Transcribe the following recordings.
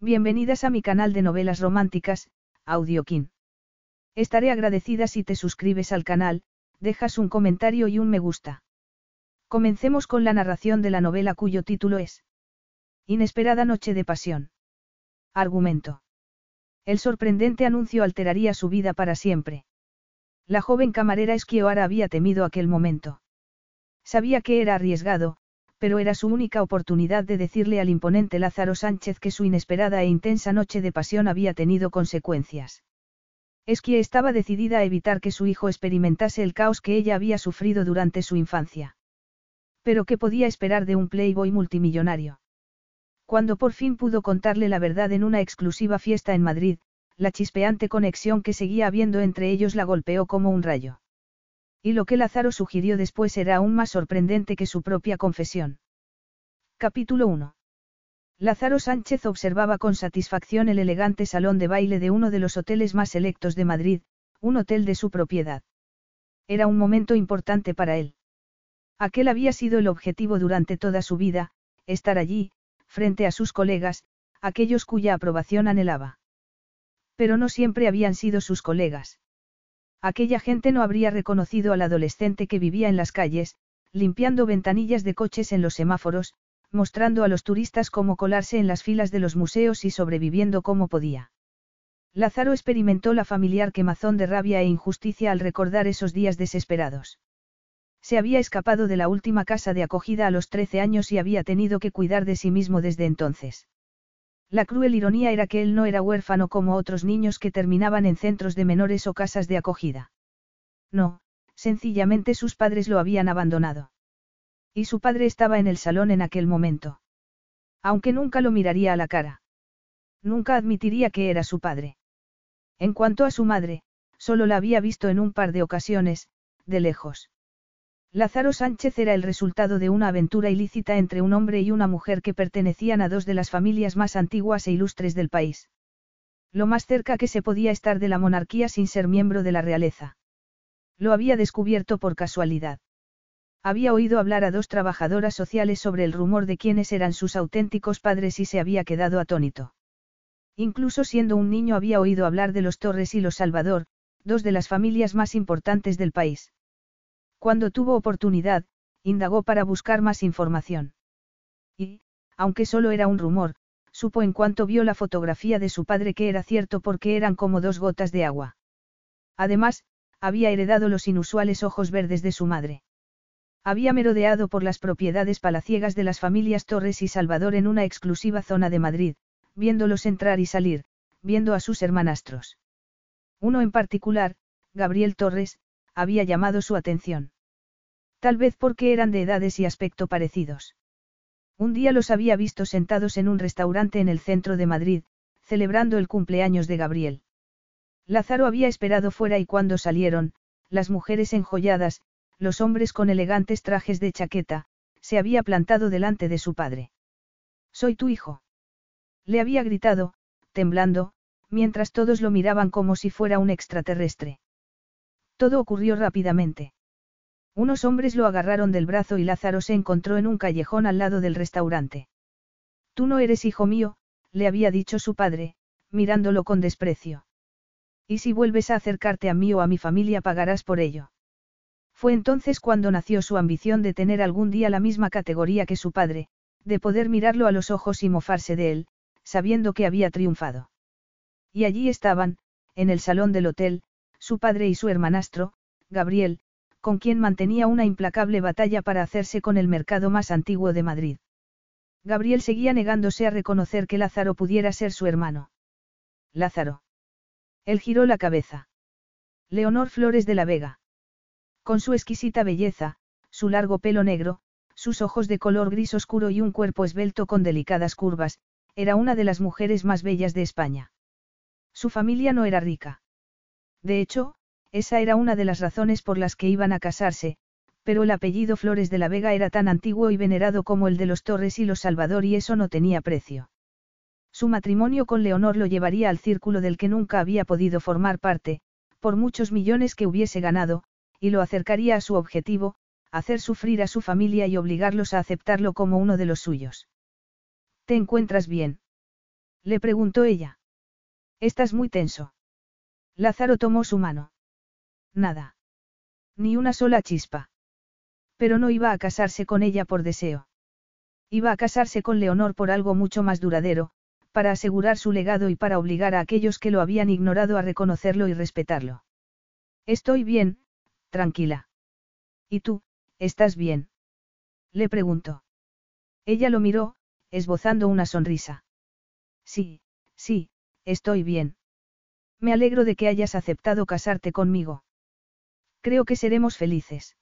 Bienvenidas a mi canal de novelas románticas, Audiokin. Estaré agradecida si te suscribes al canal, dejas un comentario y un me gusta. Comencemos con la narración de la novela cuyo título es Inesperada Noche de Pasión. Argumento. El sorprendente anuncio alteraría su vida para siempre. La joven camarera Esquioara había temido aquel momento. Sabía que era arriesgado, pero era su única oportunidad de decirle al imponente Lázaro Sánchez que su inesperada e intensa noche de pasión había tenido consecuencias. Esquie estaba decidida a evitar que su hijo experimentase el caos que ella había sufrido durante su infancia. Pero ¿qué podía esperar de un playboy multimillonario? Cuando por fin pudo contarle la verdad en una exclusiva fiesta en Madrid, la chispeante conexión que seguía habiendo entre ellos la golpeó como un rayo. Y lo que Lázaro sugirió después era aún más sorprendente que su propia confesión. Capítulo 1. Lázaro Sánchez observaba con satisfacción el elegante salón de baile de uno de los hoteles más selectos de Madrid, un hotel de su propiedad. Era un momento importante para él. Aquel había sido el objetivo durante toda su vida, estar allí, frente a sus colegas, aquellos cuya aprobación anhelaba. Pero no siempre habían sido sus colegas. Aquella gente no habría reconocido al adolescente que vivía en las calles, limpiando ventanillas de coches en los semáforos, mostrando a los turistas cómo colarse en las filas de los museos y sobreviviendo como podía. Lázaro experimentó la familiar quemazón de rabia e injusticia al recordar esos días desesperados. Se había escapado de la última casa de acogida a los 13 años y había tenido que cuidar de sí mismo desde entonces. La cruel ironía era que él no era huérfano como otros niños que terminaban en centros de menores o casas de acogida. No, sencillamente sus padres lo habían abandonado. Y su padre estaba en el salón en aquel momento. Aunque nunca lo miraría a la cara. Nunca admitiría que era su padre. En cuanto a su madre, solo la había visto en un par de ocasiones, de lejos. Lázaro Sánchez era el resultado de una aventura ilícita entre un hombre y una mujer que pertenecían a dos de las familias más antiguas e ilustres del país. Lo más cerca que se podía estar de la monarquía sin ser miembro de la realeza. Lo había descubierto por casualidad. Había oído hablar a dos trabajadoras sociales sobre el rumor de quiénes eran sus auténticos padres y se había quedado atónito. Incluso siendo un niño había oído hablar de los Torres y los Salvador, dos de las familias más importantes del país. Cuando tuvo oportunidad, indagó para buscar más información. Y, aunque solo era un rumor, supo en cuanto vio la fotografía de su padre que era cierto porque eran como dos gotas de agua. Además, había heredado los inusuales ojos verdes de su madre. Había merodeado por las propiedades palaciegas de las familias Torres y Salvador en una exclusiva zona de Madrid, viéndolos entrar y salir, viendo a sus hermanastros. Uno en particular, Gabriel Torres, había llamado su atención. Tal vez porque eran de edades y aspecto parecidos. Un día los había visto sentados en un restaurante en el centro de Madrid, celebrando el cumpleaños de Gabriel. Lázaro había esperado fuera y cuando salieron, las mujeres enjolladas, los hombres con elegantes trajes de chaqueta, se había plantado delante de su padre. Soy tu hijo. Le había gritado, temblando, mientras todos lo miraban como si fuera un extraterrestre. Todo ocurrió rápidamente. Unos hombres lo agarraron del brazo y Lázaro se encontró en un callejón al lado del restaurante. Tú no eres hijo mío, le había dicho su padre, mirándolo con desprecio. Y si vuelves a acercarte a mí o a mi familia pagarás por ello. Fue entonces cuando nació su ambición de tener algún día la misma categoría que su padre, de poder mirarlo a los ojos y mofarse de él, sabiendo que había triunfado. Y allí estaban, en el salón del hotel, su padre y su hermanastro, Gabriel, con quien mantenía una implacable batalla para hacerse con el mercado más antiguo de Madrid. Gabriel seguía negándose a reconocer que Lázaro pudiera ser su hermano. Lázaro. Él giró la cabeza. Leonor Flores de la Vega. Con su exquisita belleza, su largo pelo negro, sus ojos de color gris oscuro y un cuerpo esbelto con delicadas curvas, era una de las mujeres más bellas de España. Su familia no era rica. De hecho, esa era una de las razones por las que iban a casarse, pero el apellido Flores de la Vega era tan antiguo y venerado como el de los Torres y los Salvador y eso no tenía precio. Su matrimonio con Leonor lo llevaría al círculo del que nunca había podido formar parte, por muchos millones que hubiese ganado, y lo acercaría a su objetivo, hacer sufrir a su familia y obligarlos a aceptarlo como uno de los suyos. ¿Te encuentras bien? Le preguntó ella. Estás muy tenso. Lázaro tomó su mano. Nada. Ni una sola chispa. Pero no iba a casarse con ella por deseo. Iba a casarse con Leonor por algo mucho más duradero, para asegurar su legado y para obligar a aquellos que lo habían ignorado a reconocerlo y respetarlo. Estoy bien, tranquila. ¿Y tú, estás bien? Le preguntó. Ella lo miró, esbozando una sonrisa. Sí, sí, estoy bien. Me alegro de que hayas aceptado casarte conmigo. Creo que seremos felices.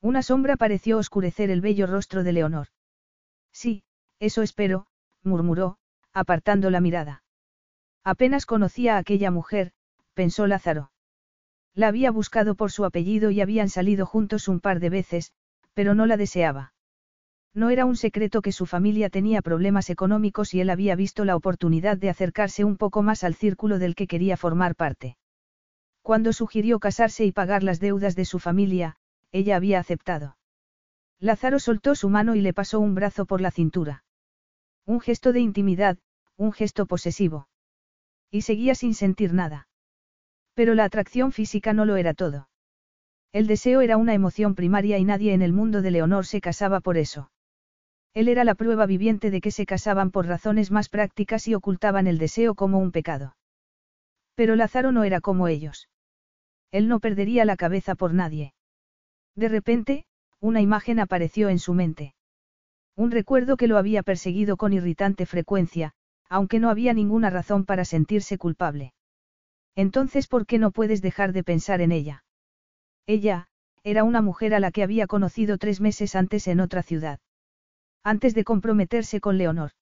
Una sombra pareció oscurecer el bello rostro de Leonor. Sí, eso espero, murmuró, apartando la mirada. Apenas conocía a aquella mujer, pensó Lázaro. La había buscado por su apellido y habían salido juntos un par de veces, pero no la deseaba. No era un secreto que su familia tenía problemas económicos y él había visto la oportunidad de acercarse un poco más al círculo del que quería formar parte. Cuando sugirió casarse y pagar las deudas de su familia, ella había aceptado. Lázaro soltó su mano y le pasó un brazo por la cintura. Un gesto de intimidad, un gesto posesivo. Y seguía sin sentir nada. Pero la atracción física no lo era todo. El deseo era una emoción primaria y nadie en el mundo de Leonor se casaba por eso. Él era la prueba viviente de que se casaban por razones más prácticas y ocultaban el deseo como un pecado. Pero Lázaro no era como ellos. Él no perdería la cabeza por nadie. De repente, una imagen apareció en su mente. Un recuerdo que lo había perseguido con irritante frecuencia, aunque no había ninguna razón para sentirse culpable. Entonces, ¿por qué no puedes dejar de pensar en ella? Ella, era una mujer a la que había conocido tres meses antes en otra ciudad. Antes de comprometerse con Leonor.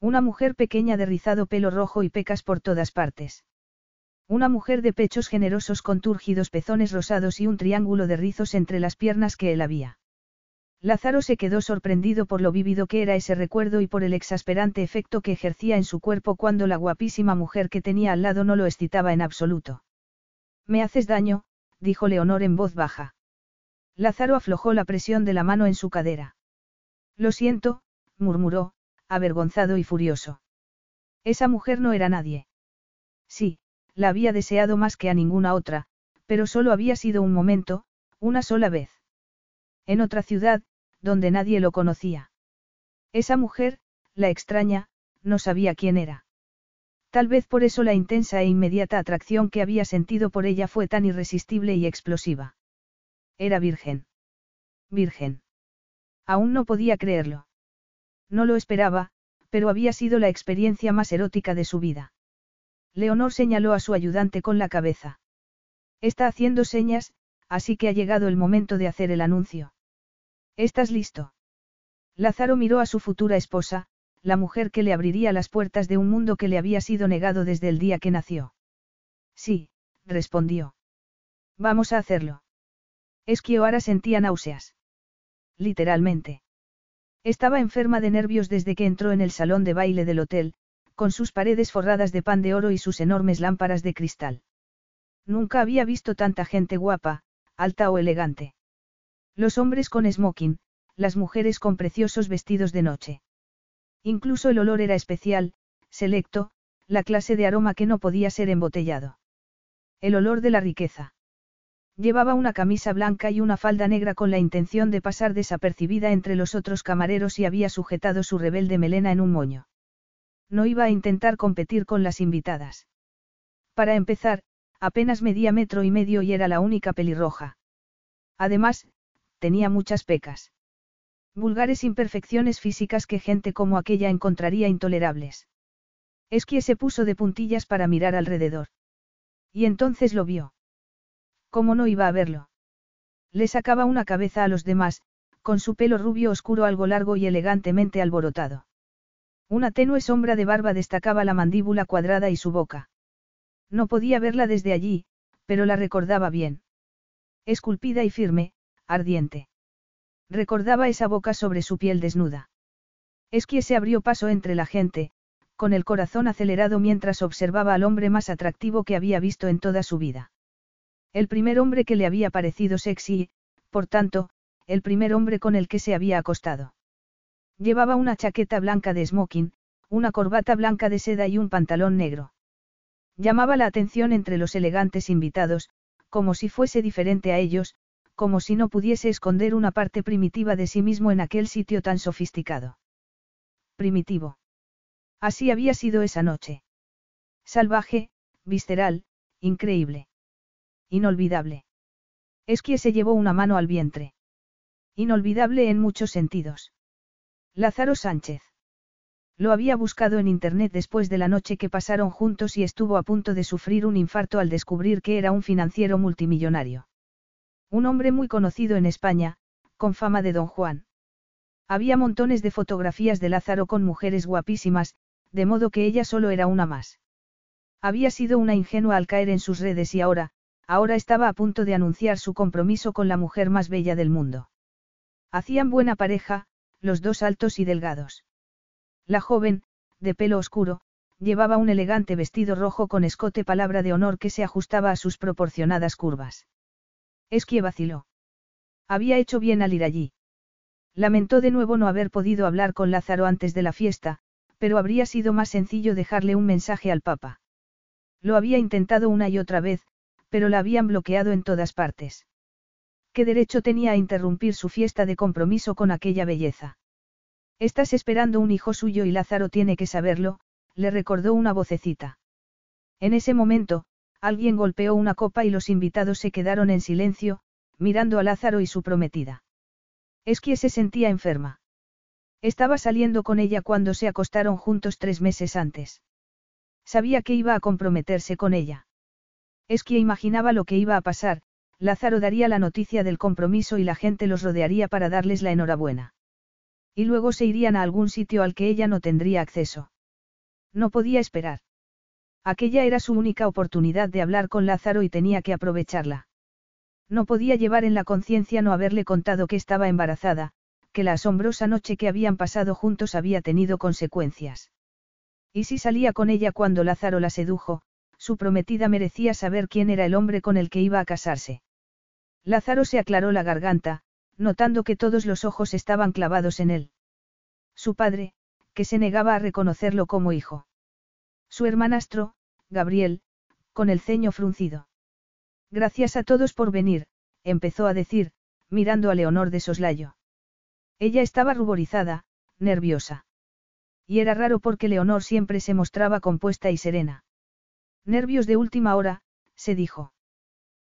Una mujer pequeña de rizado pelo rojo y pecas por todas partes. Una mujer de pechos generosos con túrgidos pezones rosados y un triángulo de rizos entre las piernas que él había. Lázaro se quedó sorprendido por lo vívido que era ese recuerdo y por el exasperante efecto que ejercía en su cuerpo cuando la guapísima mujer que tenía al lado no lo excitaba en absoluto. Me haces daño, dijo Leonor en voz baja. Lázaro aflojó la presión de la mano en su cadera. Lo siento, murmuró, avergonzado y furioso. Esa mujer no era nadie. Sí, la había deseado más que a ninguna otra, pero solo había sido un momento, una sola vez. En otra ciudad, donde nadie lo conocía. Esa mujer, la extraña, no sabía quién era. Tal vez por eso la intensa e inmediata atracción que había sentido por ella fue tan irresistible y explosiva. Era virgen. Virgen. Aún no podía creerlo. No lo esperaba, pero había sido la experiencia más erótica de su vida. Leonor señaló a su ayudante con la cabeza. Está haciendo señas, así que ha llegado el momento de hacer el anuncio. ¿Estás listo? Lázaro miró a su futura esposa, la mujer que le abriría las puertas de un mundo que le había sido negado desde el día que nació. Sí, respondió. Vamos a hacerlo. Esquioara sentía náuseas. Literalmente. Estaba enferma de nervios desde que entró en el salón de baile del hotel, con sus paredes forradas de pan de oro y sus enormes lámparas de cristal. Nunca había visto tanta gente guapa, alta o elegante. Los hombres con smoking, las mujeres con preciosos vestidos de noche. Incluso el olor era especial, selecto, la clase de aroma que no podía ser embotellado. El olor de la riqueza. Llevaba una camisa blanca y una falda negra con la intención de pasar desapercibida entre los otros camareros y había sujetado su rebelde melena en un moño. No iba a intentar competir con las invitadas. Para empezar, apenas medía metro y medio y era la única pelirroja. Además, tenía muchas pecas. Vulgares imperfecciones físicas que gente como aquella encontraría intolerables. Esquie se puso de puntillas para mirar alrededor. Y entonces lo vio. ¿Cómo no iba a verlo? Le sacaba una cabeza a los demás, con su pelo rubio oscuro algo largo y elegantemente alborotado. Una tenue sombra de barba destacaba la mandíbula cuadrada y su boca. No podía verla desde allí, pero la recordaba bien. Esculpida y firme, ardiente. Recordaba esa boca sobre su piel desnuda. Esquie se abrió paso entre la gente, con el corazón acelerado mientras observaba al hombre más atractivo que había visto en toda su vida. El primer hombre que le había parecido sexy, por tanto, el primer hombre con el que se había acostado. Llevaba una chaqueta blanca de smoking, una corbata blanca de seda y un pantalón negro. Llamaba la atención entre los elegantes invitados, como si fuese diferente a ellos, como si no pudiese esconder una parte primitiva de sí mismo en aquel sitio tan sofisticado. Primitivo. Así había sido esa noche. Salvaje, visceral, increíble. Inolvidable. Esquie se llevó una mano al vientre. Inolvidable en muchos sentidos. Lázaro Sánchez. Lo había buscado en internet después de la noche que pasaron juntos y estuvo a punto de sufrir un infarto al descubrir que era un financiero multimillonario. Un hombre muy conocido en España, con fama de don Juan. Había montones de fotografías de Lázaro con mujeres guapísimas, de modo que ella solo era una más. Había sido una ingenua al caer en sus redes y ahora, ahora estaba a punto de anunciar su compromiso con la mujer más bella del mundo. Hacían buena pareja, los dos altos y delgados. La joven, de pelo oscuro, llevaba un elegante vestido rojo con escote palabra de honor que se ajustaba a sus proporcionadas curvas. Esquie vaciló. Había hecho bien al ir allí. Lamentó de nuevo no haber podido hablar con Lázaro antes de la fiesta, pero habría sido más sencillo dejarle un mensaje al Papa. Lo había intentado una y otra vez, pero la habían bloqueado en todas partes. ¿Qué derecho tenía a interrumpir su fiesta de compromiso con aquella belleza? Estás esperando un hijo suyo y Lázaro tiene que saberlo, le recordó una vocecita. En ese momento, alguien golpeó una copa y los invitados se quedaron en silencio, mirando a Lázaro y su prometida. Es que se sentía enferma. Estaba saliendo con ella cuando se acostaron juntos tres meses antes. Sabía que iba a comprometerse con ella. Es que imaginaba lo que iba a pasar, Lázaro daría la noticia del compromiso y la gente los rodearía para darles la enhorabuena. Y luego se irían a algún sitio al que ella no tendría acceso. No podía esperar. Aquella era su única oportunidad de hablar con Lázaro y tenía que aprovecharla. No podía llevar en la conciencia no haberle contado que estaba embarazada, que la asombrosa noche que habían pasado juntos había tenido consecuencias. Y si salía con ella cuando Lázaro la sedujo, su prometida merecía saber quién era el hombre con el que iba a casarse. Lázaro se aclaró la garganta, notando que todos los ojos estaban clavados en él. Su padre, que se negaba a reconocerlo como hijo. Su hermanastro, Gabriel, con el ceño fruncido. Gracias a todos por venir, empezó a decir, mirando a Leonor de soslayo. Ella estaba ruborizada, nerviosa. Y era raro porque Leonor siempre se mostraba compuesta y serena. Nervios de última hora, se dijo.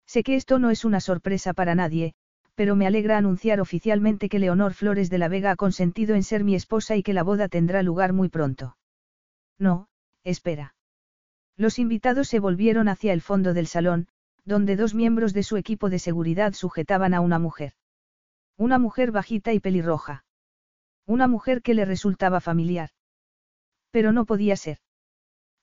Sé que esto no es una sorpresa para nadie, pero me alegra anunciar oficialmente que Leonor Flores de la Vega ha consentido en ser mi esposa y que la boda tendrá lugar muy pronto. No, Espera. Los invitados se volvieron hacia el fondo del salón, donde dos miembros de su equipo de seguridad sujetaban a una mujer. Una mujer bajita y pelirroja. Una mujer que le resultaba familiar. Pero no podía ser.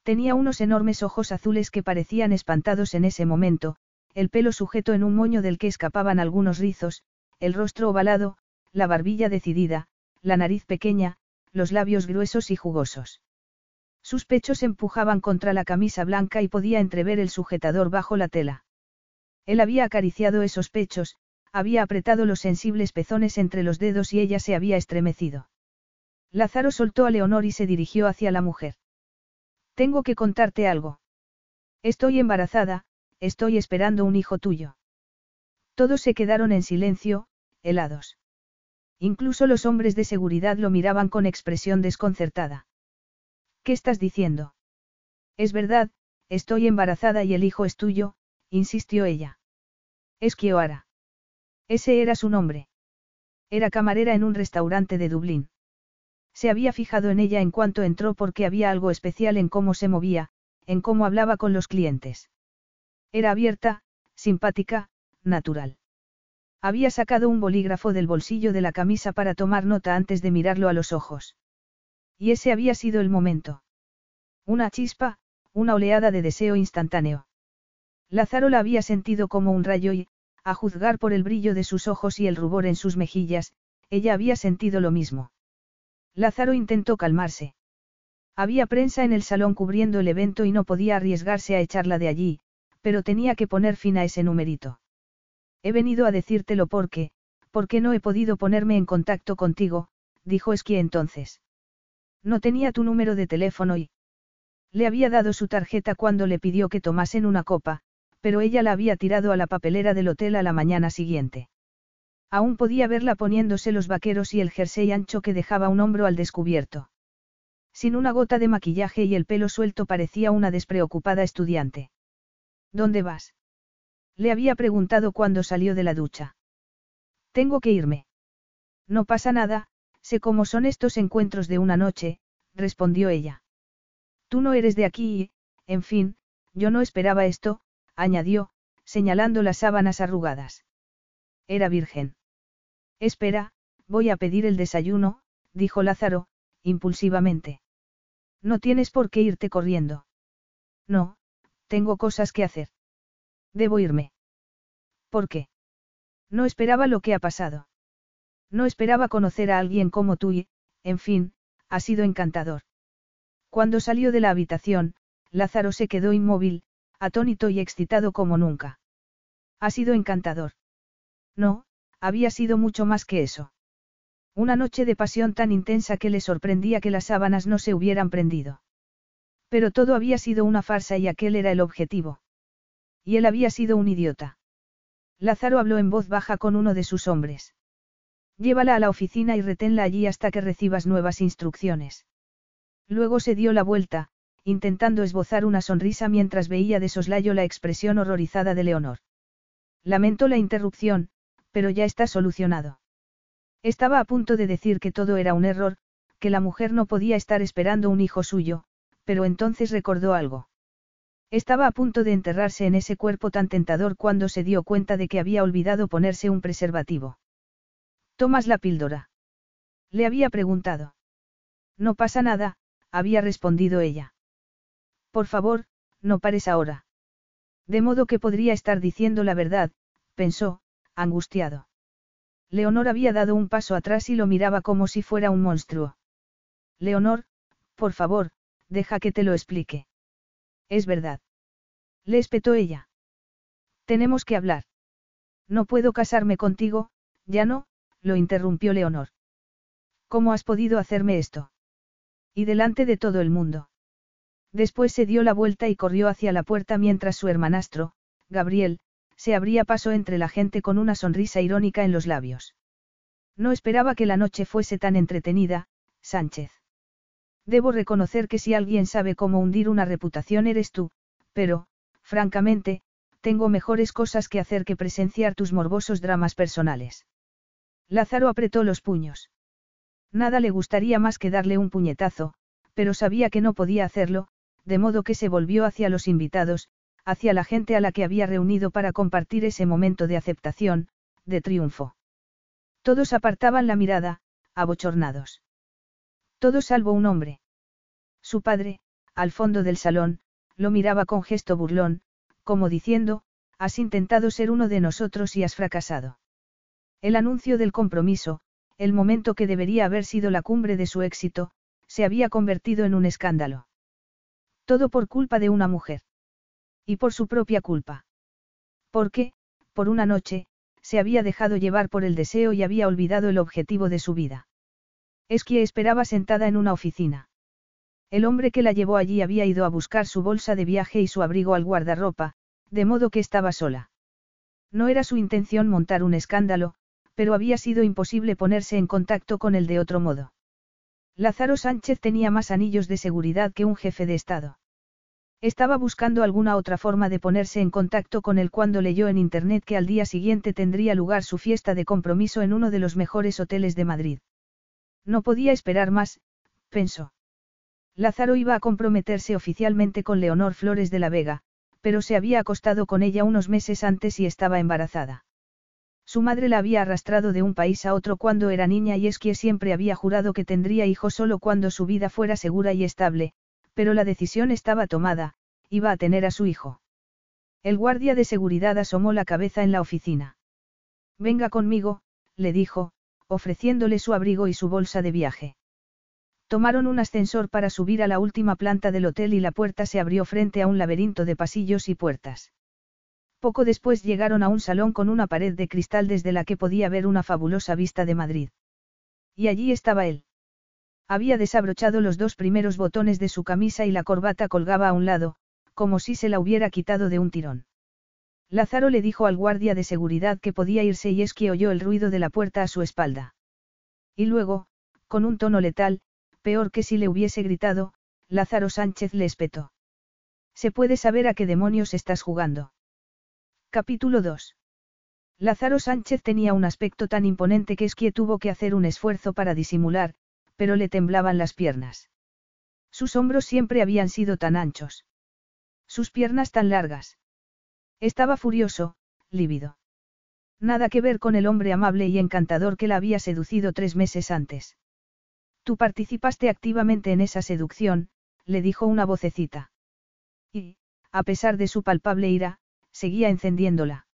Tenía unos enormes ojos azules que parecían espantados en ese momento, el pelo sujeto en un moño del que escapaban algunos rizos, el rostro ovalado, la barbilla decidida, la nariz pequeña, los labios gruesos y jugosos. Sus pechos empujaban contra la camisa blanca y podía entrever el sujetador bajo la tela. Él había acariciado esos pechos, había apretado los sensibles pezones entre los dedos y ella se había estremecido. Lázaro soltó a Leonor y se dirigió hacia la mujer. Tengo que contarte algo. Estoy embarazada, estoy esperando un hijo tuyo. Todos se quedaron en silencio, helados. Incluso los hombres de seguridad lo miraban con expresión desconcertada. ¿Qué estás diciendo? Es verdad, estoy embarazada y el hijo es tuyo, insistió ella. Es Kioara. Ese era su nombre. Era camarera en un restaurante de Dublín. Se había fijado en ella en cuanto entró porque había algo especial en cómo se movía, en cómo hablaba con los clientes. Era abierta, simpática, natural. Había sacado un bolígrafo del bolsillo de la camisa para tomar nota antes de mirarlo a los ojos. Y ese había sido el momento. Una chispa, una oleada de deseo instantáneo. Lázaro la había sentido como un rayo y, a juzgar por el brillo de sus ojos y el rubor en sus mejillas, ella había sentido lo mismo. Lázaro intentó calmarse. Había prensa en el salón cubriendo el evento y no podía arriesgarse a echarla de allí, pero tenía que poner fin a ese numerito. He venido a decírtelo porque, porque no he podido ponerme en contacto contigo, dijo Esquí entonces. No tenía tu número de teléfono y... Le había dado su tarjeta cuando le pidió que tomasen una copa, pero ella la había tirado a la papelera del hotel a la mañana siguiente. Aún podía verla poniéndose los vaqueros y el jersey ancho que dejaba un hombro al descubierto. Sin una gota de maquillaje y el pelo suelto parecía una despreocupada estudiante. ¿Dónde vas? Le había preguntado cuando salió de la ducha. Tengo que irme. No pasa nada, sé cómo son estos encuentros de una noche, respondió ella. Tú no eres de aquí y, en fin, yo no esperaba esto, añadió, señalando las sábanas arrugadas. Era virgen. Espera, voy a pedir el desayuno, dijo Lázaro, impulsivamente. No tienes por qué irte corriendo. No, tengo cosas que hacer. Debo irme. ¿Por qué? No esperaba lo que ha pasado. No esperaba conocer a alguien como tú y, en fin, ha sido encantador. Cuando salió de la habitación, Lázaro se quedó inmóvil, atónito y excitado como nunca. Ha sido encantador. No, había sido mucho más que eso. Una noche de pasión tan intensa que le sorprendía que las sábanas no se hubieran prendido. Pero todo había sido una farsa y aquel era el objetivo. Y él había sido un idiota. Lázaro habló en voz baja con uno de sus hombres. Llévala a la oficina y reténla allí hasta que recibas nuevas instrucciones. Luego se dio la vuelta, intentando esbozar una sonrisa mientras veía de soslayo la expresión horrorizada de Leonor. Lamento la interrupción, pero ya está solucionado. Estaba a punto de decir que todo era un error, que la mujer no podía estar esperando un hijo suyo, pero entonces recordó algo. Estaba a punto de enterrarse en ese cuerpo tan tentador cuando se dio cuenta de que había olvidado ponerse un preservativo. ¿Tomas la píldora? Le había preguntado. No pasa nada, había respondido ella. Por favor, no pares ahora. De modo que podría estar diciendo la verdad, pensó, angustiado. Leonor había dado un paso atrás y lo miraba como si fuera un monstruo. Leonor, por favor, deja que te lo explique. Es verdad. Le espetó ella. Tenemos que hablar. No puedo casarme contigo, ya no, lo interrumpió Leonor. ¿Cómo has podido hacerme esto? Y delante de todo el mundo. Después se dio la vuelta y corrió hacia la puerta mientras su hermanastro, Gabriel, se abría paso entre la gente con una sonrisa irónica en los labios. No esperaba que la noche fuese tan entretenida, Sánchez. Debo reconocer que si alguien sabe cómo hundir una reputación eres tú, pero, francamente, tengo mejores cosas que hacer que presenciar tus morbosos dramas personales. Lázaro apretó los puños. Nada le gustaría más que darle un puñetazo, pero sabía que no podía hacerlo, de modo que se volvió hacia los invitados, hacia la gente a la que había reunido para compartir ese momento de aceptación, de triunfo. Todos apartaban la mirada, abochornados. Todos salvo un hombre. Su padre, al fondo del salón, lo miraba con gesto burlón, como diciendo, has intentado ser uno de nosotros y has fracasado. El anuncio del compromiso, el momento que debería haber sido la cumbre de su éxito, se había convertido en un escándalo. Todo por culpa de una mujer. Y por su propia culpa. Porque, por una noche, se había dejado llevar por el deseo y había olvidado el objetivo de su vida. Esquie esperaba sentada en una oficina. El hombre que la llevó allí había ido a buscar su bolsa de viaje y su abrigo al guardarropa, de modo que estaba sola. No era su intención montar un escándalo, pero había sido imposible ponerse en contacto con él de otro modo. Lázaro Sánchez tenía más anillos de seguridad que un jefe de Estado. Estaba buscando alguna otra forma de ponerse en contacto con él cuando leyó en Internet que al día siguiente tendría lugar su fiesta de compromiso en uno de los mejores hoteles de Madrid. No podía esperar más, pensó. Lázaro iba a comprometerse oficialmente con Leonor Flores de la Vega, pero se había acostado con ella unos meses antes y estaba embarazada. Su madre la había arrastrado de un país a otro cuando era niña y Esquie siempre había jurado que tendría hijos solo cuando su vida fuera segura y estable, pero la decisión estaba tomada, iba a tener a su hijo. El guardia de seguridad asomó la cabeza en la oficina. Venga conmigo, le dijo, ofreciéndole su abrigo y su bolsa de viaje. Tomaron un ascensor para subir a la última planta del hotel y la puerta se abrió frente a un laberinto de pasillos y puertas. Poco después llegaron a un salón con una pared de cristal desde la que podía ver una fabulosa vista de Madrid. Y allí estaba él. Había desabrochado los dos primeros botones de su camisa y la corbata colgaba a un lado, como si se la hubiera quitado de un tirón. Lázaro le dijo al guardia de seguridad que podía irse y es que oyó el ruido de la puerta a su espalda. Y luego, con un tono letal, peor que si le hubiese gritado, Lázaro Sánchez le espetó. ¿Se puede saber a qué demonios estás jugando? Capítulo 2. Lázaro Sánchez tenía un aspecto tan imponente que Esquie tuvo que hacer un esfuerzo para disimular, pero le temblaban las piernas. Sus hombros siempre habían sido tan anchos. Sus piernas tan largas. Estaba furioso, lívido. Nada que ver con el hombre amable y encantador que la había seducido tres meses antes. Tú participaste activamente en esa seducción, le dijo una vocecita. Y, a pesar de su palpable ira, seguía encendiéndola.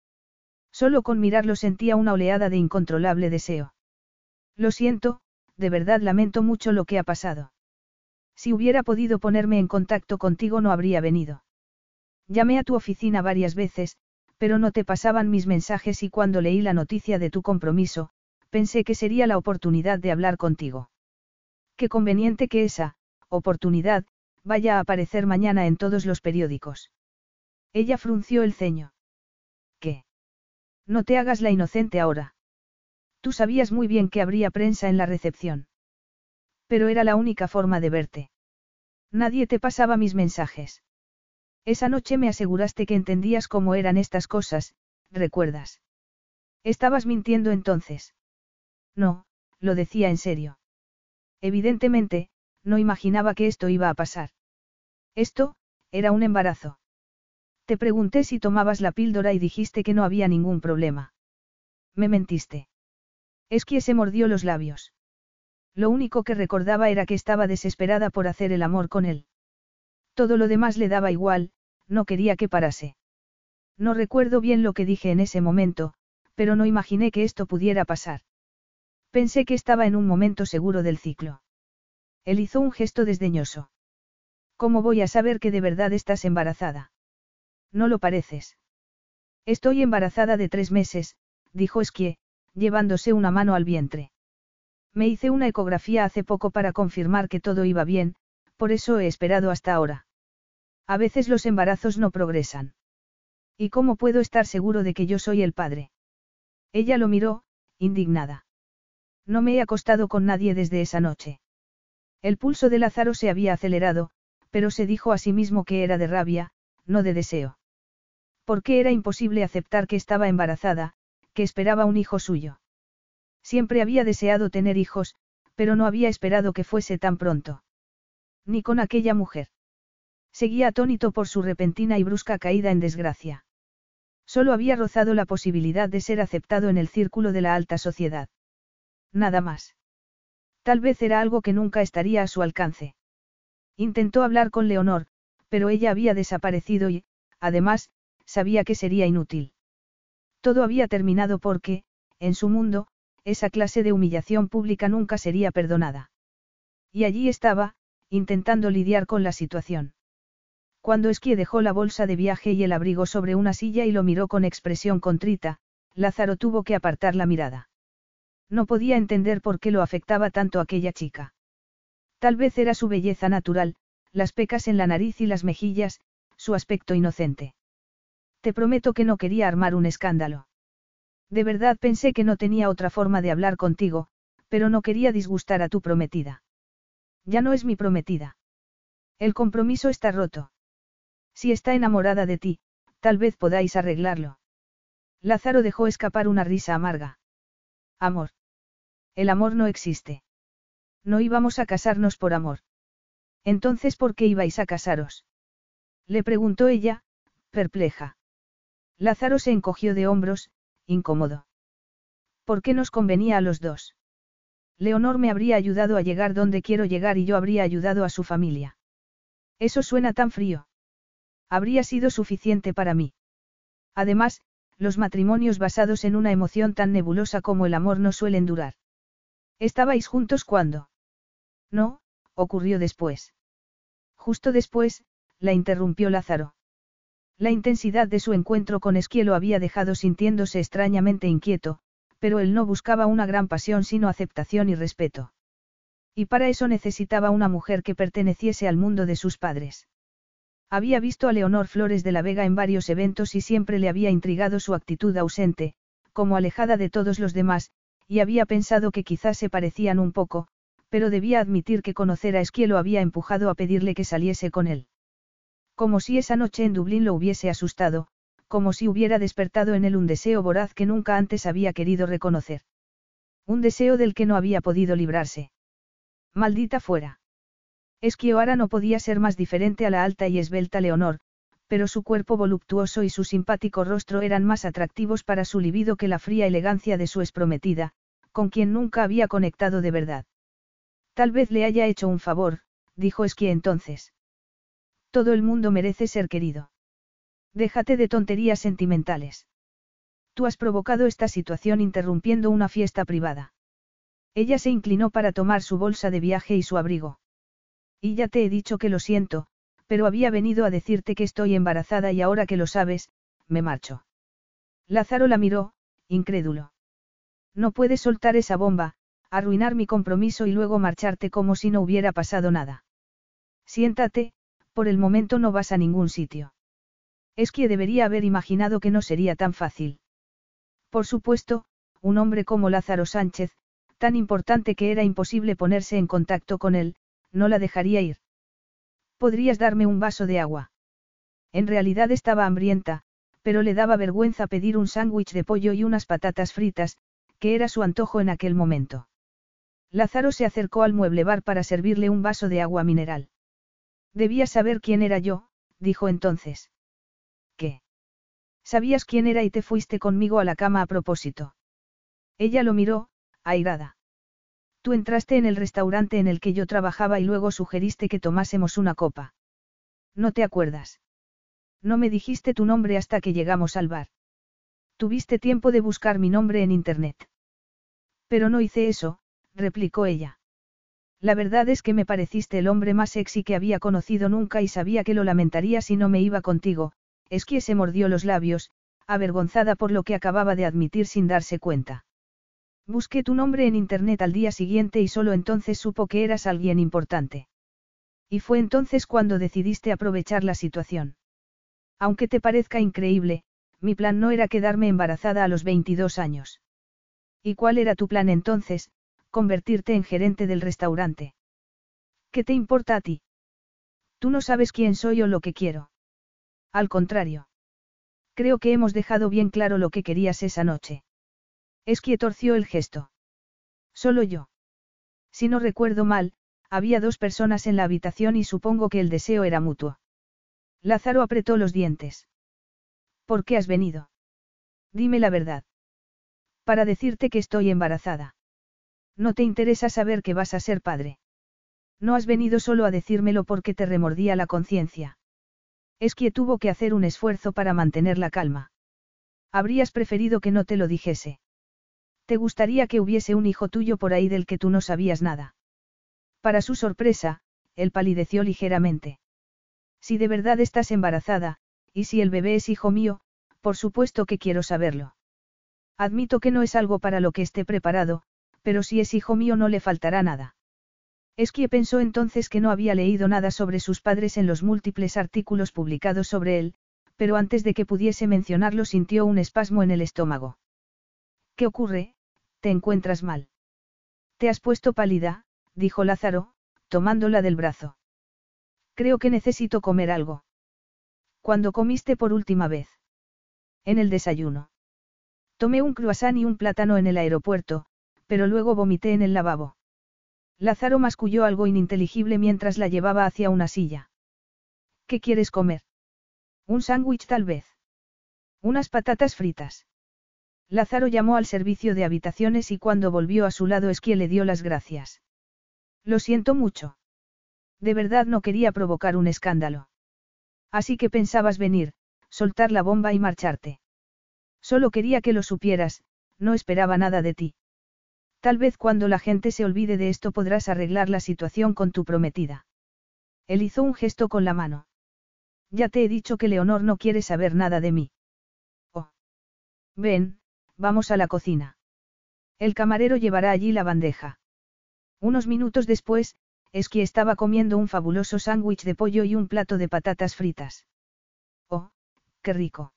Solo con mirarlo sentía una oleada de incontrolable deseo. Lo siento, de verdad lamento mucho lo que ha pasado. Si hubiera podido ponerme en contacto contigo no habría venido. Llamé a tu oficina varias veces, pero no te pasaban mis mensajes y cuando leí la noticia de tu compromiso, pensé que sería la oportunidad de hablar contigo. Qué conveniente que esa, oportunidad, vaya a aparecer mañana en todos los periódicos. Ella frunció el ceño. ¿Qué? No te hagas la inocente ahora. Tú sabías muy bien que habría prensa en la recepción. Pero era la única forma de verte. Nadie te pasaba mis mensajes. Esa noche me aseguraste que entendías cómo eran estas cosas, ¿recuerdas? Estabas mintiendo entonces. No, lo decía en serio. Evidentemente, no imaginaba que esto iba a pasar. Esto, era un embarazo. Te pregunté si tomabas la píldora y dijiste que no había ningún problema. Me mentiste. Esquie se mordió los labios. Lo único que recordaba era que estaba desesperada por hacer el amor con él. Todo lo demás le daba igual, no quería que parase. No recuerdo bien lo que dije en ese momento, pero no imaginé que esto pudiera pasar. Pensé que estaba en un momento seguro del ciclo. Él hizo un gesto desdeñoso. ¿Cómo voy a saber que de verdad estás embarazada? No lo pareces. Estoy embarazada de tres meses, dijo Esquie, llevándose una mano al vientre. Me hice una ecografía hace poco para confirmar que todo iba bien, por eso he esperado hasta ahora. A veces los embarazos no progresan. ¿Y cómo puedo estar seguro de que yo soy el padre? Ella lo miró, indignada. No me he acostado con nadie desde esa noche. El pulso de Lázaro se había acelerado, pero se dijo a sí mismo que era de rabia, no de deseo. Porque era imposible aceptar que estaba embarazada, que esperaba un hijo suyo. Siempre había deseado tener hijos, pero no había esperado que fuese tan pronto. Ni con aquella mujer. Seguía atónito por su repentina y brusca caída en desgracia. Solo había rozado la posibilidad de ser aceptado en el círculo de la alta sociedad. Nada más. Tal vez era algo que nunca estaría a su alcance. Intentó hablar con Leonor, pero ella había desaparecido y, además, sabía que sería inútil. Todo había terminado porque, en su mundo, esa clase de humillación pública nunca sería perdonada. Y allí estaba, intentando lidiar con la situación. Cuando Esquie dejó la bolsa de viaje y el abrigo sobre una silla y lo miró con expresión contrita, Lázaro tuvo que apartar la mirada. No podía entender por qué lo afectaba tanto aquella chica. Tal vez era su belleza natural, las pecas en la nariz y las mejillas, su aspecto inocente. Te prometo que no quería armar un escándalo. De verdad pensé que no tenía otra forma de hablar contigo, pero no quería disgustar a tu prometida. Ya no es mi prometida. El compromiso está roto. Si está enamorada de ti, tal vez podáis arreglarlo. Lázaro dejó escapar una risa amarga. Amor. El amor no existe. No íbamos a casarnos por amor. Entonces, ¿por qué ibais a casaros? Le preguntó ella, perpleja. Lázaro se encogió de hombros, incómodo. ¿Por qué nos convenía a los dos? Leonor me habría ayudado a llegar donde quiero llegar y yo habría ayudado a su familia. Eso suena tan frío. Habría sido suficiente para mí. Además, los matrimonios basados en una emoción tan nebulosa como el amor no suelen durar. ¿Estabais juntos cuando? No, ocurrió después. Justo después, la interrumpió Lázaro. La intensidad de su encuentro con Esquielo había dejado sintiéndose extrañamente inquieto, pero él no buscaba una gran pasión sino aceptación y respeto. Y para eso necesitaba una mujer que perteneciese al mundo de sus padres. Había visto a Leonor Flores de la Vega en varios eventos y siempre le había intrigado su actitud ausente, como alejada de todos los demás, y había pensado que quizás se parecían un poco, pero debía admitir que conocer a Esquielo había empujado a pedirle que saliese con él. Como si esa noche en Dublín lo hubiese asustado, como si hubiera despertado en él un deseo voraz que nunca antes había querido reconocer. Un deseo del que no había podido librarse. Maldita fuera. Esquio ahora no podía ser más diferente a la alta y esbelta Leonor, pero su cuerpo voluptuoso y su simpático rostro eran más atractivos para su libido que la fría elegancia de su esprometida, con quien nunca había conectado de verdad. Tal vez le haya hecho un favor, dijo Esquie entonces. Todo el mundo merece ser querido. Déjate de tonterías sentimentales. Tú has provocado esta situación interrumpiendo una fiesta privada. Ella se inclinó para tomar su bolsa de viaje y su abrigo. Y ya te he dicho que lo siento, pero había venido a decirte que estoy embarazada y ahora que lo sabes, me marcho. Lázaro la miró, incrédulo. No puedes soltar esa bomba, arruinar mi compromiso y luego marcharte como si no hubiera pasado nada. Siéntate, por el momento no vas a ningún sitio. Es que debería haber imaginado que no sería tan fácil. Por supuesto, un hombre como Lázaro Sánchez, tan importante que era imposible ponerse en contacto con él, no la dejaría ir. ¿Podrías darme un vaso de agua? En realidad estaba hambrienta, pero le daba vergüenza pedir un sándwich de pollo y unas patatas fritas, que era su antojo en aquel momento. Lázaro se acercó al mueble bar para servirle un vaso de agua mineral. Debías saber quién era yo, dijo entonces. ¿Qué? Sabías quién era y te fuiste conmigo a la cama a propósito. Ella lo miró, airada. Tú entraste en el restaurante en el que yo trabajaba y luego sugeriste que tomásemos una copa. ¿No te acuerdas? No me dijiste tu nombre hasta que llegamos al bar. Tuviste tiempo de buscar mi nombre en Internet. Pero no hice eso, replicó ella. La verdad es que me pareciste el hombre más sexy que había conocido nunca y sabía que lo lamentaría si no me iba contigo, Esquie se mordió los labios, avergonzada por lo que acababa de admitir sin darse cuenta. Busqué tu nombre en internet al día siguiente y solo entonces supo que eras alguien importante. Y fue entonces cuando decidiste aprovechar la situación. Aunque te parezca increíble, mi plan no era quedarme embarazada a los 22 años. ¿Y cuál era tu plan entonces? Convertirte en gerente del restaurante. ¿Qué te importa a ti? Tú no sabes quién soy o lo que quiero. Al contrario. Creo que hemos dejado bien claro lo que querías esa noche. Esquie torció el gesto. Solo yo. Si no recuerdo mal, había dos personas en la habitación y supongo que el deseo era mutuo. Lázaro apretó los dientes. ¿Por qué has venido? Dime la verdad. Para decirte que estoy embarazada. No te interesa saber que vas a ser padre. No has venido solo a decírmelo porque te remordía la conciencia. Esquie tuvo que hacer un esfuerzo para mantener la calma. Habrías preferido que no te lo dijese. Te gustaría que hubiese un hijo tuyo por ahí del que tú no sabías nada. Para su sorpresa, él palideció ligeramente. Si de verdad estás embarazada, y si el bebé es hijo mío, por supuesto que quiero saberlo. Admito que no es algo para lo que esté preparado, pero si es hijo mío no le faltará nada. Esquie pensó entonces que no había leído nada sobre sus padres en los múltiples artículos publicados sobre él, pero antes de que pudiese mencionarlo sintió un espasmo en el estómago. ¿Qué ocurre? ¿Te encuentras mal? Te has puesto pálida, dijo Lázaro, tomándola del brazo. Creo que necesito comer algo. ¿Cuándo comiste por última vez? En el desayuno. Tomé un croissant y un plátano en el aeropuerto, pero luego vomité en el lavabo. Lázaro masculló algo ininteligible mientras la llevaba hacia una silla. ¿Qué quieres comer? Un sándwich tal vez. Unas patatas fritas. Lázaro llamó al servicio de habitaciones y cuando volvió a su lado Esquie le dio las gracias. Lo siento mucho. De verdad no quería provocar un escándalo. Así que pensabas venir, soltar la bomba y marcharte. Solo quería que lo supieras, no esperaba nada de ti. Tal vez cuando la gente se olvide de esto podrás arreglar la situación con tu prometida. Él hizo un gesto con la mano. Ya te he dicho que Leonor no quiere saber nada de mí. Oh. Ven, vamos a la cocina. El camarero llevará allí la bandeja. Unos minutos después, Esqui estaba comiendo un fabuloso sándwich de pollo y un plato de patatas fritas. Oh, qué rico.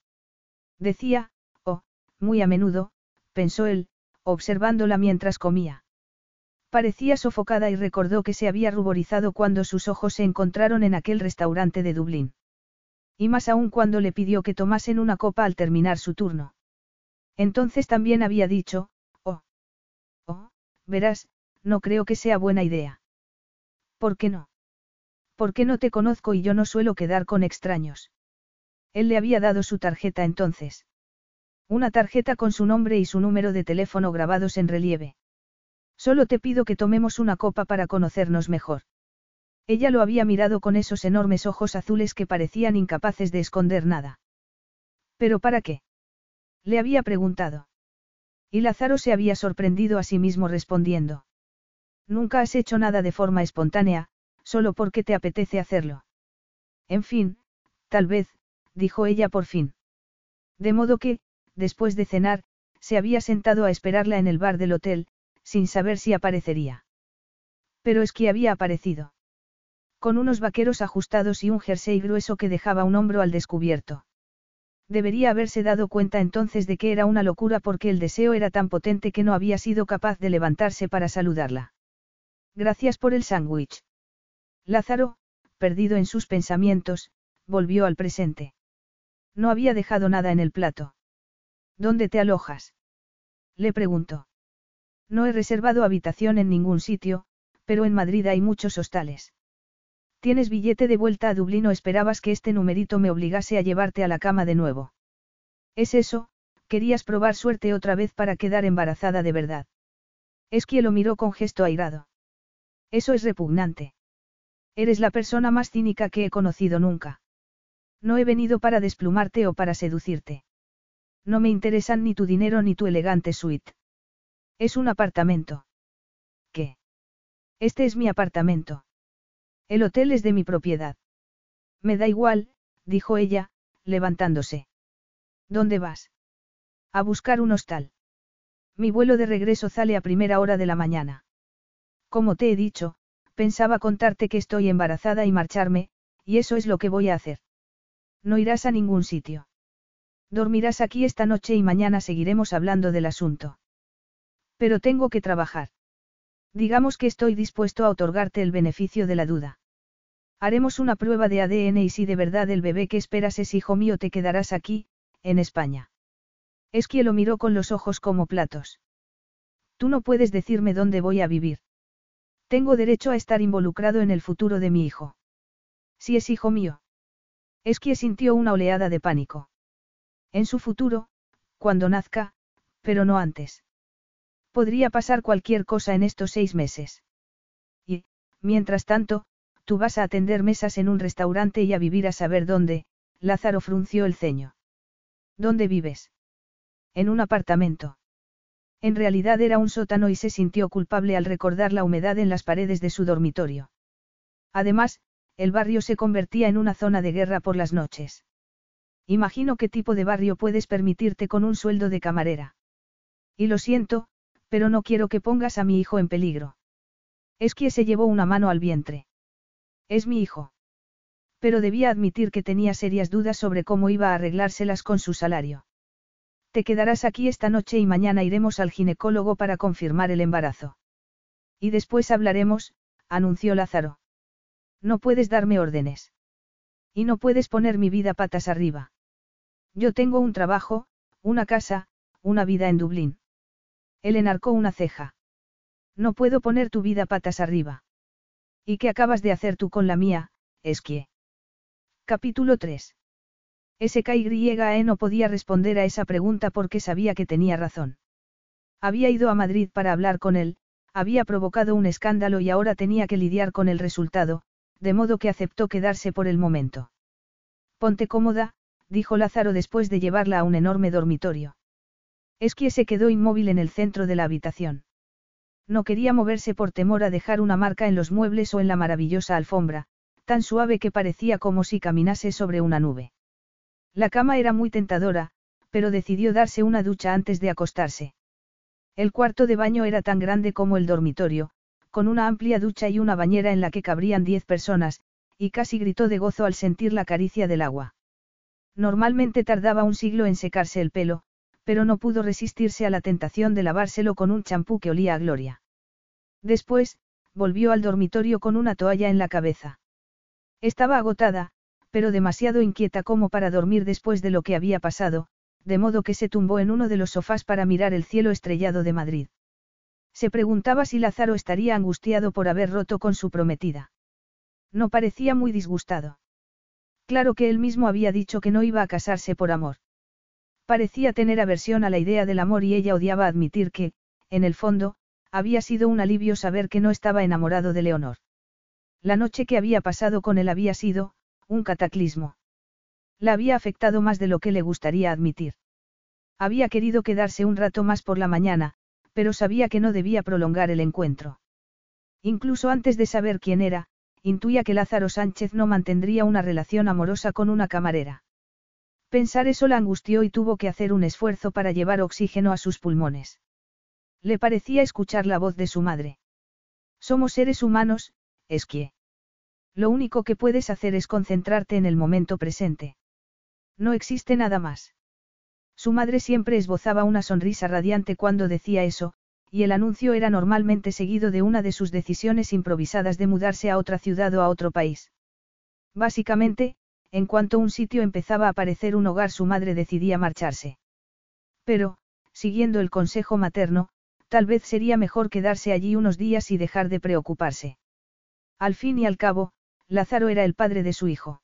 Decía, oh, muy a menudo, pensó él, observándola mientras comía. Parecía sofocada y recordó que se había ruborizado cuando sus ojos se encontraron en aquel restaurante de Dublín. Y más aún cuando le pidió que tomasen una copa al terminar su turno. Entonces también había dicho, oh, oh, verás, no creo que sea buena idea. ¿Por qué no? ¿Por qué no te conozco y yo no suelo quedar con extraños? Él le había dado su tarjeta entonces. Una tarjeta con su nombre y su número de teléfono grabados en relieve. Solo te pido que tomemos una copa para conocernos mejor. Ella lo había mirado con esos enormes ojos azules que parecían incapaces de esconder nada. ¿Pero para qué? Le había preguntado. Y Lázaro se había sorprendido a sí mismo respondiendo. Nunca has hecho nada de forma espontánea, solo porque te apetece hacerlo. En fin, tal vez, dijo ella por fin. De modo que, después de cenar, se había sentado a esperarla en el bar del hotel, sin saber si aparecería. Pero es que había aparecido. Con unos vaqueros ajustados y un jersey grueso que dejaba un hombro al descubierto. Debería haberse dado cuenta entonces de que era una locura porque el deseo era tan potente que no había sido capaz de levantarse para saludarla. Gracias por el sándwich. Lázaro, perdido en sus pensamientos, volvió al presente. No había dejado nada en el plato. ¿Dónde te alojas? Le preguntó. No he reservado habitación en ningún sitio, pero en Madrid hay muchos hostales. ¿Tienes billete de vuelta a Dublín o esperabas que este numerito me obligase a llevarte a la cama de nuevo? Es eso, querías probar suerte otra vez para quedar embarazada de verdad. Esquie lo miró con gesto airado. Eso es repugnante. Eres la persona más cínica que he conocido nunca. No he venido para desplumarte o para seducirte. No me interesan ni tu dinero ni tu elegante suite. Es un apartamento. ¿Qué? Este es mi apartamento. El hotel es de mi propiedad. Me da igual, dijo ella, levantándose. ¿Dónde vas? A buscar un hostal. Mi vuelo de regreso sale a primera hora de la mañana. Como te he dicho, pensaba contarte que estoy embarazada y marcharme, y eso es lo que voy a hacer. No irás a ningún sitio. Dormirás aquí esta noche y mañana seguiremos hablando del asunto. Pero tengo que trabajar. Digamos que estoy dispuesto a otorgarte el beneficio de la duda. Haremos una prueba de ADN y si de verdad el bebé que esperas es hijo mío te quedarás aquí, en España. Es que lo miró con los ojos como platos. Tú no puedes decirme dónde voy a vivir. Tengo derecho a estar involucrado en el futuro de mi hijo. Si es hijo mío. Es que sintió una oleada de pánico. En su futuro, cuando nazca, pero no antes. Podría pasar cualquier cosa en estos seis meses. Y, mientras tanto, tú vas a atender mesas en un restaurante y a vivir a saber dónde, Lázaro frunció el ceño. ¿Dónde vives? En un apartamento. En realidad era un sótano y se sintió culpable al recordar la humedad en las paredes de su dormitorio. Además, el barrio se convertía en una zona de guerra por las noches. Imagino qué tipo de barrio puedes permitirte con un sueldo de camarera. Y lo siento, pero no quiero que pongas a mi hijo en peligro. Es que se llevó una mano al vientre. Es mi hijo. Pero debía admitir que tenía serias dudas sobre cómo iba a arreglárselas con su salario. Te quedarás aquí esta noche y mañana iremos al ginecólogo para confirmar el embarazo. Y después hablaremos, anunció Lázaro. No puedes darme órdenes. Y no puedes poner mi vida patas arriba. Yo tengo un trabajo, una casa, una vida en Dublín. Él enarcó una ceja. No puedo poner tu vida patas arriba. ¿Y qué acabas de hacer tú con la mía, Esquie? Capítulo 3. SKYE no podía responder a esa pregunta porque sabía que tenía razón. Había ido a Madrid para hablar con él, había provocado un escándalo y ahora tenía que lidiar con el resultado, de modo que aceptó quedarse por el momento. Ponte cómoda, dijo Lázaro después de llevarla a un enorme dormitorio. Esquie se quedó inmóvil en el centro de la habitación. No quería moverse por temor a dejar una marca en los muebles o en la maravillosa alfombra, tan suave que parecía como si caminase sobre una nube. La cama era muy tentadora, pero decidió darse una ducha antes de acostarse. El cuarto de baño era tan grande como el dormitorio, con una amplia ducha y una bañera en la que cabrían diez personas, y casi gritó de gozo al sentir la caricia del agua. Normalmente tardaba un siglo en secarse el pelo, pero no pudo resistirse a la tentación de lavárselo con un champú que olía a gloria. Después, volvió al dormitorio con una toalla en la cabeza. Estaba agotada, pero demasiado inquieta como para dormir después de lo que había pasado, de modo que se tumbó en uno de los sofás para mirar el cielo estrellado de Madrid. Se preguntaba si Lázaro estaría angustiado por haber roto con su prometida. No parecía muy disgustado. Claro que él mismo había dicho que no iba a casarse por amor. Parecía tener aversión a la idea del amor y ella odiaba admitir que, en el fondo, había sido un alivio saber que no estaba enamorado de Leonor. La noche que había pasado con él había sido, un cataclismo. La había afectado más de lo que le gustaría admitir. Había querido quedarse un rato más por la mañana, pero sabía que no debía prolongar el encuentro. Incluso antes de saber quién era, intuía que Lázaro Sánchez no mantendría una relación amorosa con una camarera. Pensar eso la angustió y tuvo que hacer un esfuerzo para llevar oxígeno a sus pulmones. Le parecía escuchar la voz de su madre. Somos seres humanos, Esquie. Lo único que puedes hacer es concentrarte en el momento presente. No existe nada más. Su madre siempre esbozaba una sonrisa radiante cuando decía eso, y el anuncio era normalmente seguido de una de sus decisiones improvisadas de mudarse a otra ciudad o a otro país. Básicamente, en cuanto un sitio empezaba a parecer un hogar su madre decidía marcharse. Pero, siguiendo el consejo materno, tal vez sería mejor quedarse allí unos días y dejar de preocuparse. Al fin y al cabo, Lázaro era el padre de su hijo.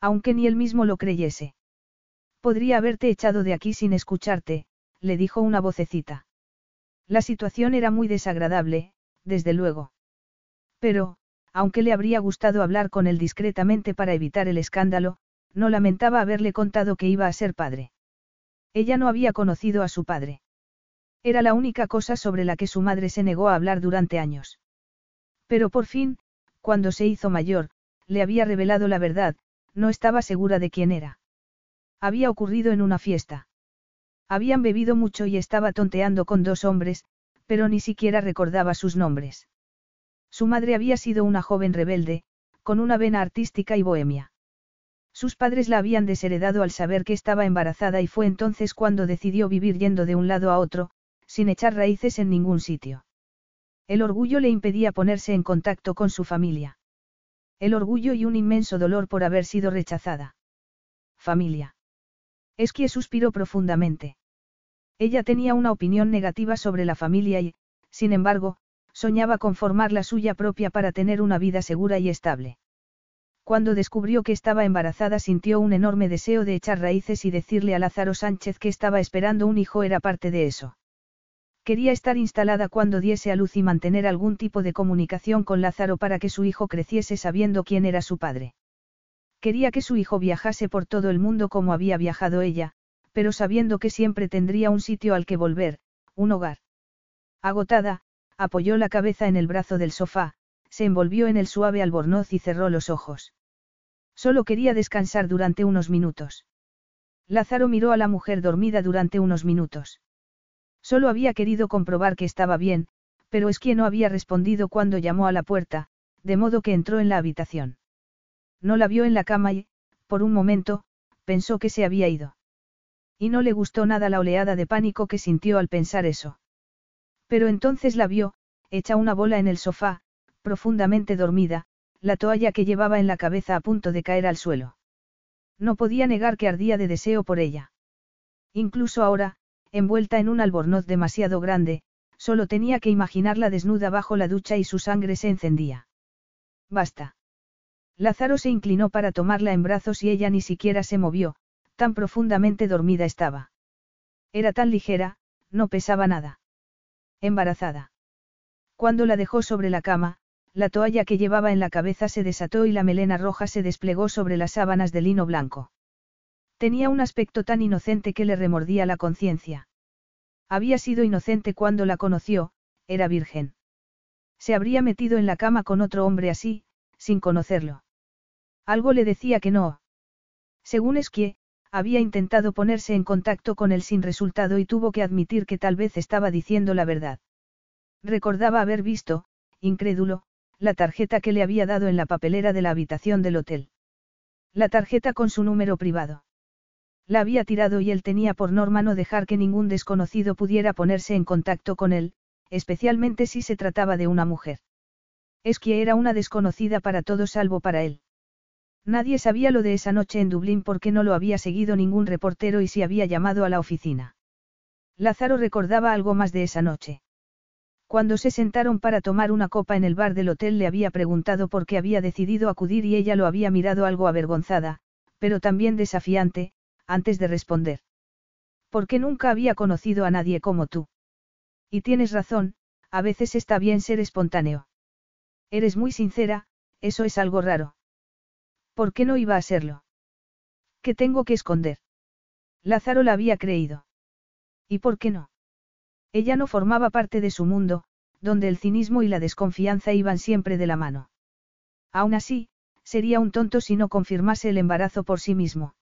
Aunque ni él mismo lo creyese. Podría haberte echado de aquí sin escucharte, le dijo una vocecita. La situación era muy desagradable, desde luego. Pero, aunque le habría gustado hablar con él discretamente para evitar el escándalo, no lamentaba haberle contado que iba a ser padre. Ella no había conocido a su padre. Era la única cosa sobre la que su madre se negó a hablar durante años. Pero por fin, cuando se hizo mayor, le había revelado la verdad, no estaba segura de quién era. Había ocurrido en una fiesta. Habían bebido mucho y estaba tonteando con dos hombres, pero ni siquiera recordaba sus nombres. Su madre había sido una joven rebelde, con una vena artística y bohemia. Sus padres la habían desheredado al saber que estaba embarazada y fue entonces cuando decidió vivir yendo de un lado a otro, sin echar raíces en ningún sitio. El orgullo le impedía ponerse en contacto con su familia. El orgullo y un inmenso dolor por haber sido rechazada. Familia. Esquie suspiró profundamente. Ella tenía una opinión negativa sobre la familia y, sin embargo, soñaba con formar la suya propia para tener una vida segura y estable. Cuando descubrió que estaba embarazada sintió un enorme deseo de echar raíces y decirle a Lázaro Sánchez que estaba esperando un hijo era parte de eso. Quería estar instalada cuando diese a luz y mantener algún tipo de comunicación con Lázaro para que su hijo creciese sabiendo quién era su padre. Quería que su hijo viajase por todo el mundo como había viajado ella, pero sabiendo que siempre tendría un sitio al que volver, un hogar. Agotada, apoyó la cabeza en el brazo del sofá, se envolvió en el suave albornoz y cerró los ojos. Solo quería descansar durante unos minutos. Lázaro miró a la mujer dormida durante unos minutos. Solo había querido comprobar que estaba bien, pero es quien no había respondido cuando llamó a la puerta, de modo que entró en la habitación. No la vio en la cama y, por un momento, pensó que se había ido. Y no le gustó nada la oleada de pánico que sintió al pensar eso. Pero entonces la vio, hecha una bola en el sofá, profundamente dormida, la toalla que llevaba en la cabeza a punto de caer al suelo. No podía negar que ardía de deseo por ella. Incluso ahora, envuelta en un albornoz demasiado grande, solo tenía que imaginarla desnuda bajo la ducha y su sangre se encendía. Basta. Lázaro se inclinó para tomarla en brazos y ella ni siquiera se movió, Tan profundamente dormida estaba. Era tan ligera, no pesaba nada. Embarazada. Cuando la dejó sobre la cama, la toalla que llevaba en la cabeza se desató y la melena roja se desplegó sobre las sábanas de lino blanco. Tenía un aspecto tan inocente que le remordía la conciencia. Había sido inocente cuando la conoció, era virgen. Se habría metido en la cama con otro hombre así, sin conocerlo. Algo le decía que no. Según Esquie, había intentado ponerse en contacto con él sin resultado y tuvo que admitir que tal vez estaba diciendo la verdad. Recordaba haber visto, incrédulo, la tarjeta que le había dado en la papelera de la habitación del hotel. La tarjeta con su número privado. La había tirado y él tenía por norma no dejar que ningún desconocido pudiera ponerse en contacto con él, especialmente si se trataba de una mujer. Es que era una desconocida para todos salvo para él. Nadie sabía lo de esa noche en Dublín porque no lo había seguido ningún reportero y si había llamado a la oficina. Lázaro recordaba algo más de esa noche. Cuando se sentaron para tomar una copa en el bar del hotel le había preguntado por qué había decidido acudir y ella lo había mirado algo avergonzada, pero también desafiante, antes de responder. Porque nunca había conocido a nadie como tú. Y tienes razón, a veces está bien ser espontáneo. Eres muy sincera, eso es algo raro. ¿Por qué no iba a serlo? ¿Qué tengo que esconder? Lázaro la había creído. ¿Y por qué no? Ella no formaba parte de su mundo, donde el cinismo y la desconfianza iban siempre de la mano. Aún así, sería un tonto si no confirmase el embarazo por sí mismo.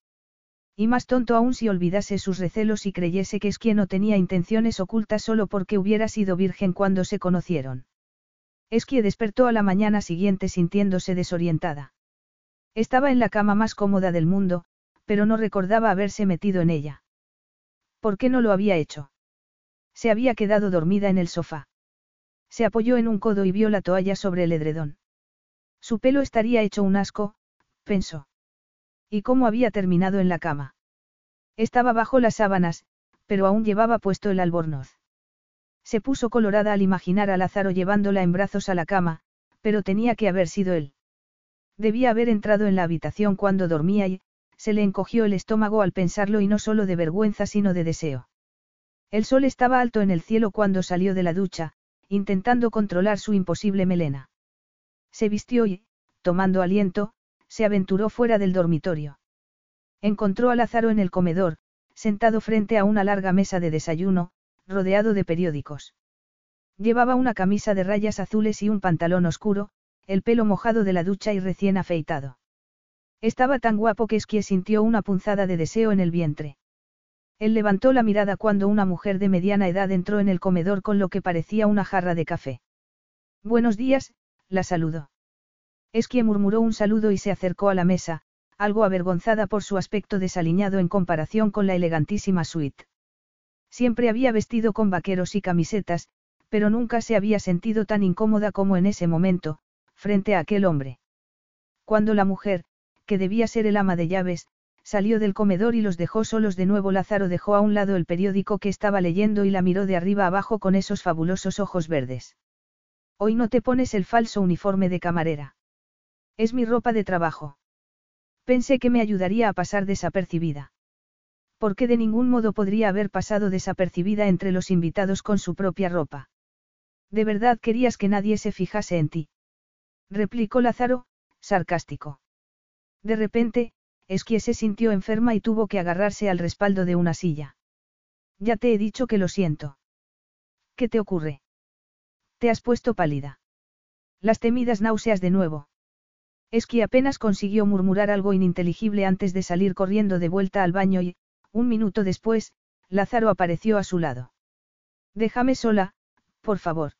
Y más tonto aún si olvidase sus recelos y creyese que es quien no tenía intenciones ocultas solo porque hubiera sido virgen cuando se conocieron. Esquie despertó a la mañana siguiente sintiéndose desorientada. Estaba en la cama más cómoda del mundo, pero no recordaba haberse metido en ella. ¿Por qué no lo había hecho? Se había quedado dormida en el sofá. Se apoyó en un codo y vio la toalla sobre el edredón. Su pelo estaría hecho un asco, pensó. ¿Y cómo había terminado en la cama? Estaba bajo las sábanas, pero aún llevaba puesto el albornoz. Se puso colorada al imaginar a Lázaro llevándola en brazos a la cama, pero tenía que haber sido él. Debía haber entrado en la habitación cuando dormía y, se le encogió el estómago al pensarlo y no solo de vergüenza sino de deseo. El sol estaba alto en el cielo cuando salió de la ducha, intentando controlar su imposible melena. Se vistió y, tomando aliento, se aventuró fuera del dormitorio. Encontró a Lázaro en el comedor, sentado frente a una larga mesa de desayuno, rodeado de periódicos. Llevaba una camisa de rayas azules y un pantalón oscuro, el pelo mojado de la ducha y recién afeitado. Estaba tan guapo que Esquie sintió una punzada de deseo en el vientre. Él levantó la mirada cuando una mujer de mediana edad entró en el comedor con lo que parecía una jarra de café. Buenos días, la saludó. Esquie murmuró un saludo y se acercó a la mesa, algo avergonzada por su aspecto desaliñado en comparación con la elegantísima suite. Siempre había vestido con vaqueros y camisetas, pero nunca se había sentido tan incómoda como en ese momento, frente a aquel hombre. Cuando la mujer, que debía ser el ama de llaves, salió del comedor y los dejó solos de nuevo, Lázaro dejó a un lado el periódico que estaba leyendo y la miró de arriba abajo con esos fabulosos ojos verdes. Hoy no te pones el falso uniforme de camarera. Es mi ropa de trabajo. Pensé que me ayudaría a pasar desapercibida. Porque de ningún modo podría haber pasado desapercibida entre los invitados con su propia ropa. ¿De verdad querías que nadie se fijase en ti? Replicó Lázaro, sarcástico. De repente, Esquie se sintió enferma y tuvo que agarrarse al respaldo de una silla. Ya te he dicho que lo siento. ¿Qué te ocurre? Te has puesto pálida. Las temidas náuseas de nuevo. Esquie apenas consiguió murmurar algo ininteligible antes de salir corriendo de vuelta al baño y, un minuto después, Lázaro apareció a su lado. Déjame sola, por favor.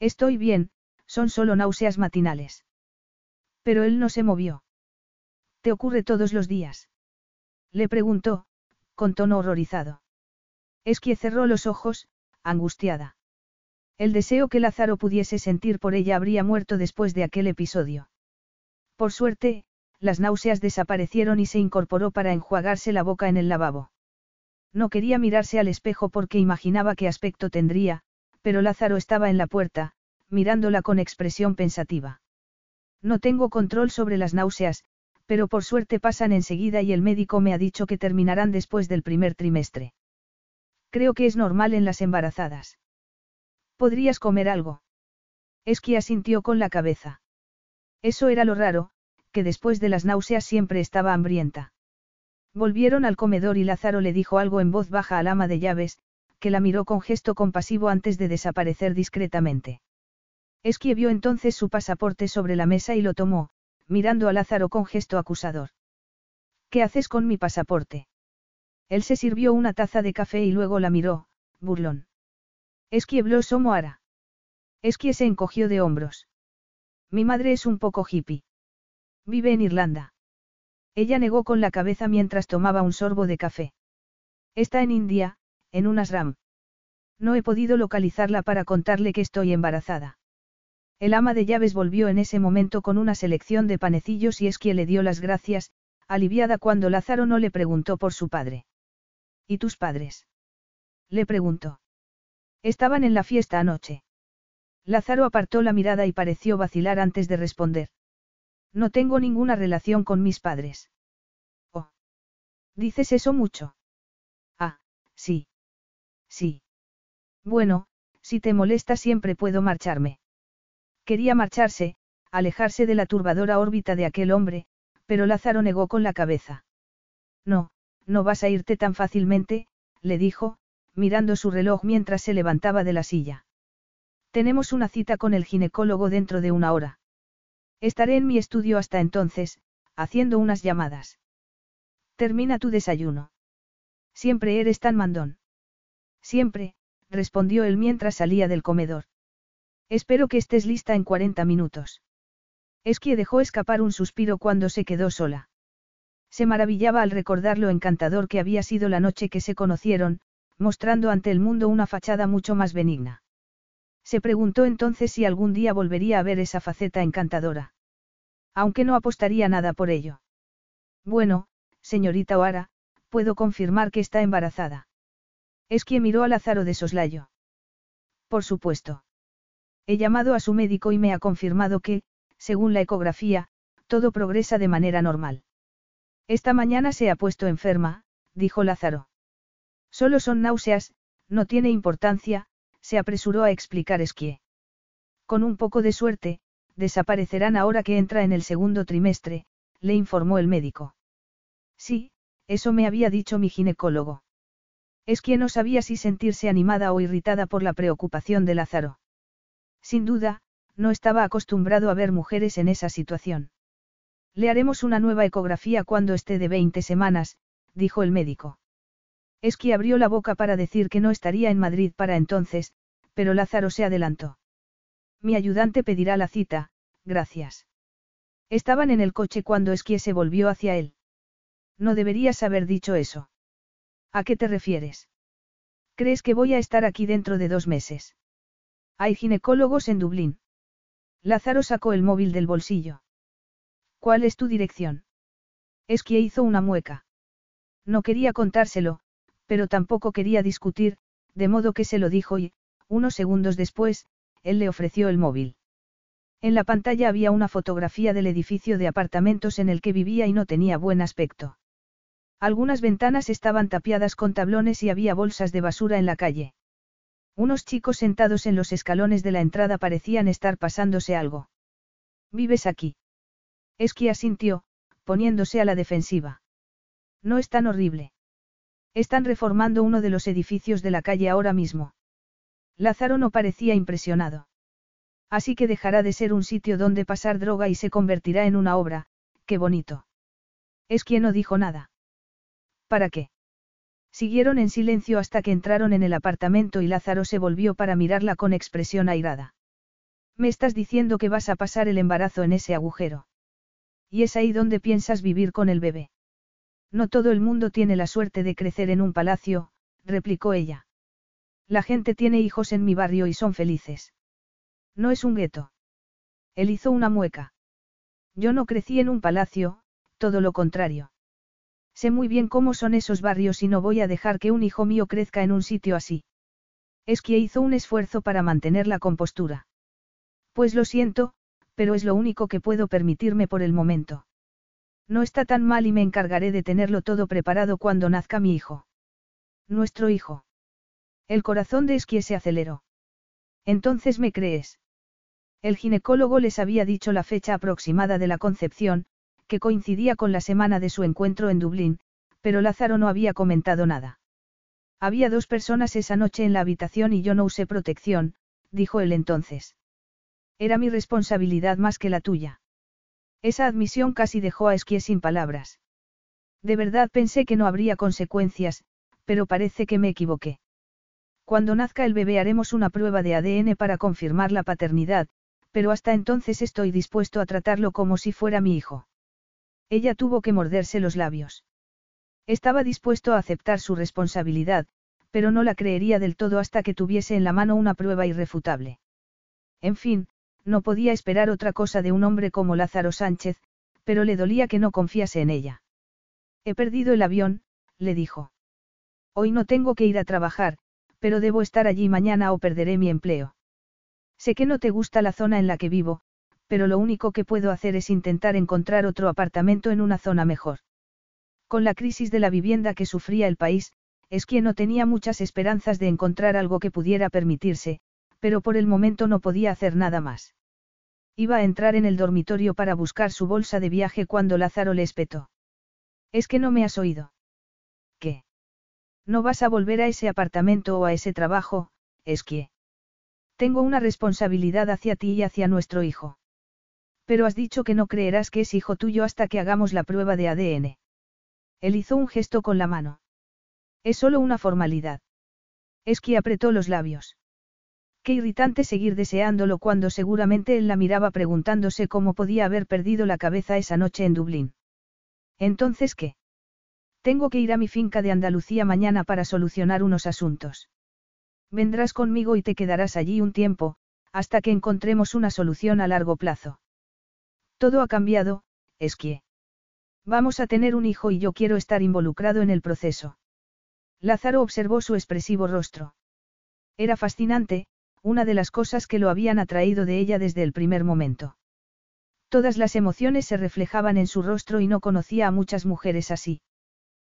Estoy bien, son solo náuseas matinales. Pero él no se movió. ¿Te ocurre todos los días? Le preguntó, con tono horrorizado. Esquie cerró los ojos, angustiada. El deseo que Lázaro pudiese sentir por ella habría muerto después de aquel episodio. Por suerte, las náuseas desaparecieron y se incorporó para enjuagarse la boca en el lavabo. No quería mirarse al espejo porque imaginaba qué aspecto tendría, pero Lázaro estaba en la puerta, mirándola con expresión pensativa. No tengo control sobre las náuseas, Pero por suerte pasan enseguida y el médico me ha dicho que terminarán después del primer trimestre. Creo que es normal en las embarazadas. ¿Podrías comer algo? Esquia sintió con la cabeza. Eso era lo raro, que después de las náuseas siempre estaba hambrienta. Volvieron al comedor y Lázaro le dijo algo en voz baja al ama de llaves, que la miró con gesto compasivo antes de desaparecer discretamente. Esquie vio entonces su pasaporte sobre la mesa y lo tomó, mirando a Lázaro con gesto acusador. ¿Qué haces con mi pasaporte? Él se sirvió una taza de café y luego la miró, burlón. Esquie somo Moara. Esquie se encogió de hombros. Mi madre es un poco hippie. Vive en Irlanda. Ella negó con la cabeza mientras tomaba un sorbo de café. Está en India, en un ashram. No he podido localizarla para contarle que estoy embarazada. El ama de llaves volvió en ese momento con una selección de panecillos y Esquie le dio las gracias, aliviada cuando Lázaro no le preguntó por su padre. ¿Y tus padres? Le preguntó. Estaban en la fiesta anoche. Lázaro apartó la mirada y pareció vacilar antes de responder. No tengo ninguna relación con mis padres. Oh. ¿Dices eso mucho? Ah, sí. Sí. Bueno, si te molesta siempre puedo marcharme. Quería marcharse, alejarse de la turbadora órbita de aquel hombre, pero Lázaro negó con la cabeza. No, no vas a irte tan fácilmente, le dijo, mirando su reloj mientras se levantaba de la silla. Tenemos una cita con el ginecólogo dentro de una hora. Estaré en mi estudio hasta entonces, haciendo unas llamadas. Termina tu desayuno. Siempre eres tan mandón. Siempre, respondió él mientras salía del comedor. Espero que estés lista en 40 minutos. Esquie dejó escapar un suspiro cuando se quedó sola. Se maravillaba al recordar lo encantador que había sido la noche que se conocieron, mostrando ante el mundo una fachada mucho más benigna. Se preguntó entonces si algún día volvería a ver esa faceta encantadora. Aunque no apostaría nada por ello. Bueno, señorita Oara, puedo confirmar que está embarazada. Esquie miró a Lázaro de soslayo. Por supuesto. He llamado a su médico y me ha confirmado que, según la ecografía, todo progresa de manera normal. Esta mañana se ha puesto enferma, dijo Lázaro. Solo son náuseas, no tiene importancia, se apresuró a explicar Esquie. Con un poco de suerte, desaparecerán ahora que entra en el segundo trimestre, le informó el médico. Sí, eso me había dicho mi ginecólogo. Esquie no sabía si sentirse animada o irritada por la preocupación de Lázaro. Sin duda, no estaba acostumbrado a ver mujeres en esa situación. Le haremos una nueva ecografía cuando esté de 20 semanas, dijo el médico. Esqui abrió la boca para decir que no estaría en Madrid para entonces, pero Lázaro se adelantó. Mi ayudante pedirá la cita, gracias. Estaban en el coche cuando Esquie se volvió hacia él. No deberías haber dicho eso. ¿A qué te refieres? ¿Crees que voy a estar aquí dentro de dos meses? Hay ginecólogos en Dublín. Lázaro sacó el móvil del bolsillo. ¿Cuál es tu dirección? Es que hizo una mueca. No quería contárselo, pero tampoco quería discutir, de modo que se lo dijo y, unos segundos después, él le ofreció el móvil. En la pantalla había una fotografía del edificio de apartamentos en el que vivía y no tenía buen aspecto. Algunas ventanas estaban tapiadas con tablones y había bolsas de basura en la calle. Unos chicos sentados en los escalones de la entrada parecían estar pasándose algo. ¿Vives aquí? Esquia sintió, poniéndose a la defensiva. No es tan horrible. Están reformando uno de los edificios de la calle ahora mismo. Lázaro no parecía impresionado. Así que dejará de ser un sitio donde pasar droga y se convertirá en una obra, qué bonito. Esquia no dijo nada. ¿Para qué? Siguieron en silencio hasta que entraron en el apartamento y Lázaro se volvió para mirarla con expresión airada. Me estás diciendo que vas a pasar el embarazo en ese agujero. Y es ahí donde piensas vivir con el bebé. No todo el mundo tiene la suerte de crecer en un palacio, replicó ella. La gente tiene hijos en mi barrio y son felices. No es un gueto. Él hizo una mueca. Yo no crecí en un palacio, todo lo contrario. Sé muy bien cómo son esos barrios y no voy a dejar que un hijo mío crezca en un sitio así. Es que hizo un esfuerzo para mantener la compostura. Pues lo siento, pero es lo único que puedo permitirme por el momento. No está tan mal y me encargaré de tenerlo todo preparado cuando nazca mi hijo. Nuestro hijo. El corazón de Esquie se aceleró. Entonces me crees. El ginecólogo les había dicho la fecha aproximada de la concepción, que coincidía con la semana de su encuentro en Dublín, pero Lázaro no había comentado nada. Había dos personas esa noche en la habitación y yo no usé protección, dijo él entonces. Era mi responsabilidad más que la tuya. Esa admisión casi dejó a Esquie sin palabras. De verdad pensé que no habría consecuencias, pero parece que me equivoqué. Cuando nazca el bebé haremos una prueba de ADN para confirmar la paternidad, pero hasta entonces estoy dispuesto a tratarlo como si fuera mi hijo. Ella tuvo que morderse los labios. Estaba dispuesto a aceptar su responsabilidad, pero no la creería del todo hasta que tuviese en la mano una prueba irrefutable. En fin, no podía esperar otra cosa de un hombre como Lázaro Sánchez, pero le dolía que no confiase en ella. He perdido el avión, le dijo. Hoy no tengo que ir a trabajar, pero debo estar allí mañana o perderé mi empleo. Sé que no te gusta la zona en la que vivo, pero lo único que puedo hacer es intentar encontrar otro apartamento en una zona mejor. Con la crisis de la vivienda que sufría el país, es quien no tenía muchas esperanzas de encontrar algo que pudiera permitirse, pero por el momento no podía hacer nada más. Iba a entrar en el dormitorio para buscar su bolsa de viaje cuando Lázaro le espetó. Es que no me has oído. ¿Qué? No vas a volver a ese apartamento o a ese trabajo, es que. Tengo una responsabilidad hacia ti y hacia nuestro hijo. Pero has dicho que no creerás que es hijo tuyo hasta que hagamos la prueba de ADN. Él hizo un gesto con la mano. Es solo una formalidad. Es que apretó los labios. Qué irritante seguir deseándolo cuando seguramente él la miraba preguntándose cómo podía haber perdido la cabeza esa noche en Dublín. Entonces, ¿qué? Tengo que ir a mi finca de Andalucía mañana para solucionar unos asuntos. Vendrás conmigo y te quedarás allí un tiempo, hasta que encontremos una solución a largo plazo. Todo ha cambiado, Esquie. Vamos a tener un hijo y yo quiero estar involucrado en el proceso. Lázaro observó su expresivo rostro. Era fascinante, una de las cosas que lo habían atraído de ella desde el primer momento. Todas las emociones se reflejaban en su rostro y no conocía a muchas mujeres así.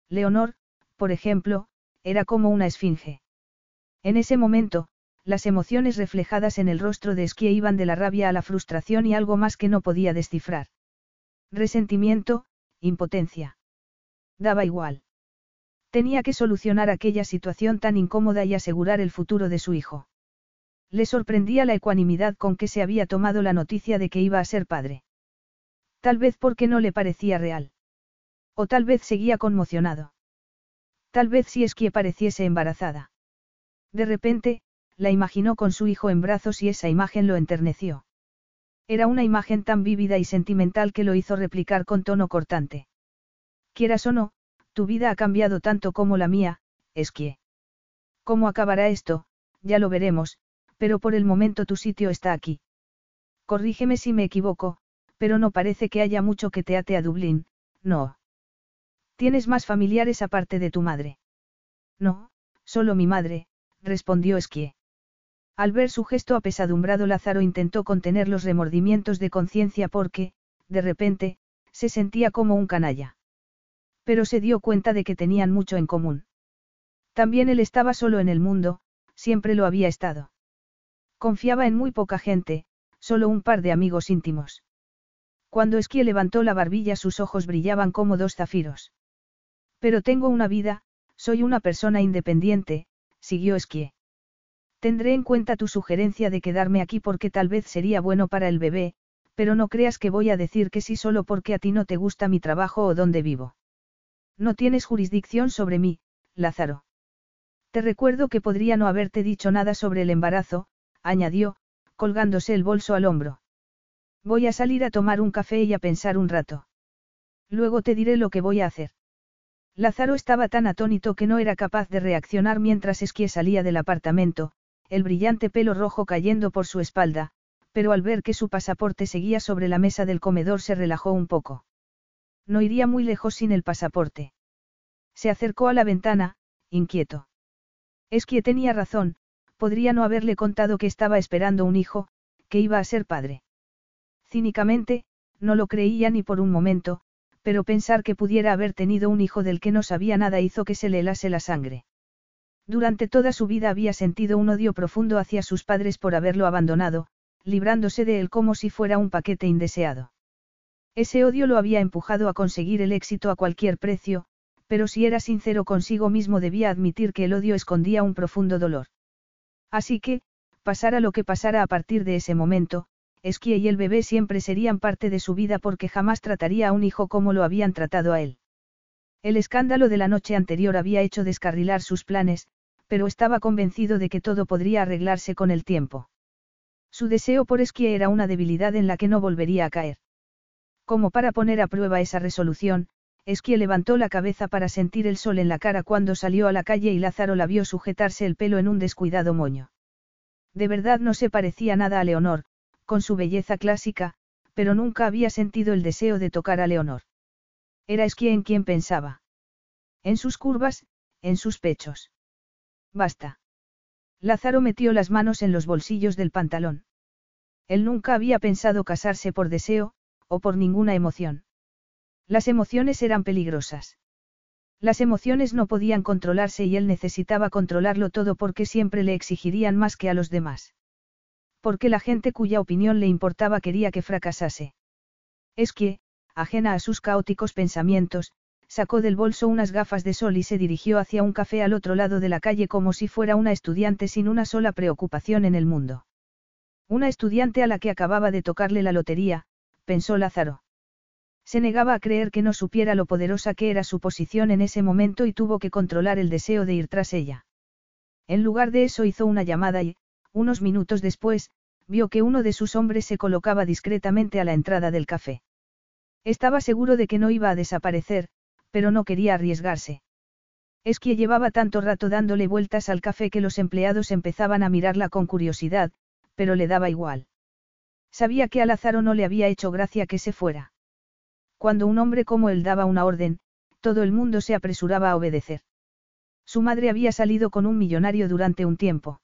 Leonor, por ejemplo, era como una esfinge. En ese momento, las emociones reflejadas en el rostro de Esquie iban de la rabia a la frustración y algo más que no podía descifrar. Resentimiento, impotencia. Daba igual. Tenía que solucionar aquella situación tan incómoda y asegurar el futuro de su hijo. Le sorprendía la ecuanimidad con que se había tomado la noticia de que iba a ser padre. Tal vez porque no le parecía real. O tal vez seguía conmocionado. Tal vez si Esquie pareciese embarazada. De repente, la imaginó con su hijo en brazos y esa imagen lo enterneció. Era una imagen tan vívida y sentimental que lo hizo replicar con tono cortante. Quieras o no, tu vida ha cambiado tanto como la mía, Esquie. ¿Cómo acabará esto? Ya lo veremos, pero por el momento tu sitio está aquí. Corrígeme si me equivoco, pero no parece que haya mucho que te ate a Dublín, no. ¿Tienes más familiares aparte de tu madre? No, solo mi madre, respondió Esquie. Al ver su gesto apesadumbrado Lázaro intentó contener los remordimientos de conciencia porque, de repente, se sentía como un canalla. Pero se dio cuenta de que tenían mucho en común. También él estaba solo en el mundo, siempre lo había estado. Confiaba en muy poca gente, solo un par de amigos íntimos. Cuando Esquie levantó la barbilla sus ojos brillaban como dos zafiros. Pero tengo una vida, soy una persona independiente, siguió Esquie. Tendré en cuenta tu sugerencia de quedarme aquí porque tal vez sería bueno para el bebé, pero no creas que voy a decir que sí solo porque a ti no te gusta mi trabajo o donde vivo. No tienes jurisdicción sobre mí, Lázaro. Te recuerdo que podría no haberte dicho nada sobre el embarazo, añadió, colgándose el bolso al hombro. Voy a salir a tomar un café y a pensar un rato. Luego te diré lo que voy a hacer. Lázaro estaba tan atónito que no era capaz de reaccionar mientras Esquie salía del apartamento, el brillante pelo rojo cayendo por su espalda, pero al ver que su pasaporte seguía sobre la mesa del comedor se relajó un poco. No iría muy lejos sin el pasaporte. Se acercó a la ventana, inquieto. Esquie tenía razón, podría no haberle contado que estaba esperando un hijo, que iba a ser padre. Cínicamente, no lo creía ni por un momento, pero pensar que pudiera haber tenido un hijo del que no sabía nada hizo que se le helase la sangre. Durante toda su vida había sentido un odio profundo hacia sus padres por haberlo abandonado, librándose de él como si fuera un paquete indeseado. Ese odio lo había empujado a conseguir el éxito a cualquier precio, pero si era sincero consigo mismo debía admitir que el odio escondía un profundo dolor. Así que, pasara lo que pasara a partir de ese momento, Esquie y el bebé siempre serían parte de su vida porque jamás trataría a un hijo como lo habían tratado a él. El escándalo de la noche anterior había hecho descarrilar sus planes, pero estaba convencido de que todo podría arreglarse con el tiempo. Su deseo por Esquie era una debilidad en la que no volvería a caer. Como para poner a prueba esa resolución, Esquie levantó la cabeza para sentir el sol en la cara cuando salió a la calle y Lázaro la vio sujetarse el pelo en un descuidado moño. De verdad no se parecía nada a Leonor, con su belleza clásica, pero nunca había sentido el deseo de tocar a Leonor. Era Esquie en quien pensaba. En sus curvas, en sus pechos. Basta. Lázaro metió las manos en los bolsillos del pantalón. Él nunca había pensado casarse por deseo, o por ninguna emoción. Las emociones eran peligrosas. Las emociones no podían controlarse y él necesitaba controlarlo todo porque siempre le exigirían más que a los demás. Porque la gente cuya opinión le importaba quería que fracasase. Es que, ajena a sus caóticos pensamientos, sacó del bolso unas gafas de sol y se dirigió hacia un café al otro lado de la calle como si fuera una estudiante sin una sola preocupación en el mundo. Una estudiante a la que acababa de tocarle la lotería, pensó Lázaro. Se negaba a creer que no supiera lo poderosa que era su posición en ese momento y tuvo que controlar el deseo de ir tras ella. En lugar de eso hizo una llamada y, unos minutos después, vio que uno de sus hombres se colocaba discretamente a la entrada del café. Estaba seguro de que no iba a desaparecer, pero no quería arriesgarse. Es que llevaba tanto rato dándole vueltas al café que los empleados empezaban a mirarla con curiosidad, pero le daba igual. Sabía que a Lázaro no le había hecho gracia que se fuera. Cuando un hombre como él daba una orden, todo el mundo se apresuraba a obedecer. Su madre había salido con un millonario durante un tiempo.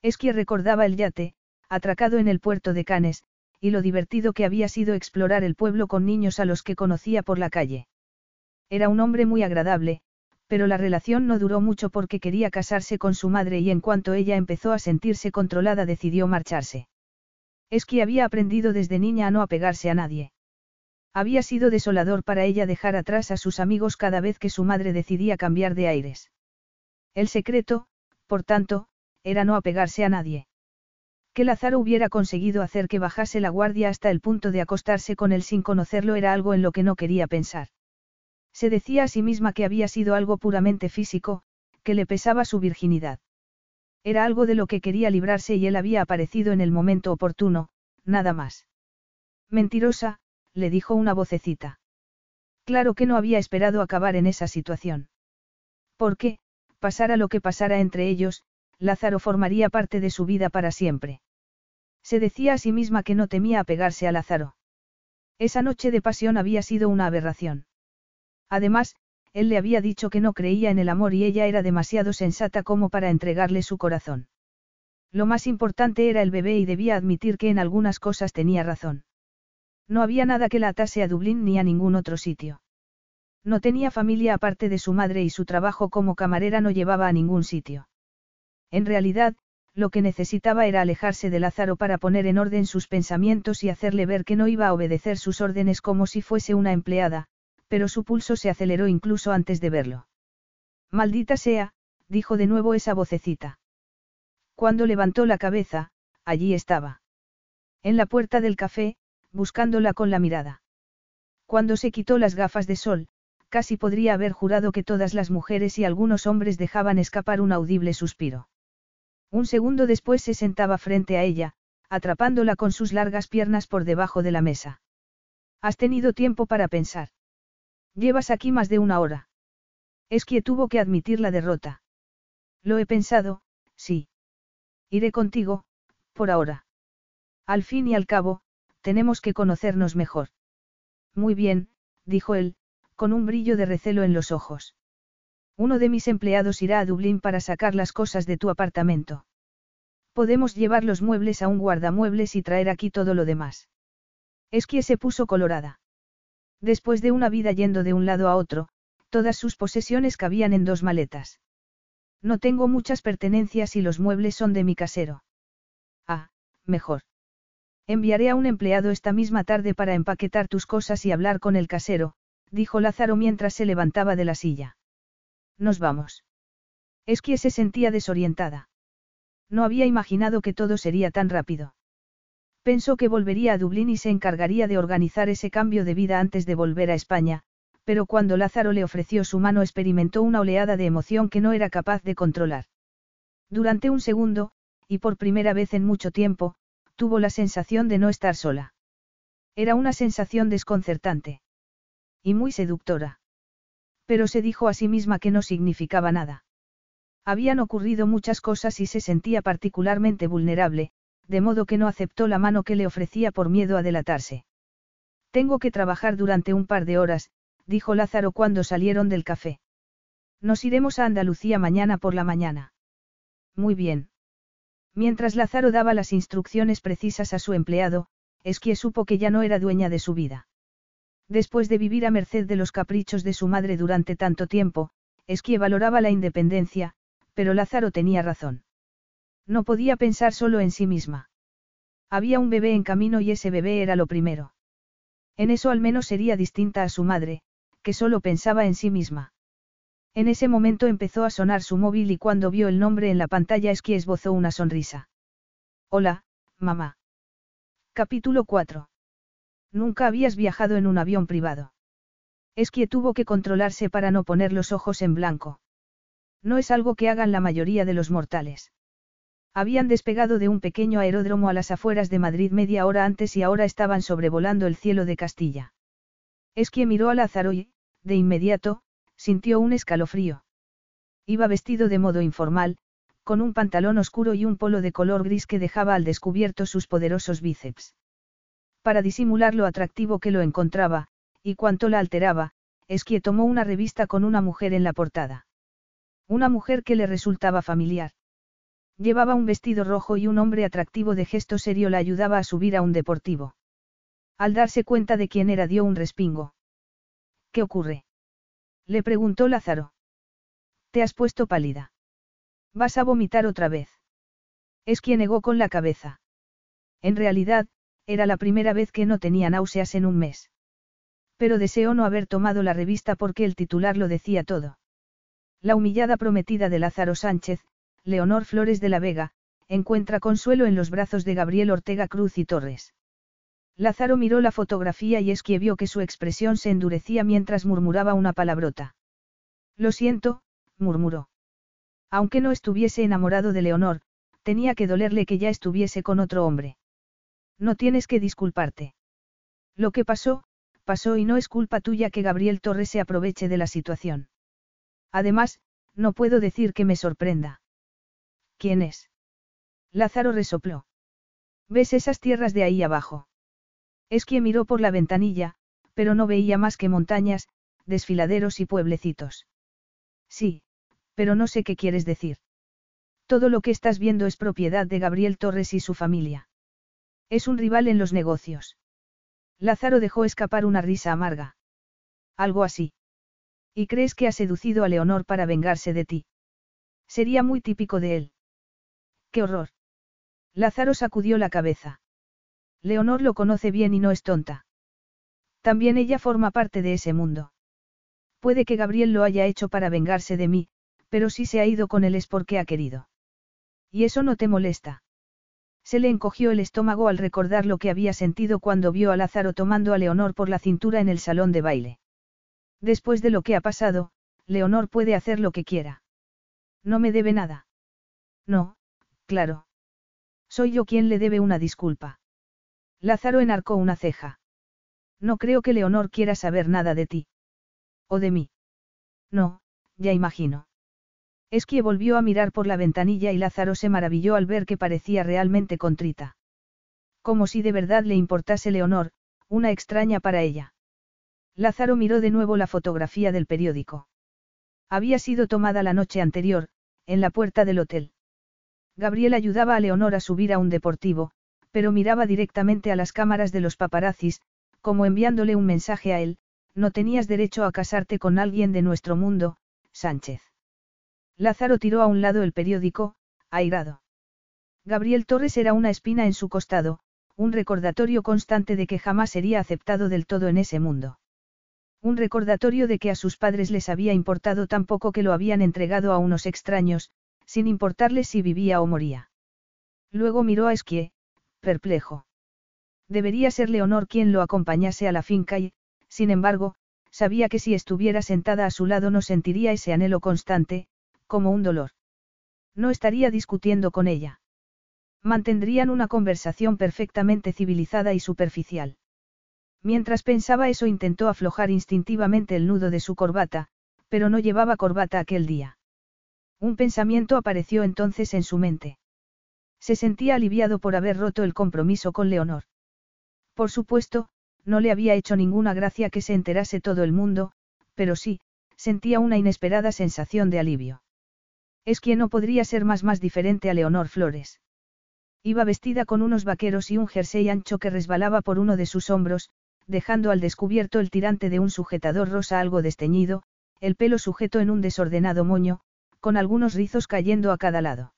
Esquie recordaba el yate, atracado en el puerto de Canes, y lo divertido que había sido explorar el pueblo con niños a los que conocía por la calle. Era un hombre muy agradable, pero la relación no duró mucho porque quería casarse con su madre y en cuanto ella empezó a sentirse controlada decidió marcharse. Esquie había aprendido desde niña a no apegarse a nadie. Había sido desolador para ella dejar atrás a sus amigos cada vez que su madre decidía cambiar de aires. El secreto, por tanto, era no apegarse a nadie. Que Lázaro hubiera conseguido hacer que bajase la guardia hasta el punto de acostarse con él sin conocerlo era algo en lo que no quería pensar. Se decía a sí misma que había sido algo puramente físico, que le pesaba su virginidad. Era algo de lo que quería librarse y él había aparecido en el momento oportuno, nada más. Mentirosa, le dijo una vocecita. Claro que no había esperado acabar en esa situación. Porque, pasara lo que pasara entre ellos, Lázaro formaría parte de su vida para siempre. Se decía a sí misma que no temía apegarse a Lázaro. Esa noche de pasión había sido una aberración. Además, él le había dicho que no creía en el amor y ella era demasiado sensata como para entregarle su corazón. Lo más importante era el bebé y debía admitir que en algunas cosas tenía razón. No había nada que la atase a Dublín ni a ningún otro sitio. No tenía familia aparte de su madre y su trabajo como camarera no llevaba a ningún sitio. En realidad, lo que necesitaba era alejarse de Lázaro para poner en orden sus pensamientos y hacerle ver que no iba a obedecer sus órdenes como si fuese una empleada, pero su pulso se aceleró incluso antes de verlo. Maldita sea, dijo de nuevo esa vocecita. Cuando levantó la cabeza, allí estaba. En la puerta del café, buscándola con la mirada. Cuando se quitó las gafas de sol, casi podría haber jurado que todas las mujeres y algunos hombres dejaban escapar un audible suspiro. Un segundo después se sentaba frente a ella, atrapándola con sus largas piernas por debajo de la mesa. Has tenido tiempo para pensar. Llevas aquí más de una hora. Es que tuvo que admitir la derrota. Lo he pensado, sí. Iré contigo, por ahora. Al fin y al cabo, tenemos que conocernos mejor. Muy bien, dijo él, con un brillo de recelo en los ojos. Uno de mis empleados irá a Dublín para sacar las cosas de tu apartamento. Podemos llevar los muebles a un guardamuebles y traer aquí todo lo demás. Es que se puso colorada. Después de una vida yendo de un lado a otro, todas sus posesiones cabían en dos maletas. No tengo muchas pertenencias y los muebles son de mi casero. Ah, mejor. Enviaré a un empleado esta misma tarde para empaquetar tus cosas y hablar con el casero, dijo Lázaro mientras se levantaba de la silla. Nos vamos. Esquie se sentía desorientada. No había imaginado que todo sería tan rápido. Pensó que volvería a Dublín y se encargaría de organizar ese cambio de vida antes de volver a España, pero cuando Lázaro le ofreció su mano experimentó una oleada de emoción que no era capaz de controlar. Durante un segundo, y por primera vez en mucho tiempo, tuvo la sensación de no estar sola. Era una sensación desconcertante. Y muy seductora. Pero se dijo a sí misma que no significaba nada. Habían ocurrido muchas cosas y se sentía particularmente vulnerable, de modo que no aceptó la mano que le ofrecía por miedo a delatarse. Tengo que trabajar durante un par de horas, dijo Lázaro cuando salieron del café. Nos iremos a Andalucía mañana por la mañana. Muy bien. Mientras Lázaro daba las instrucciones precisas a su empleado, Esquie supo que ya no era dueña de su vida. Después de vivir a merced de los caprichos de su madre durante tanto tiempo, Esquie valoraba la independencia, pero Lázaro tenía razón. No podía pensar solo en sí misma. Había un bebé en camino y ese bebé era lo primero. En eso al menos sería distinta a su madre, que solo pensaba en sí misma. En ese momento empezó a sonar su móvil y cuando vio el nombre en la pantalla Esquí esbozó una sonrisa. Hola, mamá. Capítulo 4. Nunca habías viajado en un avión privado. Esquie tuvo que controlarse para no poner los ojos en blanco. No es algo que hagan la mayoría de los mortales. Habían despegado de un pequeño aeródromo a las afueras de Madrid media hora antes y ahora estaban sobrevolando el cielo de Castilla. Esquie miró a Lázaro y, de inmediato, sintió un escalofrío. Iba vestido de modo informal, con un pantalón oscuro y un polo de color gris que dejaba al descubierto sus poderosos bíceps. Para disimular lo atractivo que lo encontraba, y cuánto la alteraba, Esquie tomó una revista con una mujer en la portada. Una mujer que le resultaba familiar. Llevaba un vestido rojo y un hombre atractivo de gesto serio la ayudaba a subir a un deportivo. Al darse cuenta de quién era dio un respingo. ¿Qué ocurre? Le preguntó Lázaro. Te has puesto pálida. ¿Vas a vomitar otra vez? Es quien negó con la cabeza. En realidad, era la primera vez que no tenía náuseas en un mes. Pero deseó no haber tomado la revista porque el titular lo decía todo. La humillada prometida de Lázaro Sánchez, Leonor Flores de la Vega, encuentra consuelo en los brazos de Gabriel Ortega Cruz y Torres. Lázaro miró la fotografía y Esquie vio que su expresión se endurecía mientras murmuraba una palabrota. Lo siento, murmuró. Aunque no estuviese enamorado de Leonor, tenía que dolerle que ya estuviese con otro hombre. No tienes que disculparte. Lo que pasó, pasó y no es culpa tuya que Gabriel Torres se aproveche de la situación. Además, no puedo decir que me sorprenda. ¿Quién es? Lázaro resopló. ¿Ves esas tierras de ahí abajo? Esquie miró por la ventanilla, pero no veía más que montañas, desfiladeros y pueblecitos. Sí, pero no sé qué quieres decir. Todo lo que estás viendo es propiedad de Gabriel Torres y su familia. Es un rival en los negocios. Lázaro dejó escapar una risa amarga. Algo así. ¿Y crees que ha seducido a Leonor para vengarse de ti? Sería muy típico de él. ¡Qué horror! Lázaro sacudió la cabeza. Leonor lo conoce bien y no es tonta. También ella forma parte de ese mundo. Puede que Gabriel lo haya hecho para vengarse de mí, pero si se ha ido con él es porque ha querido. ¿Y eso no te molesta? Se le encogió el estómago al recordar lo que había sentido cuando vio a Lázaro tomando a Leonor por la cintura en el salón de baile. Después de lo que ha pasado, Leonor puede hacer lo que quiera. No me debe nada. No, claro. Soy yo quien le debe una disculpa. Lázaro enarcó una ceja. No creo que Leonor quiera saber nada de ti. O de mí. No, ya imagino. Esquie volvió a mirar por la ventanilla y Lázaro se maravilló al ver que parecía realmente contrita. Como si de verdad le importase Leonor, una extraña para ella. Lázaro miró de nuevo la fotografía del periódico. Había sido tomada la noche anterior, en la puerta del hotel. Gabriel ayudaba a Leonor a subir a un deportivo, pero miraba directamente a las cámaras de los paparazzis, como enviándole un mensaje a él, no tenías derecho a casarte con alguien de nuestro mundo, Sánchez. Lázaro tiró a un lado el periódico, airado. Gabriel Torres era una espina en su costado, un recordatorio constante de que jamás sería aceptado del todo en ese mundo. Un recordatorio de que a sus padres les había importado tan poco que lo habían entregado a unos extraños, sin importarles si vivía o moría. Luego miró a Esquie, perplejo. Debería ser Leonor quien lo acompañase a la finca y, sin embargo, sabía que si estuviera sentada a su lado no sentiría ese anhelo constante, como un dolor. No estaría discutiendo con ella. Mantendrían una conversación perfectamente civilizada y superficial. Mientras pensaba eso intentó aflojar instintivamente el nudo de su corbata, pero no llevaba corbata aquel día. Un pensamiento apareció entonces en su mente. Se sentía aliviado por haber roto el compromiso con Leonor. Por supuesto, no le había hecho ninguna gracia que se enterase todo el mundo, pero sí, sentía una inesperada sensación de alivio. Es quien no podría ser más más diferente a Leonor Flores. Iba vestida con unos vaqueros y un jersey ancho que resbalaba por uno de sus hombros, dejando al descubierto el tirante de un sujetador rosa algo desteñido, el pelo sujeto en un desordenado moño, con algunos rizos cayendo a cada lado.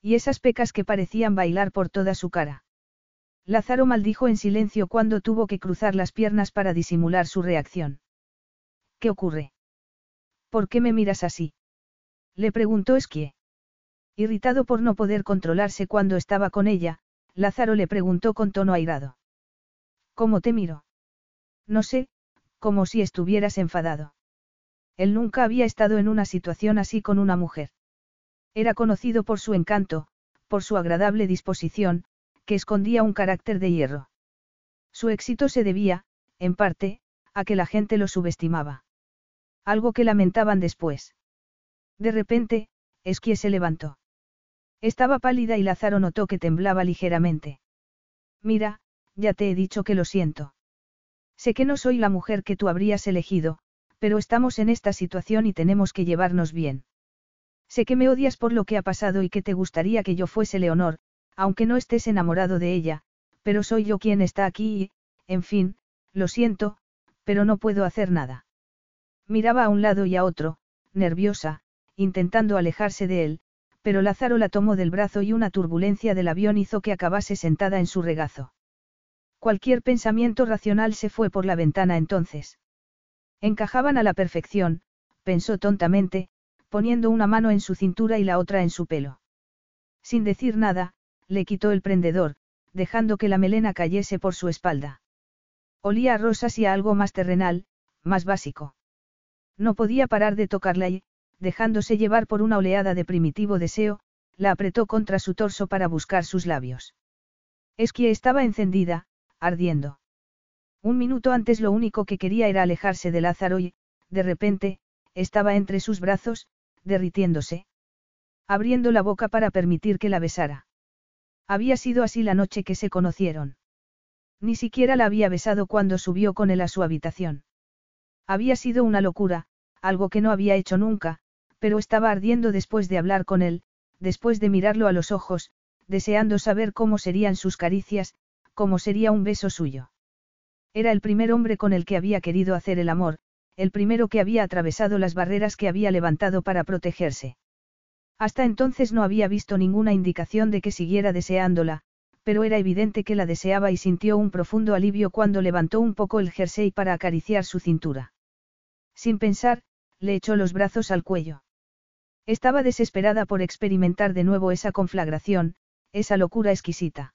Y esas pecas que parecían bailar por toda su cara. Lázaro maldijo en silencio cuando tuvo que cruzar las piernas para disimular su reacción. ¿Qué ocurre? ¿Por qué me miras así? Le preguntó Esquie. Irritado por no poder controlarse cuando estaba con ella, Lázaro le preguntó con tono airado. ¿Cómo te miro? No sé, como si estuvieras enfadado. Él nunca había estado en una situación así con una mujer. Era conocido por su encanto, por su agradable disposición, que escondía un carácter de hierro. Su éxito se debía, en parte, a que la gente lo subestimaba. Algo que lamentaban después. De repente, Esquie se levantó. Estaba pálida y Lázaro notó que temblaba ligeramente. Mira, ya te he dicho que lo siento. Sé que no soy la mujer que tú habrías elegido, pero estamos en esta situación y tenemos que llevarnos bien. Sé que me odias por lo que ha pasado y que te gustaría que yo fuese Leonor, aunque no estés enamorado de ella, pero soy yo quien está aquí y, en fin, lo siento, pero no puedo hacer nada. Miraba a un lado y a otro, nerviosa, intentando alejarse de él, pero Lázaro la tomó del brazo y una turbulencia del avión hizo que acabase sentada en su regazo. Cualquier pensamiento racional se fue por la ventana entonces. Encajaban a la perfección, pensó tontamente, poniendo una mano en su cintura y la otra en su pelo. Sin decir nada, le quitó el prendedor, dejando que la melena cayese por su espalda. Olía a rosas y a algo más terrenal, más básico. No podía parar de tocarla y, dejándose llevar por una oleada de primitivo deseo, la apretó contra su torso para buscar sus labios. Esquie estaba encendida, ardiendo. Un minuto antes lo único que quería era alejarse de Lázaro y, de repente, estaba entre sus brazos, derritiéndose. Abriendo la boca para permitir que la besara. Había sido así la noche que se conocieron. Ni siquiera la había besado cuando subió con él a su habitación. Había sido una locura, algo que no había hecho nunca, pero estaba ardiendo después de hablar con él, después de mirarlo a los ojos, deseando saber cómo serían sus caricias, cómo sería un beso suyo. Era el primer hombre con el que había querido hacer el amor, el primero que había atravesado las barreras que había levantado para protegerse. Hasta entonces no había visto ninguna indicación de que siguiera deseándola, pero era evidente que la deseaba y sintió un profundo alivio cuando levantó un poco el jersey para acariciar su cintura. Sin pensar, le echó los brazos al cuello. Estaba desesperada por experimentar de nuevo esa conflagración, esa locura exquisita.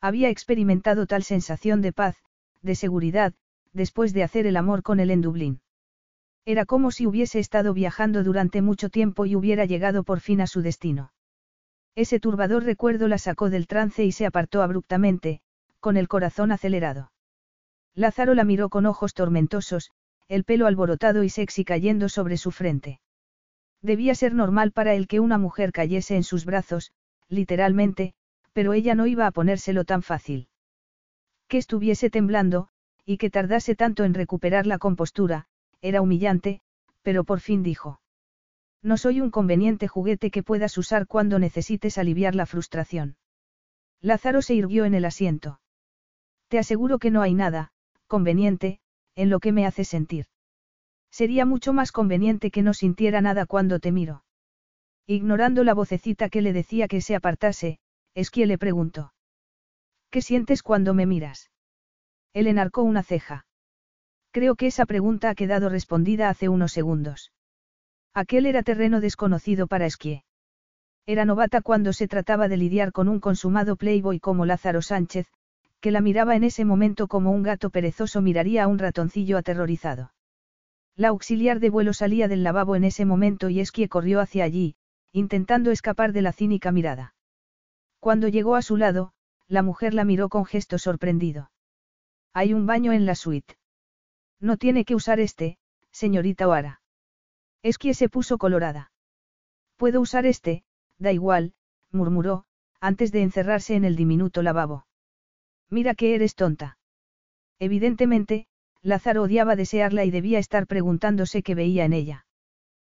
Había experimentado tal sensación de paz, de seguridad, después de hacer el amor con él en Dublín. Era como si hubiese estado viajando durante mucho tiempo y hubiera llegado por fin a su destino. Ese turbador recuerdo la sacó del trance y se apartó abruptamente, con el corazón acelerado. Lázaro la miró con ojos tormentosos, el pelo alborotado y sexy cayendo sobre su frente. Debía ser normal para él que una mujer cayese en sus brazos, literalmente, pero ella no iba a ponérselo tan fácil. Que estuviese temblando, y que tardase tanto en recuperar la compostura, era humillante, pero por fin dijo. No soy un conveniente juguete que puedas usar cuando necesites aliviar la frustración. Lázaro se irguió en el asiento. Te aseguro que no hay nada, conveniente, en lo que me hace sentir. Sería mucho más conveniente que no sintiera nada cuando te miro. Ignorando la vocecita que le decía que se apartase, Esquie le preguntó. ¿Qué sientes cuando me miras? Él enarcó una ceja. Creo que esa pregunta ha quedado respondida hace unos segundos. Aquel era terreno desconocido para Esquie. Era novata cuando se trataba de lidiar con un consumado playboy como Lázaro Sánchez, que la miraba en ese momento como un gato perezoso miraría a un ratoncillo aterrorizado. La auxiliar de vuelo salía del lavabo en ese momento y Esquie corrió hacia allí, intentando escapar de la cínica mirada. Cuando llegó a su lado, la mujer la miró con gesto sorprendido. Hay un baño en la suite. No tiene que usar este, señorita Oara. Esquie se puso colorada. Puedo usar este, da igual, murmuró, antes de encerrarse en el diminuto lavabo. Mira que eres tonta. Evidentemente, Lázaro odiaba desearla y debía estar preguntándose qué veía en ella.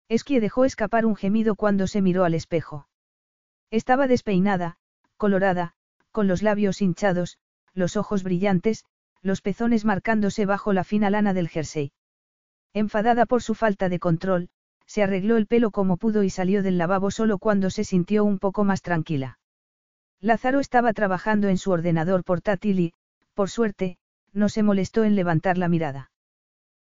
Esquie dejó escapar un gemido cuando se miró al espejo. Estaba despeinada, colorada, con los labios hinchados, los ojos brillantes, los pezones marcándose bajo la fina lana del jersey. Enfadada por su falta de control, se arregló el pelo como pudo y salió del lavabo solo cuando se sintió un poco más tranquila. Lázaro estaba trabajando en su ordenador portátil y, por suerte, no se molestó en levantar la mirada.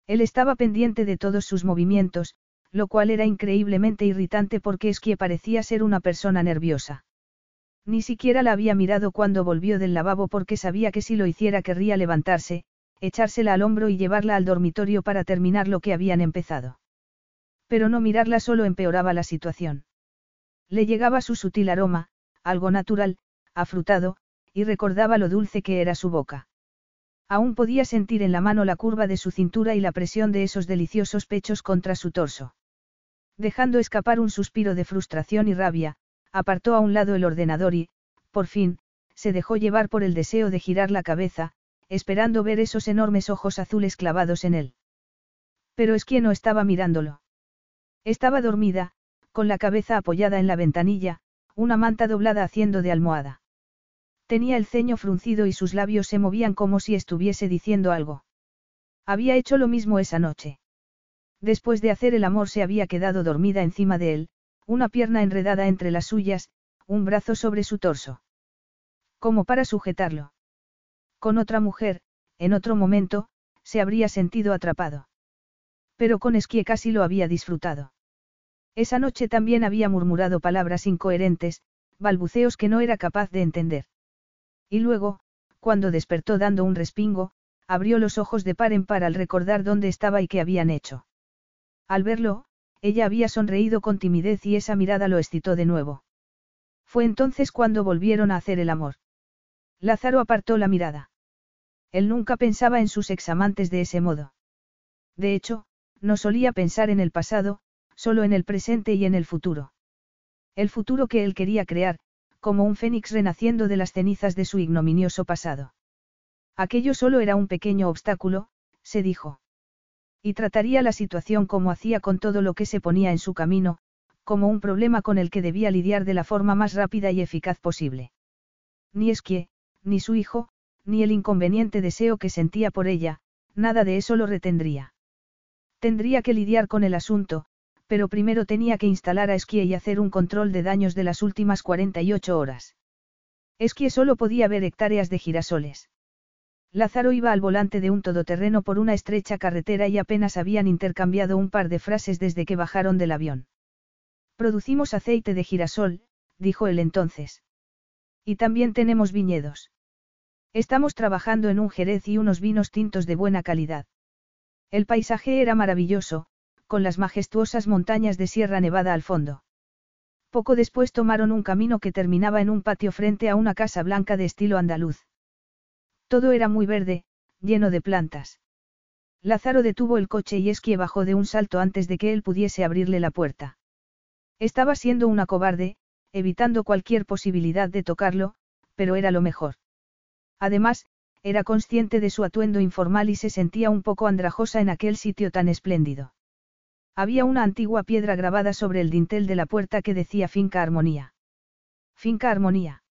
Él estaba pendiente de todos sus movimientos, lo cual era increíblemente irritante porque Esquie parecía ser una persona nerviosa. Ni siquiera la había mirado cuando volvió del lavabo porque sabía que si lo hiciera querría levantarse, echársela al hombro y llevarla al dormitorio para terminar lo que habían empezado. Pero no mirarla solo empeoraba la situación. Le llegaba su sutil aroma, algo natural, afrutado, y recordaba lo dulce que era su boca. Aún podía sentir en la mano la curva de su cintura y la presión de esos deliciosos pechos contra su torso. Dejando escapar un suspiro de frustración y rabia, apartó a un lado el ordenador y, por fin, se dejó llevar por el deseo de girar la cabeza, esperando ver esos enormes ojos azules clavados en él. Pero es que no estaba mirándolo. Estaba dormida, con la cabeza apoyada en la ventanilla, una manta doblada haciendo de almohada. Tenía el ceño fruncido y sus labios se movían como si estuviese diciendo algo. Había hecho lo mismo esa noche. Después de hacer el amor se había quedado dormida encima de él, una pierna enredada entre las suyas, un brazo sobre su torso. Como para sujetarlo. Con otra mujer, en otro momento, se habría sentido atrapado. Pero con Esquie casi lo había disfrutado. Esa noche también había murmurado palabras incoherentes, balbuceos que no era capaz de entender. Y luego, cuando despertó dando un respingo, abrió los ojos de par en par al recordar dónde estaba y qué habían hecho. Al verlo, ella había sonreído con timidez y esa mirada lo excitó de nuevo. Fue entonces cuando volvieron a hacer el amor. Lázaro apartó la mirada. Él nunca pensaba en sus examantes de ese modo. De hecho, no solía pensar en el pasado, solo en el presente y en el futuro. El futuro que él quería crear, como un fénix renaciendo de las cenizas de su ignominioso pasado. Aquello solo era un pequeño obstáculo, se dijo. Y trataría la situación como hacía con todo lo que se ponía en su camino, como un problema con el que debía lidiar de la forma más rápida y eficaz posible. Ni Esquie, ni su hijo, ni el inconveniente deseo que sentía por ella, nada de eso lo retendría. Tendría que lidiar con el asunto, pero primero tenía que instalar a Esquie y hacer un control de daños de las últimas 48 horas. Esquie solo podía ver hectáreas de girasoles. Lázaro iba al volante de un todoterreno por una estrecha carretera y apenas habían intercambiado un par de frases desde que bajaron del avión. Producimos aceite de girasol, dijo él entonces. Y también tenemos viñedos. Estamos trabajando en un jerez y unos vinos tintos de buena calidad. El paisaje era maravilloso, con las majestuosas montañas de Sierra Nevada al fondo. Poco después tomaron un camino que terminaba en un patio frente a una casa blanca de estilo andaluz. Todo era muy verde, lleno de plantas. Lázaro detuvo el coche y Esquie bajó de un salto antes de que él pudiese abrirle la puerta. Estaba siendo una cobarde, evitando cualquier posibilidad de tocarlo, pero era lo mejor. Además, era consciente de su atuendo informal y se sentía un poco andrajosa en aquel sitio tan espléndido. Había una antigua piedra grabada sobre el dintel de la puerta que decía Finca Armonía. Finca Armonía.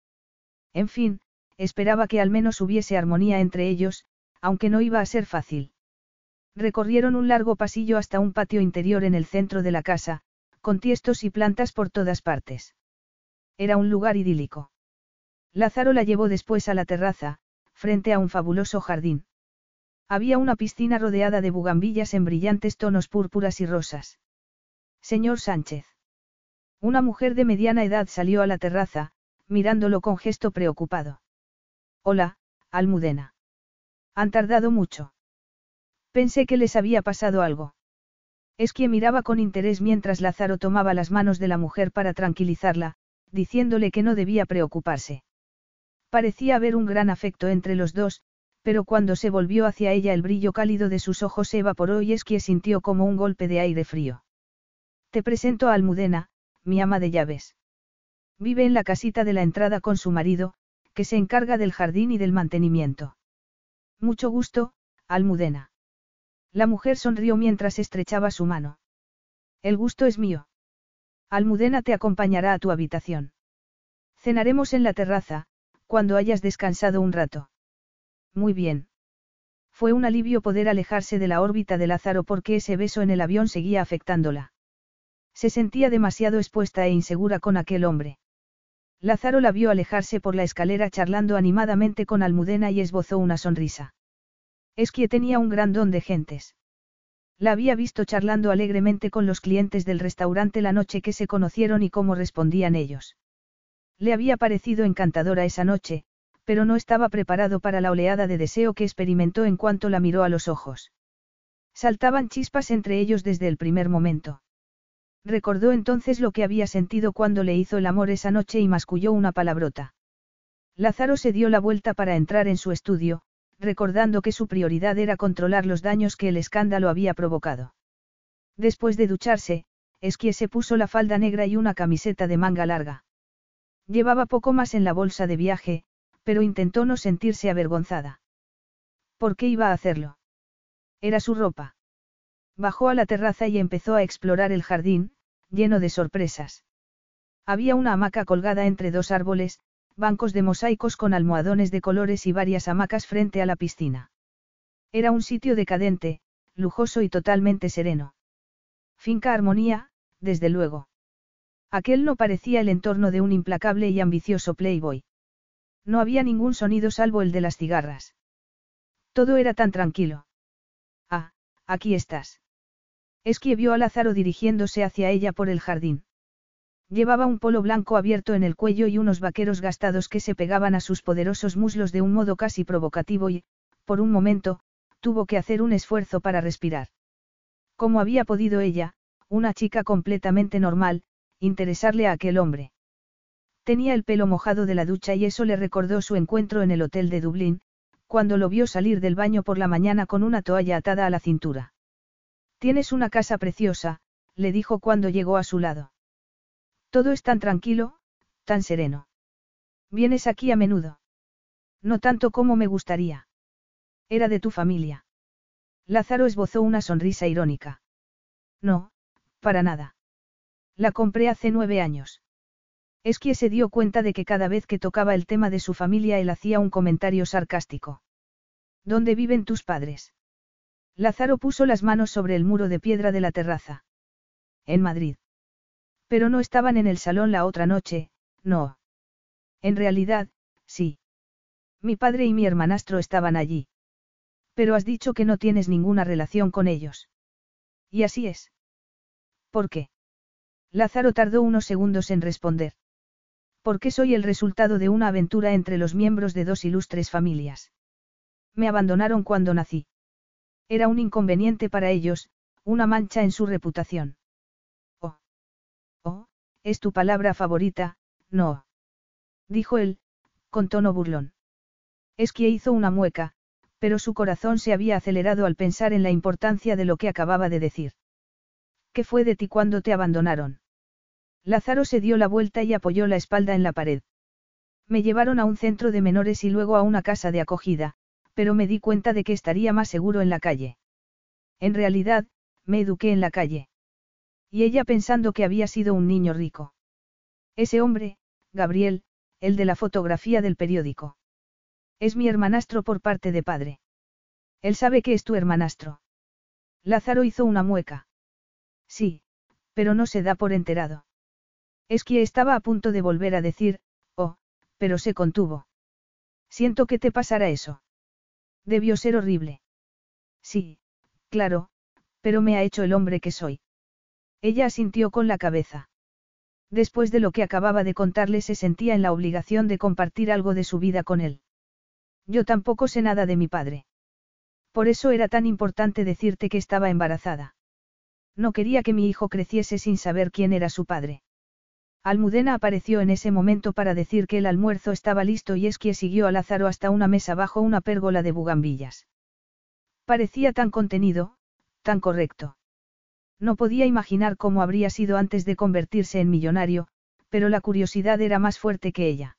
En fin, esperaba que al menos hubiese armonía entre ellos, aunque no iba a ser fácil. Recorrieron un largo pasillo hasta un patio interior en el centro de la casa, con tiestos y plantas por todas partes. Era un lugar idílico. Lázaro la llevó después a la terraza, frente a un fabuloso jardín. Había una piscina rodeada de bugambillas en brillantes tonos púrpuras y rosas. Señor Sánchez. Una mujer de mediana edad salió a la terraza, mirándolo con gesto preocupado. Hola, Almudena. Han tardado mucho. Pensé que les había pasado algo. Es que miraba con interés mientras Lázaro tomaba las manos de la mujer para tranquilizarla, diciéndole que no debía preocuparse. Parecía haber un gran afecto entre los dos, pero cuando se volvió hacia ella el brillo cálido de sus ojos se evaporó y Esquie sintió como un golpe de aire frío. Te presento a Almudena, mi ama de llaves. Vive en la casita de la entrada con su marido, que se encarga del jardín y del mantenimiento. Mucho gusto, Almudena. La mujer sonrió mientras estrechaba su mano. El gusto es mío. Almudena te acompañará a tu habitación. Cenaremos en la terraza, cuando hayas descansado un rato. Muy bien. Fue un alivio poder alejarse de la órbita de Lázaro porque ese beso en el avión seguía afectándola. Se sentía demasiado expuesta e insegura con aquel hombre. Lázaro la vio alejarse por la escalera charlando animadamente con Almudena y esbozó una sonrisa. Es que tenía un gran don de gentes. La había visto charlando alegremente con los clientes del restaurante la noche que se conocieron y cómo respondían ellos. Le había parecido encantadora esa noche, pero no estaba preparado para la oleada de deseo que experimentó en cuanto la miró a los ojos. Saltaban chispas entre ellos desde el primer momento. Recordó entonces lo que había sentido cuando le hizo el amor esa noche y masculló una palabrota. Lázaro se dio la vuelta para entrar en su estudio, recordando que su prioridad era controlar los daños que el escándalo había provocado. Después de ducharse, Esquie se puso la falda negra y una camiseta de manga larga. Llevaba poco más en la bolsa de viaje, pero intentó no sentirse avergonzada. ¿Por qué iba a hacerlo? Era su ropa. Bajó a la terraza y empezó a explorar el jardín, lleno de sorpresas. Había una hamaca colgada entre dos árboles, bancos de mosaicos con almohadones de colores y varias hamacas frente a la piscina. Era un sitio decadente, lujoso y totalmente sereno. Finca Armonía, desde luego. Aquel no parecía el entorno de un implacable y ambicioso playboy. No había ningún sonido salvo el de las cigarras. Todo era tan tranquilo. Ah, aquí estás. Esquie vio a Lázaro dirigiéndose hacia ella por el jardín. Llevaba un polo blanco abierto en el cuello y unos vaqueros gastados que se pegaban a sus poderosos muslos de un modo casi provocativo y, por un momento, tuvo que hacer un esfuerzo para respirar. ¿Cómo había podido ella, una chica completamente normal, interesarle a aquel hombre? Tenía el pelo mojado de la ducha y eso le recordó su encuentro en el hotel de Dublín, cuando lo vio salir del baño por la mañana con una toalla atada a la cintura. Tienes una casa preciosa, le dijo cuando llegó a su lado. Todo es tan tranquilo, tan sereno. Vienes aquí a menudo. No tanto como me gustaría. Era de tu familia. Lázaro esbozó una sonrisa irónica. No, para nada. La compré hace nueve años. Esquie se dio cuenta de que cada vez que tocaba el tema de su familia él hacía un comentario sarcástico. ¿Dónde viven tus padres? Lázaro puso las manos sobre el muro de piedra de la terraza. En Madrid. Pero no estaban en el salón la otra noche, no. En realidad, sí. Mi padre y mi hermanastro estaban allí. Pero has dicho que no tienes ninguna relación con ellos. Y así es. ¿Por qué? Lázaro tardó unos segundos en responder porque soy el resultado de una aventura entre los miembros de dos ilustres familias. Me abandonaron cuando nací. Era un inconveniente para ellos, una mancha en su reputación. Oh. Oh, es tu palabra favorita, no. Dijo él, con tono burlón. Es que hizo una mueca, pero su corazón se había acelerado al pensar en la importancia de lo que acababa de decir. ¿Qué fue de ti cuando te abandonaron? Lázaro se dio la vuelta y apoyó la espalda en la pared. Me llevaron a un centro de menores y luego a una casa de acogida, pero me di cuenta de que estaría más seguro en la calle. En realidad, me eduqué en la calle. Y ella pensando que había sido un niño rico. Ese hombre, Gabriel, el de la fotografía del periódico. Es mi hermanastro por parte de padre. Él sabe que es tu hermanastro. Lázaro hizo una mueca. Sí, pero no se da por enterado. Es que estaba a punto de volver a decir, oh, pero se contuvo. Siento que te pasara eso. Debió ser horrible. Sí, claro, pero me ha hecho el hombre que soy. Ella asintió con la cabeza. Después de lo que acababa de contarle se sentía en la obligación de compartir algo de su vida con él. Yo tampoco sé nada de mi padre. Por eso era tan importante decirte que estaba embarazada. No quería que mi hijo creciese sin saber quién era su padre. Almudena apareció en ese momento para decir que el almuerzo estaba listo y Esquie siguió a Lázaro hasta una mesa bajo una pérgola de bugambillas. Parecía tan contenido, tan correcto. No podía imaginar cómo habría sido antes de convertirse en millonario, pero la curiosidad era más fuerte que ella.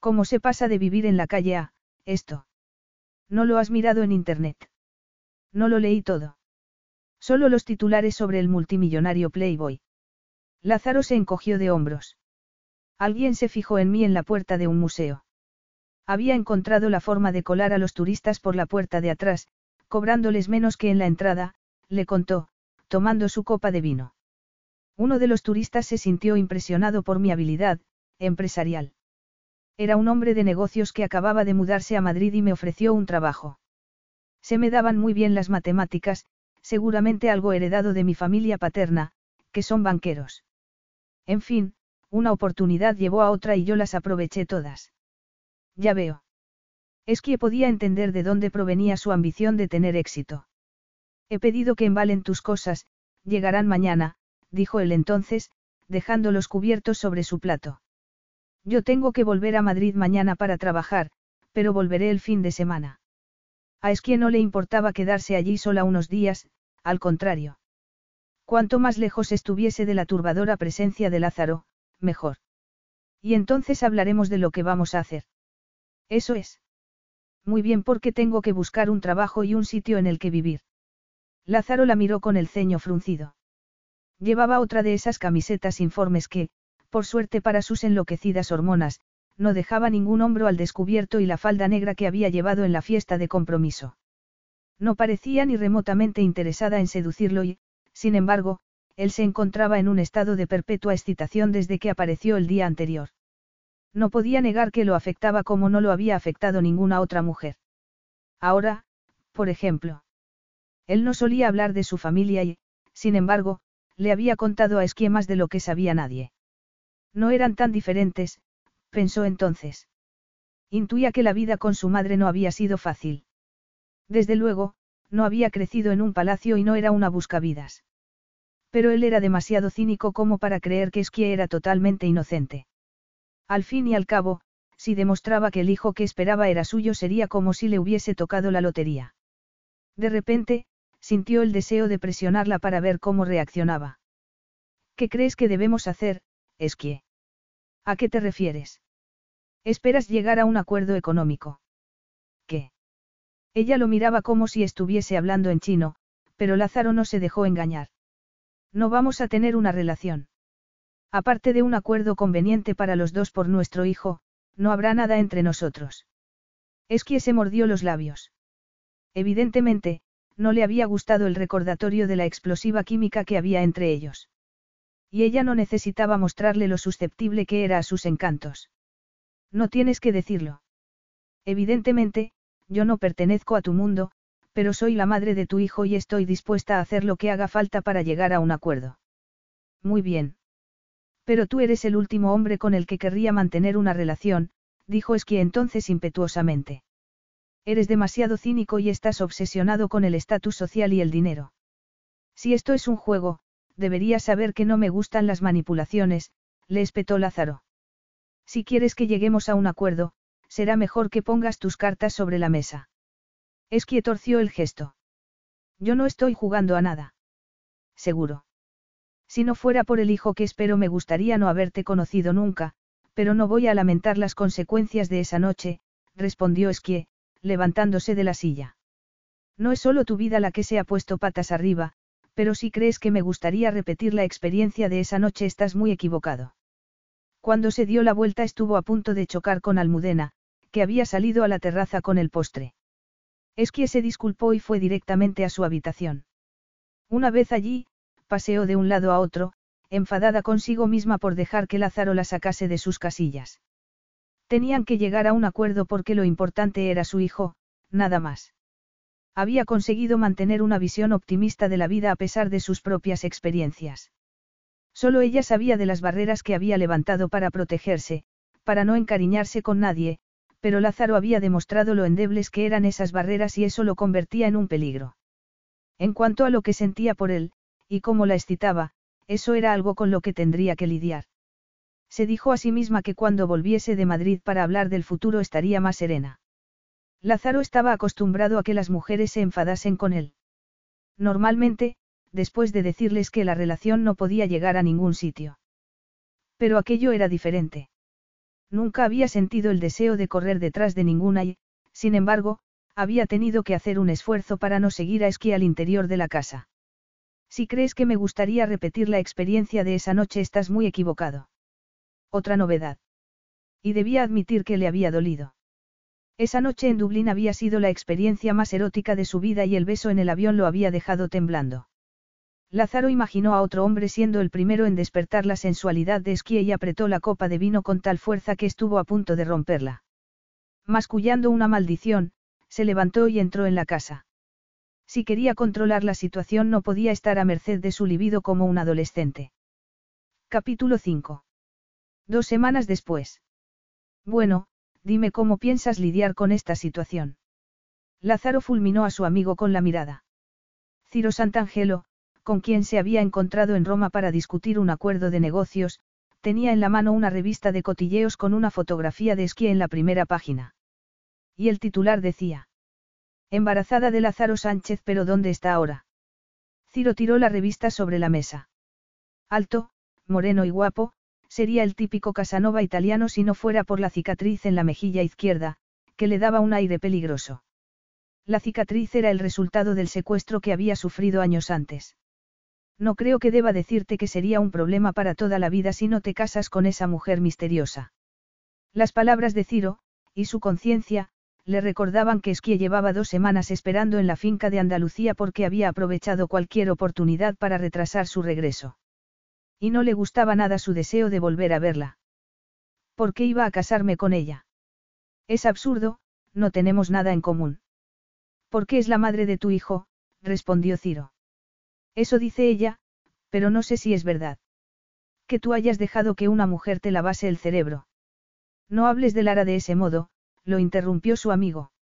¿Cómo se pasa de vivir en la calle a esto? No lo has mirado en internet. No lo leí todo. Solo los titulares sobre el multimillonario Playboy. Lázaro se encogió de hombros. Alguien se fijó en mí en la puerta de un museo. Había encontrado la forma de colar a los turistas por la puerta de atrás, cobrándoles menos que en la entrada, le contó, tomando su copa de vino. Uno de los turistas se sintió impresionado por mi habilidad, empresarial. Era un hombre de negocios que acababa de mudarse a Madrid y me ofreció un trabajo. Se me daban muy bien las matemáticas, seguramente algo heredado de mi familia paterna, que son banqueros. En fin, una oportunidad llevó a otra y yo las aproveché todas. Ya veo. Es que podía entender de dónde provenía su ambición de tener éxito. He pedido que embalen tus cosas, llegarán mañana, dijo él entonces, dejando los cubiertos sobre su plato. Yo tengo que volver a Madrid mañana para trabajar, pero volveré el fin de semana. A Esquie no le importaba quedarse allí sola unos días, al contrario. Cuanto más lejos estuviese de la turbadora presencia de Lázaro, mejor. Y entonces hablaremos de lo que vamos a hacer. Eso es. Muy bien porque tengo que buscar un trabajo y un sitio en el que vivir. Lázaro la miró con el ceño fruncido. Llevaba otra de esas camisetas informes que, por suerte para sus enloquecidas hormonas, no dejaba ningún hombro al descubierto y la falda negra que había llevado en la fiesta de compromiso. No parecía ni remotamente interesada en seducirlo y, sin embargo, él se encontraba en un estado de perpetua excitación desde que apareció el día anterior. No podía negar que lo afectaba como no lo había afectado ninguna otra mujer. Ahora, por ejemplo. Él no solía hablar de su familia y, sin embargo, le había contado a esquemas de lo que sabía nadie. No eran tan diferentes, pensó entonces. Intuía que la vida con su madre no había sido fácil. Desde luego, no había crecido en un palacio y no era una buscavidas. Pero él era demasiado cínico como para creer que Esquie era totalmente inocente. Al fin y al cabo, si demostraba que el hijo que esperaba era suyo sería como si le hubiese tocado la lotería. De repente, sintió el deseo de presionarla para ver cómo reaccionaba. ¿Qué crees que debemos hacer, Esquie? ¿A qué te refieres? Esperas llegar a un acuerdo económico. Ella lo miraba como si estuviese hablando en chino, pero Lázaro no se dejó engañar. No vamos a tener una relación. Aparte de un acuerdo conveniente para los dos por nuestro hijo, no habrá nada entre nosotros. Esquie se mordió los labios. Evidentemente, no le había gustado el recordatorio de la explosiva química que había entre ellos. Y ella no necesitaba mostrarle lo susceptible que era a sus encantos. No tienes que decirlo. Evidentemente, yo no pertenezco a tu mundo, pero soy la madre de tu hijo y estoy dispuesta a hacer lo que haga falta para llegar a un acuerdo. Muy bien. Pero tú eres el último hombre con el que querría mantener una relación, dijo Esquie entonces impetuosamente. Eres demasiado cínico y estás obsesionado con el estatus social y el dinero. Si esto es un juego, deberías saber que no me gustan las manipulaciones, le espetó Lázaro. Si quieres que lleguemos a un acuerdo, será mejor que pongas tus cartas sobre la mesa. Esquie torció el gesto. Yo no estoy jugando a nada. Seguro. Si no fuera por el hijo que espero me gustaría no haberte conocido nunca, pero no voy a lamentar las consecuencias de esa noche, respondió Esquie, levantándose de la silla. No es solo tu vida la que se ha puesto patas arriba, pero si crees que me gustaría repetir la experiencia de esa noche estás muy equivocado. Cuando se dio la vuelta estuvo a punto de chocar con Almudena, que había salido a la terraza con el postre. Esquie se disculpó y fue directamente a su habitación. Una vez allí, paseó de un lado a otro, enfadada consigo misma por dejar que Lázaro la sacase de sus casillas. Tenían que llegar a un acuerdo porque lo importante era su hijo, nada más. Había conseguido mantener una visión optimista de la vida a pesar de sus propias experiencias. Solo ella sabía de las barreras que había levantado para protegerse, para no encariñarse con nadie, pero Lázaro había demostrado lo endebles que eran esas barreras y eso lo convertía en un peligro. En cuanto a lo que sentía por él, y cómo la excitaba, eso era algo con lo que tendría que lidiar. Se dijo a sí misma que cuando volviese de Madrid para hablar del futuro estaría más serena. Lázaro estaba acostumbrado a que las mujeres se enfadasen con él. Normalmente, después de decirles que la relación no podía llegar a ningún sitio. Pero aquello era diferente. Nunca había sentido el deseo de correr detrás de ninguna y, sin embargo, había tenido que hacer un esfuerzo para no seguir a esquí al interior de la casa. Si crees que me gustaría repetir la experiencia de esa noche estás muy equivocado. Otra novedad. Y debía admitir que le había dolido. Esa noche en Dublín había sido la experiencia más erótica de su vida y el beso en el avión lo había dejado temblando. Lázaro imaginó a otro hombre siendo el primero en despertar la sensualidad de Esquie y apretó la copa de vino con tal fuerza que estuvo a punto de romperla. Mascullando una maldición, se levantó y entró en la casa. Si quería controlar la situación no podía estar a merced de su libido como un adolescente. Capítulo 5. Dos semanas después. Bueno, dime cómo piensas lidiar con esta situación. Lázaro fulminó a su amigo con la mirada. Ciro Santangelo, con quien se había encontrado en Roma para discutir un acuerdo de negocios, tenía en la mano una revista de cotilleos con una fotografía de esquí en la primera página. Y el titular decía. Embarazada de Lázaro Sánchez, pero ¿dónde está ahora? Ciro tiró la revista sobre la mesa. Alto, moreno y guapo, sería el típico Casanova italiano si no fuera por la cicatriz en la mejilla izquierda, que le daba un aire peligroso. La cicatriz era el resultado del secuestro que había sufrido años antes. No creo que deba decirte que sería un problema para toda la vida si no te casas con esa mujer misteriosa. Las palabras de Ciro, y su conciencia, le recordaban que Esquie llevaba dos semanas esperando en la finca de Andalucía porque había aprovechado cualquier oportunidad para retrasar su regreso. Y no le gustaba nada su deseo de volver a verla. ¿Por qué iba a casarme con ella? Es absurdo, no tenemos nada en común. ¿Por qué es la madre de tu hijo? respondió Ciro. Eso dice ella, pero no sé si es verdad. Que tú hayas dejado que una mujer te lavase el cerebro. No hables de Lara de ese modo, lo interrumpió su amigo.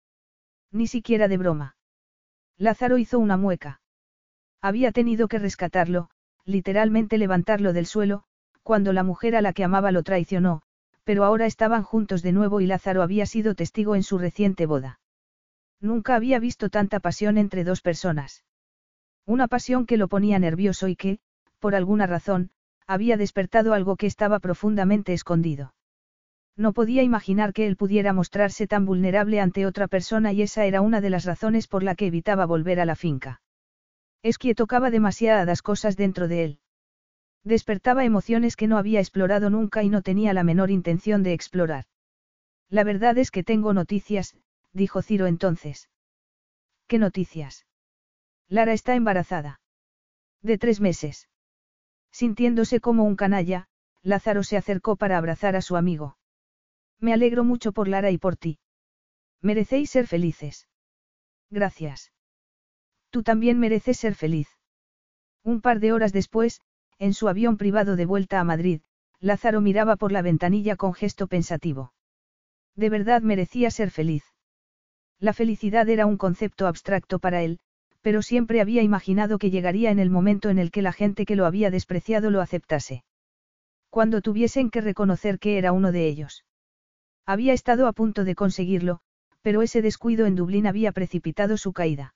Ni siquiera de broma. Lázaro hizo una mueca. Había tenido que rescatarlo, literalmente levantarlo del suelo, cuando la mujer a la que amaba lo traicionó, pero ahora estaban juntos de nuevo y Lázaro había sido testigo en su reciente boda. Nunca había visto tanta pasión entre dos personas. Una pasión que lo ponía nervioso y que, por alguna razón, había despertado algo que estaba profundamente escondido. No podía imaginar que él pudiera mostrarse tan vulnerable ante otra persona y esa era una de las razones por la que evitaba volver a la finca. Es que tocaba demasiadas cosas dentro de él. Despertaba emociones que no había explorado nunca y no tenía la menor intención de explorar. La verdad es que tengo noticias, dijo Ciro entonces. ¿Qué noticias? Lara está embarazada. De tres meses. Sintiéndose como un canalla, Lázaro se acercó para abrazar a su amigo. Me alegro mucho por Lara y por ti. Merecéis ser felices. Gracias. Tú también mereces ser feliz. Un par de horas después, en su avión privado de vuelta a Madrid, Lázaro miraba por la ventanilla con gesto pensativo. De verdad merecía ser feliz. La felicidad era un concepto abstracto para él, pero siempre había imaginado que llegaría en el momento en el que la gente que lo había despreciado lo aceptase. Cuando tuviesen que reconocer que era uno de ellos. Había estado a punto de conseguirlo, pero ese descuido en Dublín había precipitado su caída.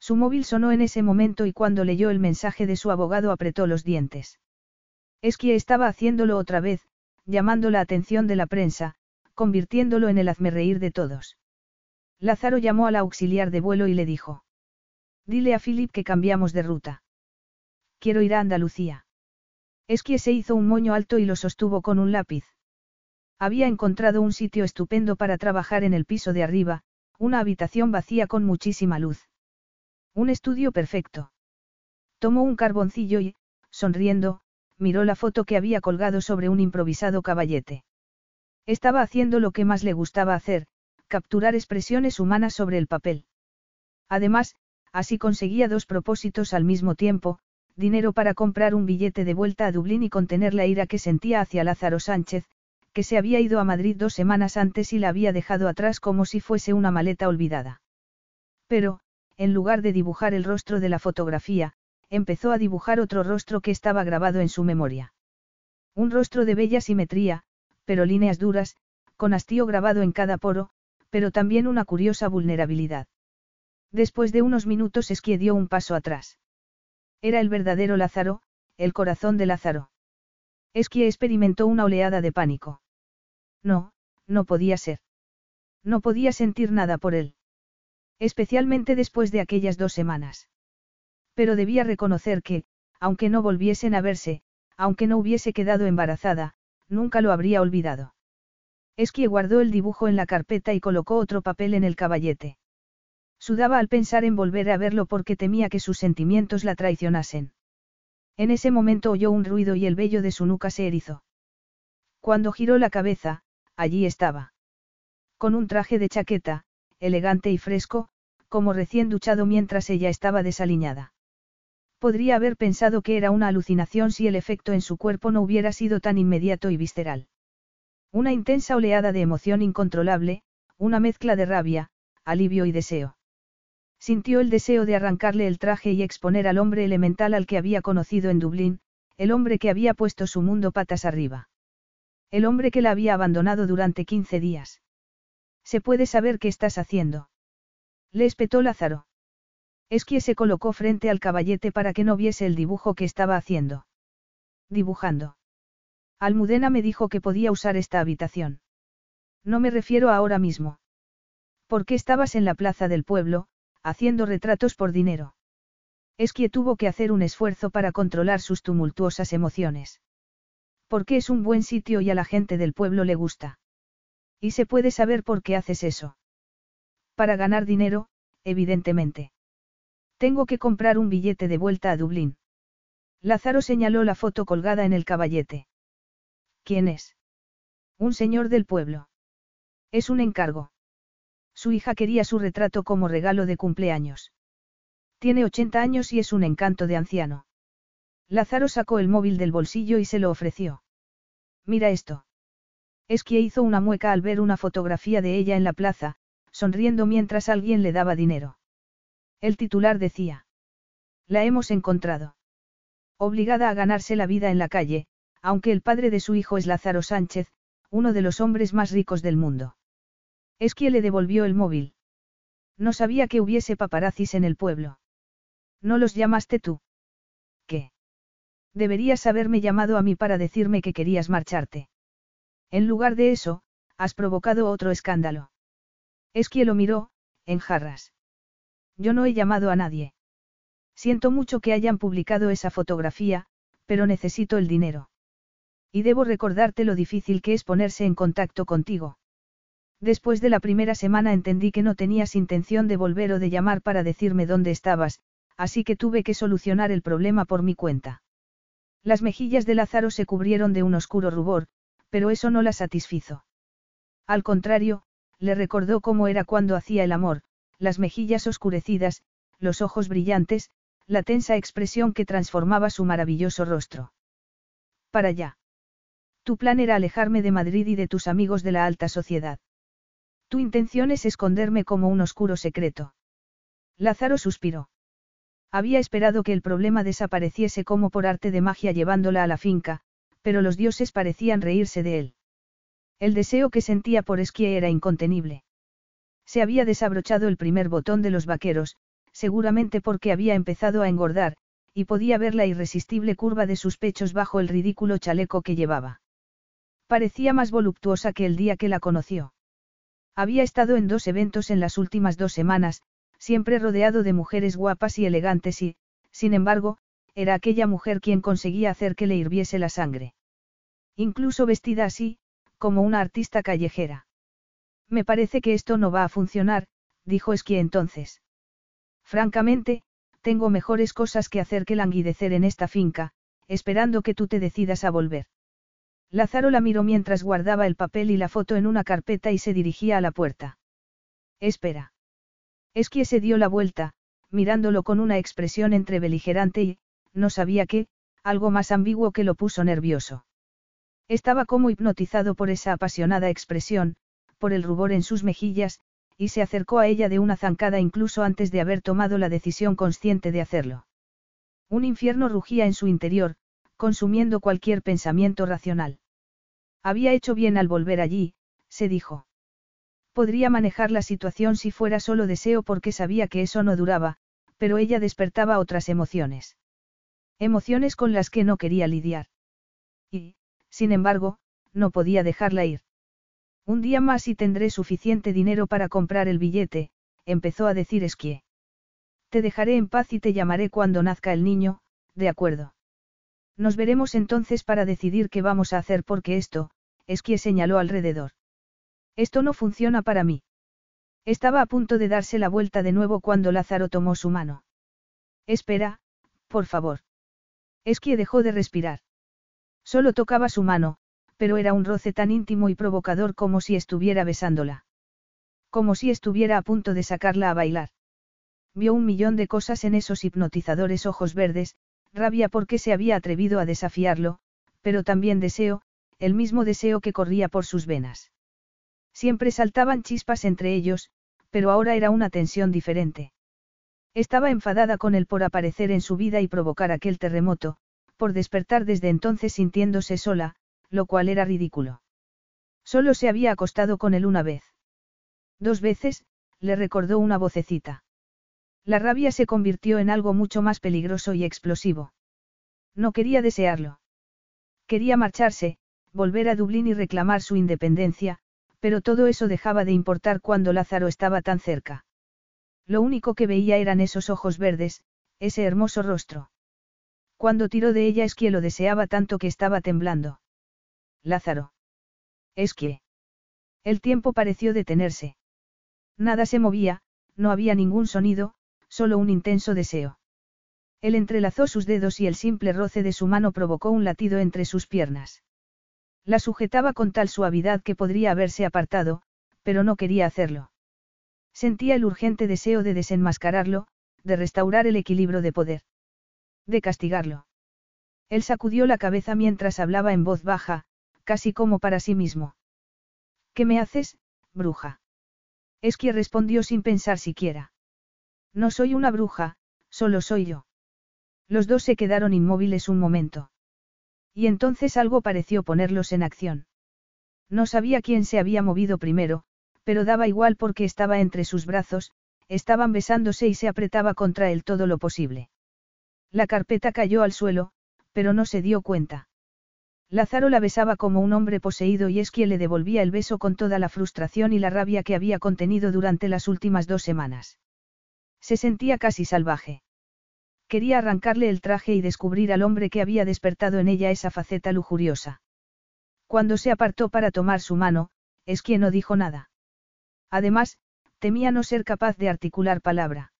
Su móvil sonó en ese momento y cuando leyó el mensaje de su abogado apretó los dientes. Esquie estaba haciéndolo otra vez, llamando la atención de la prensa, convirtiéndolo en el hazmerreír de todos. Lázaro llamó al auxiliar de vuelo y le dijo. Dile a Philip que cambiamos de ruta. Quiero ir a Andalucía. Esquie se hizo un moño alto y lo sostuvo con un lápiz. Había encontrado un sitio estupendo para trabajar en el piso de arriba, una habitación vacía con muchísima luz. Un estudio perfecto. Tomó un carboncillo y, sonriendo, miró la foto que había colgado sobre un improvisado caballete. Estaba haciendo lo que más le gustaba hacer, capturar expresiones humanas sobre el papel. Además, así conseguía dos propósitos al mismo tiempo, dinero para comprar un billete de vuelta a Dublín y contener la ira que sentía hacia Lázaro Sánchez, que se había ido a Madrid dos semanas antes y la había dejado atrás como si fuese una maleta olvidada. Pero, en lugar de dibujar el rostro de la fotografía, empezó a dibujar otro rostro que estaba grabado en su memoria. Un rostro de bella simetría, pero líneas duras, con hastío grabado en cada poro, pero también una curiosa vulnerabilidad. Después de unos minutos Esquie dio un paso atrás. Era el verdadero Lázaro, el corazón de Lázaro. Esquie experimentó una oleada de pánico. No, no podía ser. No podía sentir nada por él. Especialmente después de aquellas dos semanas. Pero debía reconocer que, aunque no volviesen a verse, aunque no hubiese quedado embarazada, nunca lo habría olvidado. Esquie guardó el dibujo en la carpeta y colocó otro papel en el caballete. Sudaba al pensar en volver a verlo porque temía que sus sentimientos la traicionasen. En ese momento oyó un ruido y el vello de su nuca se erizó. Cuando giró la cabeza, allí estaba. Con un traje de chaqueta, elegante y fresco, como recién duchado mientras ella estaba desaliñada. Podría haber pensado que era una alucinación si el efecto en su cuerpo no hubiera sido tan inmediato y visceral. Una intensa oleada de emoción incontrolable, una mezcla de rabia, alivio y deseo. Sintió el deseo de arrancarle el traje y exponer al hombre elemental al que había conocido en Dublín, el hombre que había puesto su mundo patas arriba. El hombre que la había abandonado durante 15 días. ¿Se puede saber qué estás haciendo? Le espetó Lázaro. Esquie se colocó frente al caballete para que no viese el dibujo que estaba haciendo. Dibujando. Almudena me dijo que podía usar esta habitación. No me refiero ahora mismo. ¿Por qué estabas en la plaza del pueblo, haciendo retratos por dinero? Esquie tuvo que hacer un esfuerzo para controlar sus tumultuosas emociones. Porque es un buen sitio y a la gente del pueblo le gusta. Y se puede saber por qué haces eso. Para ganar dinero, evidentemente. Tengo que comprar un billete de vuelta a Dublín. Lázaro señaló la foto colgada en el caballete. ¿Quién es? Un señor del pueblo. Es un encargo. Su hija quería su retrato como regalo de cumpleaños. Tiene 80 años y es un encanto de anciano. Lázaro sacó el móvil del bolsillo y se lo ofreció. Mira esto. Esquie hizo una mueca al ver una fotografía de ella en la plaza, sonriendo mientras alguien le daba dinero. El titular decía. La hemos encontrado. Obligada a ganarse la vida en la calle, aunque el padre de su hijo es Lázaro Sánchez, uno de los hombres más ricos del mundo. Esquie le devolvió el móvil. No sabía que hubiese paparazzis en el pueblo. ¿No los llamaste tú? ¿Qué? Deberías haberme llamado a mí para decirme que querías marcharte. En lugar de eso, has provocado otro escándalo. Esquie lo miró, en jarras. Yo no he llamado a nadie. Siento mucho que hayan publicado esa fotografía, pero necesito el dinero. Y debo recordarte lo difícil que es ponerse en contacto contigo. Después de la primera semana entendí que no tenías intención de volver o de llamar para decirme dónde estabas, así que tuve que solucionar el problema por mi cuenta. Las mejillas de Lázaro se cubrieron de un oscuro rubor, pero eso no la satisfizo. Al contrario, le recordó cómo era cuando hacía el amor, las mejillas oscurecidas, los ojos brillantes, la tensa expresión que transformaba su maravilloso rostro. Para allá. Tu plan era alejarme de Madrid y de tus amigos de la alta sociedad. Tu intención es esconderme como un oscuro secreto. Lázaro suspiró. Había esperado que el problema desapareciese como por arte de magia llevándola a la finca, pero los dioses parecían reírse de él. El deseo que sentía por Esquie era incontenible. Se había desabrochado el primer botón de los vaqueros, seguramente porque había empezado a engordar, y podía ver la irresistible curva de sus pechos bajo el ridículo chaleco que llevaba. Parecía más voluptuosa que el día que la conoció. Había estado en dos eventos en las últimas dos semanas, siempre rodeado de mujeres guapas y elegantes y, sin embargo, era aquella mujer quien conseguía hacer que le hirviese la sangre. Incluso vestida así, como una artista callejera. Me parece que esto no va a funcionar, dijo Esquie entonces. Francamente, tengo mejores cosas que hacer que languidecer en esta finca, esperando que tú te decidas a volver. Lázaro la miró mientras guardaba el papel y la foto en una carpeta y se dirigía a la puerta. Espera. Esquie se dio la vuelta, mirándolo con una expresión entre beligerante y, no sabía qué, algo más ambiguo que lo puso nervioso. Estaba como hipnotizado por esa apasionada expresión, por el rubor en sus mejillas, y se acercó a ella de una zancada incluso antes de haber tomado la decisión consciente de hacerlo. Un infierno rugía en su interior, consumiendo cualquier pensamiento racional. Había hecho bien al volver allí, se dijo. Podría manejar la situación si fuera solo deseo porque sabía que eso no duraba, pero ella despertaba otras emociones. Emociones con las que no quería lidiar. Y, sin embargo, no podía dejarla ir. Un día más y tendré suficiente dinero para comprar el billete, empezó a decir Esquie. Te dejaré en paz y te llamaré cuando nazca el niño, de acuerdo. Nos veremos entonces para decidir qué vamos a hacer porque esto, Esquie señaló alrededor. Esto no funciona para mí. Estaba a punto de darse la vuelta de nuevo cuando Lázaro tomó su mano. Espera, por favor. Esquie dejó de respirar. Solo tocaba su mano, pero era un roce tan íntimo y provocador como si estuviera besándola. Como si estuviera a punto de sacarla a bailar. Vio un millón de cosas en esos hipnotizadores ojos verdes, rabia porque se había atrevido a desafiarlo, pero también deseo, el mismo deseo que corría por sus venas. Siempre saltaban chispas entre ellos, pero ahora era una tensión diferente. Estaba enfadada con él por aparecer en su vida y provocar aquel terremoto, por despertar desde entonces sintiéndose sola, lo cual era ridículo. Solo se había acostado con él una vez. Dos veces, le recordó una vocecita. La rabia se convirtió en algo mucho más peligroso y explosivo. No quería desearlo. Quería marcharse, volver a Dublín y reclamar su independencia, pero todo eso dejaba de importar cuando Lázaro estaba tan cerca. Lo único que veía eran esos ojos verdes, ese hermoso rostro. Cuando tiró de ella Esquie lo deseaba tanto que estaba temblando. Lázaro. Esquie. El tiempo pareció detenerse. Nada se movía, no había ningún sonido, solo un intenso deseo. Él entrelazó sus dedos y el simple roce de su mano provocó un latido entre sus piernas. La sujetaba con tal suavidad que podría haberse apartado, pero no quería hacerlo. Sentía el urgente deseo de desenmascararlo, de restaurar el equilibrio de poder. De castigarlo. Él sacudió la cabeza mientras hablaba en voz baja, casi como para sí mismo. ¿Qué me haces, bruja? Esquia respondió sin pensar siquiera. No soy una bruja, solo soy yo. Los dos se quedaron inmóviles un momento. Y entonces algo pareció ponerlos en acción. No sabía quién se había movido primero, pero daba igual porque estaba entre sus brazos, estaban besándose y se apretaba contra él todo lo posible. La carpeta cayó al suelo, pero no se dio cuenta. Lázaro la besaba como un hombre poseído y es quien le devolvía el beso con toda la frustración y la rabia que había contenido durante las últimas dos semanas. Se sentía casi salvaje. Quería arrancarle el traje y descubrir al hombre que había despertado en ella esa faceta lujuriosa. Cuando se apartó para tomar su mano, es quien no dijo nada. Además, temía no ser capaz de articular palabra.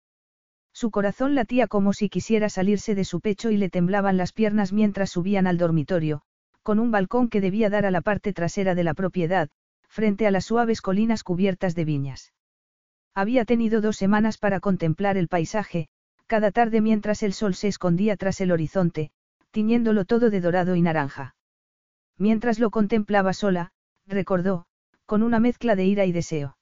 Su corazón latía como si quisiera salirse de su pecho y le temblaban las piernas mientras subían al dormitorio, con un balcón que debía dar a la parte trasera de la propiedad, frente a las suaves colinas cubiertas de viñas. Había tenido dos semanas para contemplar el paisaje, cada tarde mientras el sol se escondía tras el horizonte, tiñéndolo todo de dorado y naranja. Mientras lo contemplaba sola, recordó, con una mezcla de ira y deseo.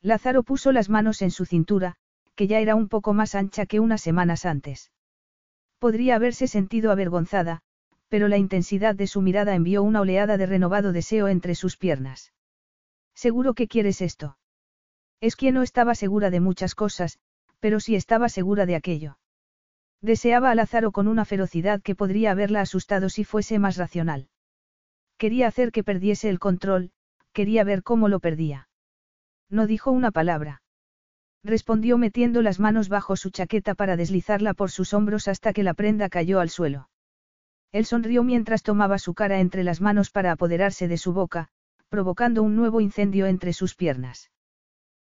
Lázaro puso las manos en su cintura, que ya era un poco más ancha que unas semanas antes. Podría haberse sentido avergonzada, pero la intensidad de su mirada envió una oleada de renovado deseo entre sus piernas. Seguro que quieres esto. Es que no estaba segura de muchas cosas, pero sí estaba segura de aquello. Deseaba a Lázaro con una ferocidad que podría haberla asustado si fuese más racional. Quería hacer que perdiese el control, quería ver cómo lo perdía. No dijo una palabra. Respondió metiendo las manos bajo su chaqueta para deslizarla por sus hombros hasta que la prenda cayó al suelo. Él sonrió mientras tomaba su cara entre las manos para apoderarse de su boca, provocando un nuevo incendio entre sus piernas.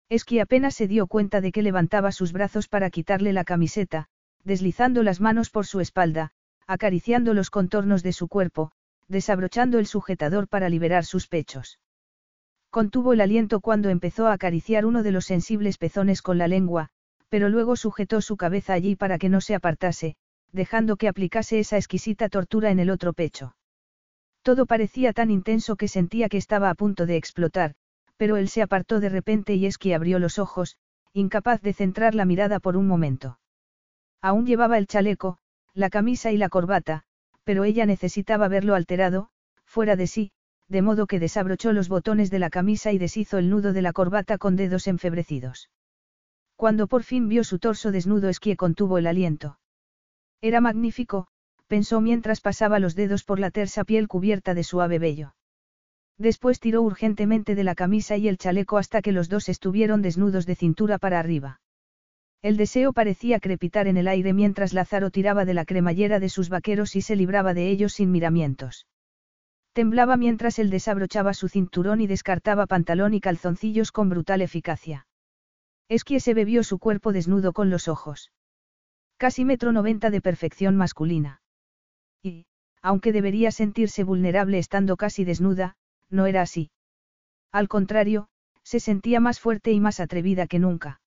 Esqui apenas se dio cuenta de que levantaba sus brazos para quitarle la camiseta, deslizando las manos por su espalda, acariciando los contornos de su cuerpo, desabrochando el sujetador para liberar sus pechos. Contuvo el aliento cuando empezó a acariciar uno de los sensibles pezones con la lengua, pero luego sujetó su cabeza allí para que no se apartase, dejando que aplicase esa exquisita tortura en el otro pecho. Todo parecía tan intenso que sentía que estaba a punto de explotar, pero él se apartó de repente y Esqui abrió los ojos, incapaz de centrar la mirada por un momento. Aún llevaba el chaleco, la camisa y la corbata, pero ella necesitaba verlo alterado, fuera de sí, de modo que desabrochó los botones de la camisa y deshizo el nudo de la corbata con dedos enfebrecidos. Cuando por fin vio su torso desnudo Esquie contuvo el aliento. Era magnífico, pensó mientras pasaba los dedos por la tersa piel cubierta de suave vello. Después tiró urgentemente de la camisa y el chaleco hasta que los dos estuvieron desnudos de cintura para arriba. El deseo parecía crepitar en el aire mientras Lázaro tiraba de la cremallera de sus vaqueros y se libraba de ellos sin miramientos. Temblaba mientras él desabrochaba su cinturón y descartaba pantalón y calzoncillos con brutal eficacia. Esquie se bebió su cuerpo desnudo con los ojos. Casi metro noventa de perfección masculina. Y, aunque debería sentirse vulnerable estando casi desnuda, no era así. Al contrario, se sentía más fuerte y más atrevida que nunca.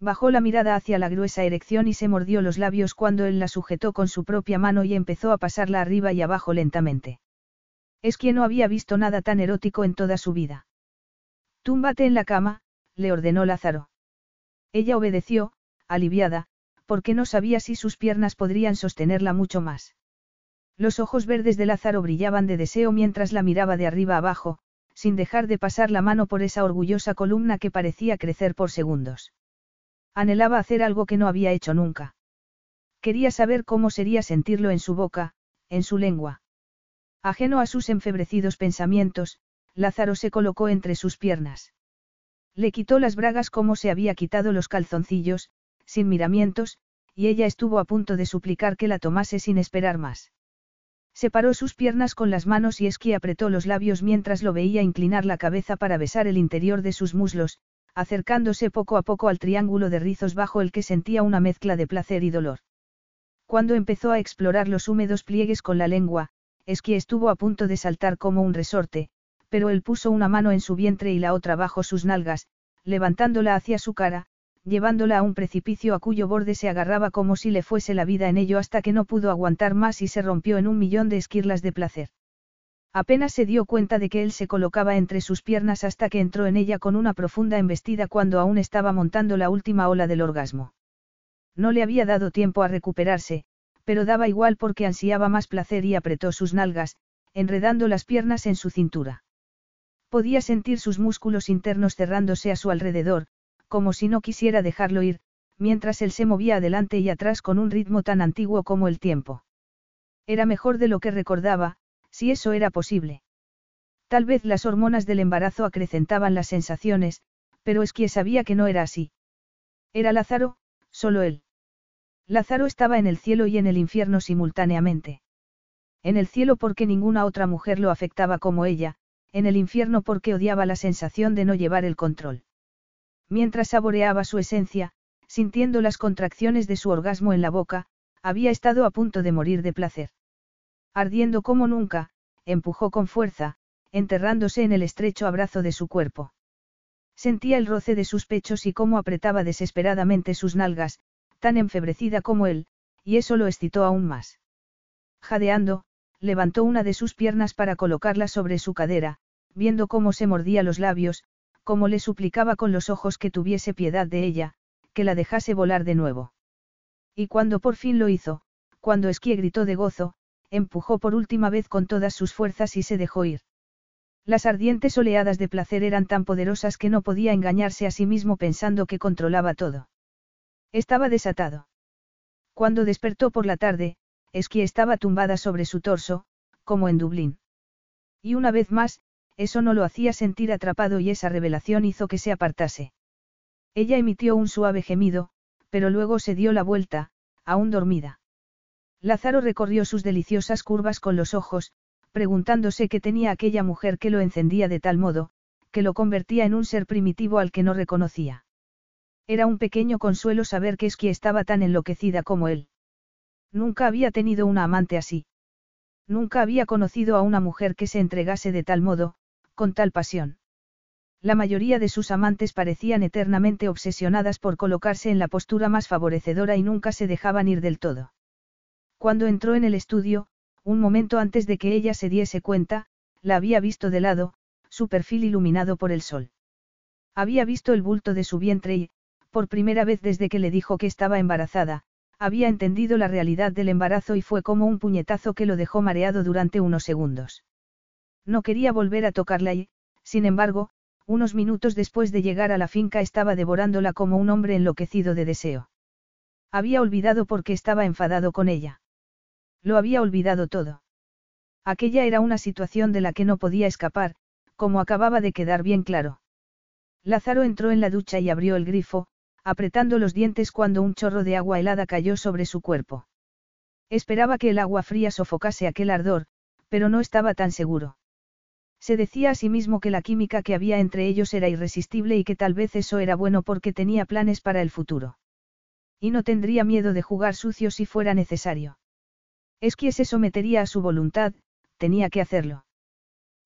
Bajó la mirada hacia la gruesa erección y se mordió los labios cuando él la sujetó con su propia mano y empezó a pasarla arriba y abajo lentamente. Es que no había visto nada tan erótico en toda su vida. Túmbate en la cama, le ordenó Lázaro. Ella obedeció, aliviada, porque no sabía si sus piernas podrían sostenerla mucho más. Los ojos verdes de Lázaro brillaban de deseo mientras la miraba de arriba abajo, sin dejar de pasar la mano por esa orgullosa columna que parecía crecer por segundos. Anhelaba hacer algo que no había hecho nunca. Quería saber cómo sería sentirlo en su boca, en su lengua. Ajeno a sus enfebrecidos pensamientos, Lázaro se colocó entre sus piernas. Le quitó las bragas como se había quitado los calzoncillos, sin miramientos, y ella estuvo a punto de suplicar que la tomase sin esperar más. Separó sus piernas con las manos y Esqui apretó los labios mientras lo veía inclinar la cabeza para besar el interior de sus muslos, acercándose poco a poco al triángulo de rizos bajo el que sentía una mezcla de placer y dolor. Cuando empezó a explorar los húmedos pliegues con la lengua, Esqui estuvo a punto de saltar como un resorte, pero él puso una mano en su vientre y la otra bajo sus nalgas, levantándola hacia su cara, llevándola a un precipicio a cuyo borde se agarraba como si le fuese la vida en ello hasta que no pudo aguantar más y se rompió en un millón de esquirlas de placer. Apenas se dio cuenta de que él se colocaba entre sus piernas hasta que entró en ella con una profunda embestida cuando aún estaba montando la última ola del orgasmo. No le había dado tiempo a recuperarse, pero daba igual porque ansiaba más placer y apretó sus nalgas, enredando las piernas en su cintura. Podía sentir sus músculos internos cerrándose a su alrededor, como si no quisiera dejarlo ir, mientras él se movía adelante y atrás con un ritmo tan antiguo como el tiempo. Era mejor de lo que recordaba, si eso era posible. Tal vez las hormonas del embarazo acrecentaban las sensaciones, pero es que sabía que no era así. Era Lázaro, solo él. Lázaro estaba en el cielo y en el infierno simultáneamente. En el cielo porque ninguna otra mujer lo afectaba como ella, en el infierno porque odiaba la sensación de no llevar el control. Mientras saboreaba su esencia, sintiendo las contracciones de su orgasmo en la boca, había estado a punto de morir de placer. Ardiendo como nunca, empujó con fuerza, enterrándose en el estrecho abrazo de su cuerpo. Sentía el roce de sus pechos y cómo apretaba desesperadamente sus nalgas, tan enfebrecida como él, y eso lo excitó aún más. Jadeando, levantó una de sus piernas para colocarla sobre su cadera, viendo cómo se mordía los labios, cómo le suplicaba con los ojos que tuviese piedad de ella, que la dejase volar de nuevo. Y cuando por fin lo hizo, cuando Esquie gritó de gozo, empujó por última vez con todas sus fuerzas y se dejó ir. Las ardientes oleadas de placer eran tan poderosas que no podía engañarse a sí mismo pensando que controlaba todo. Estaba desatado. Cuando despertó por la tarde, Esquie estaba tumbada sobre su torso, como en Dublín. Y una vez más, eso no lo hacía sentir atrapado y esa revelación hizo que se apartase. Ella emitió un suave gemido, pero luego se dio la vuelta, aún dormida. Lázaro recorrió sus deliciosas curvas con los ojos, preguntándose qué tenía aquella mujer que lo encendía de tal modo, que lo convertía en un ser primitivo al que no reconocía. Era un pequeño consuelo saber que Esquie estaba tan enloquecida como él. Nunca había tenido una amante así. Nunca había conocido a una mujer que se entregase de tal modo, con tal pasión. La mayoría de sus amantes parecían eternamente obsesionadas por colocarse en la postura más favorecedora y nunca se dejaban ir del todo. Cuando entró en el estudio, un momento antes de que ella se diese cuenta, la había visto de lado, su perfil iluminado por el sol. Había visto el bulto de su vientre y, por primera vez desde que le dijo que estaba embarazada, había entendido la realidad del embarazo y fue como un puñetazo que lo dejó mareado durante unos segundos. No quería volver a tocarla y, sin embargo, unos minutos después de llegar a la finca estaba devorándola como un hombre enloquecido de deseo. Había olvidado por qué estaba enfadado con ella. Lo había olvidado todo. Aquella era una situación de la que no podía escapar, como acababa de quedar bien claro. Lázaro entró en la ducha y abrió el grifo, apretando los dientes cuando un chorro de agua helada cayó sobre su cuerpo. Esperaba que el agua fría sofocase aquel ardor, pero no estaba tan seguro. Se decía a sí mismo que la química que había entre ellos era irresistible y que tal vez eso era bueno porque tenía planes para el futuro. Y no tendría miedo de jugar sucio si fuera necesario. Es que se sometería a su voluntad, tenía que hacerlo.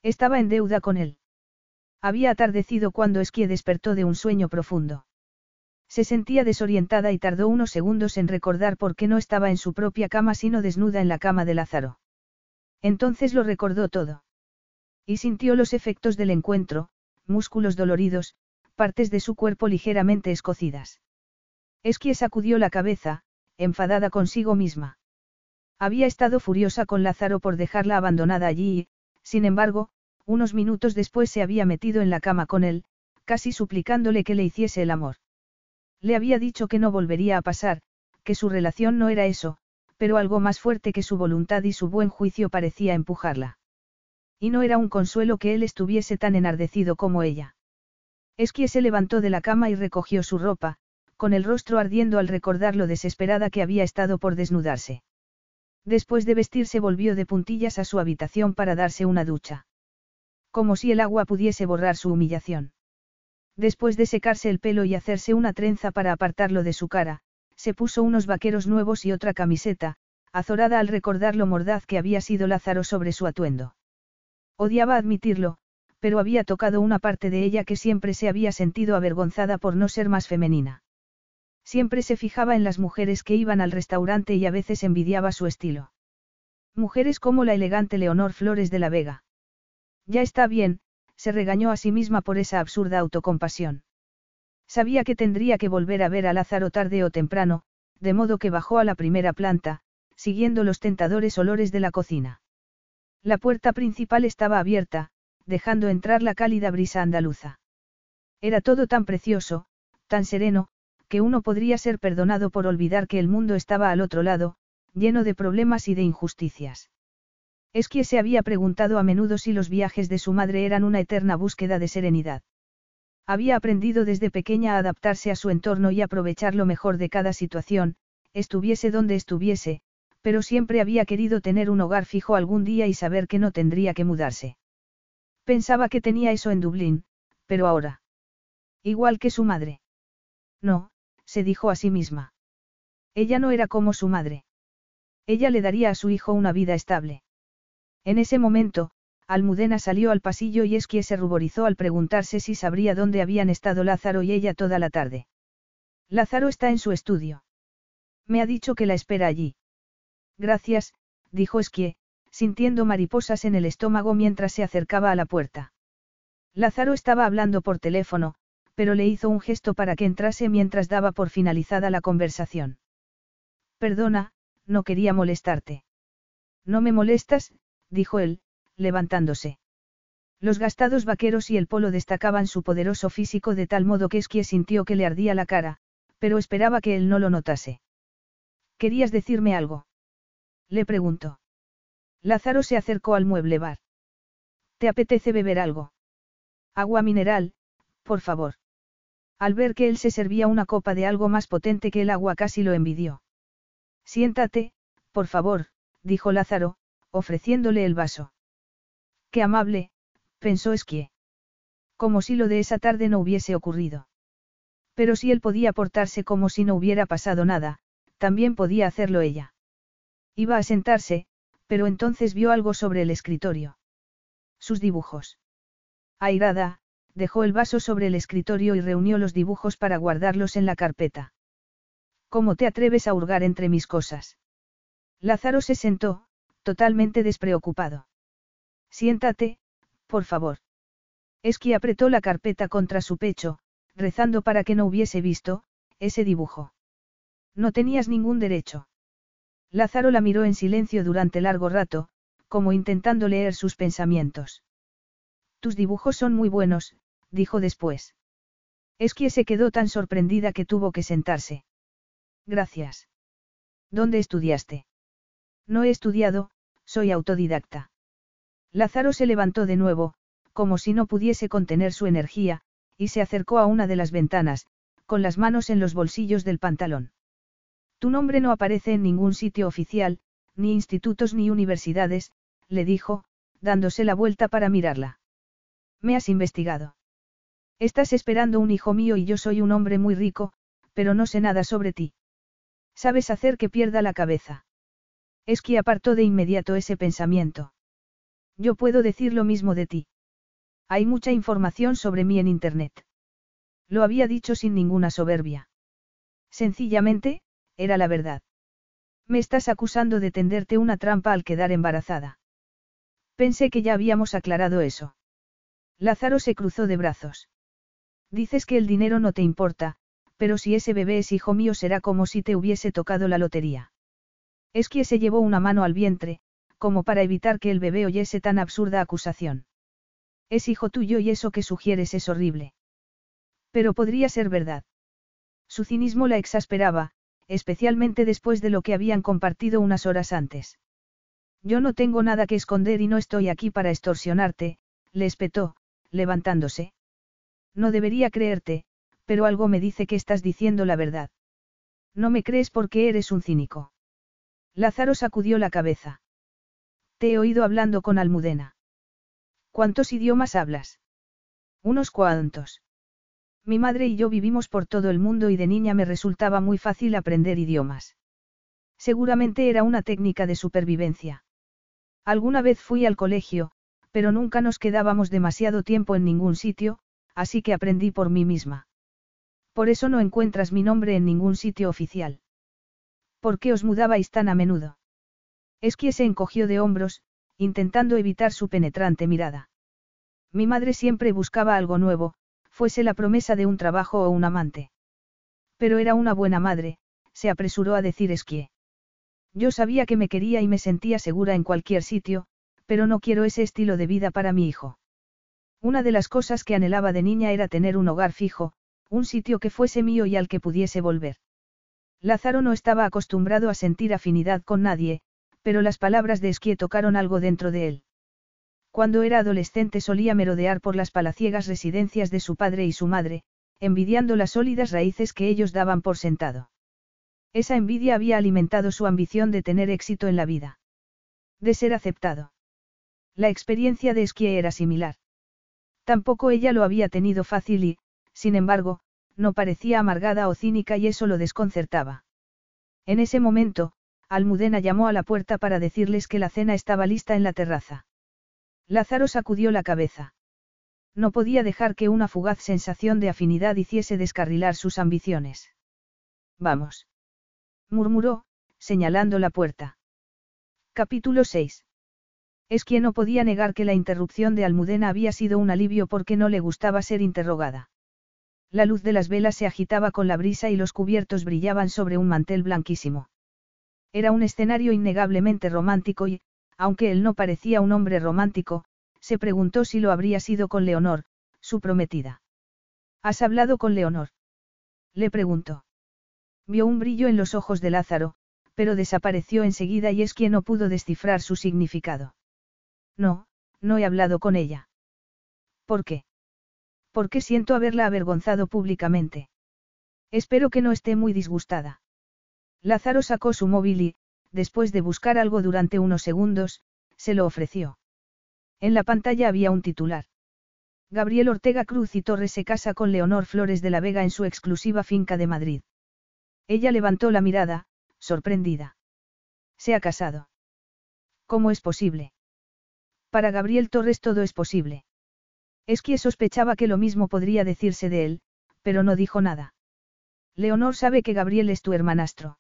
Estaba en deuda con él. Había atardecido cuando Esquie despertó de un sueño profundo. Se sentía desorientada y tardó unos segundos en recordar por qué no estaba en su propia cama sino desnuda en la cama de Lázaro. Entonces lo recordó todo. Y sintió los efectos del encuentro, músculos doloridos, partes de su cuerpo ligeramente escocidas. Esquie sacudió la cabeza, enfadada consigo misma. Había estado furiosa con Lázaro por dejarla abandonada allí y, sin embargo, unos minutos después se había metido en la cama con él, casi suplicándole que le hiciese el amor. Le había dicho que no volvería a pasar, que su relación no era eso, pero algo más fuerte que su voluntad y su buen juicio parecía empujarla. Y no era un consuelo que él estuviese tan enardecido como ella. Esquie se levantó de la cama y recogió su ropa, con el rostro ardiendo al recordar lo desesperada que había estado por desnudarse. Después de vestirse volvió de puntillas a su habitación para darse una ducha. Como si el agua pudiese borrar su humillación. Después de secarse el pelo y hacerse una trenza para apartarlo de su cara, se puso unos vaqueros nuevos y otra camiseta, azorada al recordar lo mordaz que había sido Lázaro sobre su atuendo. Odiaba admitirlo, pero había tocado una parte de ella que siempre se había sentido avergonzada por no ser más femenina. Siempre se fijaba en las mujeres que iban al restaurante y a veces envidiaba su estilo. Mujeres como la elegante Leonor Flores de la Vega. Ya está bien, se regañó a sí misma por esa absurda autocompasión. Sabía que tendría que volver a ver a Lázaro tarde o temprano, de modo que bajó a la primera planta, siguiendo los tentadores olores de la cocina. La puerta principal estaba abierta, dejando entrar la cálida brisa andaluza. Era todo tan precioso, tan sereno, que uno podría ser perdonado por olvidar que el mundo estaba al otro lado, lleno de problemas y de injusticias. Es que se había preguntado a menudo si los viajes de su madre eran una eterna búsqueda de serenidad. Había aprendido desde pequeña a adaptarse a su entorno y aprovechar lo mejor de cada situación, estuviese donde estuviese, pero siempre había querido tener un hogar fijo algún día y saber que no tendría que mudarse. Pensaba que tenía eso en Dublín, pero ahora. Igual que su madre. No, se dijo a sí misma. Ella no era como su madre. Ella le daría a su hijo una vida estable. En ese momento, Almudena salió al pasillo y Esquie se ruborizó al preguntarse si sabría dónde habían estado Lázaro y ella toda la tarde. Lázaro está en su estudio. Me ha dicho que la espera allí. Gracias, dijo Esquie, sintiendo mariposas en el estómago mientras se acercaba a la puerta. Lázaro estaba hablando por teléfono, pero le hizo un gesto para que entrase mientras daba por finalizada la conversación. Perdona, no quería molestarte. No me molestas, dijo él, levantándose. Los gastados vaqueros y el polo destacaban su poderoso físico de tal modo que Esquie sintió que le ardía la cara, pero esperaba que él no lo notase. ¿Querías decirme algo? Le preguntó. Lázaro se acercó al mueble bar. ¿Te apetece beber algo? Agua mineral, por favor. Al ver que él se servía una copa de algo más potente que el agua casi lo envidió. Siéntate, por favor, dijo Lázaro, ofreciéndole el vaso. Qué amable, pensó Esquie. Como si lo de esa tarde no hubiese ocurrido. Pero si él podía portarse como si no hubiera pasado nada, también podía hacerlo ella. Iba a sentarse, pero entonces vio algo sobre el escritorio. Sus dibujos. Airada, dejó el vaso sobre el escritorio y reunió los dibujos para guardarlos en la carpeta. ¿Cómo te atreves a hurgar entre mis cosas? Lázaro se sentó, totalmente despreocupado. Siéntate, por favor. Esqui apretó la carpeta contra su pecho, rezando para que no hubiese visto, ese dibujo. No tenías ningún derecho. Lázaro la miró en silencio durante largo rato, como intentando leer sus pensamientos. Tus dibujos son muy buenos, dijo después. Esquie se quedó tan sorprendida que tuvo que sentarse. Gracias. ¿Dónde estudiaste? No he estudiado, soy autodidacta. Lázaro se levantó de nuevo, como si no pudiese contener su energía, y se acercó a una de las ventanas, con las manos en los bolsillos del pantalón. Tu nombre no aparece en ningún sitio oficial, ni institutos ni universidades, le dijo, dándose la vuelta para mirarla. Me has investigado. Estás esperando un hijo mío y yo soy un hombre muy rico, pero no sé nada sobre ti. Sabes hacer que pierda la cabeza. Es que apartó de inmediato ese pensamiento. Yo puedo decir lo mismo de ti. Hay mucha información sobre mí en Internet. Lo había dicho sin ninguna soberbia. Sencillamente, era la verdad. Me estás acusando de tenderte una trampa al quedar embarazada. Pensé que ya habíamos aclarado eso. Lázaro se cruzó de brazos. Dices que el dinero no te importa, pero si ese bebé es hijo mío será como si te hubiese tocado la lotería. Es que se llevó una mano al vientre, como para evitar que el bebé oyese tan absurda acusación. Es hijo tuyo y eso que sugieres es horrible. Pero podría ser verdad. Su cinismo la exasperaba, especialmente después de lo que habían compartido unas horas antes. Yo no tengo nada que esconder y no estoy aquí para extorsionarte, le espetó, levantándose. No debería creerte, pero algo me dice que estás diciendo la verdad. No me crees porque eres un cínico. Lázaro sacudió la cabeza. Te he oído hablando con Almudena. ¿Cuántos idiomas hablas? Unos cuantos. Mi madre y yo vivimos por todo el mundo y de niña me resultaba muy fácil aprender idiomas. Seguramente era una técnica de supervivencia. Alguna vez fui al colegio, pero nunca nos quedábamos demasiado tiempo en ningún sitio, así que aprendí por mí misma. Por eso no encuentras mi nombre en ningún sitio oficial. ¿Por qué os mudabais tan a menudo? Esquie se encogió de hombros, intentando evitar su penetrante mirada. Mi madre siempre buscaba algo nuevo, fuese la promesa de un trabajo o un amante. Pero era una buena madre, se apresuró a decir Esquie. Yo sabía que me quería y me sentía segura en cualquier sitio, pero no quiero ese estilo de vida para mi hijo. Una de las cosas que anhelaba de niña era tener un hogar fijo, un sitio que fuese mío y al que pudiese volver. Lázaro no estaba acostumbrado a sentir afinidad con nadie, pero las palabras de Esquie tocaron algo dentro de él. Cuando era adolescente solía merodear por las palaciegas residencias de su padre y su madre, envidiando las sólidas raíces que ellos daban por sentado. Esa envidia había alimentado su ambición de tener éxito en la vida. De ser aceptado. La experiencia de Esquie era similar. Tampoco ella lo había tenido fácil y, sin embargo, no parecía amargada o cínica y eso lo desconcertaba. En ese momento, Almudena llamó a la puerta para decirles que la cena estaba lista en la terraza. Lázaro sacudió la cabeza. No podía dejar que una fugaz sensación de afinidad hiciese descarrilar sus ambiciones. Vamos. murmuró, señalando la puerta. Capítulo 6. Es quien no podía negar que la interrupción de Almudena había sido un alivio porque no le gustaba ser interrogada. La luz de las velas se agitaba con la brisa y los cubiertos brillaban sobre un mantel blanquísimo. Era un escenario innegablemente romántico y, aunque él no parecía un hombre romántico, se preguntó si lo habría sido con Leonor, su prometida. ¿Has hablado con Leonor? Le preguntó. Vio un brillo en los ojos de Lázaro, pero desapareció enseguida y es quien no pudo descifrar su significado. No, no he hablado con ella. ¿Por qué? Porque siento haberla avergonzado públicamente. Espero que no esté muy disgustada. Lázaro sacó su móvil y, después de buscar algo durante unos segundos, se lo ofreció. En la pantalla había un titular. Gabriel Ortega Cruz y Torres se casa con Leonor Flores de la Vega en su exclusiva finca de Madrid. Ella levantó la mirada, sorprendida. Se ha casado. ¿Cómo es posible? Para Gabriel Torres todo es posible. Es que sospechaba que lo mismo podría decirse de él, pero no dijo nada. Leonor sabe que Gabriel es tu hermanastro.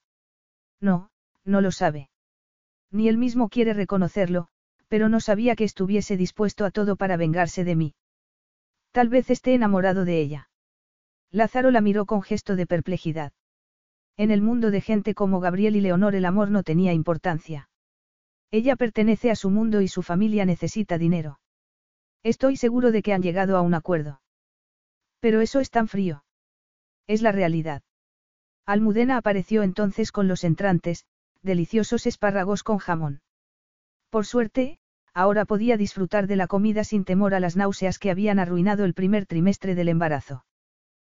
No, no lo sabe. Ni él mismo quiere reconocerlo, pero no sabía que estuviese dispuesto a todo para vengarse de mí. Tal vez esté enamorado de ella. Lázaro la miró con gesto de perplejidad. En el mundo de gente como Gabriel y Leonor el amor no tenía importancia. Ella pertenece a su mundo y su familia necesita dinero. Estoy seguro de que han llegado a un acuerdo. Pero eso es tan frío. Es la realidad. Almudena apareció entonces con los entrantes, deliciosos espárragos con jamón. Por suerte, ahora podía disfrutar de la comida sin temor a las náuseas que habían arruinado el primer trimestre del embarazo.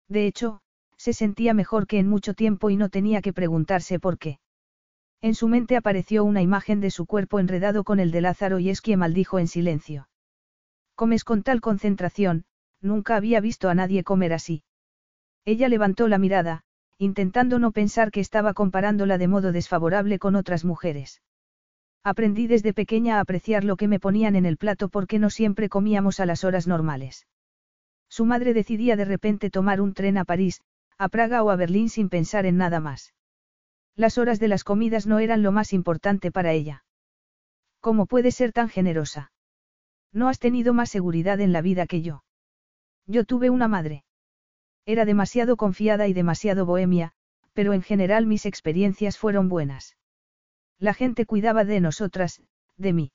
De hecho, se sentía mejor que en mucho tiempo y no tenía que preguntarse por qué. En su mente apareció una imagen de su cuerpo enredado con el de Lázaro y Esquie maldijo en silencio. Comes con tal concentración, nunca había visto a nadie comer así. Ella levantó la mirada, intentando no pensar que estaba comparándola de modo desfavorable con otras mujeres. Aprendí desde pequeña a apreciar lo que me ponían en el plato porque no siempre comíamos a las horas normales. Su madre decidía de repente tomar un tren a París, a Praga o a Berlín sin pensar en nada más. Las horas de las comidas no eran lo más importante para ella. ¿Cómo puede ser tan generosa? No has tenido más seguridad en la vida que yo. Yo tuve una madre. Era demasiado confiada y demasiado bohemia, pero en general mis experiencias fueron buenas. La gente cuidaba de nosotras, de mí.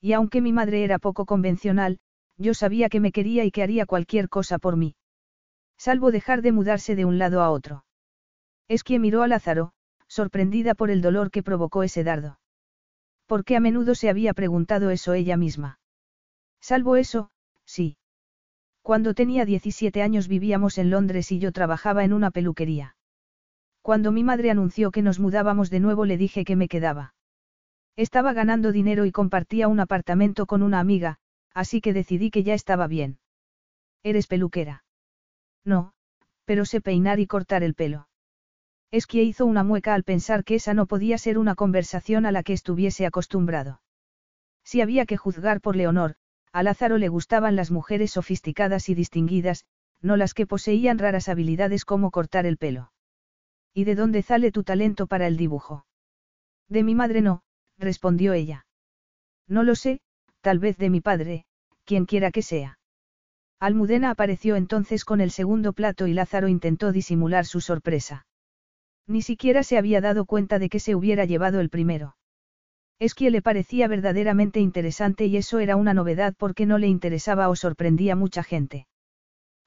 Y aunque mi madre era poco convencional, yo sabía que me quería y que haría cualquier cosa por mí. Salvo dejar de mudarse de un lado a otro. Es que miró a Lázaro, sorprendida por el dolor que provocó ese dardo. Porque a menudo se había preguntado eso ella misma. Salvo eso, sí. Cuando tenía 17 años vivíamos en Londres y yo trabajaba en una peluquería. Cuando mi madre anunció que nos mudábamos de nuevo le dije que me quedaba. Estaba ganando dinero y compartía un apartamento con una amiga, así que decidí que ya estaba bien. ¿Eres peluquera? No, pero sé peinar y cortar el pelo. Es que hizo una mueca al pensar que esa no podía ser una conversación a la que estuviese acostumbrado. Si había que juzgar por Leonor, a Lázaro le gustaban las mujeres sofisticadas y distinguidas, no las que poseían raras habilidades como cortar el pelo. ¿Y de dónde sale tu talento para el dibujo? De mi madre no, respondió ella. No lo sé, tal vez de mi padre, quien quiera que sea. Almudena apareció entonces con el segundo plato y Lázaro intentó disimular su sorpresa. Ni siquiera se había dado cuenta de que se hubiera llevado el primero. Es que le parecía verdaderamente interesante y eso era una novedad porque no le interesaba o sorprendía mucha gente.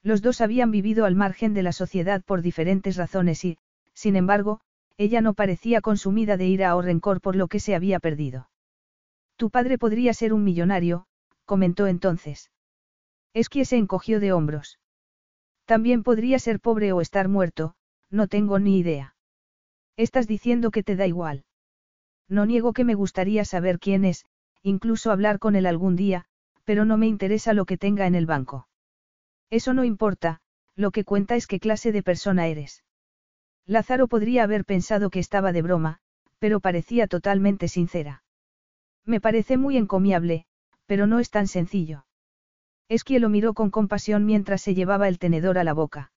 Los dos habían vivido al margen de la sociedad por diferentes razones y, sin embargo, ella no parecía consumida de ira o rencor por lo que se había perdido. Tu padre podría ser un millonario, comentó entonces. Es que se encogió de hombros. También podría ser pobre o estar muerto, no tengo ni idea. Estás diciendo que te da igual. No niego que me gustaría saber quién es, incluso hablar con él algún día, pero no me interesa lo que tenga en el banco. Eso no importa, lo que cuenta es qué clase de persona eres. Lázaro podría haber pensado que estaba de broma, pero parecía totalmente sincera. Me parece muy encomiable, pero no es tan sencillo. Es que lo miró con compasión mientras se llevaba el tenedor a la boca.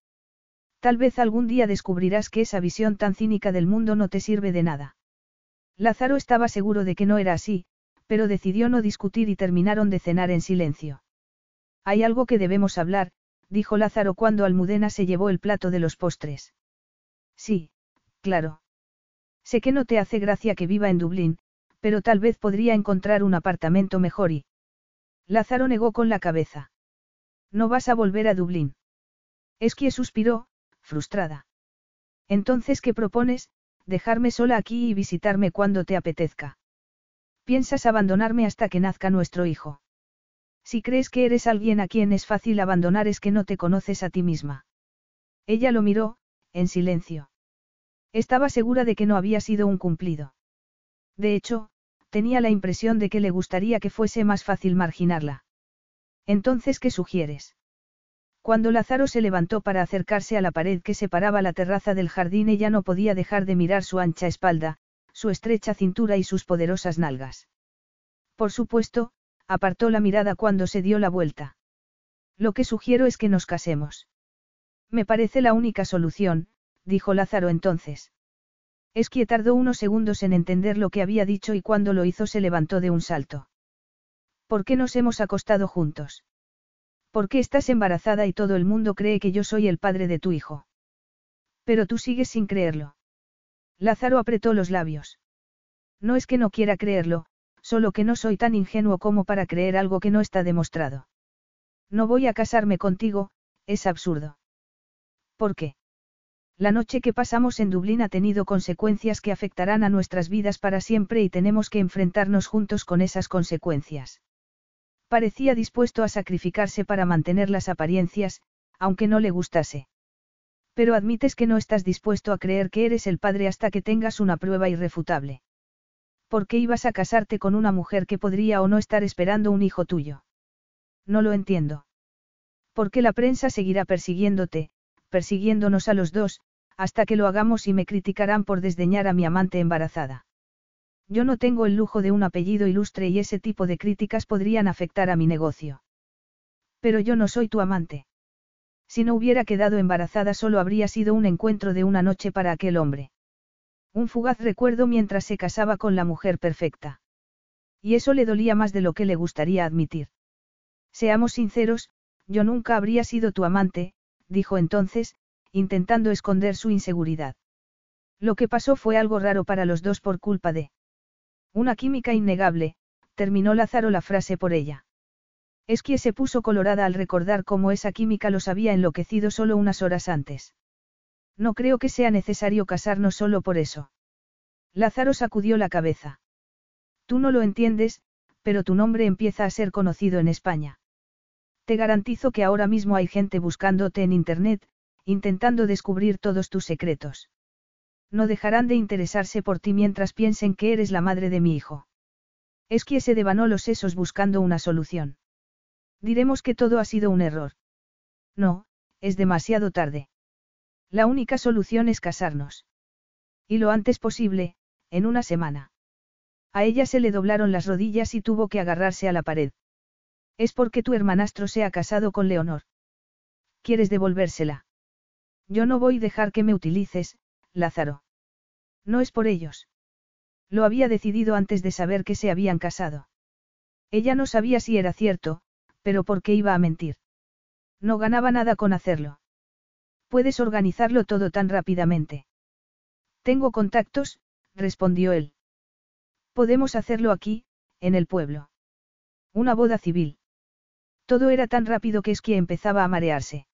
Tal vez algún día descubrirás que esa visión tan cínica del mundo no te sirve de nada. Lázaro estaba seguro de que no era así, pero decidió no discutir y terminaron de cenar en silencio. Hay algo que debemos hablar, dijo Lázaro cuando Almudena se llevó el plato de los postres. Sí, claro. Sé que no te hace gracia que viva en Dublín, pero tal vez podría encontrar un apartamento mejor y... Lázaro negó con la cabeza. No vas a volver a Dublín. Es que suspiró, frustrada. Entonces, ¿qué propones? Dejarme sola aquí y visitarme cuando te apetezca. Piensas abandonarme hasta que nazca nuestro hijo. Si crees que eres alguien a quien es fácil abandonar es que no te conoces a ti misma. Ella lo miró, en silencio. Estaba segura de que no había sido un cumplido. De hecho, tenía la impresión de que le gustaría que fuese más fácil marginarla. Entonces, ¿qué sugieres? Cuando Lázaro se levantó para acercarse a la pared que separaba la terraza del jardín, ella no podía dejar de mirar su ancha espalda, su estrecha cintura y sus poderosas nalgas. Por supuesto, apartó la mirada cuando se dio la vuelta. Lo que sugiero es que nos casemos. Me parece la única solución, dijo Lázaro entonces. Esquie tardó unos segundos en entender lo que había dicho y cuando lo hizo se levantó de un salto. ¿Por qué nos hemos acostado juntos? ¿Por qué estás embarazada y todo el mundo cree que yo soy el padre de tu hijo? Pero tú sigues sin creerlo. Lázaro apretó los labios. No es que no quiera creerlo, solo que no soy tan ingenuo como para creer algo que no está demostrado. No voy a casarme contigo, es absurdo. ¿Por qué? La noche que pasamos en Dublín ha tenido consecuencias que afectarán a nuestras vidas para siempre y tenemos que enfrentarnos juntos con esas consecuencias. Parecía dispuesto a sacrificarse para mantener las apariencias, aunque no le gustase. Pero admites que no estás dispuesto a creer que eres el padre hasta que tengas una prueba irrefutable. ¿Por qué ibas a casarte con una mujer que podría o no estar esperando un hijo tuyo? No lo entiendo. Porque la prensa seguirá persiguiéndote, persiguiéndonos a los dos, hasta que lo hagamos y me criticarán por desdeñar a mi amante embarazada. Yo no tengo el lujo de un apellido ilustre y ese tipo de críticas podrían afectar a mi negocio. Pero yo no soy tu amante. Si no hubiera quedado embarazada solo habría sido un encuentro de una noche para aquel hombre. Un fugaz recuerdo mientras se casaba con la mujer perfecta. Y eso le dolía más de lo que le gustaría admitir. Seamos sinceros, yo nunca habría sido tu amante, dijo entonces, intentando esconder su inseguridad. Lo que pasó fue algo raro para los dos por culpa de... Una química innegable, terminó Lázaro la frase por ella. Esquie se puso colorada al recordar cómo esa química los había enloquecido solo unas horas antes. No creo que sea necesario casarnos solo por eso. Lázaro sacudió la cabeza. Tú no lo entiendes, pero tu nombre empieza a ser conocido en España. Te garantizo que ahora mismo hay gente buscándote en Internet, intentando descubrir todos tus secretos. No dejarán de interesarse por ti mientras piensen que eres la madre de mi hijo. Es que se devanó los sesos buscando una solución. Diremos que todo ha sido un error. No, es demasiado tarde. La única solución es casarnos. Y lo antes posible, en una semana. A ella se le doblaron las rodillas y tuvo que agarrarse a la pared. Es porque tu hermanastro se ha casado con Leonor. ¿Quieres devolvérsela? Yo no voy a dejar que me utilices, Lázaro. No es por ellos. Lo había decidido antes de saber que se habían casado. Ella no sabía si era cierto, pero ¿por qué iba a mentir? No ganaba nada con hacerlo. Puedes organizarlo todo tan rápidamente. Tengo contactos, respondió él. Podemos hacerlo aquí, en el pueblo. Una boda civil. Todo era tan rápido que Esquia empezaba a marearse.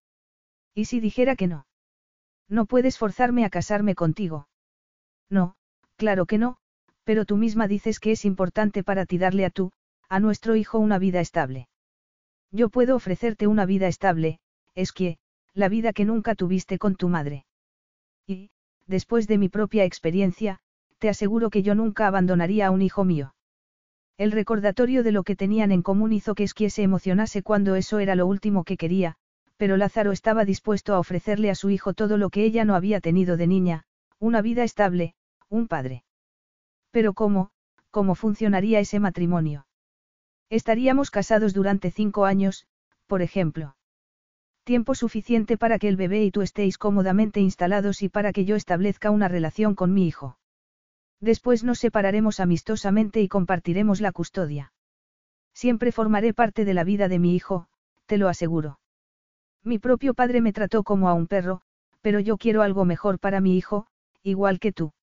¿Y si dijera que no? No puedes forzarme a casarme contigo. No, claro que no, pero tú misma dices que es importante para ti darle a tú, a nuestro hijo una vida estable. Yo puedo ofrecerte una vida estable, es que, la vida que nunca tuviste con tu madre. Y, después de mi propia experiencia, te aseguro que yo nunca abandonaría a un hijo mío. El recordatorio de lo que tenían en común hizo que Esquie se emocionase cuando eso era lo último que quería, pero Lázaro estaba dispuesto a ofrecerle a su hijo todo lo que ella no había tenido de niña, una vida estable, un padre. Pero ¿cómo, cómo funcionaría ese matrimonio? Estaríamos casados durante cinco años, por ejemplo. Tiempo suficiente para que el bebé y tú estéis cómodamente instalados y para que yo establezca una relación con mi hijo. Después nos separaremos amistosamente y compartiremos la custodia. Siempre formaré parte de la vida de mi hijo, te lo aseguro. Mi propio padre me trató como a un perro, pero yo quiero algo mejor para mi hijo, igual que tú.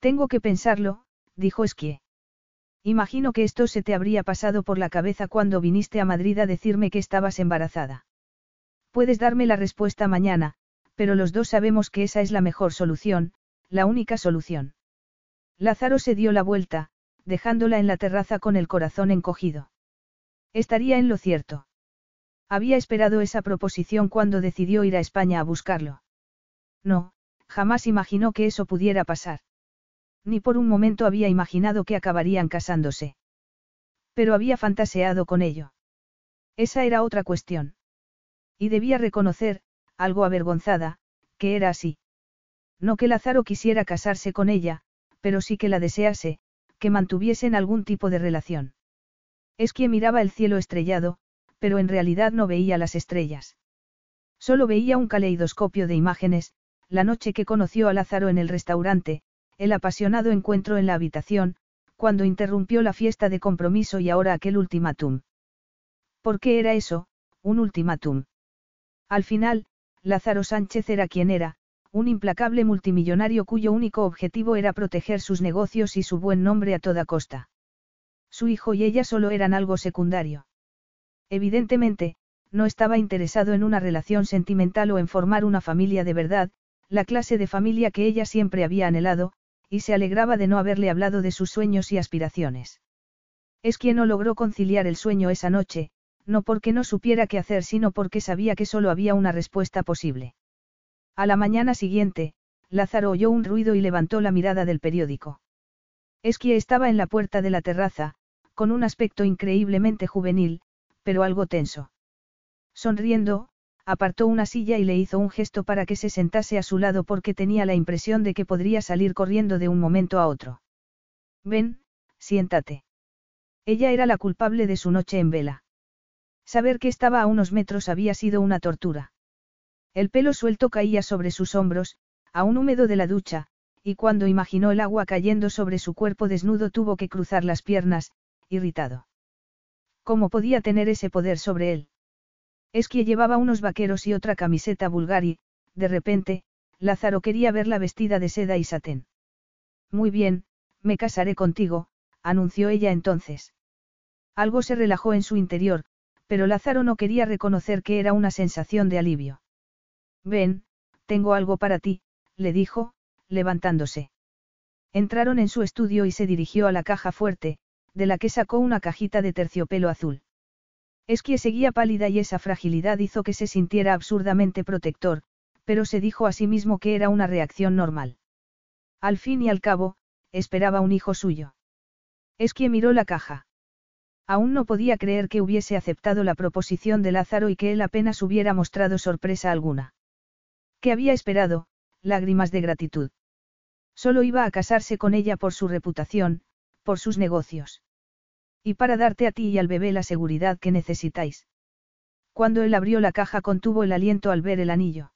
Tengo que pensarlo, dijo Esquie. Imagino que esto se te habría pasado por la cabeza cuando viniste a Madrid a decirme que estabas embarazada. Puedes darme la respuesta mañana, pero los dos sabemos que esa es la mejor solución, la única solución. Lázaro se dio la vuelta, dejándola en la terraza con el corazón encogido. Estaría en lo cierto. Había esperado esa proposición cuando decidió ir a España a buscarlo. No, jamás imaginó que eso pudiera pasar. Ni por un momento había imaginado que acabarían casándose. Pero había fantaseado con ello. Esa era otra cuestión. Y debía reconocer, algo avergonzada, que era así. No que Lázaro quisiera casarse con ella, pero sí que la desease, que mantuviesen algún tipo de relación. Es que miraba el cielo estrellado, pero en realidad no veía las estrellas. Solo veía un caleidoscopio de imágenes, la noche que conoció a Lázaro en el restaurante, el apasionado encuentro en la habitación, cuando interrumpió la fiesta de compromiso y ahora aquel ultimátum. ¿Por qué era eso, un ultimátum? Al final, Lázaro Sánchez era quien era, un implacable multimillonario cuyo único objetivo era proteger sus negocios y su buen nombre a toda costa. Su hijo y ella solo eran algo secundario. Evidentemente, no estaba interesado en una relación sentimental o en formar una familia de verdad, la clase de familia que ella siempre había anhelado, y se alegraba de no haberle hablado de sus sueños y aspiraciones. Es quien no logró conciliar el sueño esa noche, no porque no supiera qué hacer, sino porque sabía que solo había una respuesta posible. A la mañana siguiente, Lázaro oyó un ruido y levantó la mirada del periódico. Esquie estaba en la puerta de la terraza, con un aspecto increíblemente juvenil, pero algo tenso. Sonriendo, apartó una silla y le hizo un gesto para que se sentase a su lado porque tenía la impresión de que podría salir corriendo de un momento a otro. Ven, siéntate. Ella era la culpable de su noche en vela. Saber que estaba a unos metros había sido una tortura. El pelo suelto caía sobre sus hombros, aún húmedo de la ducha, y cuando imaginó el agua cayendo sobre su cuerpo desnudo tuvo que cruzar las piernas, irritado. ¿Cómo podía tener ese poder sobre él? Es que llevaba unos vaqueros y otra camiseta vulgar y, de repente, Lázaro quería verla vestida de seda y satén. Muy bien, me casaré contigo, anunció ella entonces. Algo se relajó en su interior, pero Lázaro no quería reconocer que era una sensación de alivio. Ven, tengo algo para ti, le dijo, levantándose. Entraron en su estudio y se dirigió a la caja fuerte, de la que sacó una cajita de terciopelo azul. Esquie seguía pálida y esa fragilidad hizo que se sintiera absurdamente protector, pero se dijo a sí mismo que era una reacción normal. Al fin y al cabo, esperaba un hijo suyo. Esquie miró la caja. Aún no podía creer que hubiese aceptado la proposición de Lázaro y que él apenas hubiera mostrado sorpresa alguna. ¿Qué había esperado? Lágrimas de gratitud. Solo iba a casarse con ella por su reputación, por sus negocios. Y para darte a ti y al bebé la seguridad que necesitáis. Cuando él abrió la caja contuvo el aliento al ver el anillo.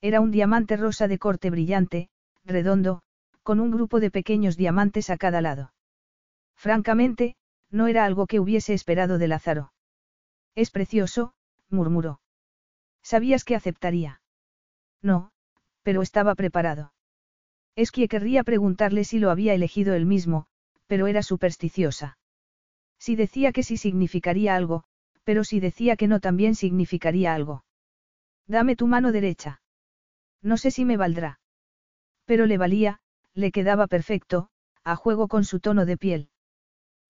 Era un diamante rosa de corte brillante, redondo, con un grupo de pequeños diamantes a cada lado. Francamente, no era algo que hubiese esperado de Lázaro. Es precioso, murmuró. ¿Sabías que aceptaría? No, pero estaba preparado. Es que querría preguntarle si lo había elegido él mismo, pero era supersticiosa. Si decía que sí significaría algo, pero si decía que no también significaría algo. Dame tu mano derecha. No sé si me valdrá. Pero le valía, le quedaba perfecto, a juego con su tono de piel.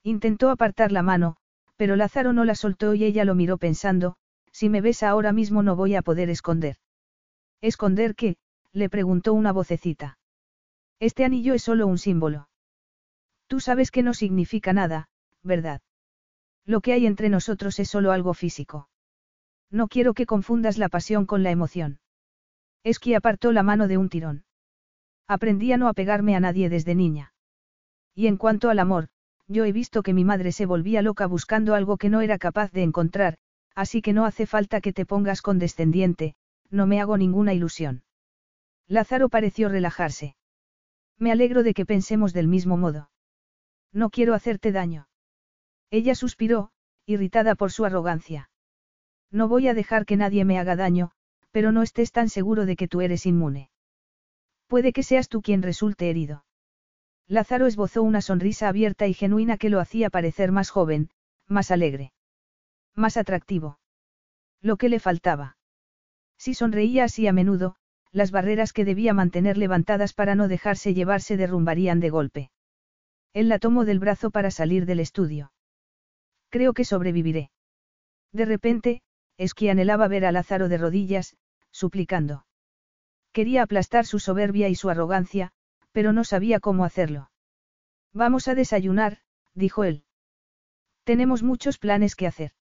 Intentó apartar la mano, pero Lázaro no la soltó y ella lo miró pensando, si me ves ahora mismo no voy a poder esconder. ¿Esconder qué? le preguntó una vocecita. Este anillo es solo un símbolo. Tú sabes que no significa nada, ¿verdad? Lo que hay entre nosotros es solo algo físico. No quiero que confundas la pasión con la emoción. Esqui apartó la mano de un tirón. Aprendí a no apegarme a nadie desde niña. Y en cuanto al amor, yo he visto que mi madre se volvía loca buscando algo que no era capaz de encontrar, así que no hace falta que te pongas condescendiente, no me hago ninguna ilusión. Lázaro pareció relajarse. Me alegro de que pensemos del mismo modo. No quiero hacerte daño. Ella suspiró, irritada por su arrogancia. No voy a dejar que nadie me haga daño, pero no estés tan seguro de que tú eres inmune. Puede que seas tú quien resulte herido. Lázaro esbozó una sonrisa abierta y genuina que lo hacía parecer más joven, más alegre. Más atractivo. Lo que le faltaba. Si sonreía así a menudo, las barreras que debía mantener levantadas para no dejarse llevar se derrumbarían de golpe. Él la tomó del brazo para salir del estudio. Creo que sobreviviré. De repente, Esqui anhelaba ver a Lázaro de rodillas, suplicando. Quería aplastar su soberbia y su arrogancia, pero no sabía cómo hacerlo. Vamos a desayunar, dijo él. Tenemos muchos planes que hacer.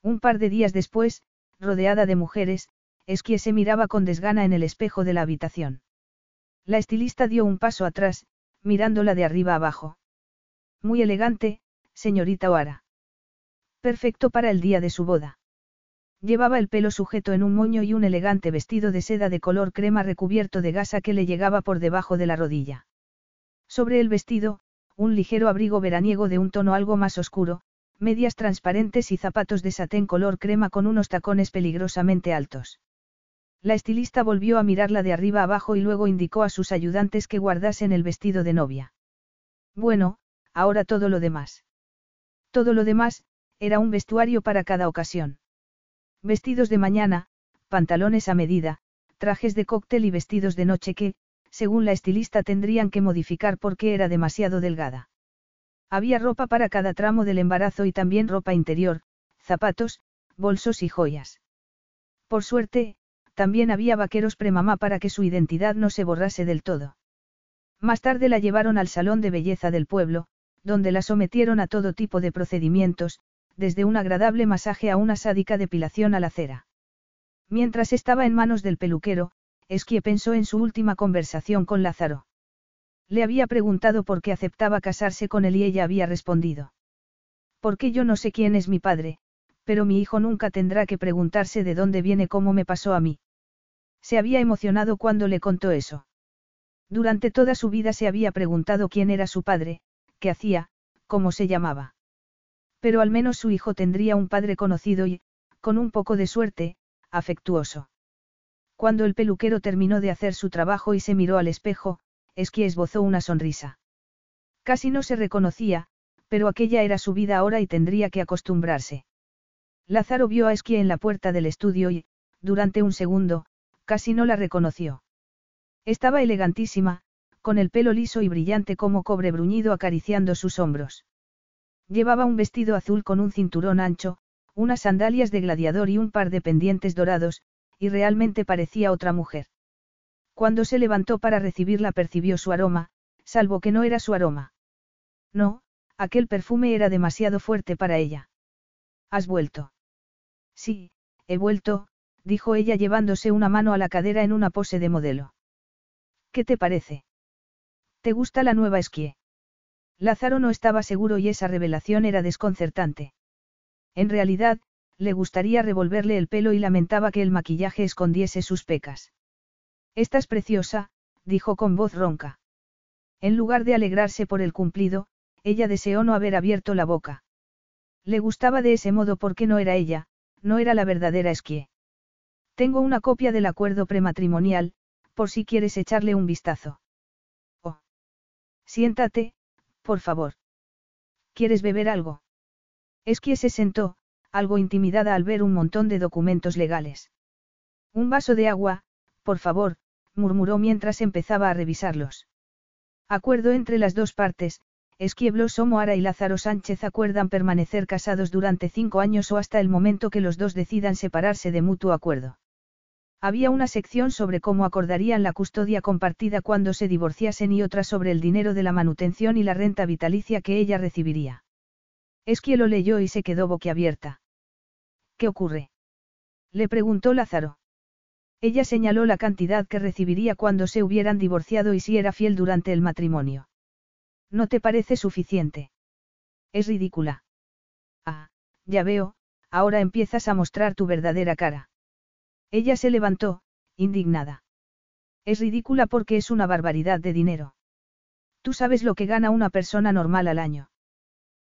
Un par de días después, rodeada de mujeres, Esquie se miraba con desgana en el espejo de la habitación. La estilista dio un paso atrás, mirándola de arriba abajo. Muy elegante, señorita Oara. Perfecto para el día de su boda. Llevaba el pelo sujeto en un moño y un elegante vestido de seda de color crema recubierto de gasa que le llegaba por debajo de la rodilla. Sobre el vestido, un ligero abrigo veraniego de un tono algo más oscuro, medias transparentes y zapatos de satén color crema con unos tacones peligrosamente altos. La estilista volvió a mirarla de arriba abajo y luego indicó a sus ayudantes que guardasen el vestido de novia. Bueno, ahora todo lo demás. Todo lo demás, era un vestuario para cada ocasión. Vestidos de mañana, pantalones a medida, trajes de cóctel y vestidos de noche que, según la estilista, tendrían que modificar porque era demasiado delgada. Había ropa para cada tramo del embarazo y también ropa interior, zapatos, bolsos y joyas. Por suerte, también había vaqueros premamá para que su identidad no se borrase del todo. Más tarde la llevaron al salón de belleza del pueblo, donde la sometieron a todo tipo de procedimientos, desde un agradable masaje a una sádica depilación a la cera. Mientras estaba en manos del peluquero, Esquie pensó en su última conversación con Lázaro. Le había preguntado por qué aceptaba casarse con él y ella había respondido. Porque yo no sé quién es mi padre, pero mi hijo nunca tendrá que preguntarse de dónde viene como me pasó a mí. Se había emocionado cuando le contó eso. Durante toda su vida se había preguntado quién era su padre, qué hacía, cómo se llamaba. Pero al menos su hijo tendría un padre conocido y, con un poco de suerte, afectuoso. Cuando el peluquero terminó de hacer su trabajo y se miró al espejo, Esquí esbozó una sonrisa. Casi no se reconocía, pero aquella era su vida ahora y tendría que acostumbrarse. Lázaro vio a Esquí en la puerta del estudio y, durante un segundo, Casi no la reconoció. Estaba elegantísima, con el pelo liso y brillante como cobre bruñido acariciando sus hombros. Llevaba un vestido azul con un cinturón ancho, unas sandalias de gladiador y un par de pendientes dorados, y realmente parecía otra mujer. Cuando se levantó para recibirla percibió su aroma, salvo que no era su aroma. No, aquel perfume era demasiado fuerte para ella. ¿Has vuelto? Sí, he vuelto, dijo ella llevándose una mano a la cadera en una pose de modelo. ¿Qué te parece? ¿Te gusta la nueva esquí? Lázaro no estaba seguro y esa revelación era desconcertante. En realidad, le gustaría revolverle el pelo y lamentaba que el maquillaje escondiese sus pecas. Estás preciosa, dijo con voz ronca. En lugar de alegrarse por el cumplido, ella deseó no haber abierto la boca. Le gustaba de ese modo porque no era ella, no era la verdadera esquí. Tengo una copia del acuerdo prematrimonial, por si quieres echarle un vistazo. Oh. Siéntate, por favor. ¿Quieres beber algo? Esquie se sentó, algo intimidada al ver un montón de documentos legales. Un vaso de agua, por favor, murmuró mientras empezaba a revisarlos. Acuerdo entre las dos partes, Esquieblo Somoara y Lázaro Sánchez acuerdan permanecer casados durante cinco años o hasta el momento que los dos decidan separarse de mutuo acuerdo. Había una sección sobre cómo acordarían la custodia compartida cuando se divorciasen y otra sobre el dinero de la manutención y la renta vitalicia que ella recibiría. Esquie lo leyó y se quedó boquiabierta. ¿Qué ocurre? Le preguntó Lázaro. Ella señaló la cantidad que recibiría cuando se hubieran divorciado y si era fiel durante el matrimonio. ¿No te parece suficiente? Es ridícula. Ah, ya veo, ahora empiezas a mostrar tu verdadera cara. Ella se levantó, indignada. Es ridícula porque es una barbaridad de dinero. Tú sabes lo que gana una persona normal al año.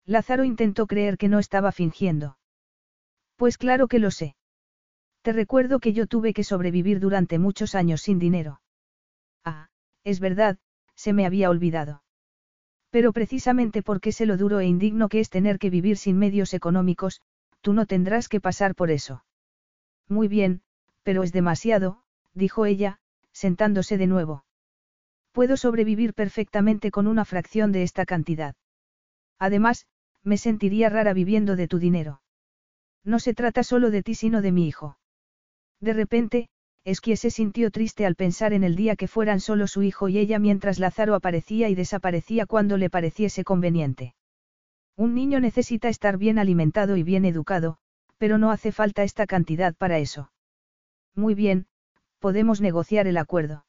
Lázaro intentó creer que no estaba fingiendo. Pues claro que lo sé. Te recuerdo que yo tuve que sobrevivir durante muchos años sin dinero. Ah, es verdad, se me había olvidado. Pero precisamente porque sé lo duro e indigno que es tener que vivir sin medios económicos, tú no tendrás que pasar por eso. Muy bien, pero es demasiado, dijo ella, sentándose de nuevo. Puedo sobrevivir perfectamente con una fracción de esta cantidad. Además, me sentiría rara viviendo de tu dinero. No se trata solo de ti sino de mi hijo. De repente, Esquie se sintió triste al pensar en el día que fueran solo su hijo y ella mientras Lázaro aparecía y desaparecía cuando le pareciese conveniente. Un niño necesita estar bien alimentado y bien educado, Pero no hace falta esta cantidad para eso. Muy bien, podemos negociar el acuerdo.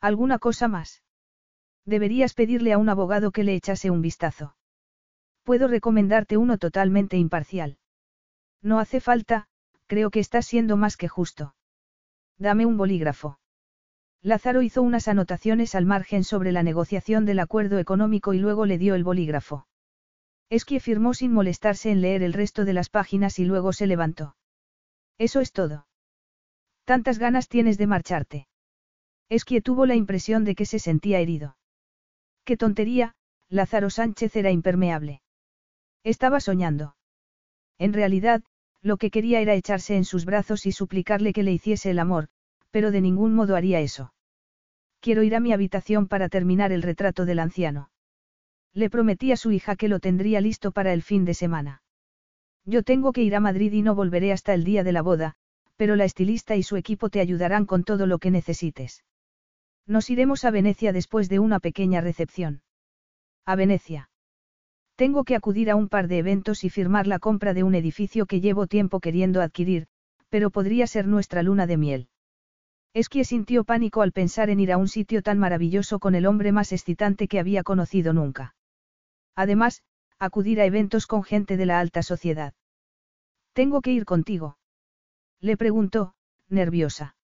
¿Alguna cosa más? Deberías pedirle a un abogado que le echase un vistazo. Puedo recomendarte uno totalmente imparcial. No hace falta, creo que estás siendo más que justo. Dame un bolígrafo. Lázaro hizo unas anotaciones al margen sobre la negociación del acuerdo económico y luego le dio el bolígrafo. Esquie firmó sin molestarse en leer el resto de las páginas y luego se levantó. Eso es todo. Tantas ganas tienes de marcharte. Esquie tuvo la impresión de que se sentía herido. Qué tontería, Lázaro Sánchez era impermeable. Estaba soñando. En realidad, lo que quería era echarse en sus brazos y suplicarle que le hiciese el amor, pero de ningún modo haría eso. Quiero ir a mi habitación para terminar el retrato del anciano. Le prometí a su hija que lo tendría listo para el fin de semana. Yo tengo que ir a Madrid y no volveré hasta el día de la boda, pero la estilista y su equipo te ayudarán con todo lo que necesites. Nos iremos a Venecia después de una pequeña recepción. A Venecia. Tengo que acudir a un par de eventos y firmar la compra de un edificio que llevo tiempo queriendo adquirir, pero podría ser nuestra luna de miel. Esquie sintió pánico al pensar en ir a un sitio tan maravilloso con el hombre más excitante que había conocido nunca. Además, acudir a eventos con gente de la alta sociedad. Tengo que ir contigo. Le preguntó, nerviosa.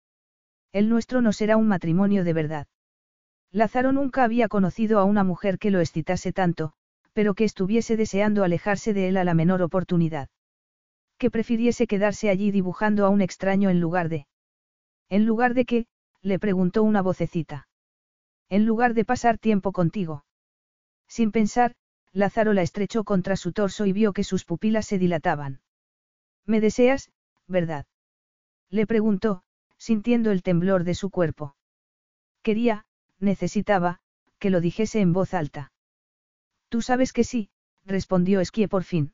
El nuestro no será un matrimonio de verdad. Lázaro nunca había conocido a una mujer que lo excitase tanto, pero que estuviese deseando alejarse de él a la menor oportunidad. Que prefiriese quedarse allí dibujando a un extraño en lugar de... En lugar de qué, le preguntó una vocecita. En lugar de pasar tiempo contigo. Sin pensar, Lázaro la estrechó contra su torso y vio que sus pupilas se dilataban. ¿Me deseas, verdad? Le preguntó, sintiendo el temblor de su cuerpo. Quería, necesitaba, que lo dijese en voz alta. Tú sabes que sí, respondió Esquie por fin.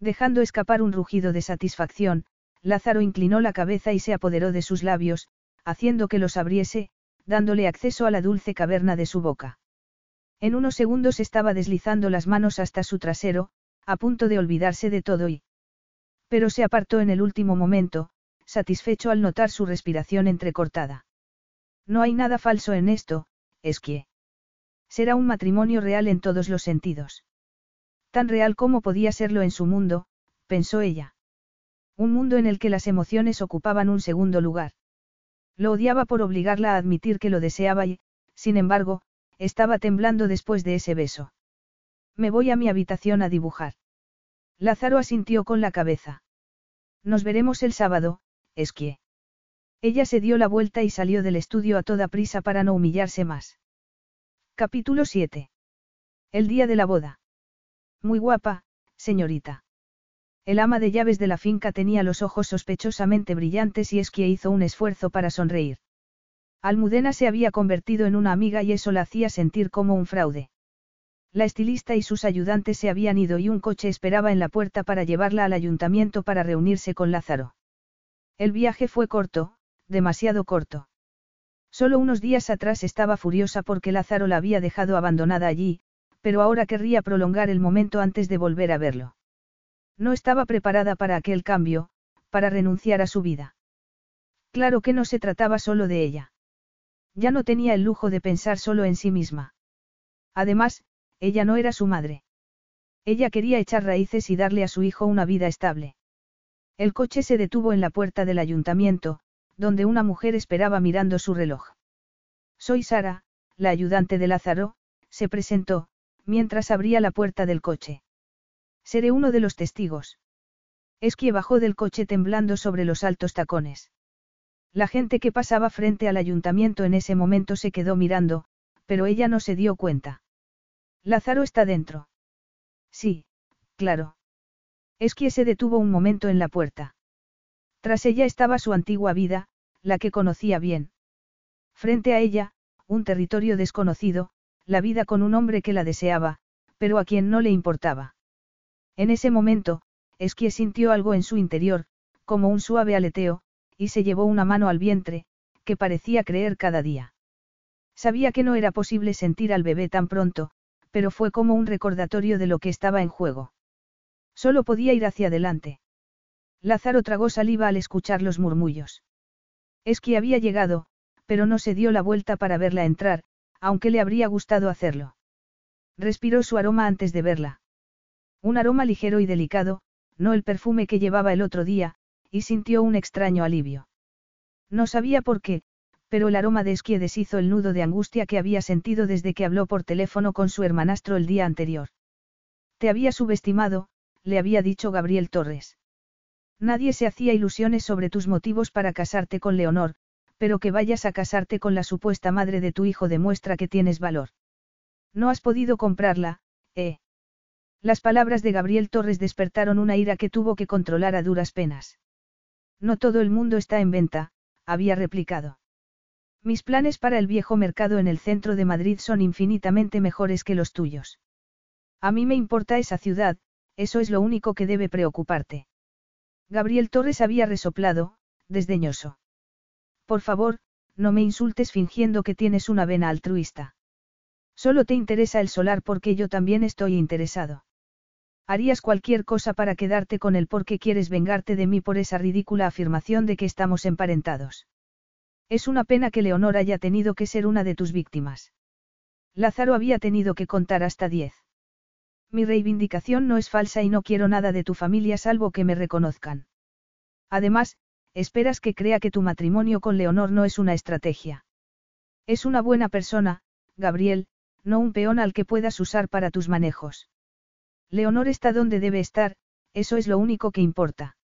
Dejando escapar un rugido de satisfacción, Lázaro inclinó la cabeza y se apoderó de sus labios, haciendo que los abriese, dándole acceso a la dulce caverna de su boca. En unos segundos estaba deslizando las manos hasta su trasero, a punto de olvidarse de todo y... Pero se apartó en el último momento, satisfecho al notar su respiración entrecortada. No hay nada falso en esto, Esquie. Será un matrimonio real en todos los sentidos. Tan real como podía serlo en su mundo, pensó ella. Un mundo en el que las emociones ocupaban un segundo lugar. Lo odiaba por obligarla a admitir que lo deseaba y, sin embargo, estaba temblando después de ese beso. Me voy a mi habitación a dibujar. Lázaro asintió con la cabeza. Nos veremos el sábado, Esquie. Ella se dio la vuelta y salió del estudio a toda prisa para no humillarse más. Capítulo 7. El día de la boda. Muy guapa, señorita. El ama de llaves de la finca tenía los ojos sospechosamente brillantes y Esquie hizo un esfuerzo para sonreír. Almudena se había convertido en una amiga y eso la hacía sentir como un fraude. La estilista y sus ayudantes se habían ido y un coche esperaba en la puerta para llevarla al ayuntamiento para reunirse con Lázaro. El viaje fue corto, demasiado corto. Solo unos días atrás estaba furiosa porque Lázaro la había dejado abandonada allí, pero ahora querría prolongar el momento antes de volver a verlo. No estaba preparada para aquel cambio, para renunciar a su vida. Claro que no se trataba solo de ella. Ya no tenía el lujo de pensar solo en sí misma. Además, ella no era su madre. Ella quería echar raíces y darle a su hijo una vida estable. El coche se detuvo en la puerta del ayuntamiento, donde una mujer esperaba mirando su reloj. Soy Sara, la ayudante de Lázaro, se presentó, mientras abría la puerta del coche. Seré uno de los testigos. Esquie bajó del coche temblando sobre los altos tacones. La gente que pasaba frente al ayuntamiento en ese momento se quedó mirando, pero ella no se dio cuenta. Lázaro está dentro. Sí, claro. Esquie se detuvo un momento en la puerta. Tras ella estaba su antigua vida, la que conocía bien. Frente a ella, un territorio desconocido, la vida con un hombre que la deseaba, pero a quien no le importaba. En ese momento, Esquie sintió algo en su interior, como un suave aleteo, y se llevó una mano al vientre, que parecía creer cada día. Sabía que no era posible sentir al bebé tan pronto, pero fue como un recordatorio de lo que estaba en juego. Solo podía ir hacia adelante. Lázaro tragó saliva al escuchar los murmullos. Es que había llegado, pero no se dio la vuelta para verla entrar, aunque le habría gustado hacerlo. Respiró su aroma antes de verla. Un aroma ligero y delicado, no el perfume que llevaba el otro día, y sintió un extraño alivio. No sabía por qué, pero el aroma de esquí deshizo el nudo de angustia que había sentido desde que habló por teléfono con su hermanastro el día anterior. Te había subestimado, le había dicho Gabriel Torres. Nadie se hacía ilusiones sobre tus motivos para casarte con Leonor, pero que vayas a casarte con la supuesta madre de tu hijo demuestra que tienes valor. No has podido comprarla, ¿eh? Las palabras de Gabriel Torres despertaron una ira que tuvo que controlar a duras penas. No todo el mundo está en venta, había replicado. Mis planes para el viejo mercado en el centro de Madrid son infinitamente mejores que los tuyos. A mí me importa esa ciudad, eso es lo único que debe preocuparte. Gabriel Torres había resoplado, desdeñoso. Por favor, no me insultes fingiendo que tienes una vena altruista. Solo te interesa el solar porque yo también estoy interesado. Harías cualquier cosa para quedarte con él porque quieres vengarte de mí por esa ridícula afirmación de que estamos emparentados. Es una pena que Leonor haya tenido que ser una de tus víctimas. Lázaro había tenido que contar hasta diez. Mi reivindicación no es falsa y no quiero nada de tu familia salvo que me reconozcan. Además, esperas que crea que tu matrimonio con Leonor no es una estrategia. Es una buena persona, Gabriel, no un peón al que puedas usar para tus manejos. Leonor está donde debe estar, eso es lo único que importa.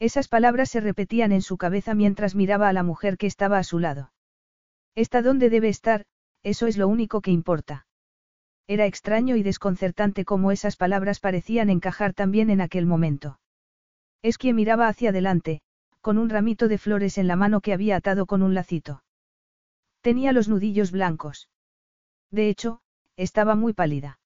Esas palabras se repetían en su cabeza mientras miraba a la mujer que estaba a su lado. Está donde debe estar, eso es lo único que importa. Era extraño y desconcertante cómo esas palabras parecían encajar también en aquel momento. Es que miraba hacia adelante, con un ramito de flores en la mano que había atado con un lacito. Tenía los nudillos blancos. De hecho, estaba muy pálida.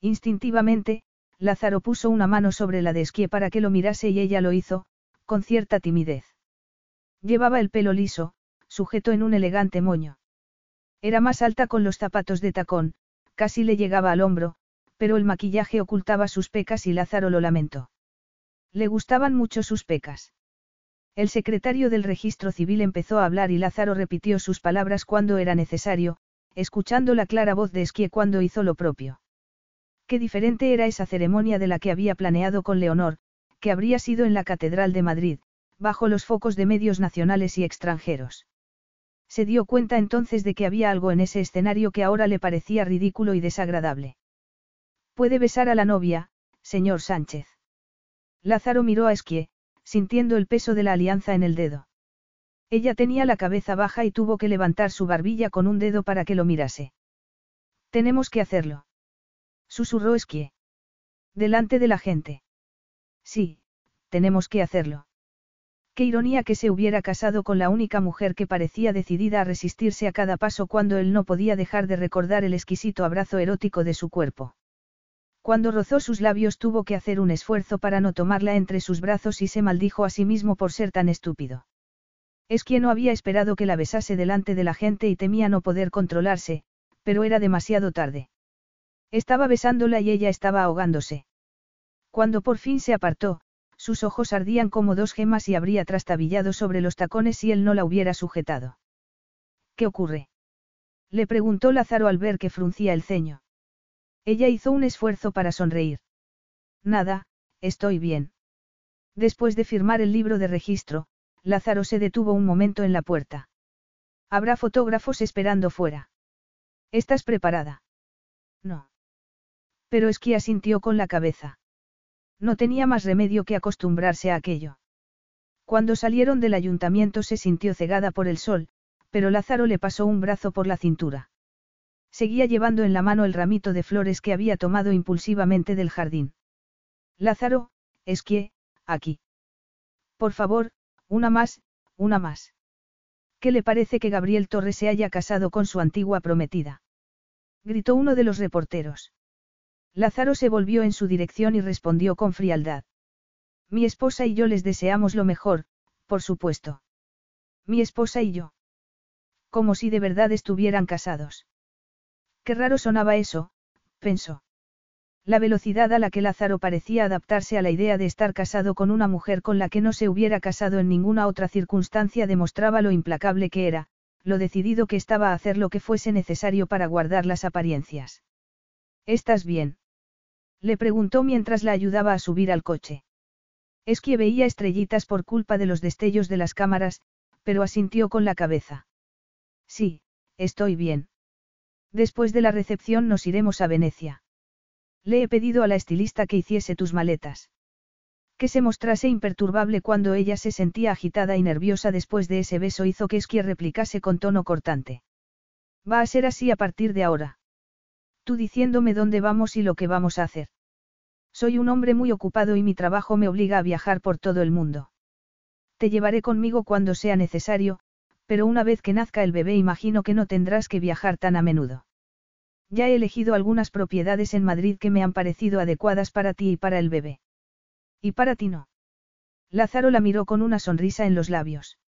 Instintivamente, Lázaro puso una mano sobre la de Esquie para que lo mirase y ella lo hizo, con cierta timidez. Llevaba el pelo liso, sujeto en un elegante moño. Era más alta con los zapatos de tacón, casi le llegaba al hombro, pero el maquillaje ocultaba sus pecas y Lázaro lo lamentó. Le gustaban mucho sus pecas. El secretario del registro civil empezó a hablar y Lázaro repitió sus palabras cuando era necesario, escuchando la clara voz de Esquie cuando hizo lo propio. Qué diferente era esa ceremonia de la que había planeado con Leonor, que habría sido en la Catedral de Madrid, bajo los focos de medios nacionales y extranjeros. Se dio cuenta entonces de que había algo en ese escenario que ahora le parecía ridículo y desagradable. Puede besar a la novia, señor Sánchez. Lázaro miró a Esquie, sintiendo el peso de la alianza en el dedo. Ella tenía la cabeza baja y tuvo que levantar su barbilla con un dedo para que lo mirase. Tenemos que hacerlo. Susurró Esquie. Delante de la gente. Sí, tenemos que hacerlo. Qué ironía que se hubiera casado con la única mujer que parecía decidida a resistirse a cada paso cuando él no podía dejar de recordar el exquisito abrazo erótico de su cuerpo. Cuando rozó sus labios tuvo que hacer un esfuerzo para no tomarla entre sus brazos y se maldijo a sí mismo por ser tan estúpido. Es quien no había esperado que la besase delante de la gente y temía no poder controlarse, pero era demasiado tarde. Estaba besándola y ella estaba ahogándose. Cuando por fin se apartó, sus ojos ardían como dos gemas y habría trastabillado sobre los tacones si él no la hubiera sujetado. ¿Qué ocurre? Le preguntó Lázaro al ver que fruncía el ceño. Ella hizo un esfuerzo para sonreír. Nada, estoy bien. Después de firmar el libro de registro, Lázaro se detuvo un momento en la puerta. Habrá fotógrafos esperando fuera. ¿Estás preparada? No. Pero es que asintió con la cabeza. No tenía más remedio que acostumbrarse a aquello. Cuando salieron del ayuntamiento se sintió cegada por el sol, pero Lázaro le pasó un brazo por la cintura. Seguía llevando en la mano el ramito de flores que había tomado impulsivamente del jardín. Lázaro, esquie, aquí. Por favor, una más, una más. ¿Qué le parece que Gabriel Torres se haya casado con su antigua prometida? Gritó uno de los reporteros. Lázaro se volvió en su dirección y respondió con frialdad. Mi esposa y yo les deseamos lo mejor, por supuesto. Mi esposa y yo. Como si de verdad estuvieran casados. Qué raro sonaba eso, pensó. La velocidad a la que Lázaro parecía adaptarse a la idea de estar casado con una mujer con la que no se hubiera casado en ninguna otra circunstancia demostraba lo implacable que era, lo decidido que estaba a hacer lo que fuese necesario para guardar las apariencias. ¿Estás bien? Le preguntó mientras la ayudaba a subir al coche. Es que veía estrellitas por culpa de los destellos de las cámaras, pero asintió con la cabeza. Sí, estoy bien. Después de la recepción nos iremos a Venecia. Le he pedido a la estilista que hiciese tus maletas. Que se mostrase imperturbable cuando ella se sentía agitada y nerviosa después de ese beso hizo que Esquie replicase con tono cortante. Va a ser así a partir de ahora. Tú diciéndome dónde vamos y lo que vamos a hacer. Soy un hombre muy ocupado y mi trabajo me obliga a viajar por todo el mundo. Te llevaré conmigo cuando sea necesario, pero una vez que nazca el bebé imagino que no tendrás que viajar tan a menudo. Ya he elegido algunas propiedades en Madrid que me han parecido adecuadas para ti y para el bebé. ¿Y para ti no? Lázaro la miró con una sonrisa en los labios.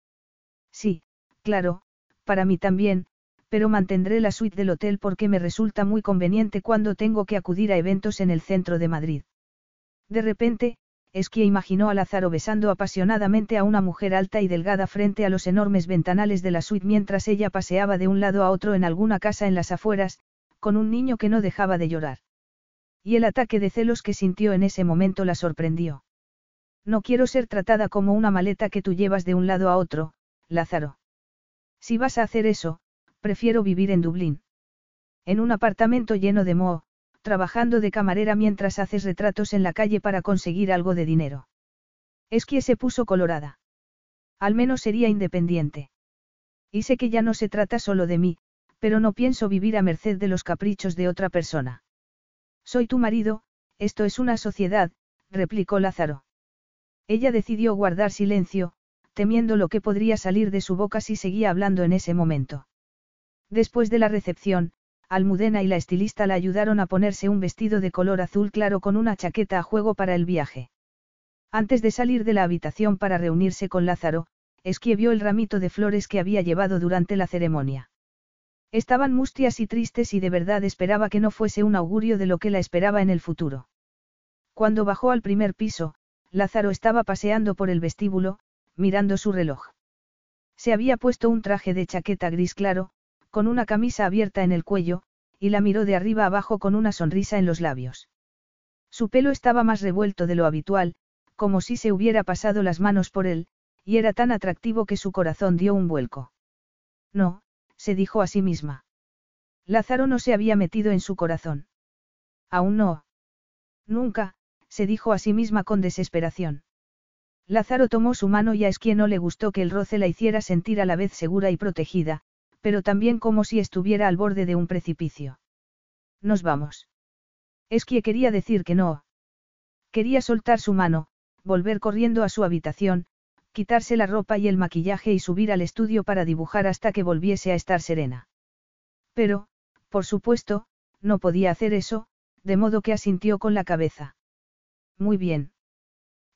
Sí, claro, para mí también, pero mantendré la suite del hotel porque me resulta muy conveniente cuando tengo que acudir a eventos en el centro de Madrid. De repente, Esquia imaginó a Lázaro besando apasionadamente a una mujer alta y delgada frente a los enormes ventanales de la suite mientras ella paseaba de un lado a otro en alguna casa en las afueras, con un niño que no dejaba de llorar. Y el ataque de celos que sintió en ese momento la sorprendió. No quiero ser tratada como una maleta que tú llevas de un lado a otro, Lázaro. Si vas a hacer eso, prefiero vivir en Dublín. En un apartamento lleno de moho, trabajando de camarera mientras haces retratos en la calle para conseguir algo de dinero. Es que se puso colorada. Al menos sería independiente. Y sé que ya no se trata solo de mí, pero no pienso vivir a merced de los caprichos de otra persona. Soy tu marido, esto es una sociedad, replicó Lázaro. Ella decidió guardar silencio, temiendo lo que podría salir de su boca si seguía hablando en ese momento. Después de la recepción, Almudena y la estilista la ayudaron a ponerse un vestido de color azul claro con una chaqueta a juego para el viaje. Antes de salir de la habitación para reunirse con Lázaro, Esquie vio el ramito de flores que había llevado durante la ceremonia. Estaban mustias y tristes y de verdad esperaba que no fuese un augurio de lo que la esperaba en el futuro. Cuando bajó al primer piso, Lázaro estaba paseando por el vestíbulo, mirando su reloj. Se había puesto un traje de chaqueta gris claro, con una camisa abierta en el cuello, y la miró de arriba abajo con una sonrisa en los labios. Su pelo estaba más revuelto de lo habitual, como si se hubiera pasado las manos por él, y era tan atractivo que su corazón dio un vuelco. No, se dijo a sí misma. Lázaro no se había metido en su corazón. Aún no. Nunca, se dijo a sí misma con desesperación. Lázaro tomó su mano y a Esquie no le gustó que el roce la hiciera sentir a la vez segura y protegida, pero también como si estuviera al borde de un precipicio. Nos vamos. Esquie quería decir que no. Quería soltar su mano, volver corriendo a su habitación, quitarse la ropa y el maquillaje y subir al estudio para dibujar hasta que volviese a estar serena. Pero, por supuesto, no podía hacer eso, de modo que asintió con la cabeza. Muy bien.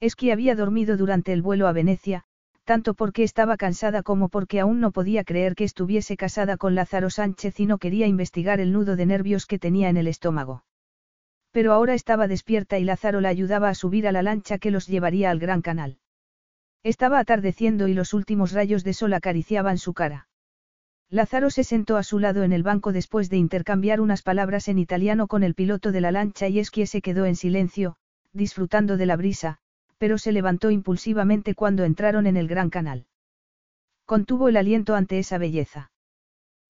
Es que había dormido durante el vuelo a Venecia, tanto porque estaba cansada como porque aún no podía creer que estuviese casada con Lázaro Sánchez y no quería investigar el nudo de nervios que tenía en el estómago. Pero ahora estaba despierta y Lázaro la ayudaba a subir a la lancha que los llevaría al Gran Canal. Estaba atardeciendo y los últimos rayos de sol acariciaban su cara. Lázaro se sentó a su lado en el banco después de intercambiar unas palabras en italiano con el piloto de la lancha y Esquie se quedó en silencio, disfrutando de la brisa, pero se levantó impulsivamente cuando entraron en el gran canal. Contuvo el aliento ante esa belleza.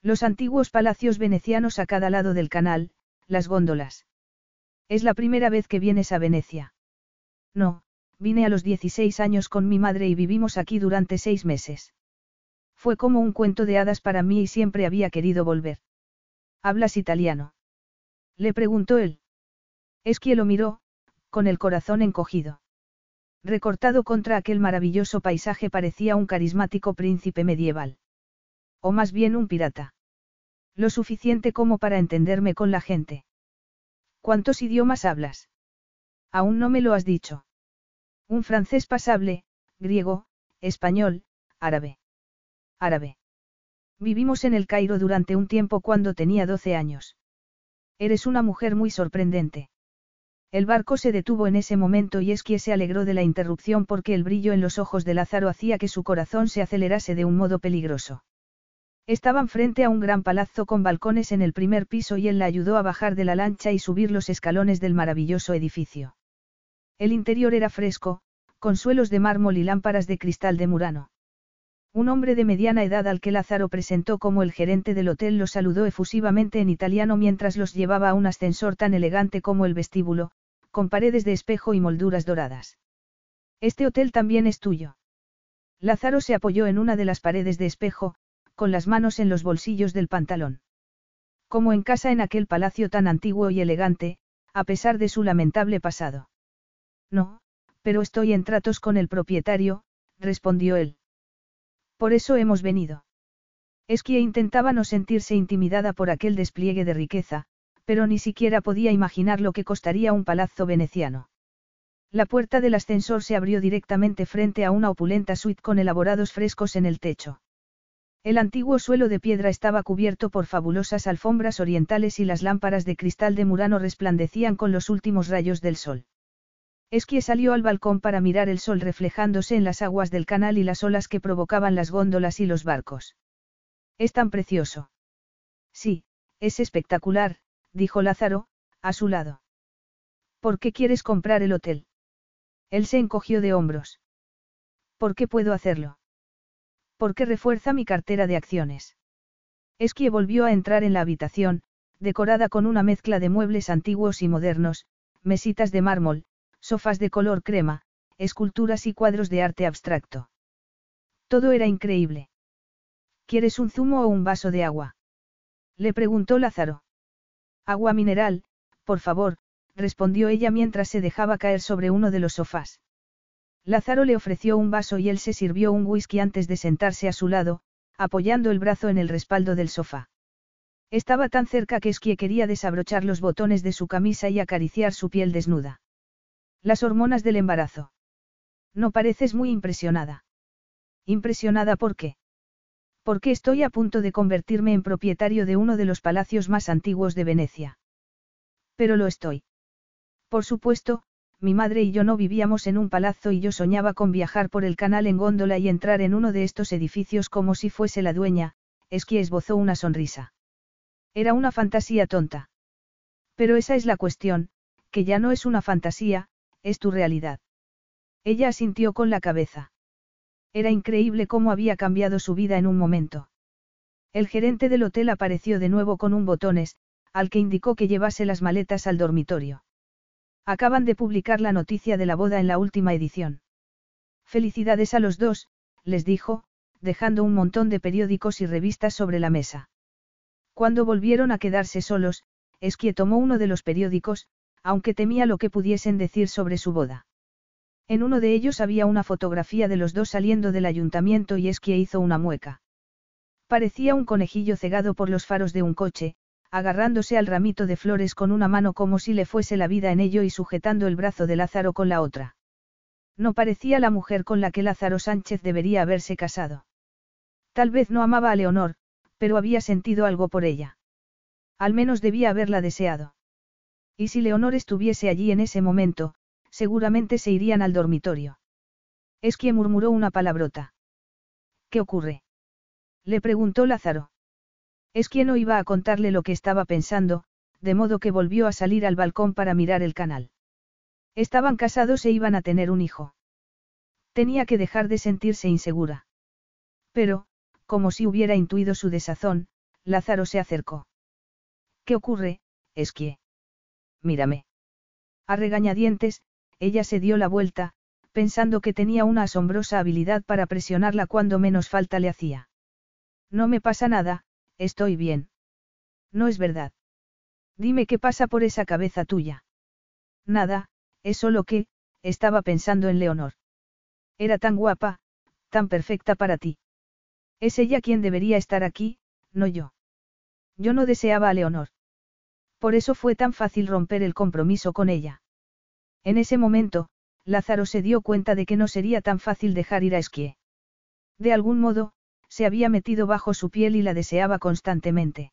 Los antiguos palacios venecianos a cada lado del canal, las góndolas. Es la primera vez que vienes a Venecia. No, vine a los 16 años con mi madre y vivimos aquí durante seis meses. Fue como un cuento de hadas para mí y siempre había querido volver. ¿Hablas italiano? Le preguntó él. Esquie lo miró, con el corazón encogido. Recortado contra aquel maravilloso paisaje parecía un carismático príncipe medieval. O más bien un pirata. Lo suficiente como para entenderme con la gente. ¿Cuántos idiomas hablas? Aún no me lo has dicho. Un francés pasable, griego, español, árabe. Árabe. Vivimos en el Cairo durante un tiempo cuando tenía 12 años. Eres una mujer muy sorprendente. El barco se detuvo en ese momento y Esquie se alegró de la interrupción porque el brillo en los ojos de Lázaro hacía que su corazón se acelerase de un modo peligroso. Estaban frente a un gran palazzo con balcones en el primer piso y él la ayudó a bajar de la lancha y subir los escalones del maravilloso edificio. El interior era fresco, con suelos de mármol y lámparas de cristal de Murano. Un hombre de mediana edad al que Lázaro presentó como el gerente del hotel lo saludó efusivamente en italiano mientras los llevaba a un ascensor tan elegante como el vestíbulo, con paredes de espejo y molduras doradas. Este hotel también es tuyo. Lázaro se apoyó en una de las paredes de espejo, con las manos en los bolsillos del pantalón. Como en casa en aquel palacio tan antiguo y elegante, a pesar de su lamentable pasado. No, pero estoy en tratos con el propietario, respondió él. Por eso hemos venido. Esquia intentaba no sentirse intimidada por aquel despliegue de riqueza, pero ni siquiera podía imaginar lo que costaría un palazzo veneciano. La puerta del ascensor se abrió directamente frente a una opulenta suite con elaborados frescos en el techo. El antiguo suelo de piedra estaba cubierto por fabulosas alfombras orientales y las lámparas de cristal de Murano resplandecían con los últimos rayos del sol. Esquie salió al balcón para mirar el sol reflejándose en las aguas del canal y las olas que provocaban las góndolas y los barcos. Es tan precioso. Sí, es espectacular, dijo Lázaro, a su lado. ¿Por qué quieres comprar el hotel? Él se encogió de hombros. ¿Por qué puedo hacerlo? Porque refuerza mi cartera de acciones. Esquie volvió a entrar en la habitación, decorada con una mezcla de muebles antiguos y modernos, mesitas de mármol, sofás de color crema, esculturas y cuadros de arte abstracto. Todo era increíble. ¿Quieres un zumo o un vaso de agua? Le preguntó Lázaro. Agua mineral, por favor, respondió ella mientras se dejaba caer sobre uno de los sofás. Lázaro le ofreció un vaso y él se sirvió un whisky antes de sentarse a su lado, apoyando el brazo en el respaldo del sofá. Estaba tan cerca que Esquie quería desabrochar los botones de su camisa y acariciar su piel desnuda. Las hormonas del embarazo. No pareces muy impresionada. ¿Impresionada por qué? Porque estoy a punto de convertirme en propietario de uno de los palacios más antiguos de Venecia. Pero lo estoy. Por supuesto, mi madre y yo no vivíamos en un palazzo y yo soñaba con viajar por el canal en góndola y entrar en uno de estos edificios como si fuese la dueña, es que esbozó una sonrisa. Era una fantasía tonta. Pero esa es la cuestión, que ya no es una fantasía, es tu realidad. Ella asintió con la cabeza. Era increíble cómo había cambiado su vida en un momento. El gerente del hotel apareció de nuevo con un botones, al que indicó que llevase las maletas al dormitorio. Acaban de publicar la noticia de la boda en la última edición. Felicidades a los dos, les dijo, dejando un montón de periódicos y revistas sobre la mesa. Cuando volvieron a quedarse solos, Esquie tomó uno de los periódicos, aunque temía lo que pudiesen decir sobre su boda. En uno de ellos había una fotografía de los dos saliendo del ayuntamiento y Esquie hizo una mueca. Parecía un conejillo cegado por los faros de un coche, agarrándose al ramito de flores con una mano como si le fuese la vida en ello y sujetando el brazo de Lázaro con la otra. No parecía la mujer con la que Lázaro Sánchez debería haberse casado. Tal vez no amaba a Leonor, pero había sentido algo por ella. Al menos debía haberla deseado. Y si Leonor estuviese allí en ese momento, seguramente se irían al dormitorio. Es quien murmuró una palabrota. ¿Qué ocurre? Le preguntó Lázaro. Es quien no iba a contarle lo que estaba pensando, de modo que volvió a salir al balcón para mirar el canal. Estaban casados e iban a tener un hijo. Tenía que dejar de sentirse insegura. Pero, como si hubiera intuido su desazón, Lázaro se acercó. ¿Qué ocurre, Esquie? mírame. A regañadientes, ella se dio la vuelta, pensando que tenía una asombrosa habilidad para presionarla cuando menos falta le hacía. No me pasa nada, estoy bien. No es verdad. Dime qué pasa por esa cabeza tuya. Nada, es solo que, estaba pensando en Leonor. Era tan guapa, tan perfecta para ti. Es ella quien debería estar aquí, no yo. Yo no deseaba a Leonor. Por eso fue tan fácil romper el compromiso con ella. En ese momento, Lázaro se dio cuenta de que no sería tan fácil dejar ir a Esquie. De algún modo, se había metido bajo su piel y la deseaba constantemente.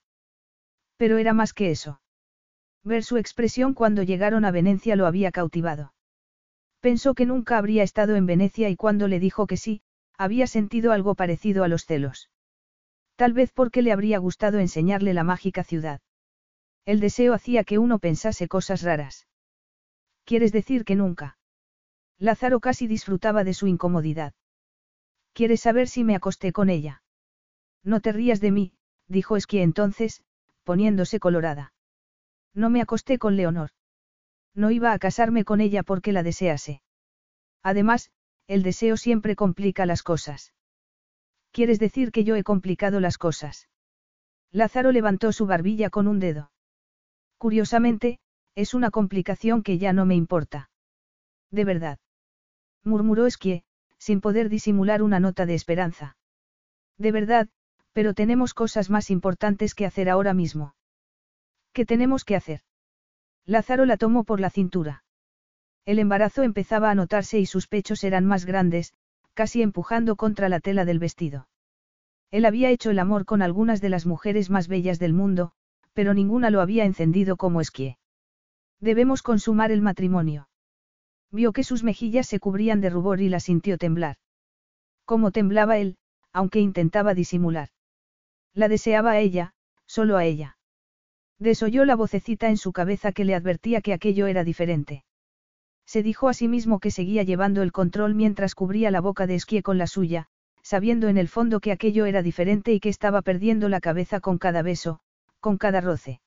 Pero era más que eso. Ver su expresión cuando llegaron a Venecia lo había cautivado. Pensó que nunca habría estado en Venecia y cuando le dijo que sí, había sentido algo parecido a los celos. Tal vez porque le habría gustado enseñarle la mágica ciudad. El deseo hacía que uno pensase cosas raras. ¿Quieres decir que nunca? Lázaro casi disfrutaba de su incomodidad. ¿Quieres saber si me acosté con ella? No te rías de mí, dijo Esquie entonces, poniéndose colorada. No me acosté con Leonor. No iba a casarme con ella porque la desease. Además, el deseo siempre complica las cosas. ¿Quieres decir que yo he complicado las cosas? Lázaro levantó su barbilla con un dedo. Curiosamente, es una complicación que ya no me importa. De verdad. Murmuró Esquie, sin poder disimular una nota de esperanza. De verdad, pero tenemos cosas más importantes que hacer ahora mismo. ¿Qué tenemos que hacer? Lázaro la tomó por la cintura. El embarazo empezaba a notarse y sus pechos eran más grandes, casi empujando contra la tela del vestido. Él había hecho el amor con algunas de las mujeres más bellas del mundo, pero ninguna lo había encendido como esquie. Debemos consumar el matrimonio. Vio que sus mejillas se cubrían de rubor y la sintió temblar. Como temblaba él, aunque intentaba disimular. La deseaba a ella, solo a ella. Desoyó la vocecita en su cabeza que le advertía que aquello era diferente. Se dijo a sí mismo que seguía llevando el control mientras cubría la boca de Esquie con la suya, sabiendo en el fondo que aquello era diferente y que estaba perdiendo la cabeza con cada beso, con cada roce.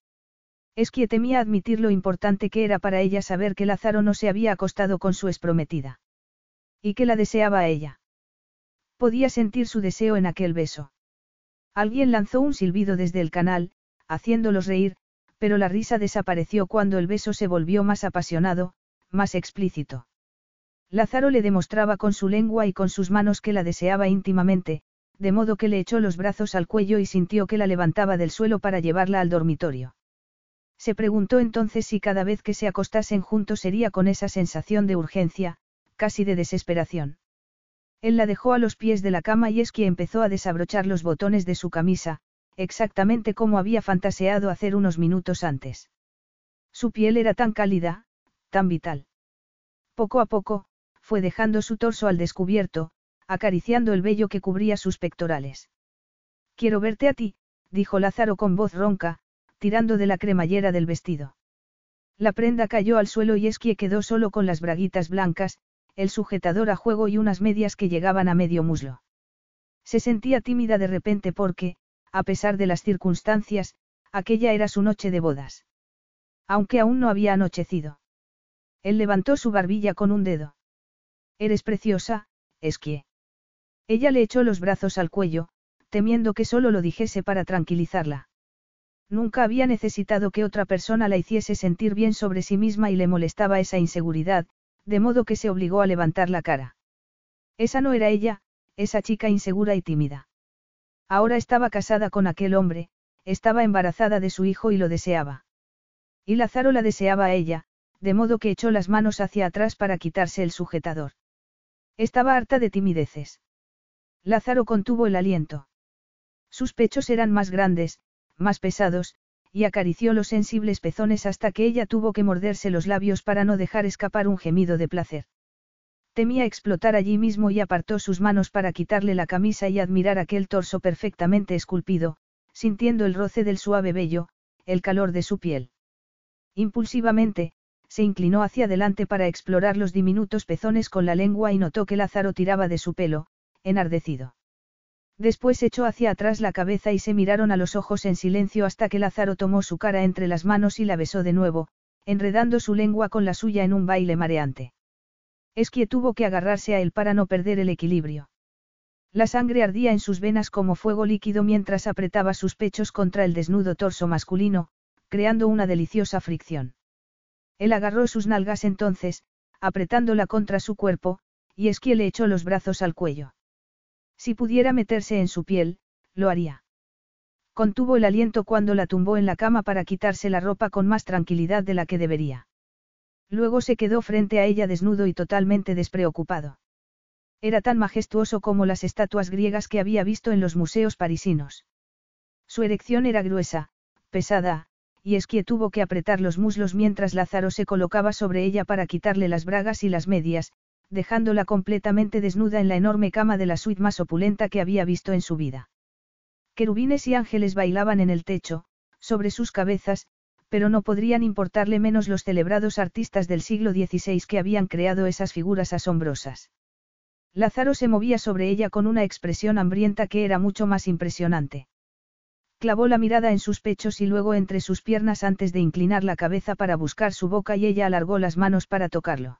Esquie temía admitir lo importante que era para ella saber que Lázaro no se había acostado con su esprometida. Y que la deseaba a ella. Podía sentir su deseo en aquel beso. Alguien lanzó un silbido desde el canal, haciéndolos reír, pero la risa desapareció cuando el beso se volvió más apasionado, más explícito. Lázaro le demostraba con su lengua y con sus manos que la deseaba íntimamente, de modo que le echó los brazos al cuello y sintió que la levantaba del suelo para llevarla al dormitorio. Se preguntó entonces si cada vez que se acostasen juntos sería con esa sensación de urgencia, casi de desesperación. Él la dejó a los pies de la cama y es que empezó a desabrochar los botones de su camisa, exactamente como había fantaseado hacer unos minutos antes. Su piel era tan cálida, tan vital. Poco a poco, fue dejando su torso al descubierto, acariciando el vello que cubría sus pectorales. Quiero verte a ti, dijo Lázaro con voz ronca, tirando de la cremallera del vestido. La prenda cayó al suelo y Esquie quedó solo con las braguitas blancas, el sujetador a juego y unas medias que llegaban a medio muslo. Se sentía tímida de repente porque, a pesar de las circunstancias, aquella era su noche de bodas. Aunque aún no había anochecido. Él levantó su barbilla con un dedo. Eres preciosa, Esquie. Ella le echó los brazos al cuello, temiendo que solo lo dijese para tranquilizarla. Nunca había necesitado que otra persona la hiciese sentir bien sobre sí misma y le molestaba esa inseguridad, de modo que se obligó a levantar la cara. Esa no era ella, esa chica insegura y tímida. Ahora estaba casada con aquel hombre, estaba embarazada de su hijo y lo deseaba. Y Lázaro la deseaba a ella, de modo que echó las manos hacia atrás para quitarse el sujetador. Estaba harta de timideces. Lázaro contuvo el aliento. Sus pechos eran más grandes, más pesados, y acarició los sensibles pezones hasta que ella tuvo que morderse los labios para no dejar escapar un gemido de placer. Temía explotar allí mismo y apartó sus manos para quitarle la camisa y admirar aquel torso perfectamente esculpido, sintiendo el roce del suave vello, el calor de su piel. Impulsivamente, se inclinó hacia adelante para explorar los diminutos pezones con la lengua y notó que Lázaro tiraba de su pelo, enardecido. Después echó hacia atrás la cabeza y se miraron a los ojos en silencio hasta que Lázaro tomó su cara entre las manos y la besó de nuevo, enredando su lengua con la suya en un baile mareante. Esquie tuvo que agarrarse a él para no perder el equilibrio. La sangre ardía en sus venas como fuego líquido mientras apretaba sus pechos contra el desnudo torso masculino, creando una deliciosa fricción. Él agarró sus nalgas entonces, apretándola contra su cuerpo, y Esquie le echó los brazos al cuello. Si pudiera meterse en su piel, lo haría. Contuvo el aliento cuando la tumbó en la cama para quitarse la ropa con más tranquilidad de la que debería. Luego se quedó frente a ella desnudo y totalmente despreocupado. Era tan majestuoso como las estatuas griegas que había visto en los museos parisinos. Su erección era gruesa, pesada, y Esquie tuvo que apretar los muslos mientras Lázaro se colocaba sobre ella para quitarle las bragas y las medias, dejándola completamente desnuda en la enorme cama de la suite más opulenta que había visto en su vida. Querubines y ángeles bailaban en el techo, sobre sus cabezas, pero no podrían importarle menos los celebrados artistas del siglo XVI que habían creado esas figuras asombrosas. Lázaro se movía sobre ella con una expresión hambrienta que era mucho más impresionante. Clavó la mirada en sus pechos y luego entre sus piernas antes de inclinar la cabeza para buscar su boca y ella alargó las manos para tocarlo.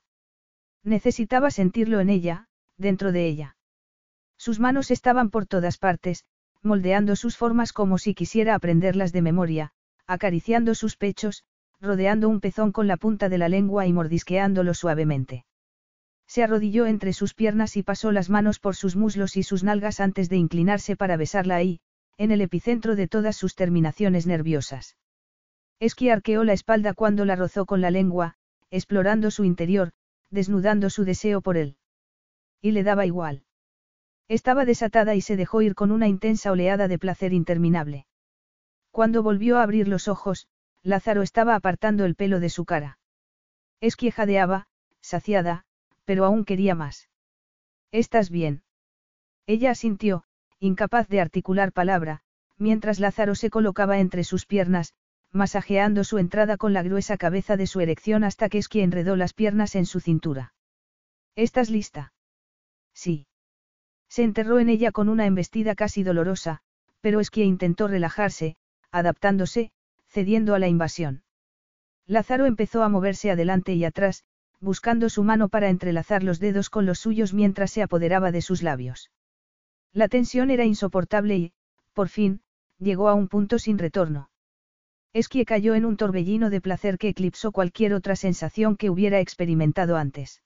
Necesitaba sentirlo en ella, dentro de ella. Sus manos estaban por todas partes, moldeando sus formas como si quisiera aprenderlas de memoria, acariciando sus pechos, rodeando un pezón con la punta de la lengua y mordisqueándolo suavemente. Se arrodilló entre sus piernas y pasó las manos por sus muslos y sus nalgas antes de inclinarse para besarla ahí, en el epicentro de todas sus terminaciones nerviosas. Esqui arqueó la espalda cuando la rozó con la lengua, explorando su interior, desnudando su deseo por él. Y le daba igual. Estaba desatada y se dejó ir con una intensa oleada de placer interminable. Cuando volvió a abrir los ojos, Lázaro estaba apartando el pelo de su cara. Esquie jadeaba, saciada, pero aún quería más. ¿Estás bien? Ella asintió, incapaz de articular palabra, mientras Lázaro se colocaba entre sus piernas, masajeando su entrada con la gruesa cabeza de su erección hasta que Esquie enredó las piernas en su cintura. ¿Estás lista? Sí. Se enterró en ella con una embestida casi dolorosa, pero Esquie intentó relajarse, adaptándose, cediendo a la invasión. Lázaro empezó a moverse adelante y atrás, buscando su mano para entrelazar los dedos con los suyos mientras se apoderaba de sus labios. La tensión era insoportable y, por fin, llegó a un punto sin retorno. Esquie cayó en un torbellino de placer que eclipsó cualquier otra sensación que hubiera experimentado antes.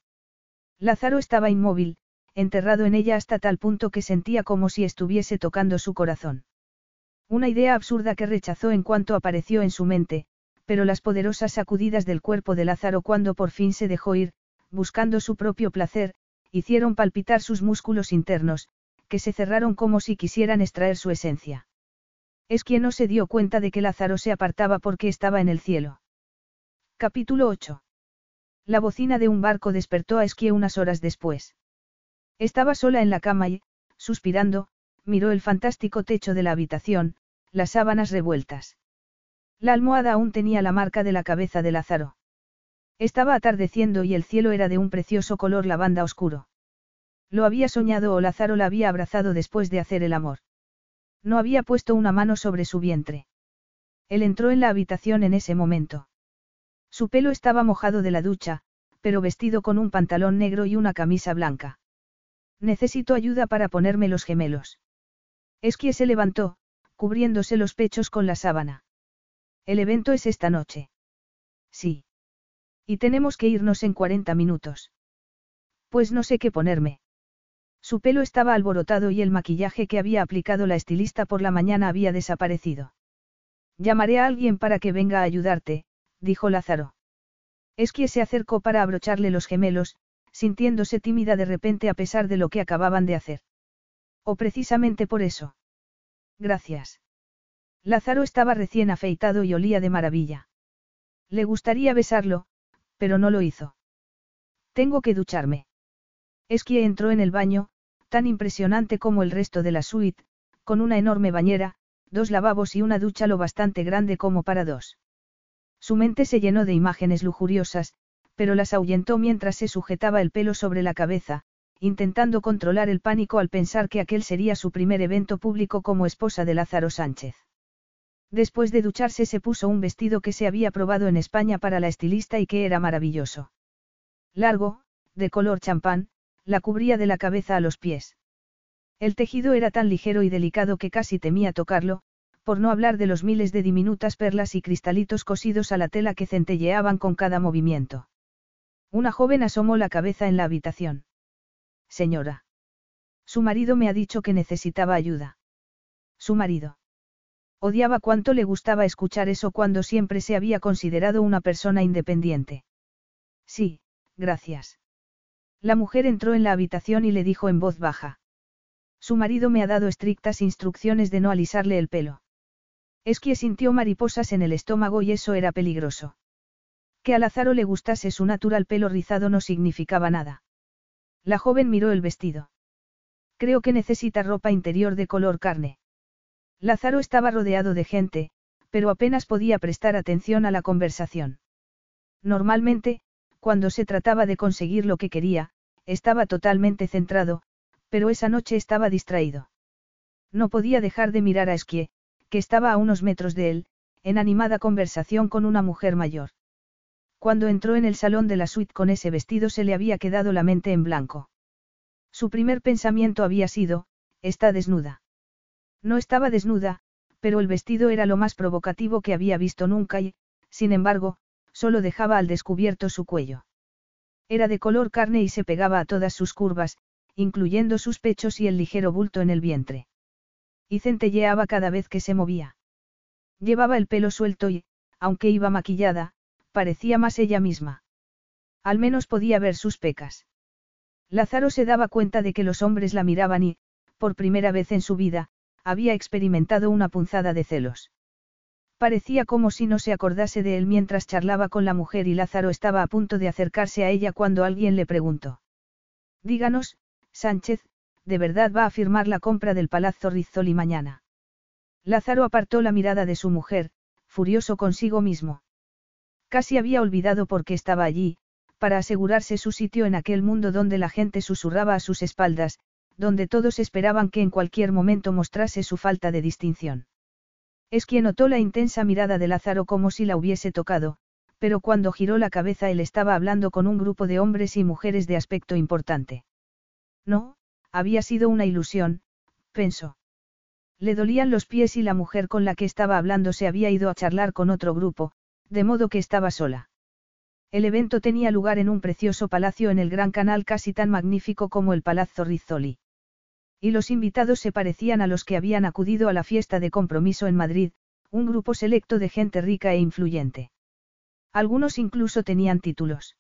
Lázaro estaba inmóvil, enterrado en ella hasta tal punto que sentía como si estuviese tocando su corazón. Una idea absurda que rechazó en cuanto apareció en su mente, pero las poderosas sacudidas del cuerpo de Lázaro cuando por fin se dejó ir, buscando su propio placer, hicieron palpitar sus músculos internos, que se cerraron como si quisieran extraer su esencia. Es quien no se dio cuenta de que Lázaro se apartaba porque estaba en el cielo. Capítulo 8. La bocina de un barco despertó a Esquie unas horas después. Estaba sola en la cama y, suspirando, miró el fantástico techo de la habitación, las sábanas revueltas. La almohada aún tenía la marca de la cabeza de Lázaro. Estaba atardeciendo y el cielo era de un precioso color lavanda oscuro. Lo había soñado o Lázaro la había abrazado después de hacer el amor. No había puesto una mano sobre su vientre. Él entró en la habitación en ese momento. Su pelo estaba mojado de la ducha, pero vestido con un pantalón negro y una camisa blanca. Necesito ayuda para ponerme los gemelos. Esquie se levantó, cubriéndose los pechos con la sábana. El evento es esta noche. Sí. Y tenemos que irnos en 40 minutos. Pues no sé qué ponerme. Su pelo estaba alborotado y el maquillaje que había aplicado la estilista por la mañana había desaparecido. Llamaré a alguien para que venga a ayudarte, dijo Lázaro. Esquie se acercó para abrocharle los gemelos, sintiéndose tímida de repente a pesar de lo que acababan de hacer. O precisamente por eso. Gracias. Lázaro estaba recién afeitado y olía de maravilla. Le gustaría besarlo, pero no lo hizo. Tengo que ducharme. Esquie entró en el baño, tan impresionante como el resto de la suite, con una enorme bañera, dos lavabos y una ducha lo bastante grande como para dos. Su mente se llenó de imágenes lujuriosas, pero las ahuyentó mientras se sujetaba el pelo sobre la cabeza, intentando controlar el pánico al pensar que aquel sería su primer evento público como esposa de Lázaro Sánchez. Después de ducharse se puso un vestido que se había probado en España para la estilista y que era maravilloso. Largo, de color champán, la cubría de la cabeza a los pies. El tejido era tan ligero y delicado que casi temía tocarlo, por no hablar de los miles de diminutas perlas y cristalitos cosidos a la tela que centelleaban con cada movimiento. Una joven asomó la cabeza en la habitación. Señora. Su marido me ha dicho que necesitaba ayuda. Su marido. Odiaba cuánto le gustaba escuchar eso cuando siempre se había considerado una persona independiente. Sí, gracias. La mujer entró en la habitación y le dijo en voz baja. Su marido me ha dado estrictas instrucciones de no alisarle el pelo. Esquie sintió mariposas en el estómago y eso era peligroso. Que a Lázaro le gustase su natural pelo rizado no significaba nada. La joven miró el vestido. Creo que necesita ropa interior de color carne. Lázaro estaba rodeado de gente, pero apenas podía prestar atención a la conversación. Normalmente, cuando se trataba de conseguir lo que quería, estaba totalmente centrado, pero esa noche estaba distraído. No podía dejar de mirar a Esquie, que estaba a unos metros de él, en animada conversación con una mujer mayor. Cuando entró en el salón de la suite con ese vestido se le había quedado la mente en blanco. Su primer pensamiento había sido, está desnuda. No estaba desnuda, pero el vestido era lo más provocativo que había visto nunca y, sin embargo, solo dejaba al descubierto su cuello. Era de color carne y se pegaba a todas sus curvas, incluyendo sus pechos y el ligero bulto en el vientre. Y centelleaba cada vez que se movía. Llevaba el pelo suelto y, aunque iba maquillada, parecía más ella misma. Al menos podía ver sus pecas. Lázaro se daba cuenta de que los hombres la miraban y, por primera vez en su vida, había experimentado una punzada de celos. Parecía como si no se acordase de él mientras charlaba con la mujer y Lázaro estaba a punto de acercarse a ella cuando alguien le preguntó. Díganos, Sánchez, ¿de verdad va a firmar la compra del Palazzo Rizzoli mañana? Lázaro apartó la mirada de su mujer, furioso consigo mismo. Casi había olvidado por qué estaba allí, para asegurarse su sitio en aquel mundo donde la gente susurraba a sus espaldas, donde todos esperaban que en cualquier momento mostrase su falta de distinción. Es quien notó la intensa mirada de Lázaro como si la hubiese tocado, pero cuando giró la cabeza él estaba hablando con un grupo de hombres y mujeres de aspecto importante. No, había sido una ilusión, pensó. Le dolían los pies y la mujer con la que estaba hablando se había ido a charlar con otro grupo, de modo que estaba sola. El evento tenía lugar en un precioso palacio en el Gran Canal casi tan magnífico como el Palazzo Rizzoli. Y los invitados se parecían a los que habían acudido a la fiesta de compromiso en Madrid, un grupo selecto de gente rica e influyente. Algunos incluso tenían títulos.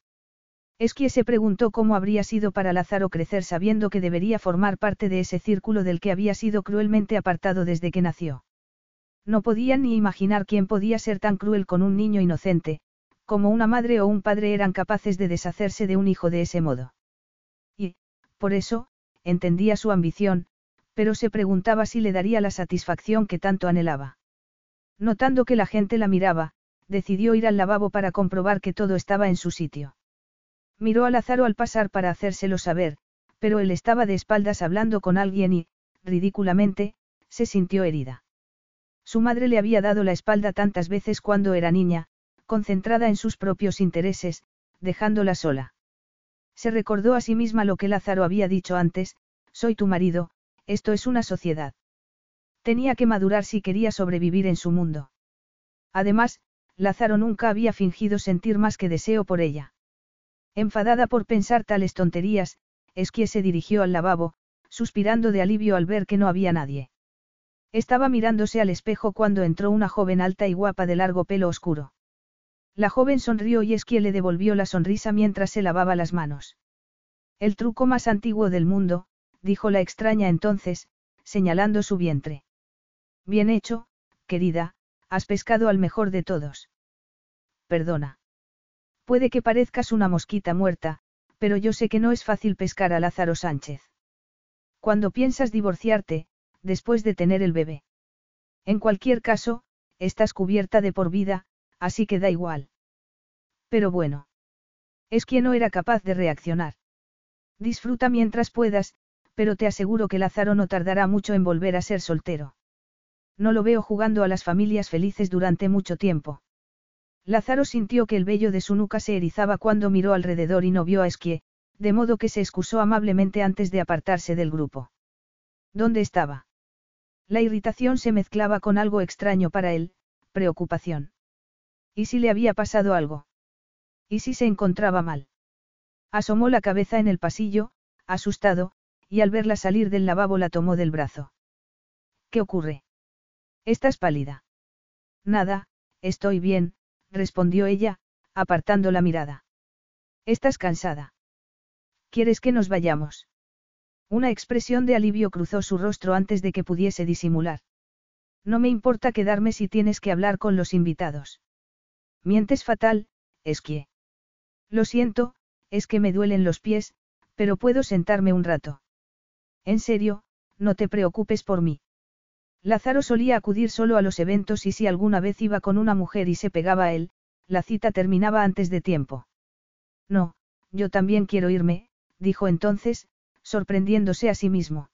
Esquie se preguntó cómo habría sido para Lázaro crecer sabiendo que debería formar parte de ese círculo del que había sido cruelmente apartado desde que nació. No podían ni imaginar quién podía ser tan cruel con un niño inocente, como una madre o un padre eran capaces de deshacerse de un hijo de ese modo. Y, por eso, entendía su ambición, pero se preguntaba si le daría la satisfacción que tanto anhelaba. Notando que la gente la miraba, decidió ir al lavabo para comprobar que todo estaba en su sitio. Miró a Lázaro al pasar para hacérselo saber, pero él estaba de espaldas hablando con alguien y, ridículamente, se sintió herida. Su madre le había dado la espalda tantas veces cuando era niña, concentrada en sus propios intereses, dejándola sola. Se recordó a sí misma lo que Lázaro había dicho antes, soy tu marido, esto es una sociedad. Tenía que madurar si quería sobrevivir en su mundo. Además, Lázaro nunca había fingido sentir más que deseo por ella. Enfadada por pensar tales tonterías, Esquie se dirigió al lavabo, suspirando de alivio al ver que no había nadie. Estaba mirándose al espejo cuando entró una joven alta y guapa de largo pelo oscuro. La joven sonrió y Esquie le devolvió la sonrisa mientras se lavaba las manos. El truco más antiguo del mundo, dijo la extraña entonces, señalando su vientre. Bien hecho, querida, has pescado al mejor de todos. Perdona. Puede que parezcas una mosquita muerta, pero yo sé que no es fácil pescar a Lázaro Sánchez. Cuando piensas divorciarte, después de tener el bebé. En cualquier caso, estás cubierta de por vida, así que da igual. Pero bueno. Es quien no era capaz de reaccionar. Disfruta mientras puedas, pero te aseguro que Lázaro no tardará mucho en volver a ser soltero. No lo veo jugando a las familias felices durante mucho tiempo. Lázaro sintió que el vello de su nuca se erizaba cuando miró alrededor y no vio a Esquie, de modo que se excusó amablemente antes de apartarse del grupo. ¿Dónde estaba? La irritación se mezclaba con algo extraño para él, preocupación. ¿Y si le había pasado algo? ¿Y si se encontraba mal? Asomó la cabeza en el pasillo, asustado, y al verla salir del lavabo la tomó del brazo. ¿Qué ocurre? Estás pálida. Nada, estoy bien, respondió ella, apartando la mirada. Estás cansada. ¿Quieres que nos vayamos? Una expresión de alivio cruzó su rostro antes de que pudiese disimular. No me importa quedarme si tienes que hablar con los invitados. Mientes fatal, Esquie. Lo siento, es que me duelen los pies, pero puedo sentarme un rato. En serio, no te preocupes por mí. Lázaro solía acudir solo a los eventos y si alguna vez iba con una mujer y se pegaba a él, la cita terminaba antes de tiempo. No, yo también quiero irme, dijo entonces, sorprendiéndose a sí mismo.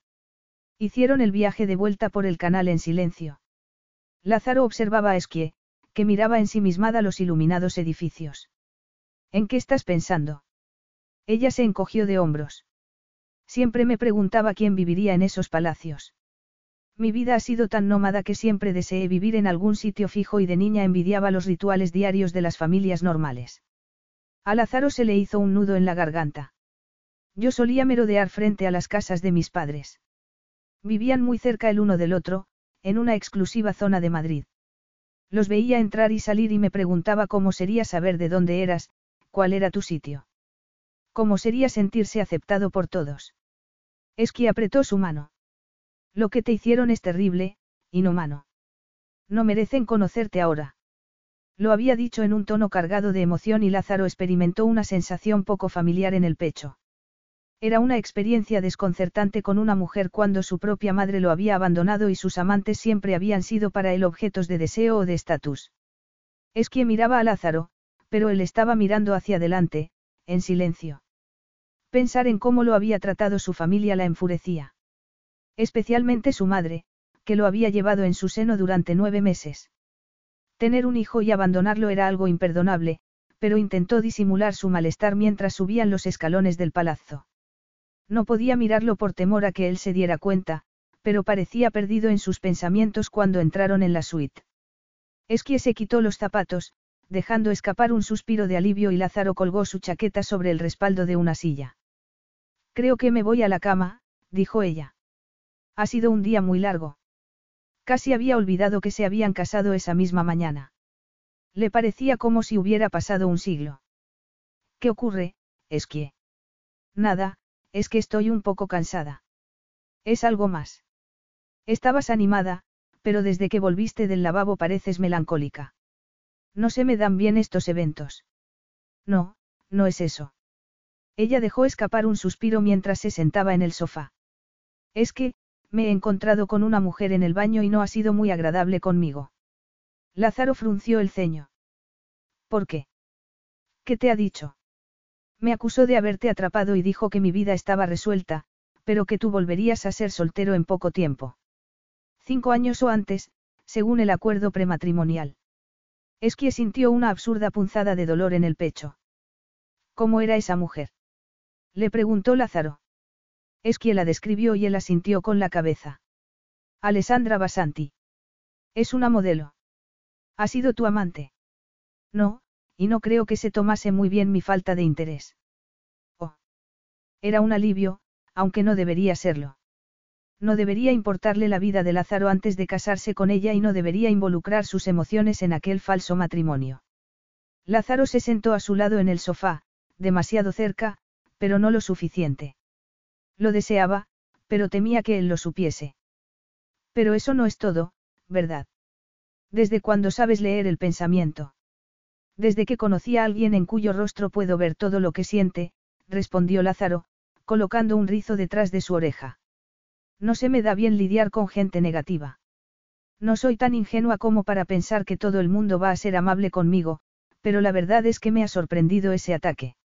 Hicieron el viaje de vuelta por el canal en silencio. Lázaro observaba a Esquie, que miraba ensimismada los iluminados edificios. ¿En qué estás pensando? Ella se encogió de hombros. Siempre me preguntaba quién viviría en esos palacios. Mi vida ha sido tan nómada que siempre deseé vivir en algún sitio fijo y de niña envidiaba los rituales diarios de las familias normales. A Lázaro se le hizo un nudo en la garganta. Yo solía merodear frente a las casas de mis padres. Vivían muy cerca el uno del otro, en una exclusiva zona de Madrid. Los veía entrar y salir y me preguntaba cómo sería saber de dónde eras, cuál era tu sitio. Cómo sería sentirse aceptado por todos. Esqui apretó su mano. Lo que te hicieron es terrible, inhumano. No merecen conocerte ahora. Lo había dicho en un tono cargado de emoción y Lázaro experimentó una sensación poco familiar en el pecho. Era una experiencia desconcertante con una mujer cuando su propia madre lo había abandonado y sus amantes siempre habían sido para él objetos de deseo o de estatus. Es que miraba a Lázaro, pero él estaba mirando hacia adelante, en silencio. Pensar en cómo lo había tratado su familia la enfurecía. Especialmente su madre, que lo había llevado en su seno durante nueve meses. Tener un hijo y abandonarlo era algo imperdonable, pero intentó disimular su malestar mientras subían los escalones del palazzo. No podía mirarlo por temor a que él se diera cuenta, pero parecía perdido en sus pensamientos cuando entraron en la suite. Esquie se quitó los zapatos, dejando escapar un suspiro de alivio y Lázaro colgó su chaqueta sobre el respaldo de una silla. Creo que me voy a la cama, dijo ella. Ha sido un día muy largo. Casi había olvidado que se habían casado esa misma mañana. Le parecía como si hubiera pasado un siglo. ¿Qué ocurre, Esquie? Nada, es que estoy un poco cansada. Es algo más. Estabas animada, pero desde que volviste del lavabo pareces melancólica. No se me dan bien estos eventos. No, no es eso. Ella dejó escapar un suspiro mientras se sentaba en el sofá. Es que, me he encontrado con una mujer en el baño y no ha sido muy agradable conmigo. Lázaro frunció el ceño. ¿Por qué? ¿Qué te ha dicho? Me acusó de haberte atrapado y dijo que mi vida estaba resuelta, pero que tú volverías a ser soltero en poco tiempo. Cinco años o antes, según el acuerdo prematrimonial. Esquie sintió una absurda punzada de dolor en el pecho. ¿Cómo era esa mujer? Le preguntó Lázaro. Esquie la describió y él asintió con la cabeza. Alessandra Basanti. Es una modelo. ¿Ha sido tu amante? No, y no creo que se tomase muy bien mi falta de interés. Oh. Era un alivio, aunque no debería serlo. No debería importarle la vida de Lázaro antes de casarse con ella y no debería involucrar sus emociones en aquel falso matrimonio. Lázaro se sentó a su lado en el sofá, demasiado cerca, pero no lo suficiente. Lo deseaba, pero temía que él lo supiese. Pero eso no es todo, ¿verdad? ¿Desde cuándo sabes leer el pensamiento? Desde que conocí a alguien en cuyo rostro puedo ver todo lo que siente, respondió Lázaro, colocando un rizo detrás de su oreja. No se me da bien lidiar con gente negativa. No soy tan ingenua como para pensar que todo el mundo va a ser amable conmigo, pero la verdad es que me ha sorprendido ese ataque.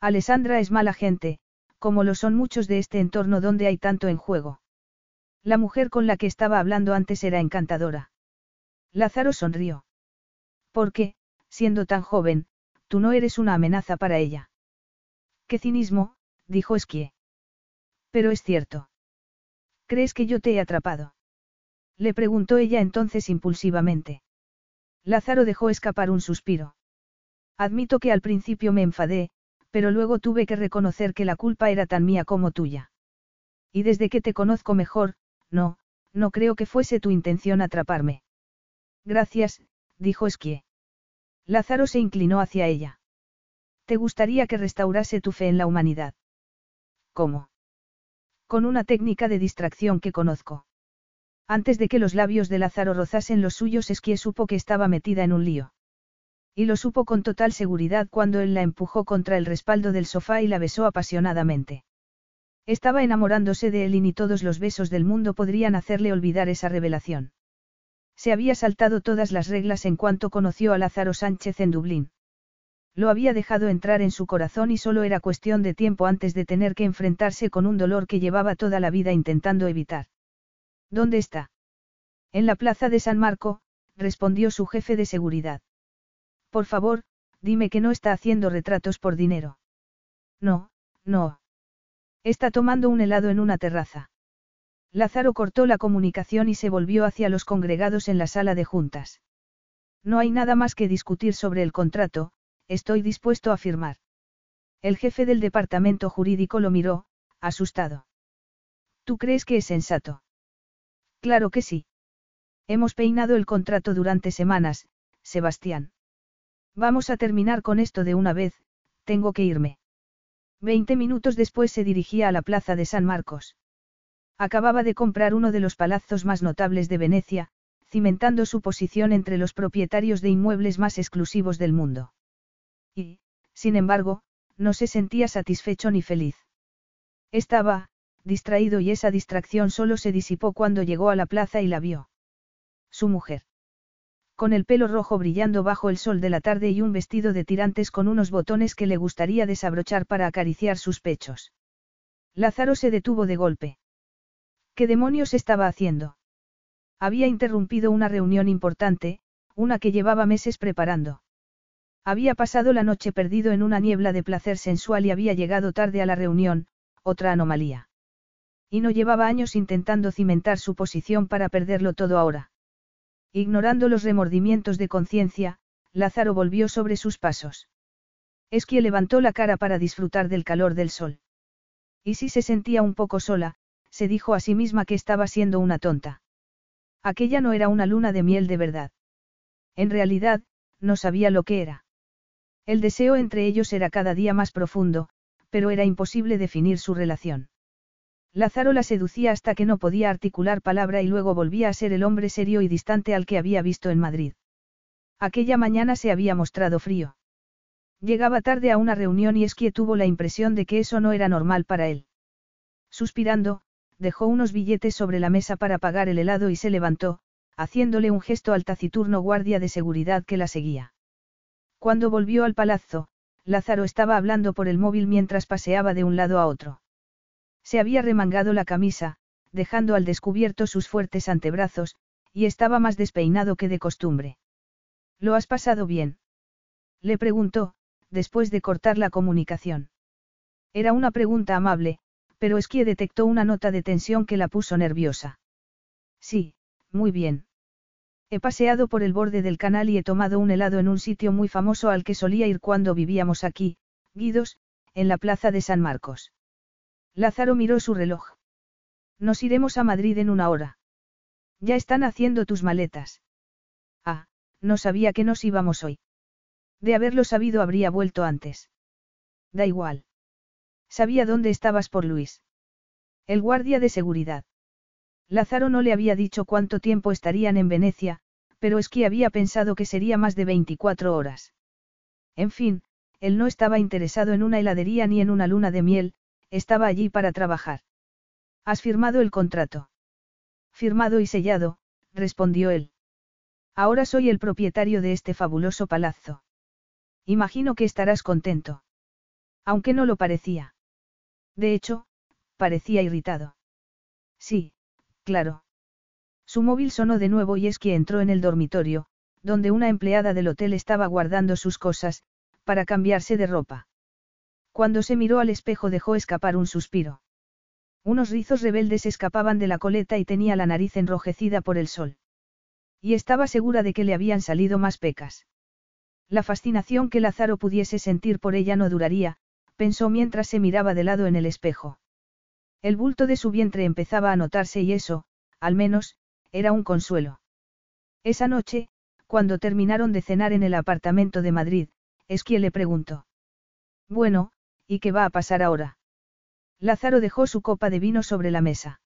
Alessandra es mala gente, como lo son muchos de este entorno donde hay tanto en juego. La mujer con la que estaba hablando antes era encantadora. Lázaro sonrió. ¿Por qué, siendo tan joven, tú no eres una amenaza para ella. Qué cinismo, dijo Esquie. Pero es cierto. ¿Crees que yo te he atrapado? Le preguntó ella entonces impulsivamente. Lázaro dejó escapar un suspiro. Admito que al principio me enfadé, pero luego tuve que reconocer que la culpa era tan mía como tuya. Y desde que te conozco mejor, no, no creo que fuese tu intención atraparme. Gracias, dijo Esquie. Lázaro se inclinó hacia ella. ¿Te gustaría que restaurase tu fe en la humanidad? ¿Cómo? Con una técnica de distracción que conozco. Antes de que los labios de Lázaro rozasen los suyos, Esquie supo que estaba metida en un lío. Y lo supo con total seguridad cuando él la empujó contra el respaldo del sofá y la besó apasionadamente. Estaba enamorándose de él y ni todos los besos del mundo podrían hacerle olvidar esa revelación. Se había saltado todas las reglas en cuanto conoció a Lázaro Sánchez en Dublín. Lo había dejado entrar en su corazón y solo era cuestión de tiempo antes de tener que enfrentarse con un dolor que llevaba toda la vida intentando evitar. ¿Dónde está? En la plaza de San Marco, respondió su jefe de seguridad. Por favor, dime que no está haciendo retratos por dinero. No, no. Está tomando un helado en una terraza. Lázaro cortó la comunicación y se volvió hacia los congregados en la sala de juntas. No hay nada más que discutir sobre el contrato, estoy dispuesto a firmar. El jefe del departamento jurídico lo miró, asustado. ¿Tú crees que es sensato? Claro que sí. Hemos peinado el contrato durante semanas, Sebastián. Vamos a terminar con esto de una vez, tengo que irme. Veinte minutos después se dirigía a la plaza de San Marcos. Acababa de comprar uno de los palazos más notables de Venecia, cimentando su posición entre los propietarios de inmuebles más exclusivos del mundo. Y, sin embargo, no se sentía satisfecho ni feliz. Estaba, distraído y esa distracción solo se disipó cuando llegó a la plaza y la vio. Su mujer con el pelo rojo brillando bajo el sol de la tarde y un vestido de tirantes con unos botones que le gustaría desabrochar para acariciar sus pechos. Lázaro se detuvo de golpe. ¿Qué demonios estaba haciendo? Había interrumpido una reunión importante, una que llevaba meses preparando. Había pasado la noche perdido en una niebla de placer sensual y había llegado tarde a la reunión, otra anomalía. Y no llevaba años intentando cimentar su posición para perderlo todo ahora. Ignorando los remordimientos de conciencia, Lázaro volvió sobre sus pasos. Esquie levantó la cara para disfrutar del calor del sol. Y si se sentía un poco sola, se dijo a sí misma que estaba siendo una tonta. Aquella no era una luna de miel de verdad. En realidad, no sabía lo que era. El deseo entre ellos era cada día más profundo, pero era imposible definir su relación. Lázaro la seducía hasta que no podía articular palabra y luego volvía a ser el hombre serio y distante al que había visto en Madrid. Aquella mañana se había mostrado frío. Llegaba tarde a una reunión y Esquie tuvo la impresión de que eso no era normal para él. Suspirando, dejó unos billetes sobre la mesa para pagar el helado y se levantó, haciéndole un gesto al taciturno guardia de seguridad que la seguía. Cuando volvió al palazzo, Lázaro estaba hablando por el móvil mientras paseaba de un lado a otro. Se había remangado la camisa, dejando al descubierto sus fuertes antebrazos, y estaba más despeinado que de costumbre. ¿Lo has pasado bien? Le preguntó, después de cortar la comunicación. Era una pregunta amable, pero Esquie detectó una nota de tensión que la puso nerviosa. Sí, muy bien. He paseado por el borde del canal y he tomado un helado en un sitio muy famoso al que solía ir cuando vivíamos aquí, Guidos, en la plaza de San Marcos. Lázaro miró su reloj. Nos iremos a Madrid en una hora. Ya están haciendo tus maletas. Ah, no sabía que nos íbamos hoy. De haberlo sabido habría vuelto antes. Da igual. Sabía dónde estabas por Luis. El guardia de seguridad. Lázaro no le había dicho cuánto tiempo estarían en Venecia, pero es que había pensado que sería más de 24 horas. En fin, él no estaba interesado en una heladería ni en una luna de miel, estaba allí para trabajar. ¿Has firmado el contrato? Firmado y sellado, respondió él. Ahora soy el propietario de este fabuloso palazzo. Imagino que estarás contento. Aunque no lo parecía. De hecho, parecía irritado. Sí, claro. Su móvil sonó de nuevo y es que entró en el dormitorio, donde una empleada del hotel estaba guardando sus cosas, para cambiarse de ropa. Cuando se miró al espejo dejó escapar un suspiro. Unos rizos rebeldes escapaban de la coleta y tenía la nariz enrojecida por el sol. Y estaba segura de que le habían salido más pecas. La fascinación que Lázaro pudiese sentir por ella no duraría, pensó mientras se miraba de lado en el espejo. El bulto de su vientre empezaba a notarse y eso, al menos, era un consuelo. Esa noche, cuando terminaron de cenar en el apartamento de Madrid, Esquie le preguntó. Bueno, ¿Y qué va a pasar ahora? Lázaro dejó su copa de vino sobre la mesa.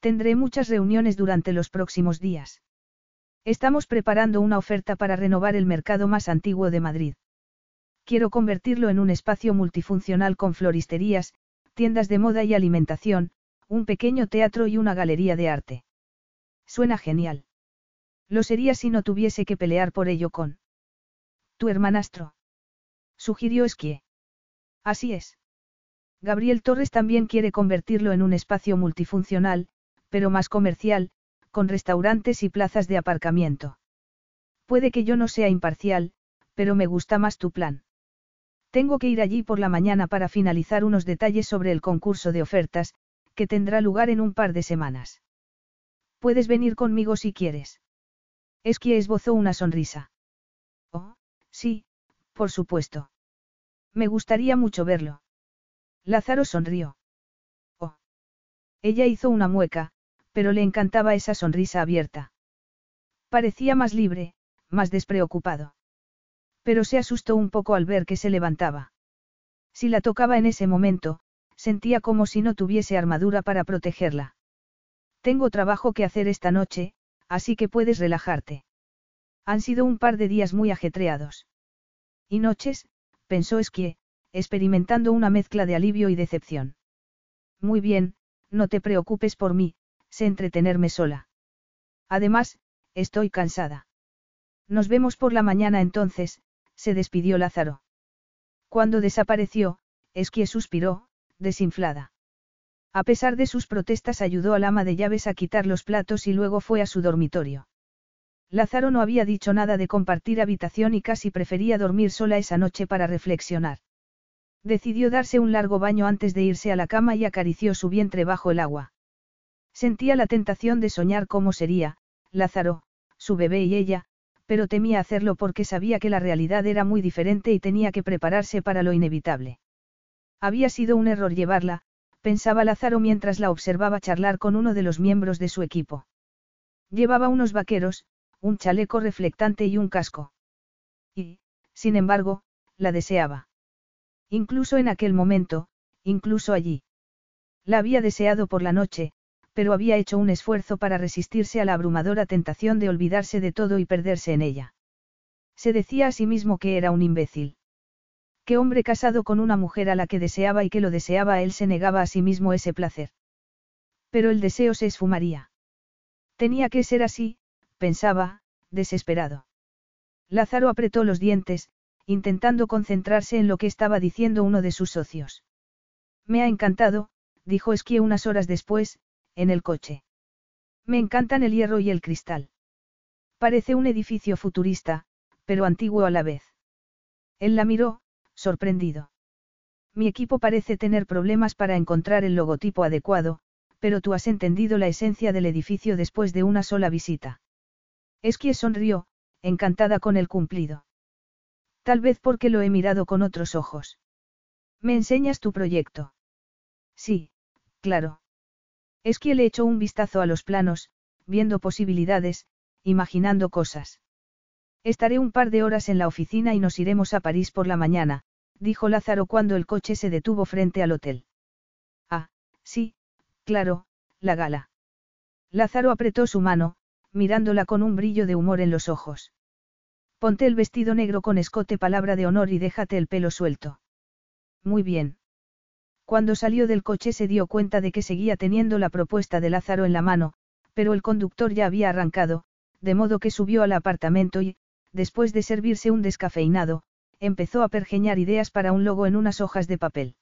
Tendré muchas reuniones durante los próximos días. Estamos preparando una oferta para renovar el mercado más antiguo de Madrid. Quiero convertirlo en un espacio multifuncional con floristerías, tiendas de moda y alimentación, un pequeño teatro y una galería de arte. Suena genial. Lo sería si no tuviese que pelear por ello con. Tu hermanastro. Sugirió Esquie. Así es. Gabriel Torres también quiere convertirlo en un espacio multifuncional, pero más comercial, con restaurantes y plazas de aparcamiento. Puede que yo no sea imparcial, pero me gusta más tu plan. Tengo que ir allí por la mañana para finalizar unos detalles sobre el concurso de ofertas, que tendrá lugar en un par de semanas. Puedes venir conmigo si quieres. Esquie esbozó una sonrisa. Oh, sí, por supuesto. Me gustaría mucho verlo. Lázaro sonrió. Oh. Ella hizo una mueca, pero le encantaba esa sonrisa abierta. Parecía más libre, más despreocupado. Pero se asustó un poco al ver que se levantaba. Si la tocaba en ese momento, sentía como si no tuviese armadura para protegerla. Tengo trabajo que hacer esta noche, así que puedes relajarte. Han sido un par de días muy ajetreados. Y noches, pensó Esquie, experimentando una mezcla de alivio y decepción. Muy bien, no te preocupes por mí, sé entretenerme sola. Además, estoy cansada. Nos vemos por la mañana entonces, se despidió Lázaro. Cuando desapareció, Esquie suspiró, desinflada. A pesar de sus protestas ayudó al ama de llaves a quitar los platos y luego fue a su dormitorio. Lázaro no había dicho nada de compartir habitación y casi prefería dormir sola esa noche para reflexionar. Decidió darse un largo baño antes de irse a la cama y acarició su vientre bajo el agua. Sentía la tentación de soñar cómo sería, Lázaro, su bebé y ella, pero temía hacerlo porque sabía que la realidad era muy diferente y tenía que prepararse para lo inevitable. Había sido un error llevarla, pensaba Lázaro mientras la observaba charlar con uno de los miembros de su equipo. Llevaba unos vaqueros, un chaleco reflectante y un casco. Y, sin embargo, la deseaba. Incluso en aquel momento, incluso allí. La había deseado por la noche, pero había hecho un esfuerzo para resistirse a la abrumadora tentación de olvidarse de todo y perderse en ella. Se decía a sí mismo que era un imbécil. ¿Qué hombre casado con una mujer a la que deseaba y que lo deseaba él se negaba a sí mismo ese placer? Pero el deseo se esfumaría. Tenía que ser así, pensaba, desesperado. Lázaro apretó los dientes, intentando concentrarse en lo que estaba diciendo uno de sus socios. Me ha encantado, dijo Esquie unas horas después, en el coche. Me encantan el hierro y el cristal. Parece un edificio futurista, pero antiguo a la vez. Él la miró, sorprendido. Mi equipo parece tener problemas para encontrar el logotipo adecuado, pero tú has entendido la esencia del edificio después de una sola visita. Esquie sonrió, encantada con el cumplido. Tal vez porque lo he mirado con otros ojos. ¿Me enseñas tu proyecto? Sí, claro. Esquie le echó un vistazo a los planos, viendo posibilidades, imaginando cosas. Estaré un par de horas en la oficina y nos iremos a París por la mañana, dijo Lázaro cuando el coche se detuvo frente al hotel. Ah, sí, claro, la gala. Lázaro apretó su mano, mirándola con un brillo de humor en los ojos. Ponte el vestido negro con escote palabra de honor y déjate el pelo suelto. Muy bien. Cuando salió del coche se dio cuenta de que seguía teniendo la propuesta de Lázaro en la mano, pero el conductor ya había arrancado, de modo que subió al apartamento y, después de servirse un descafeinado, empezó a pergeñar ideas para un logo en unas hojas de papel.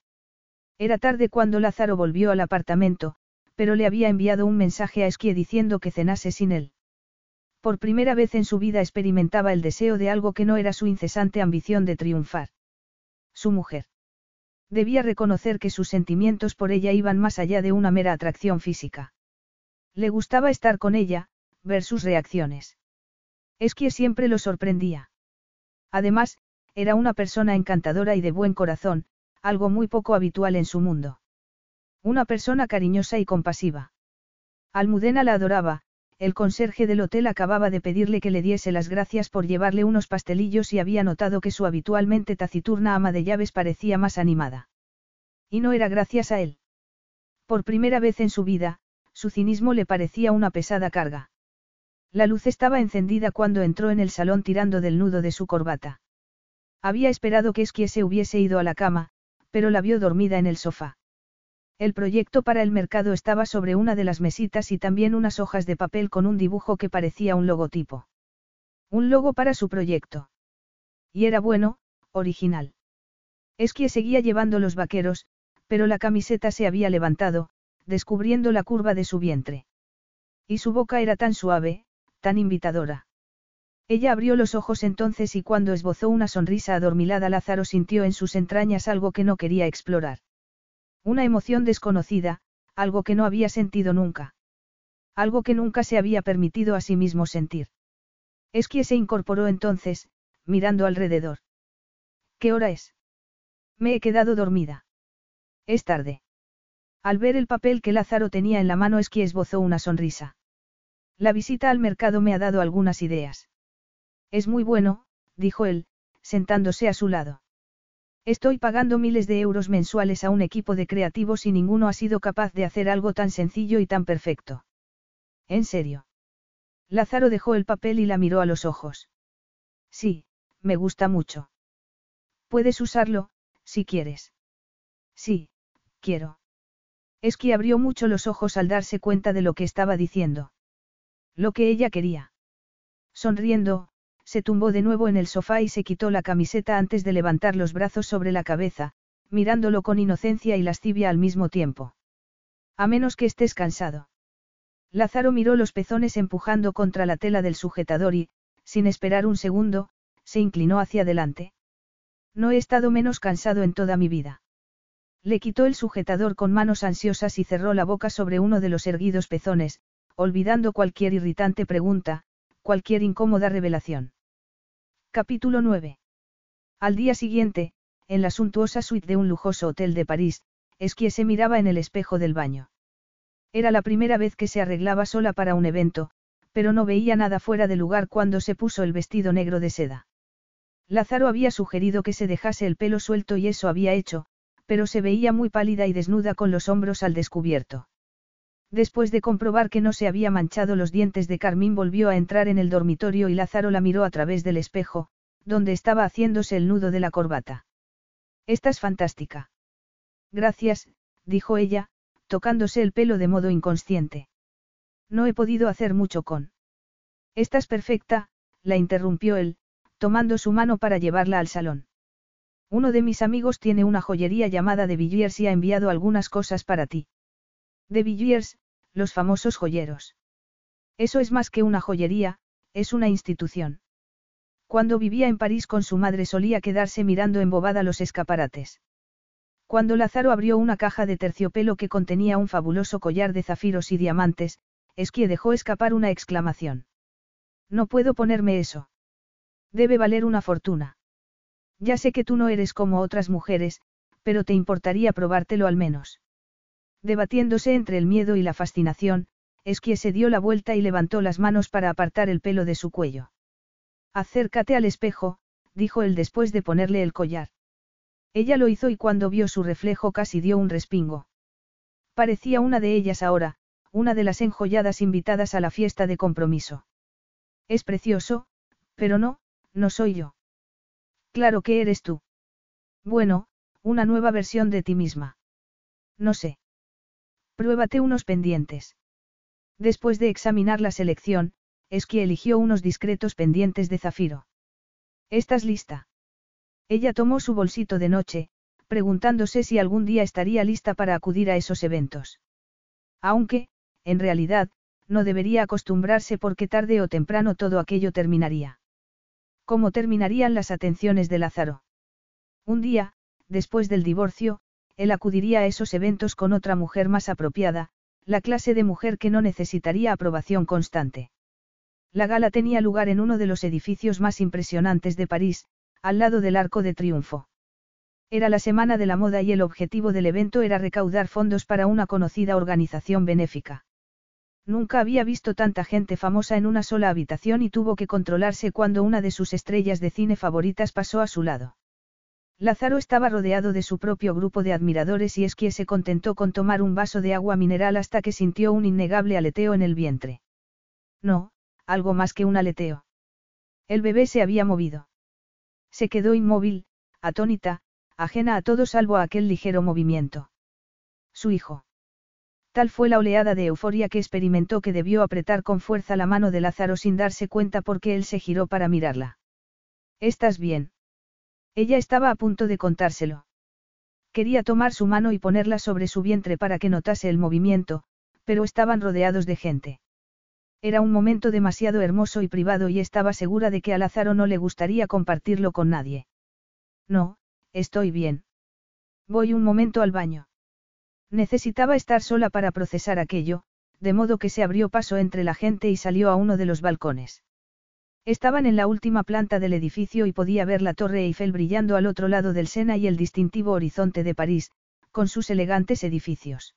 Era tarde cuando Lázaro volvió al apartamento, pero le había enviado un mensaje a Esquie diciendo que cenase sin él. Por primera vez en su vida experimentaba el deseo de algo que no era su incesante ambición de triunfar. Su mujer. Debía reconocer que sus sentimientos por ella iban más allá de una mera atracción física. Le gustaba estar con ella, ver sus reacciones. Esquie siempre lo sorprendía. Además, era una persona encantadora y de buen corazón, algo muy poco habitual en su mundo. Una persona cariñosa y compasiva. Almudena la adoraba, el conserje del hotel acababa de pedirle que le diese las gracias por llevarle unos pastelillos y había notado que su habitualmente taciturna ama de llaves parecía más animada. Y no era gracias a él. Por primera vez en su vida, Su cinismo le parecía una pesada carga. La luz estaba encendida cuando entró en el salón tirando del nudo de su corbata. Había esperado que Esquie se hubiese ido a la cama, pero la vio dormida en el sofá. El proyecto para el mercado estaba sobre una de las mesitas y también unas hojas de papel con un dibujo que parecía un logotipo. Un logo para su proyecto. Y era bueno, original. Esquie seguía llevando los vaqueros, pero la camiseta se había levantado, descubriendo la curva de su vientre. Y su boca era tan suave, tan invitadora. Ella abrió los ojos entonces y cuando esbozó una sonrisa adormilada Lázaro sintió en sus entrañas algo que no quería explorar. Una emoción desconocida, algo que no había sentido nunca. Algo que nunca se había permitido a sí mismo sentir. Esquie se incorporó entonces, mirando alrededor. ¿Qué hora es? Me he quedado dormida. Es tarde. Al ver el papel que Lázaro tenía en la mano Esquie esbozó una sonrisa. La visita al mercado me ha dado algunas ideas. Es muy bueno, dijo él, sentándose a su lado. Estoy pagando miles de euros mensuales a un equipo de creativos y ninguno ha sido capaz de hacer algo tan sencillo y tan perfecto. ¿En serio? Lázaro dejó el papel y la miró a los ojos. Sí, me gusta mucho. Puedes usarlo, si quieres. Sí, quiero. Es que abrió mucho los ojos al darse cuenta de lo que estaba diciendo. Lo que ella quería. Sonriendo, se tumbó de nuevo en el sofá y se quitó la camiseta antes de levantar los brazos sobre la cabeza, mirándolo con inocencia y lascivia al mismo tiempo. A menos que estés cansado. Lázaro miró los pezones empujando contra la tela del sujetador y, sin esperar un segundo, se inclinó hacia adelante. No he estado menos cansado en toda mi vida. Le quitó el sujetador con manos ansiosas y cerró la boca sobre uno de los erguidos pezones, olvidando cualquier irritante pregunta, cualquier incómoda revelación. Capítulo 9. Al día siguiente, en la suntuosa suite de un lujoso hotel de París, Esquie se miraba en el espejo del baño. Era la primera vez que se arreglaba sola para un evento, pero no veía nada fuera de lugar cuando se puso el vestido negro de seda. Lázaro había sugerido que se dejase el pelo suelto y eso había hecho, pero se veía muy pálida y desnuda con los hombros al descubierto. Después de comprobar que no se había manchado los dientes de Carmín volvió a entrar en el dormitorio y Lázaro la miró a través del espejo, donde estaba haciéndose el nudo de la corbata. Estás fantástica. Gracias, dijo ella, tocándose el pelo de modo inconsciente. No he podido hacer mucho con. Estás perfecta, la interrumpió él, tomando su mano para llevarla al salón. Uno de mis amigos tiene una joyería llamada de Villiers y ha enviado algunas cosas para ti. De Villiers, los famosos joyeros. Eso es más que una joyería, es una institución. Cuando vivía en París con su madre solía quedarse mirando embobada los escaparates. Cuando Lázaro abrió una caja de terciopelo que contenía un fabuloso collar de zafiros y diamantes, Esquie dejó escapar una exclamación. No puedo ponerme eso. Debe valer una fortuna. Ya sé que tú no eres como otras mujeres, pero te importaría probártelo al menos. Debatiéndose entre el miedo y la fascinación, Esquie se dio la vuelta y levantó las manos para apartar el pelo de su cuello. Acércate al espejo, dijo él después de ponerle el collar. Ella lo hizo y cuando vio su reflejo casi dio un respingo. Parecía una de ellas ahora, una de las enjolladas invitadas a la fiesta de compromiso. Es precioso, pero no, no soy yo. Claro que eres tú. Bueno, una nueva versión de ti misma. No sé. Pruébate unos pendientes. Después de examinar la selección, Esqui eligió unos discretos pendientes de zafiro. ¿Estás lista? Ella tomó su bolsito de noche, preguntándose si algún día estaría lista para acudir a esos eventos. Aunque, en realidad, no debería acostumbrarse porque tarde o temprano todo aquello terminaría. ¿Cómo terminarían las atenciones de Lázaro? Un día, después del divorcio, él acudiría a esos eventos con otra mujer más apropiada, la clase de mujer que no necesitaría aprobación constante. La gala tenía lugar en uno de los edificios más impresionantes de París, al lado del Arco de Triunfo. Era la semana de la moda y el objetivo del evento era recaudar fondos para una conocida organización benéfica. Nunca había visto tanta gente famosa en una sola habitación y tuvo que controlarse cuando una de sus estrellas de cine favoritas pasó a su lado. Lázaro estaba rodeado de su propio grupo de admiradores y Esquie se contentó con tomar un vaso de agua mineral hasta que sintió un innegable aleteo en el vientre. No, algo más que un aleteo. El bebé se había movido. Se quedó inmóvil, atónita, ajena a todo salvo a aquel ligero movimiento. Su hijo. Tal fue la oleada de euforia que experimentó que debió apretar con fuerza la mano de Lázaro sin darse cuenta porque él se giró para mirarla. ¿Estás bien? Ella estaba a punto de contárselo. Quería tomar su mano y ponerla sobre su vientre para que notase el movimiento, pero estaban rodeados de gente. Era un momento demasiado hermoso y privado y estaba segura de que a Lázaro no le gustaría compartirlo con nadie. No, estoy bien. Voy un momento al baño. Necesitaba estar sola para procesar aquello, de modo que se abrió paso entre la gente y salió a uno de los balcones. Estaban en la última planta del edificio y podía ver la Torre Eiffel brillando al otro lado del Sena y el distintivo horizonte de París, con sus elegantes edificios.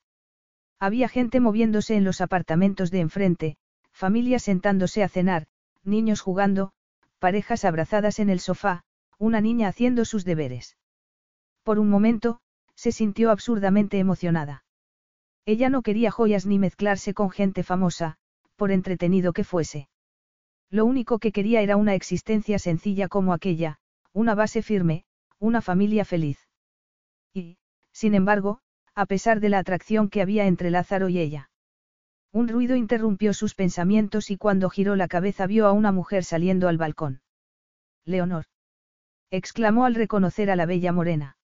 Había gente moviéndose en los apartamentos de enfrente, familias sentándose a cenar, niños jugando, parejas abrazadas en el sofá, una niña haciendo sus deberes. Por un momento, se sintió absurdamente emocionada. Ella no quería joyas ni mezclarse con gente famosa, por entretenido que fuese. Lo único que quería era una existencia sencilla como aquella, una base firme, una familia feliz. Y, sin embargo, a pesar de la atracción que había entre Lázaro y ella. Un ruido interrumpió sus pensamientos y cuando giró la cabeza vio a una mujer saliendo al balcón. Leonor. exclamó al reconocer a la bella morena.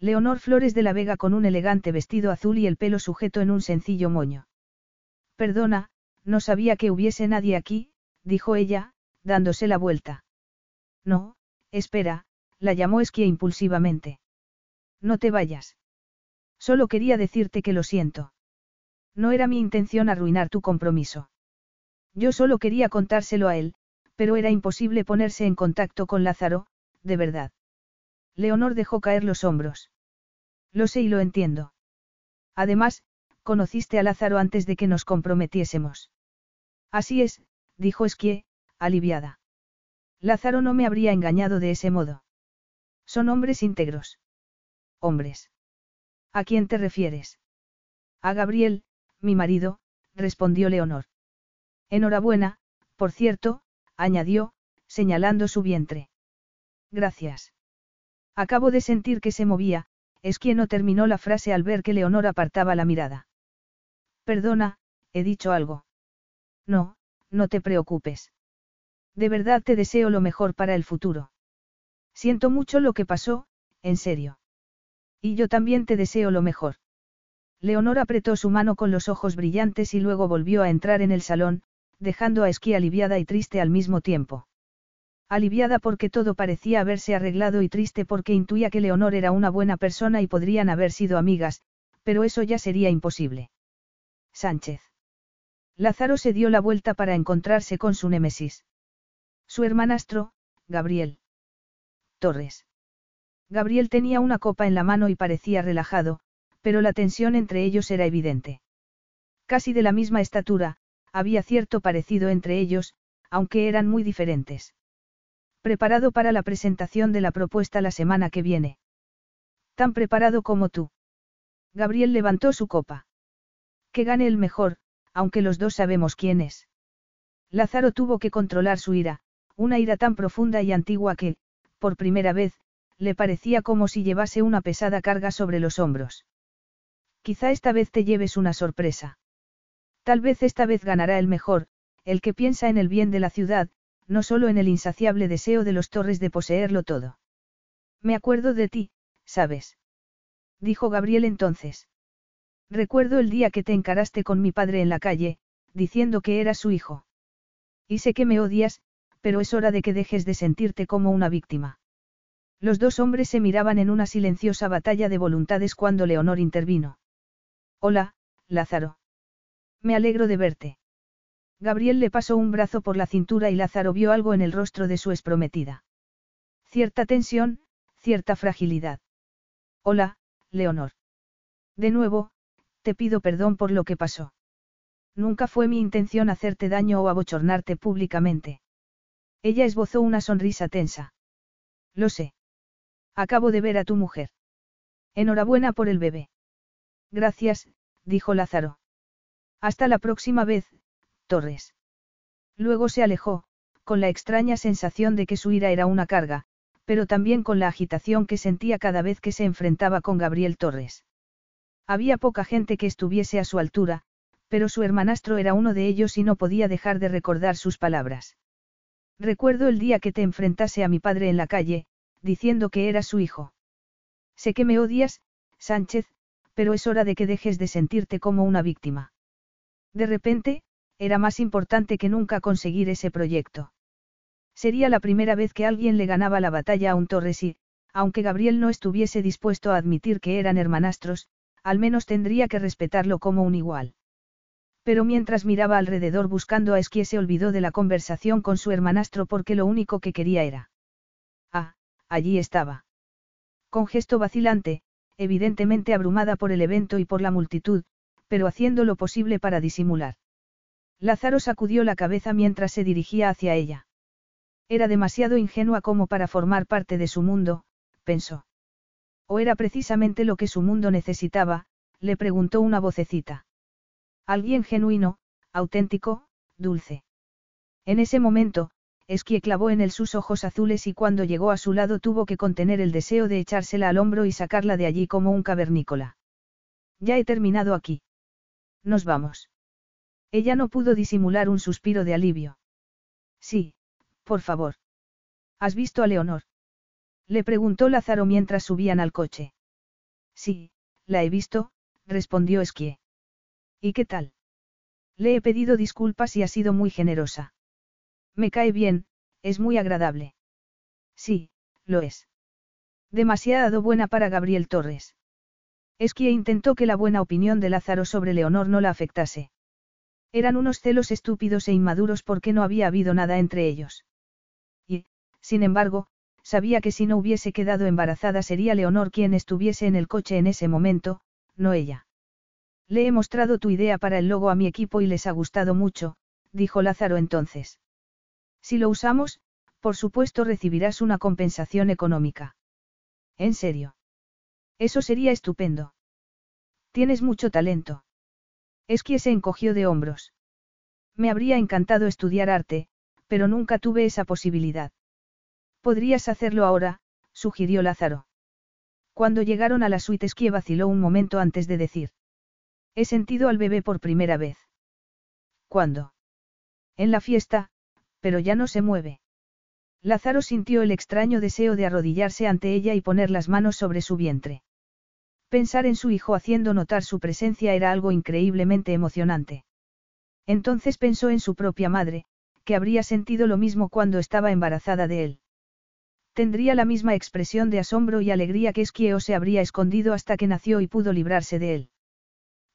Leonor Flores de la Vega con un elegante vestido azul y el pelo sujeto en un sencillo moño. Perdona, no sabía que hubiese nadie aquí, dijo ella, dándose la vuelta. No, espera, la llamó Esquia impulsivamente. No te vayas. Solo quería decirte que lo siento. No era mi intención arruinar tu compromiso. Yo solo quería contárselo a él, pero era imposible ponerse en contacto con Lázaro, de verdad. Leonor dejó caer los hombros. Lo sé y lo entiendo. Además, conociste a Lázaro antes de que nos comprometiésemos. Así es, dijo Esquie, aliviada. Lázaro no me habría engañado de ese modo. Son hombres íntegros. Hombres. ¿A quién te refieres? A Gabriel, mi marido, respondió Leonor. Enhorabuena, por cierto, añadió, señalando su vientre. Gracias. Acabo de sentir que se movía, es quien no terminó la frase al ver que Leonor apartaba la mirada. Perdona, he dicho algo. No, no te preocupes. De verdad te deseo lo mejor para el futuro. Siento mucho lo que pasó, en serio. Y yo también te deseo lo mejor. Leonor apretó su mano con los ojos brillantes y luego volvió a entrar en el salón, dejando a Esquí aliviada y triste al mismo tiempo. Aliviada porque todo parecía haberse arreglado y triste porque intuía que Leonor era una buena persona y podrían haber sido amigas, pero eso ya sería imposible. Sánchez. Lázaro se dio la vuelta para encontrarse con su némesis. Su hermanastro, Gabriel. Torres. Gabriel tenía una copa en la mano y parecía relajado, pero la tensión entre ellos era evidente. Casi de la misma estatura, había cierto parecido entre ellos, aunque eran muy diferentes. Preparado para la presentación de la propuesta la semana que viene. Tan preparado como tú. Gabriel levantó su copa. Que gane el mejor, aunque los dos sabemos quién es. Lázaro tuvo que controlar su ira, una ira tan profunda y antigua que, por primera vez, le parecía como si llevase una pesada carga sobre los hombros. Quizá esta vez te lleves una sorpresa. Tal vez esta vez ganará el mejor, el que piensa en el bien de la ciudad, no solo en el insaciable deseo de los torres de poseerlo todo. Me acuerdo de ti, ¿sabes? Dijo Gabriel entonces. Recuerdo el día que te encaraste con mi padre en la calle, diciendo que eras su hijo. Y sé que me odias, pero es hora de que dejes de sentirte como una víctima. Los dos hombres se miraban en una silenciosa batalla de voluntades cuando Leonor intervino. Hola, Lázaro. Me alegro de verte. Gabriel le pasó un brazo por la cintura y Lázaro vio algo en el rostro de su exprometida. Cierta tensión, cierta fragilidad. Hola, Leonor. De nuevo, te pido perdón por lo que pasó. Nunca fue mi intención hacerte daño o abochornarte públicamente. Ella esbozó una sonrisa tensa. Lo sé. Acabo de ver a tu mujer. Enhorabuena por el bebé. Gracias, dijo Lázaro. Hasta la próxima vez, Torres. Luego se alejó, con la extraña sensación de que su ira era una carga, pero también con la agitación que sentía cada vez que se enfrentaba con Gabriel Torres. Había poca gente que estuviese a su altura, pero su hermanastro era uno de ellos y no podía dejar de recordar sus palabras. Recuerdo el día que te enfrentase a mi padre en la calle, diciendo que era su hijo. Sé que me odias, Sánchez, pero es hora de que dejes de sentirte como una víctima. De repente, era más importante que nunca conseguir ese proyecto. Sería la primera vez que alguien le ganaba la batalla a un Torres y, aunque Gabriel no estuviese dispuesto a admitir que eran hermanastros, al menos tendría que respetarlo como un igual. Pero mientras miraba alrededor buscando a Esquie se olvidó de la conversación con su hermanastro porque lo único que quería era. Ah, allí estaba. Con gesto vacilante, evidentemente abrumada por el evento y por la multitud, pero haciendo lo posible para disimular. Lázaro sacudió la cabeza mientras se dirigía hacia ella. Era demasiado ingenua como para formar parte de su mundo, pensó. ¿O era precisamente lo que su mundo necesitaba? le preguntó una vocecita. Alguien genuino, auténtico, dulce. En ese momento, Esquie clavó en él sus ojos azules y cuando llegó a su lado tuvo que contener el deseo de echársela al hombro y sacarla de allí como un cavernícola. Ya he terminado aquí. Nos vamos. Ella no pudo disimular un suspiro de alivio. Sí, por favor. ¿Has visto a Leonor? Le preguntó Lázaro mientras subían al coche. Sí, la he visto, respondió Esquie. ¿Y qué tal? Le he pedido disculpas y ha sido muy generosa. Me cae bien, es muy agradable. Sí, lo es. Demasiado buena para Gabriel Torres. Esquie intentó que la buena opinión de Lázaro sobre Leonor no la afectase. Eran unos celos estúpidos e inmaduros porque no había habido nada entre ellos. Y, sin embargo, sabía que si no hubiese quedado embarazada sería Leonor quien estuviese en el coche en ese momento, no ella. Le he mostrado tu idea para el logo a mi equipo y les ha gustado mucho, dijo Lázaro entonces. Si lo usamos, por supuesto recibirás una compensación económica. ¿En serio? Eso sería estupendo. Tienes mucho talento. Es que se encogió de hombros. Me habría encantado estudiar arte, pero nunca tuve esa posibilidad. Podrías hacerlo ahora, sugirió Lázaro. Cuando llegaron a la suite Esquie vaciló un momento antes de decir. He sentido al bebé por primera vez. ¿Cuándo? En la fiesta, pero ya no se mueve. Lázaro sintió el extraño deseo de arrodillarse ante ella y poner las manos sobre su vientre. Pensar en su hijo haciendo notar su presencia era algo increíblemente emocionante. Entonces pensó en su propia madre, que habría sentido lo mismo cuando estaba embarazada de él. Tendría la misma expresión de asombro y alegría que Esquieo se habría escondido hasta que nació y pudo librarse de él.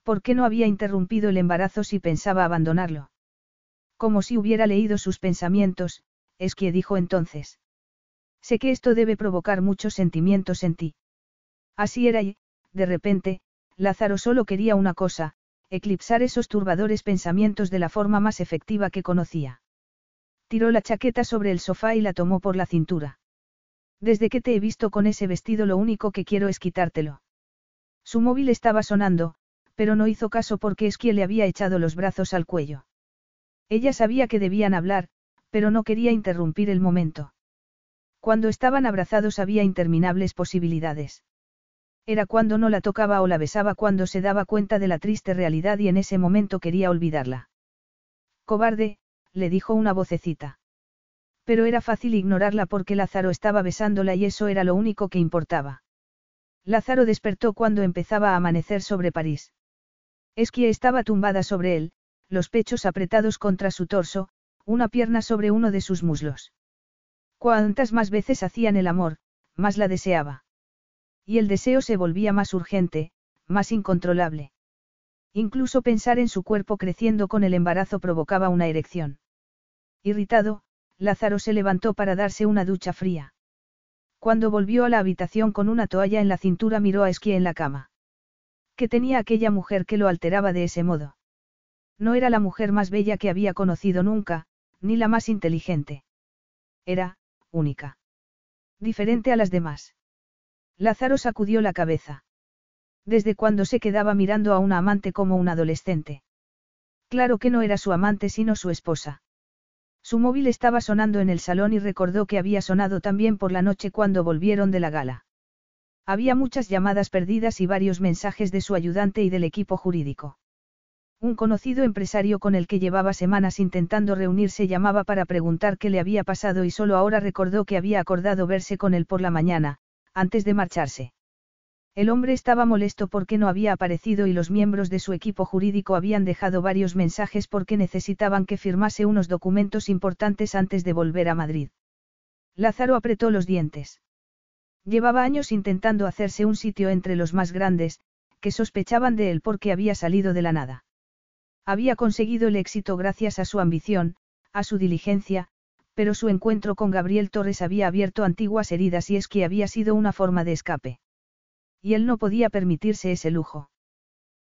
¿Por qué no había interrumpido el embarazo si pensaba abandonarlo? Como si hubiera leído sus pensamientos, es que dijo entonces. Sé que esto debe provocar muchos sentimientos en ti. Así era y, de repente, Lázaro solo quería una cosa, eclipsar esos turbadores pensamientos de la forma más efectiva que conocía. Tiró la chaqueta sobre el sofá y la tomó por la cintura. Desde que te he visto con ese vestido lo único que quiero es quitártelo. Su móvil estaba sonando, pero no hizo caso porque Esquie le había echado los brazos al cuello. Ella sabía que debían hablar, pero no quería interrumpir el momento. Cuando estaban abrazados había interminables posibilidades. Era cuando no la tocaba o la besaba cuando se daba cuenta de la triste realidad y en ese momento quería olvidarla. Cobarde, le dijo una vocecita. Pero era fácil ignorarla porque Lázaro estaba besándola y eso era lo único que importaba. Lázaro despertó cuando empezaba a amanecer sobre París. Esquia estaba tumbada sobre él, los pechos apretados contra su torso, una pierna sobre uno de sus muslos. Cuantas más veces hacían el amor, más la deseaba. Y el deseo se volvía más urgente, más incontrolable. Incluso pensar en su cuerpo creciendo con el embarazo provocaba una erección. Irritado, Lázaro se levantó para darse una ducha fría. Cuando volvió a la habitación con una toalla en la cintura miró a Esquia en la cama. ¿Qué tenía aquella mujer que lo alteraba de ese modo? No era la mujer más bella que había conocido nunca, ni la más inteligente. Era, única. Diferente a las demás. Lázaro sacudió la cabeza. ¿Desde cuando se quedaba mirando a una amante como un adolescente? Claro que no era su amante sino su esposa. Su móvil estaba sonando en el salón y recordó que había sonado también por la noche cuando volvieron de la gala. Había muchas llamadas perdidas y varios mensajes de su ayudante y del equipo jurídico. Un conocido empresario con el que llevaba semanas intentando reunirse llamaba para preguntar qué le había pasado y solo ahora recordó que había acordado verse con él por la mañana, antes de marcharse. El hombre estaba molesto porque no había aparecido y los miembros de su equipo jurídico habían dejado varios mensajes porque necesitaban que firmase unos documentos importantes antes de volver a Madrid. Lázaro apretó los dientes. Llevaba años intentando hacerse un sitio entre los más grandes, que sospechaban de él porque había salido de la nada. Había conseguido el éxito gracias a su ambición, a su diligencia, pero su encuentro con Gabriel Torres había abierto antiguas heridas y es que había sido una forma de escape. Y él no podía permitirse ese lujo.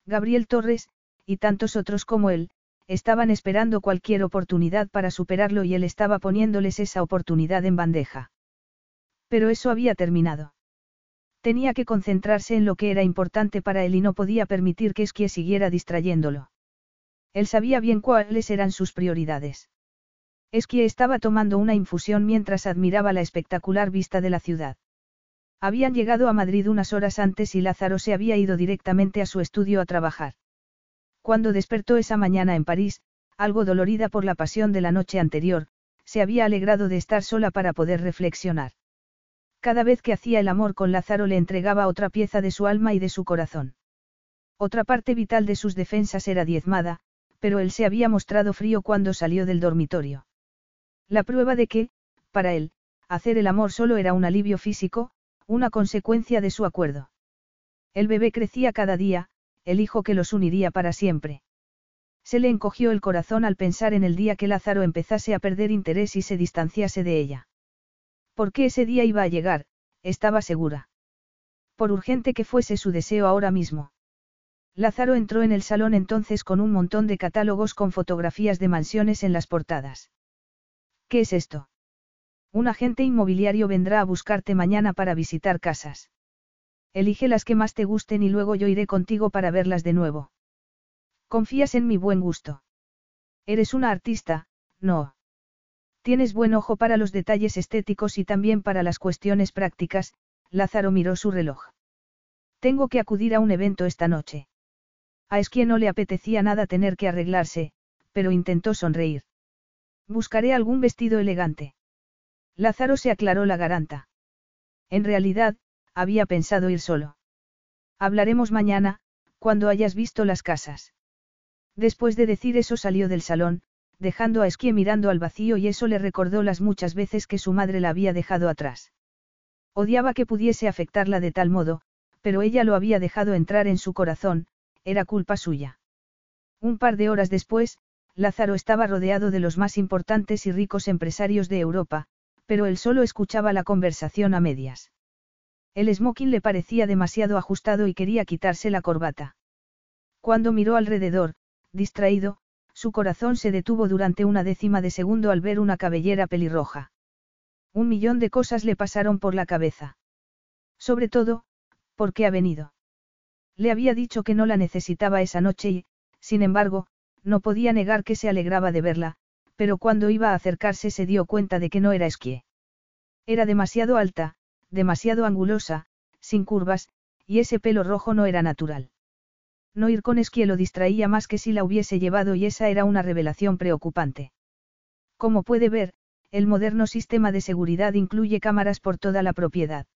Gabriel Torres, y tantos otros como él, estaban esperando cualquier oportunidad para superarlo y él estaba poniéndoles esa oportunidad en bandeja. Pero eso había terminado. Tenía que concentrarse en lo que era importante para él y no podía permitir que Esquie siguiera distrayéndolo. Él sabía bien cuáles eran sus prioridades. Esquie estaba tomando una infusión mientras admiraba la espectacular vista de la ciudad. Habían llegado a Madrid unas horas antes y Lázaro se había ido directamente a su estudio a trabajar. Cuando despertó esa mañana en París, algo dolorida por la pasión de la noche anterior, se había alegrado de estar sola para poder reflexionar. Cada vez que hacía el amor con Lázaro le entregaba otra pieza de su alma y de su corazón. Otra parte vital de sus defensas era diezmada, pero él se había mostrado frío cuando salió del dormitorio. La prueba de que, para él, hacer el amor solo era un alivio físico, una consecuencia de su acuerdo. El bebé crecía cada día, el hijo que los uniría para siempre. Se le encogió el corazón al pensar en el día que Lázaro empezase a perder interés y se distanciase de ella. Porque ese día iba a llegar, estaba segura. Por urgente que fuese su deseo ahora mismo. Lázaro entró en el salón entonces con un montón de catálogos con fotografías de mansiones en las portadas. ¿Qué es esto? Un agente inmobiliario vendrá a buscarte mañana para visitar casas. Elige las que más te gusten y luego yo iré contigo para verlas de nuevo. Confías en mi buen gusto. Eres una artista, no. Tienes buen ojo para los detalles estéticos y también para las cuestiones prácticas, Lázaro miró su reloj. Tengo que acudir a un evento esta noche. A Esquie no le apetecía nada tener que arreglarse, pero intentó sonreír. Buscaré algún vestido elegante. Lázaro se aclaró la garanta. En realidad, había pensado ir solo. Hablaremos mañana, cuando hayas visto las casas. Después de decir eso salió del salón, dejando a Esquie mirando al vacío y eso le recordó las muchas veces que su madre la había dejado atrás. Odiaba que pudiese afectarla de tal modo, pero ella lo había dejado entrar en su corazón, era culpa suya. Un par de horas después, Lázaro estaba rodeado de los más importantes y ricos empresarios de Europa, pero él solo escuchaba la conversación a medias. El smoking le parecía demasiado ajustado y quería quitarse la corbata. Cuando miró alrededor, distraído, su corazón se detuvo durante una décima de segundo al ver una cabellera pelirroja. Un millón de cosas le pasaron por la cabeza. Sobre todo, ¿por qué ha venido? Le había dicho que no la necesitaba esa noche y, sin embargo, no podía negar que se alegraba de verla, pero cuando iba a acercarse se dio cuenta de que no era esquie. Era demasiado alta, demasiado angulosa, sin curvas, y ese pelo rojo no era natural. No ir con esquie lo distraía más que si la hubiese llevado y esa era una revelación preocupante. Como puede ver, el moderno sistema de seguridad incluye cámaras por toda la propiedad.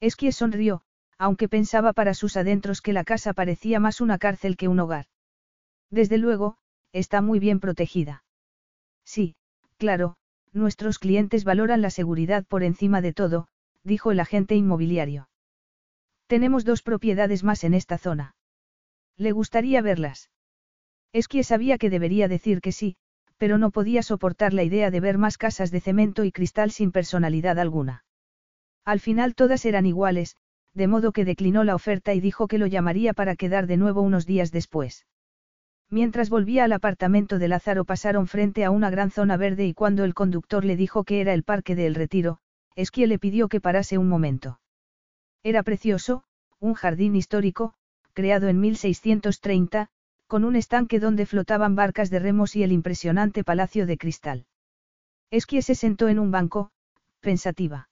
Esquie sonrió, aunque pensaba para sus adentros que la casa parecía más una cárcel que un hogar. Desde luego, está muy bien protegida. Sí, claro, nuestros clientes valoran la seguridad por encima de todo, dijo el agente inmobiliario. Tenemos dos propiedades más en esta zona. ¿Le gustaría verlas? Es que sabía que debería decir que sí, pero no podía soportar la idea de ver más casas de cemento y cristal sin personalidad alguna. Al final todas eran iguales, de modo que declinó la oferta y dijo que lo llamaría para quedar de nuevo unos días después. Mientras volvía al apartamento de Lázaro pasaron frente a una gran zona verde y cuando el conductor le dijo que era el parque de El Retiro, Esquie le pidió que parase un momento. Era precioso, un jardín histórico, creado en 1630, con un estanque donde flotaban barcas de remos y el impresionante palacio de cristal. Esquie se sentó en un banco, pensativa.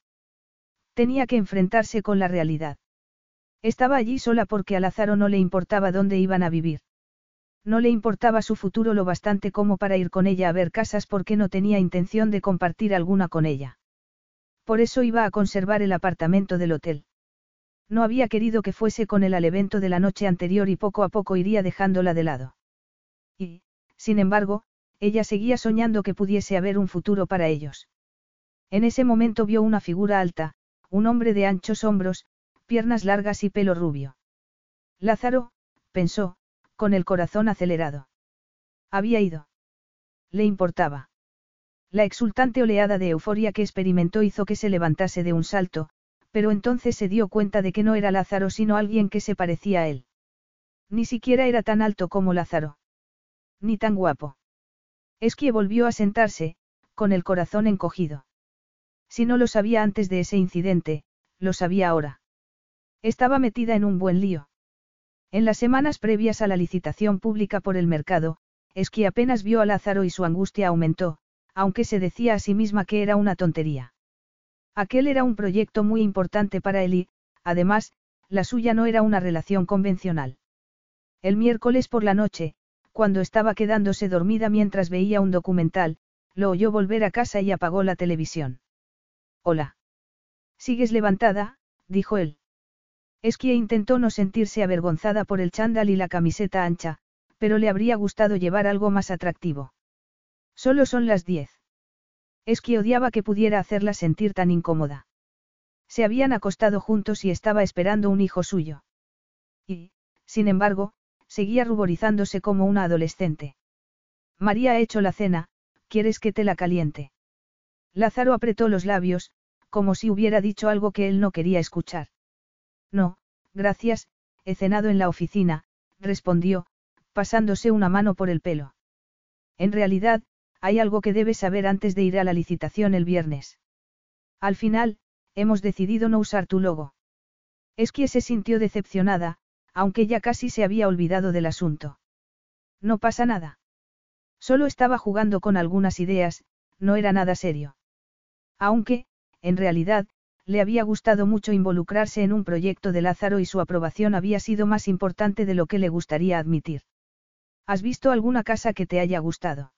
Tenía que enfrentarse con la realidad. Estaba allí sola porque a Lázaro no le importaba dónde iban a vivir. No le importaba su futuro lo bastante como para ir con ella a ver casas porque no tenía intención de compartir alguna con ella. Por eso iba a conservar el apartamento del hotel. No había querido que fuese con él al evento de la noche anterior y poco a poco iría dejándola de lado. Y, sin embargo, ella seguía soñando que pudiese haber un futuro para ellos. En ese momento vio una figura alta, un hombre de anchos hombros, piernas largas y pelo rubio. Lázaro, pensó, con el corazón acelerado. Había ido. Le importaba. La exultante oleada de euforia que experimentó hizo que se levantase de un salto, pero entonces se dio cuenta de que no era Lázaro sino alguien que se parecía a él. Ni siquiera era tan alto como Lázaro. Ni tan guapo. Esquie volvió a sentarse, con el corazón encogido. Si no lo sabía antes de ese incidente, lo sabía ahora. Estaba metida en un buen lío. En las semanas previas a la licitación pública por el mercado, Esquie apenas vio a Lázaro y su angustia aumentó, aunque se decía a sí misma que era una tontería. Aquel era un proyecto muy importante para él y, además, la suya no era una relación convencional. El miércoles por la noche, cuando estaba quedándose dormida mientras veía un documental, lo oyó volver a casa y apagó la televisión. Hola. ¿Sigues levantada? dijo él. Esquia intentó no sentirse avergonzada por el chándal y la camiseta ancha, pero le habría gustado llevar algo más atractivo. Solo son las diez. Esqui odiaba que pudiera hacerla sentir tan incómoda. Se habían acostado juntos y estaba esperando un hijo suyo. Y, sin embargo, seguía ruborizándose como una adolescente. María ha hecho la cena, ¿quieres que te la caliente? Lázaro apretó los labios, como si hubiera dicho algo que él no quería escuchar. No, gracias, he cenado en la oficina, respondió, pasándose una mano por el pelo. En realidad, hay algo que debes saber antes de ir a la licitación el viernes. Al final, hemos decidido no usar tu logo. Esquie se sintió decepcionada, aunque ya casi se había olvidado del asunto. No pasa nada. Solo estaba jugando con algunas ideas, no era nada serio. Aunque, en realidad, le había gustado mucho involucrarse en un proyecto de Lázaro y su aprobación había sido más importante de lo que le gustaría admitir. ¿Has visto alguna casa que te haya gustado?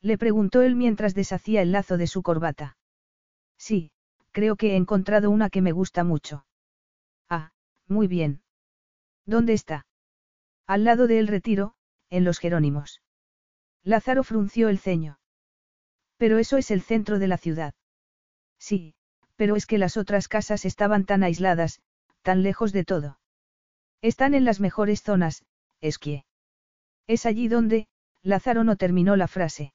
Le preguntó él mientras deshacía el lazo de su corbata. Sí, creo que he encontrado una que me gusta mucho. Ah, muy bien. ¿Dónde está? Al lado del retiro, en los Jerónimos. Lázaro frunció el ceño. Pero eso es el centro de la ciudad. Sí, pero es que las otras casas estaban tan aisladas, tan lejos de todo. Están en las mejores zonas, Esquie. Es allí donde, Lázaro no terminó la frase.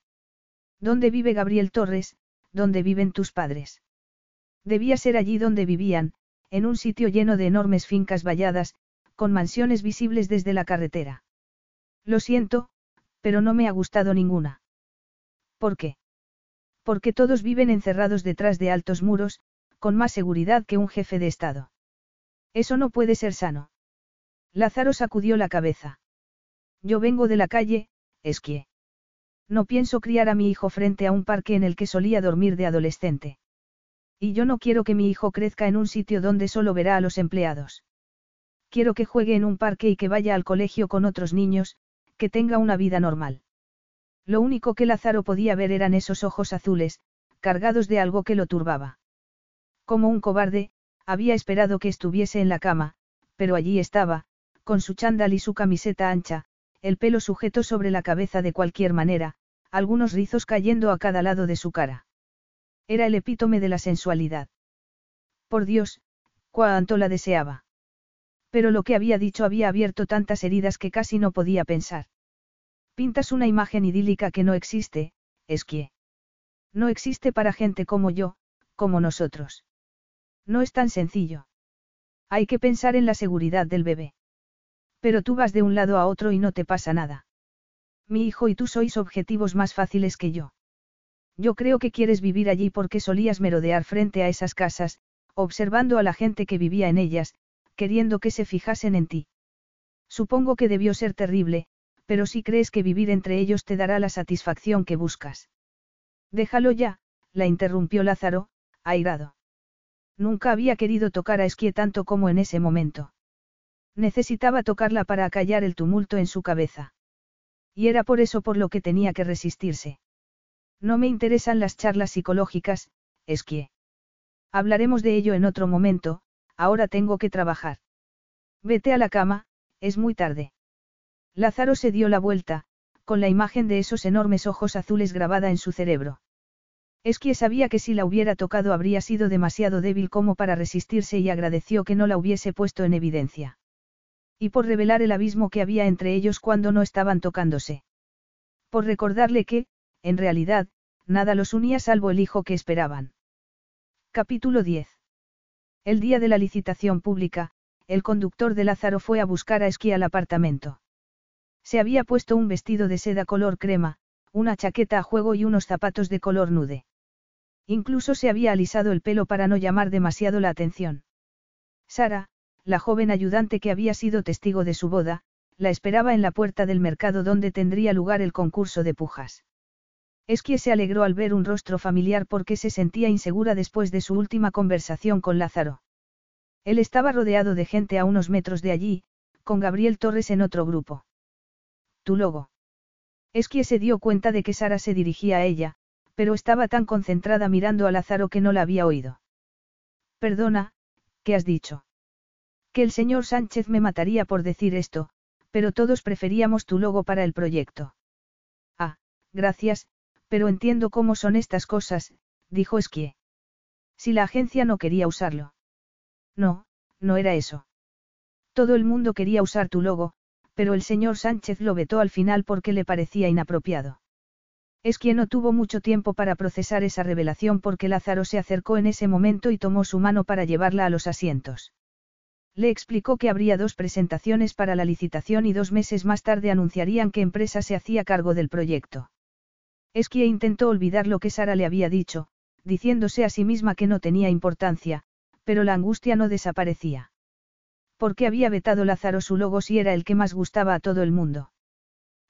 ¿Dónde vive Gabriel Torres? ¿Dónde viven tus padres? Debía ser allí donde vivían, en un sitio lleno de enormes fincas valladas, con mansiones visibles desde la carretera. Lo siento, pero no me ha gustado ninguna. ¿Por qué? Porque todos viven encerrados detrás de altos muros, con más seguridad que un jefe de Estado. Eso no puede ser sano. Lázaro sacudió la cabeza. Yo vengo de la calle, Esquie. No pienso criar a mi hijo frente a un parque en el que solía dormir de adolescente. Y yo no quiero que mi hijo crezca en un sitio donde solo verá a los empleados. Quiero que juegue en un parque y que vaya al colegio con otros niños, que tenga una vida normal. Lo único que Lázaro podía ver eran esos ojos azules, cargados de algo que lo turbaba. Como un cobarde, había esperado que estuviese en la cama, pero allí estaba, con su chándal y su camiseta ancha, el pelo sujeto sobre la cabeza de cualquier manera, algunos rizos cayendo a cada lado de su cara. Era el epítome de la sensualidad. Por Dios, cuánto la deseaba. Pero lo que había dicho había abierto tantas heridas que casi no podía pensar. Pintas una imagen idílica que no existe, Esquie. No existe para gente como yo, como nosotros. No es tan sencillo. Hay que pensar en la seguridad del bebé. Pero tú vas de un lado a otro y no te pasa nada. Mi hijo y tú sois objetivos más fáciles que yo. Yo creo que quieres vivir allí porque solías merodear frente a esas casas, observando a la gente que vivía en ellas, queriendo que se fijasen en ti. Supongo que debió ser terrible, pero si crees que vivir entre ellos te dará la satisfacción que buscas. Déjalo ya, la interrumpió Lázaro, airado. Nunca había querido tocar a Esquie tanto como en ese momento. Necesitaba tocarla para acallar el tumulto en su cabeza. Y era por eso por lo que tenía que resistirse. No me interesan las charlas psicológicas, Esquie. Hablaremos de ello en otro momento, ahora tengo que trabajar. Vete a la cama, es muy tarde. Lázaro se dio la vuelta, con la imagen de esos enormes ojos azules grabada en su cerebro. Esquie sabía que si la hubiera tocado habría sido demasiado débil como para resistirse y agradeció que no la hubiese puesto en evidencia. Y por revelar el abismo que había entre ellos cuando no estaban tocándose. Por recordarle que, en realidad, nada los unía salvo el hijo que esperaban. Capítulo 10. El día de la licitación pública, el conductor de Lázaro fue a buscar a Esquí al apartamento. Se había puesto un vestido de seda color crema, una chaqueta a juego y unos zapatos de color nude. Incluso se había alisado el pelo para no llamar demasiado la atención. Sara, la joven ayudante que había sido testigo de su boda, la esperaba en la puerta del mercado donde tendría lugar el concurso de pujas. Esquie se alegró al ver un rostro familiar porque se sentía insegura después de su última conversación con Lázaro. Él estaba rodeado de gente a unos metros de allí, con Gabriel Torres en otro grupo. Tu logo. Esquie se dio cuenta de que Sara se dirigía a ella, pero estaba tan concentrada mirando a Lázaro que no la había oído. Perdona, ¿qué has dicho? Que el señor Sánchez me mataría por decir esto, pero todos preferíamos tu logo para el proyecto. Ah, gracias, pero entiendo cómo son estas cosas, dijo Esquie. Si la agencia no quería usarlo. No, no era eso. Todo el mundo quería usar tu logo, pero el señor Sánchez lo vetó al final porque le parecía inapropiado. Es quien no tuvo mucho tiempo para procesar esa revelación porque Lázaro se acercó en ese momento y tomó su mano para llevarla a los asientos. Le explicó que habría dos presentaciones para la licitación y dos meses más tarde anunciarían qué empresa se hacía cargo del proyecto. Esquie intentó olvidar lo que Sara le había dicho, diciéndose a sí misma que no tenía importancia, pero la angustia no desaparecía. ¿Por qué había vetado Lázaro su logo si era el que más gustaba a todo el mundo?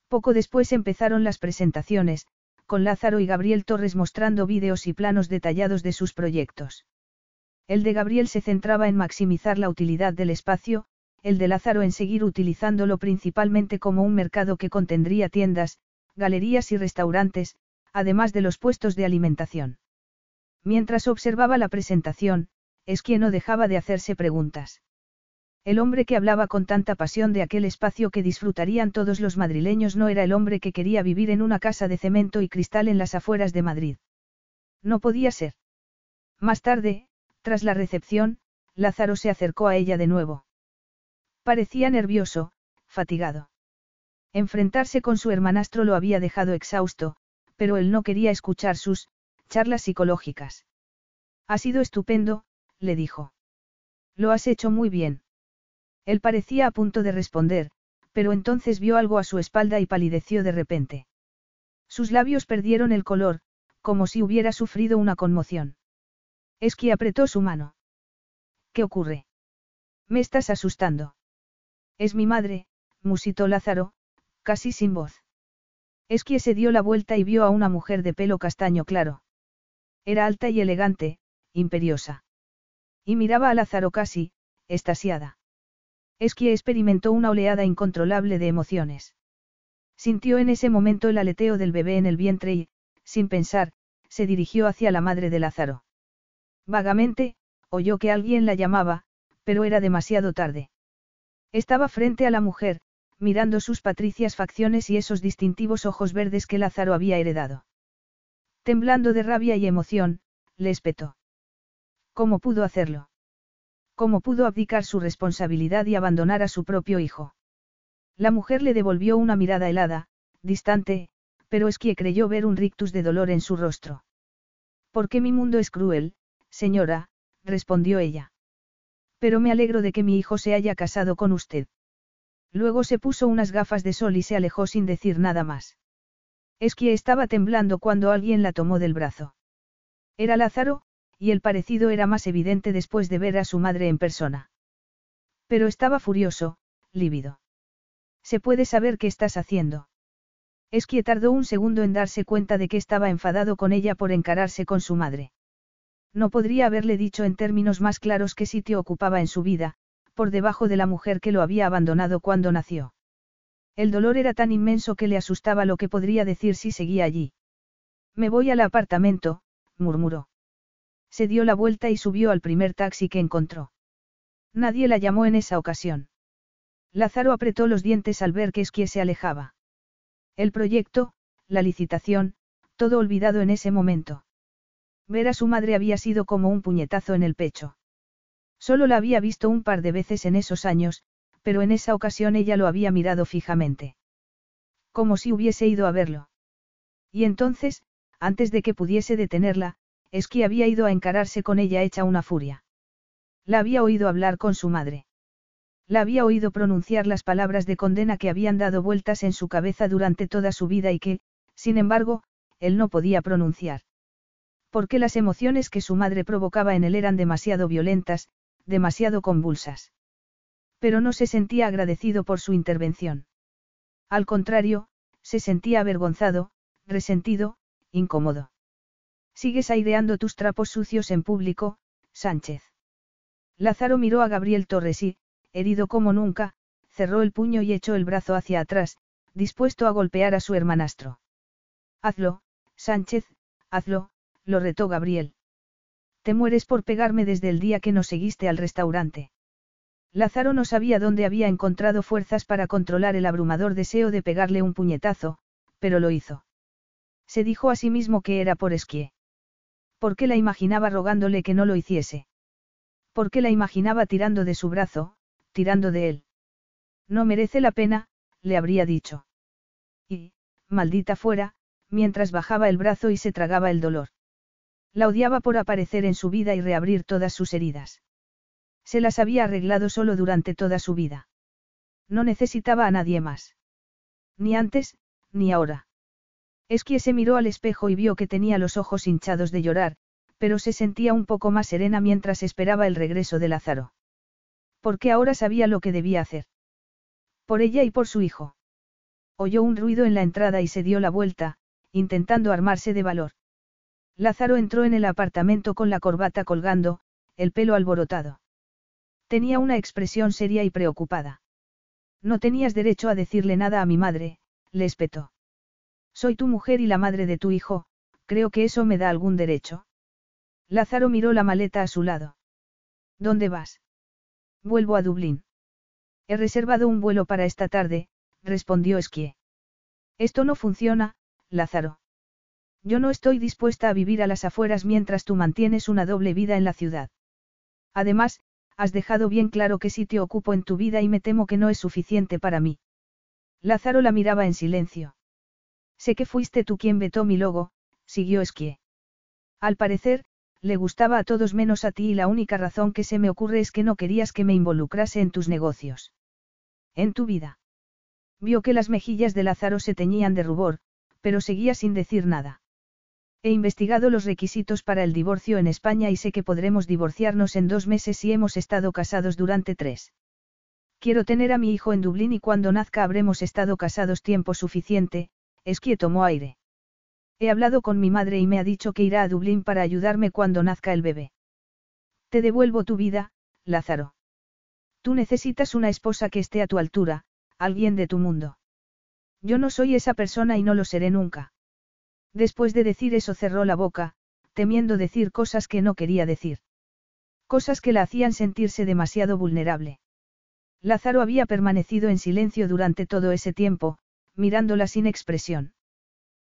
Poco después empezaron las presentaciones, con Lázaro y Gabriel Torres mostrando vídeos y planos detallados de sus proyectos. El de Gabriel se centraba en maximizar la utilidad del espacio, el de Lázaro en seguir utilizándolo principalmente como un mercado que contendría tiendas, galerías y restaurantes, además de los puestos de alimentación. Mientras observaba la presentación, es quien no dejaba de hacerse preguntas. El hombre que hablaba con tanta pasión de aquel espacio que disfrutarían todos los madrileños no era el hombre que quería vivir en una casa de cemento y cristal en las afueras de Madrid. No podía ser. Más tarde, tras la recepción, Lázaro se acercó a ella de nuevo. Parecía nervioso, fatigado. Enfrentarse con su hermanastro lo había dejado exhausto, pero él no quería escuchar sus charlas psicológicas. Ha sido estupendo, le dijo. Lo has hecho muy bien. Él parecía a punto de responder, pero entonces vio algo a su espalda y palideció de repente. Sus labios perdieron el color, como si hubiera sufrido una conmoción. Esqui apretó su mano. ¿Qué ocurre? Me estás asustando. Es mi madre, musitó Lázaro, casi sin voz. Esquie se dio la vuelta y vio a una mujer de pelo castaño claro. Era alta y elegante, imperiosa. Y miraba a Lázaro casi, estasiada. Esquie experimentó una oleada incontrolable de emociones. Sintió en ese momento el aleteo del bebé en el vientre y, sin pensar, se dirigió hacia la madre de Lázaro. Vagamente, oyó que alguien la llamaba, pero era demasiado tarde. Estaba frente a la mujer, mirando sus patricias facciones y esos distintivos ojos verdes que Lázaro había heredado. Temblando de rabia y emoción, le espetó. ¿Cómo pudo hacerlo? ¿Cómo pudo abdicar su responsabilidad y abandonar a su propio hijo? La mujer le devolvió una mirada helada, distante, pero es que creyó ver un rictus de dolor en su rostro. Porque mi mundo es cruel, señora, respondió ella. Pero me alegro de que mi hijo se haya casado con usted. Luego se puso unas gafas de sol y se alejó sin decir nada más. Esquie estaba temblando cuando alguien la tomó del brazo. Era Lázaro, y el parecido era más evidente después de ver a su madre en persona. Pero estaba furioso, lívido. ¿Se puede saber qué estás haciendo? Esquie tardó un segundo en darse cuenta de que estaba enfadado con ella por encararse con su madre. No podría haberle dicho en términos más claros qué sitio ocupaba en su vida, por debajo de la mujer que lo había abandonado cuando nació. El dolor era tan inmenso que le asustaba lo que podría decir si seguía allí. Me voy al apartamento, murmuró. Se dio la vuelta y subió al primer taxi que encontró. Nadie la llamó en esa ocasión. Lázaro apretó los dientes al ver que Esquie se alejaba. El proyecto, la licitación, todo olvidado en ese momento. Ver a su madre había sido como un puñetazo en el pecho. Solo la había visto un par de veces en esos años, pero en esa ocasión ella lo había mirado fijamente. Como si hubiese ido a verlo. Y entonces, antes de que pudiese detenerla, Esqui había ido a encararse con ella hecha una furia. La había oído hablar con su madre. La había oído pronunciar las palabras de condena que habían dado vueltas en su cabeza durante toda su vida y que, sin embargo, él no podía pronunciar. Porque las emociones que su madre provocaba en él eran demasiado violentas, demasiado convulsas. Pero no se sentía agradecido por su intervención. Al contrario, se sentía avergonzado, resentido, incómodo. Sigues aireando tus trapos sucios en público, Sánchez. Lázaro miró a Gabriel Torres y, herido como nunca, cerró el puño y echó el brazo hacia atrás, dispuesto a golpear a su hermanastro. Hazlo, Sánchez, hazlo, lo retó Gabriel. Te mueres por pegarme desde el día que nos seguiste al restaurante. Lázaro no sabía dónde había encontrado fuerzas para controlar el abrumador deseo de pegarle un puñetazo, pero lo hizo. Se dijo a sí mismo que era por esquí. ¿Por qué la imaginaba rogándole que no lo hiciese? ¿Por qué la imaginaba tirando de su brazo, tirando de él. No merece la pena, le habría dicho. Y, maldita fuera, mientras bajaba el brazo y se tragaba el dolor. La odiaba por aparecer en su vida y reabrir todas sus heridas. Se las había arreglado solo durante toda su vida. No necesitaba a nadie más. Ni antes, ni ahora. Esquie se miró al espejo y vio que tenía los ojos hinchados de llorar, pero se sentía un poco más serena mientras esperaba el regreso de Lázaro. Porque ahora sabía lo que debía hacer. Por ella y por su hijo. Oyó un ruido en la entrada y se dio la vuelta, intentando armarse de valor. Lázaro entró en el apartamento con la corbata colgando, el pelo alborotado. Tenía una expresión seria y preocupada. No tenías derecho a decirle nada a mi madre, le espetó. Soy tu mujer y la madre de tu hijo, creo que eso me da algún derecho. Lázaro miró la maleta a su lado. ¿Dónde vas? Vuelvo a Dublín. He reservado un vuelo para esta tarde, respondió Esquie. Esto no funciona, Lázaro. Yo no estoy dispuesta a vivir a las afueras mientras tú mantienes una doble vida en la ciudad. Además, has dejado bien claro qué sitio ocupo en tu vida y me temo que no es suficiente para mí. Lázaro la miraba en silencio. Sé que fuiste tú quien vetó mi logo, siguió Esquie. Al parecer, le gustaba a todos menos a ti y la única razón que se me ocurre es que no querías que me involucrase en tus negocios. En tu vida. Vio que las mejillas de Lázaro se teñían de rubor, pero seguía sin decir nada. He investigado los requisitos para el divorcio en España y sé que podremos divorciarnos en dos meses si hemos estado casados durante tres. Quiero tener a mi hijo en Dublín y cuando nazca habremos estado casados tiempo suficiente, es que tomó aire. He hablado con mi madre y me ha dicho que irá a Dublín para ayudarme cuando nazca el bebé. Te devuelvo tu vida, Lázaro. Tú necesitas una esposa que esté a tu altura, alguien de tu mundo. Yo no soy esa persona y no lo seré nunca. Después de decir eso cerró la boca, temiendo decir cosas que no quería decir. Cosas que la hacían sentirse demasiado vulnerable. Lázaro había permanecido en silencio durante todo ese tiempo, mirándola sin expresión.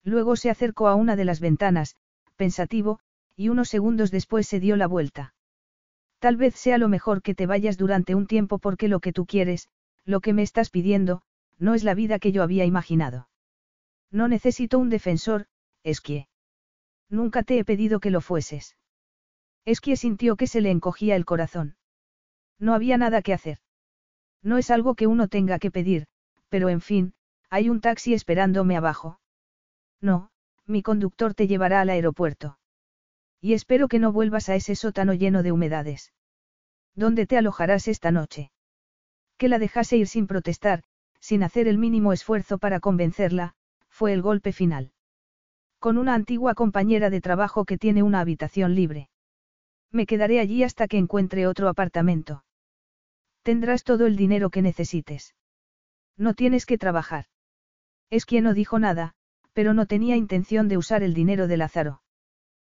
Luego se acercó a una de las ventanas, pensativo, y unos segundos después se dio la vuelta. Tal vez sea lo mejor que te vayas durante un tiempo porque lo que tú quieres, lo que me estás pidiendo, no es la vida que yo había imaginado. No necesito un defensor, Esquie. Nunca te he pedido que lo fueses. Esquie sintió que se le encogía el corazón. No había nada que hacer. No es algo que uno tenga que pedir, pero en fin, hay un taxi esperándome abajo. No, mi conductor te llevará al aeropuerto. Y espero que no vuelvas a ese sótano lleno de humedades. ¿Dónde te alojarás esta noche? Que la dejase ir sin protestar, sin hacer el mínimo esfuerzo para convencerla, fue el golpe final. Con una antigua compañera de trabajo que tiene una habitación libre. Me quedaré allí hasta que encuentre otro apartamento. Tendrás todo el dinero que necesites. No tienes que trabajar. Es quien no dijo nada, pero no tenía intención de usar el dinero de Lázaro.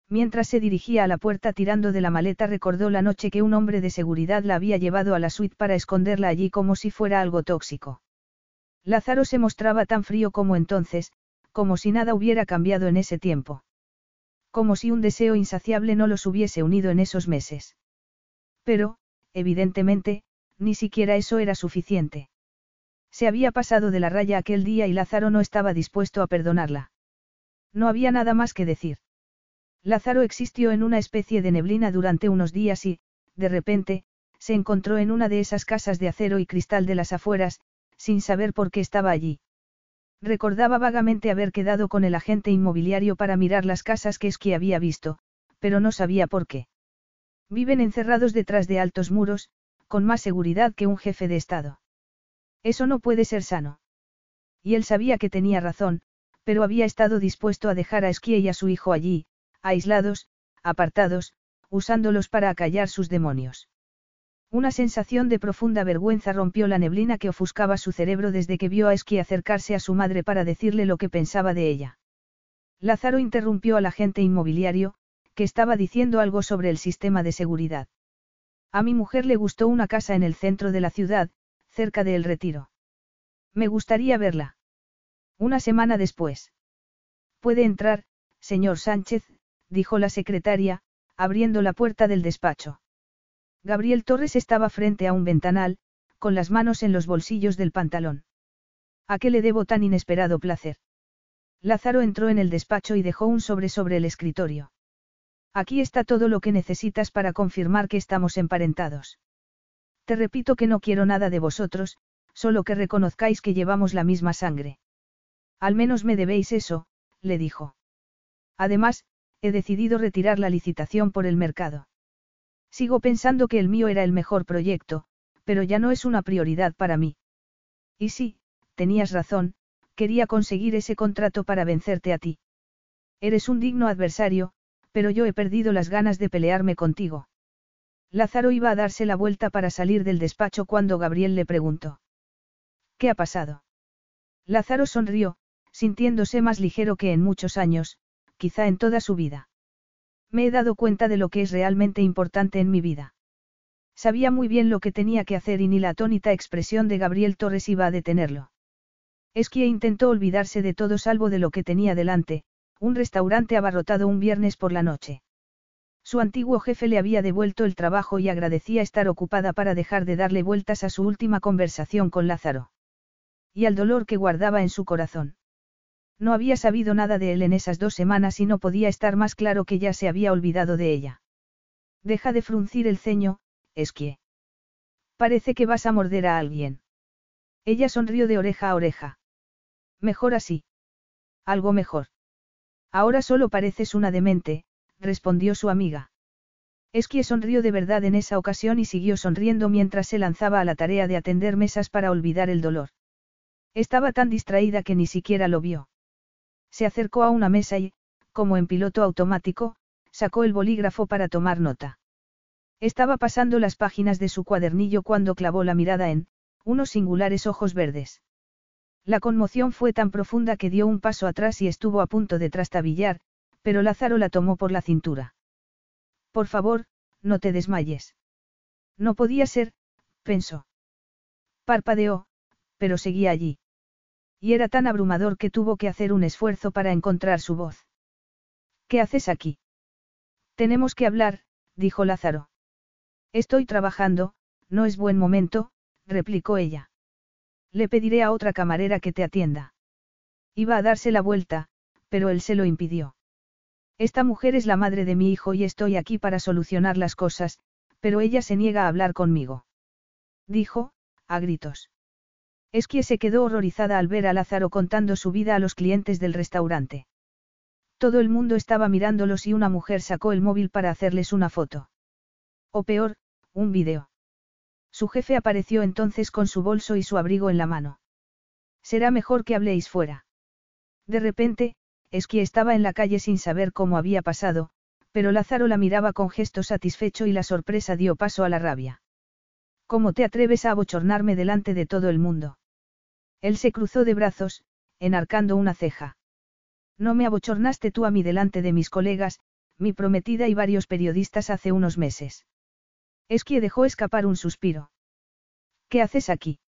Mientras se dirigía a la puerta tirando de la maleta recordó la noche que un hombre de seguridad la había llevado a la suite para esconderla allí como si fuera algo tóxico. Lázaro se mostraba tan frío como entonces, como si nada hubiera cambiado en ese tiempo. Como si un deseo insaciable no los hubiese unido en esos meses. Pero, evidentemente, ni siquiera eso era suficiente. Se había pasado de la raya aquel día y Lázaro no estaba dispuesto a perdonarla. No había nada más que decir. Lázaro existió en una especie de neblina durante unos días y, de repente, se encontró en una de esas casas de acero y cristal de las afueras, sin saber por qué estaba allí. Recordaba vagamente haber quedado con el agente inmobiliario para mirar las casas que Esqui había visto, pero no sabía por qué. Viven encerrados detrás de altos muros, con más seguridad que un jefe de Estado. Eso no puede ser sano. Y él sabía que tenía razón, pero había estado dispuesto a dejar a Esquí y a su hijo allí, aislados, apartados, usándolos para acallar sus demonios. Una sensación de profunda vergüenza rompió la neblina que ofuscaba su cerebro desde que vio a Esqui acercarse a su madre para decirle lo que pensaba de ella. Lázaro interrumpió al agente inmobiliario, que estaba diciendo algo sobre el sistema de seguridad. A mi mujer le gustó una casa en el centro de la ciudad, cerca de El Retiro. Me gustaría verla. Una semana después. Puede entrar, señor Sánchez, dijo la secretaria, abriendo la puerta del despacho. Gabriel Torres estaba frente a un ventanal, con las manos en los bolsillos del pantalón. ¿A qué le debo tan inesperado placer? Lázaro entró en el despacho y dejó un sobre sobre el escritorio. Aquí está todo lo que necesitas para confirmar que estamos emparentados. Te repito que no quiero nada de vosotros, solo que reconozcáis que llevamos la misma sangre. Al menos me debéis eso, le dijo. Además, he decidido retirar la licitación por el mercado. Sigo pensando que el mío era el mejor proyecto, pero ya no es una prioridad para mí. Y sí, tenías razón, quería conseguir ese contrato para vencerte a ti. Eres un digno adversario, pero yo he perdido las ganas de pelearme contigo. Lázaro iba a darse la vuelta para salir del despacho cuando Gabriel le preguntó. ¿Qué ha pasado? Lázaro sonrió, sintiéndose más ligero que en muchos años, quizá en toda su vida. Me he dado cuenta de lo que es realmente importante en mi vida. Sabía muy bien lo que tenía que hacer y ni la atónita expresión de Gabriel Torres iba a detenerlo. Esquie intentó olvidarse de todo salvo de lo que tenía delante, un restaurante abarrotado un viernes por la noche. Su antiguo jefe le había devuelto el trabajo y agradecía estar ocupada para dejar de darle vueltas a su última conversación con Lázaro. Y al dolor que guardaba en su corazón. No había sabido nada de él en esas dos semanas y no podía estar más claro que ya se había olvidado de ella. Deja de fruncir el ceño, Esquie. Parece que vas a morder a alguien. Ella sonrió de oreja a oreja. Mejor así. Algo mejor. Ahora solo pareces una demente, respondió su amiga. Esquie sonrió de verdad en esa ocasión y siguió sonriendo mientras se lanzaba a la tarea de atender mesas para olvidar el dolor. Estaba tan distraída que ni siquiera lo vio. Se acercó a una mesa y, como en piloto automático, sacó el bolígrafo para tomar nota. Estaba pasando las páginas de su cuadernillo cuando clavó la mirada en, unos singulares ojos verdes. La conmoción fue tan profunda que dio un paso atrás y estuvo a punto de trastabillar, pero Lázaro la tomó por la cintura. Por favor, no te desmayes. No podía ser, pensó. Parpadeó, pero seguía allí. Y era tan abrumador que tuvo que hacer un esfuerzo para encontrar su voz. ¿Qué haces aquí? Tenemos que hablar, dijo Lázaro. Estoy trabajando, no es buen momento, replicó ella. Le pediré a otra camarera que te atienda. Iba a darse la vuelta, pero él se lo impidió. Esta mujer es la madre de mi hijo y estoy aquí para solucionar las cosas, pero ella se niega a hablar conmigo. Dijo, a gritos. Esquie se quedó horrorizada al ver a Lázaro contando su vida a los clientes del restaurante. Todo el mundo estaba mirándolos y una mujer sacó el móvil para hacerles una foto. O peor, un vídeo. Su jefe apareció entonces con su bolso y su abrigo en la mano. Será mejor que habléis fuera. De repente, Esqui estaba en la calle sin saber cómo había pasado, pero Lázaro la miraba con gesto satisfecho y la sorpresa dio paso a la rabia. ¿Cómo te atreves a abochornarme delante de todo el mundo? Él se cruzó de brazos, enarcando una ceja. No me abochornaste tú a mí delante de mis colegas, mi prometida y varios periodistas hace unos meses. Esquie dejó escapar un suspiro. ¿Qué haces aquí?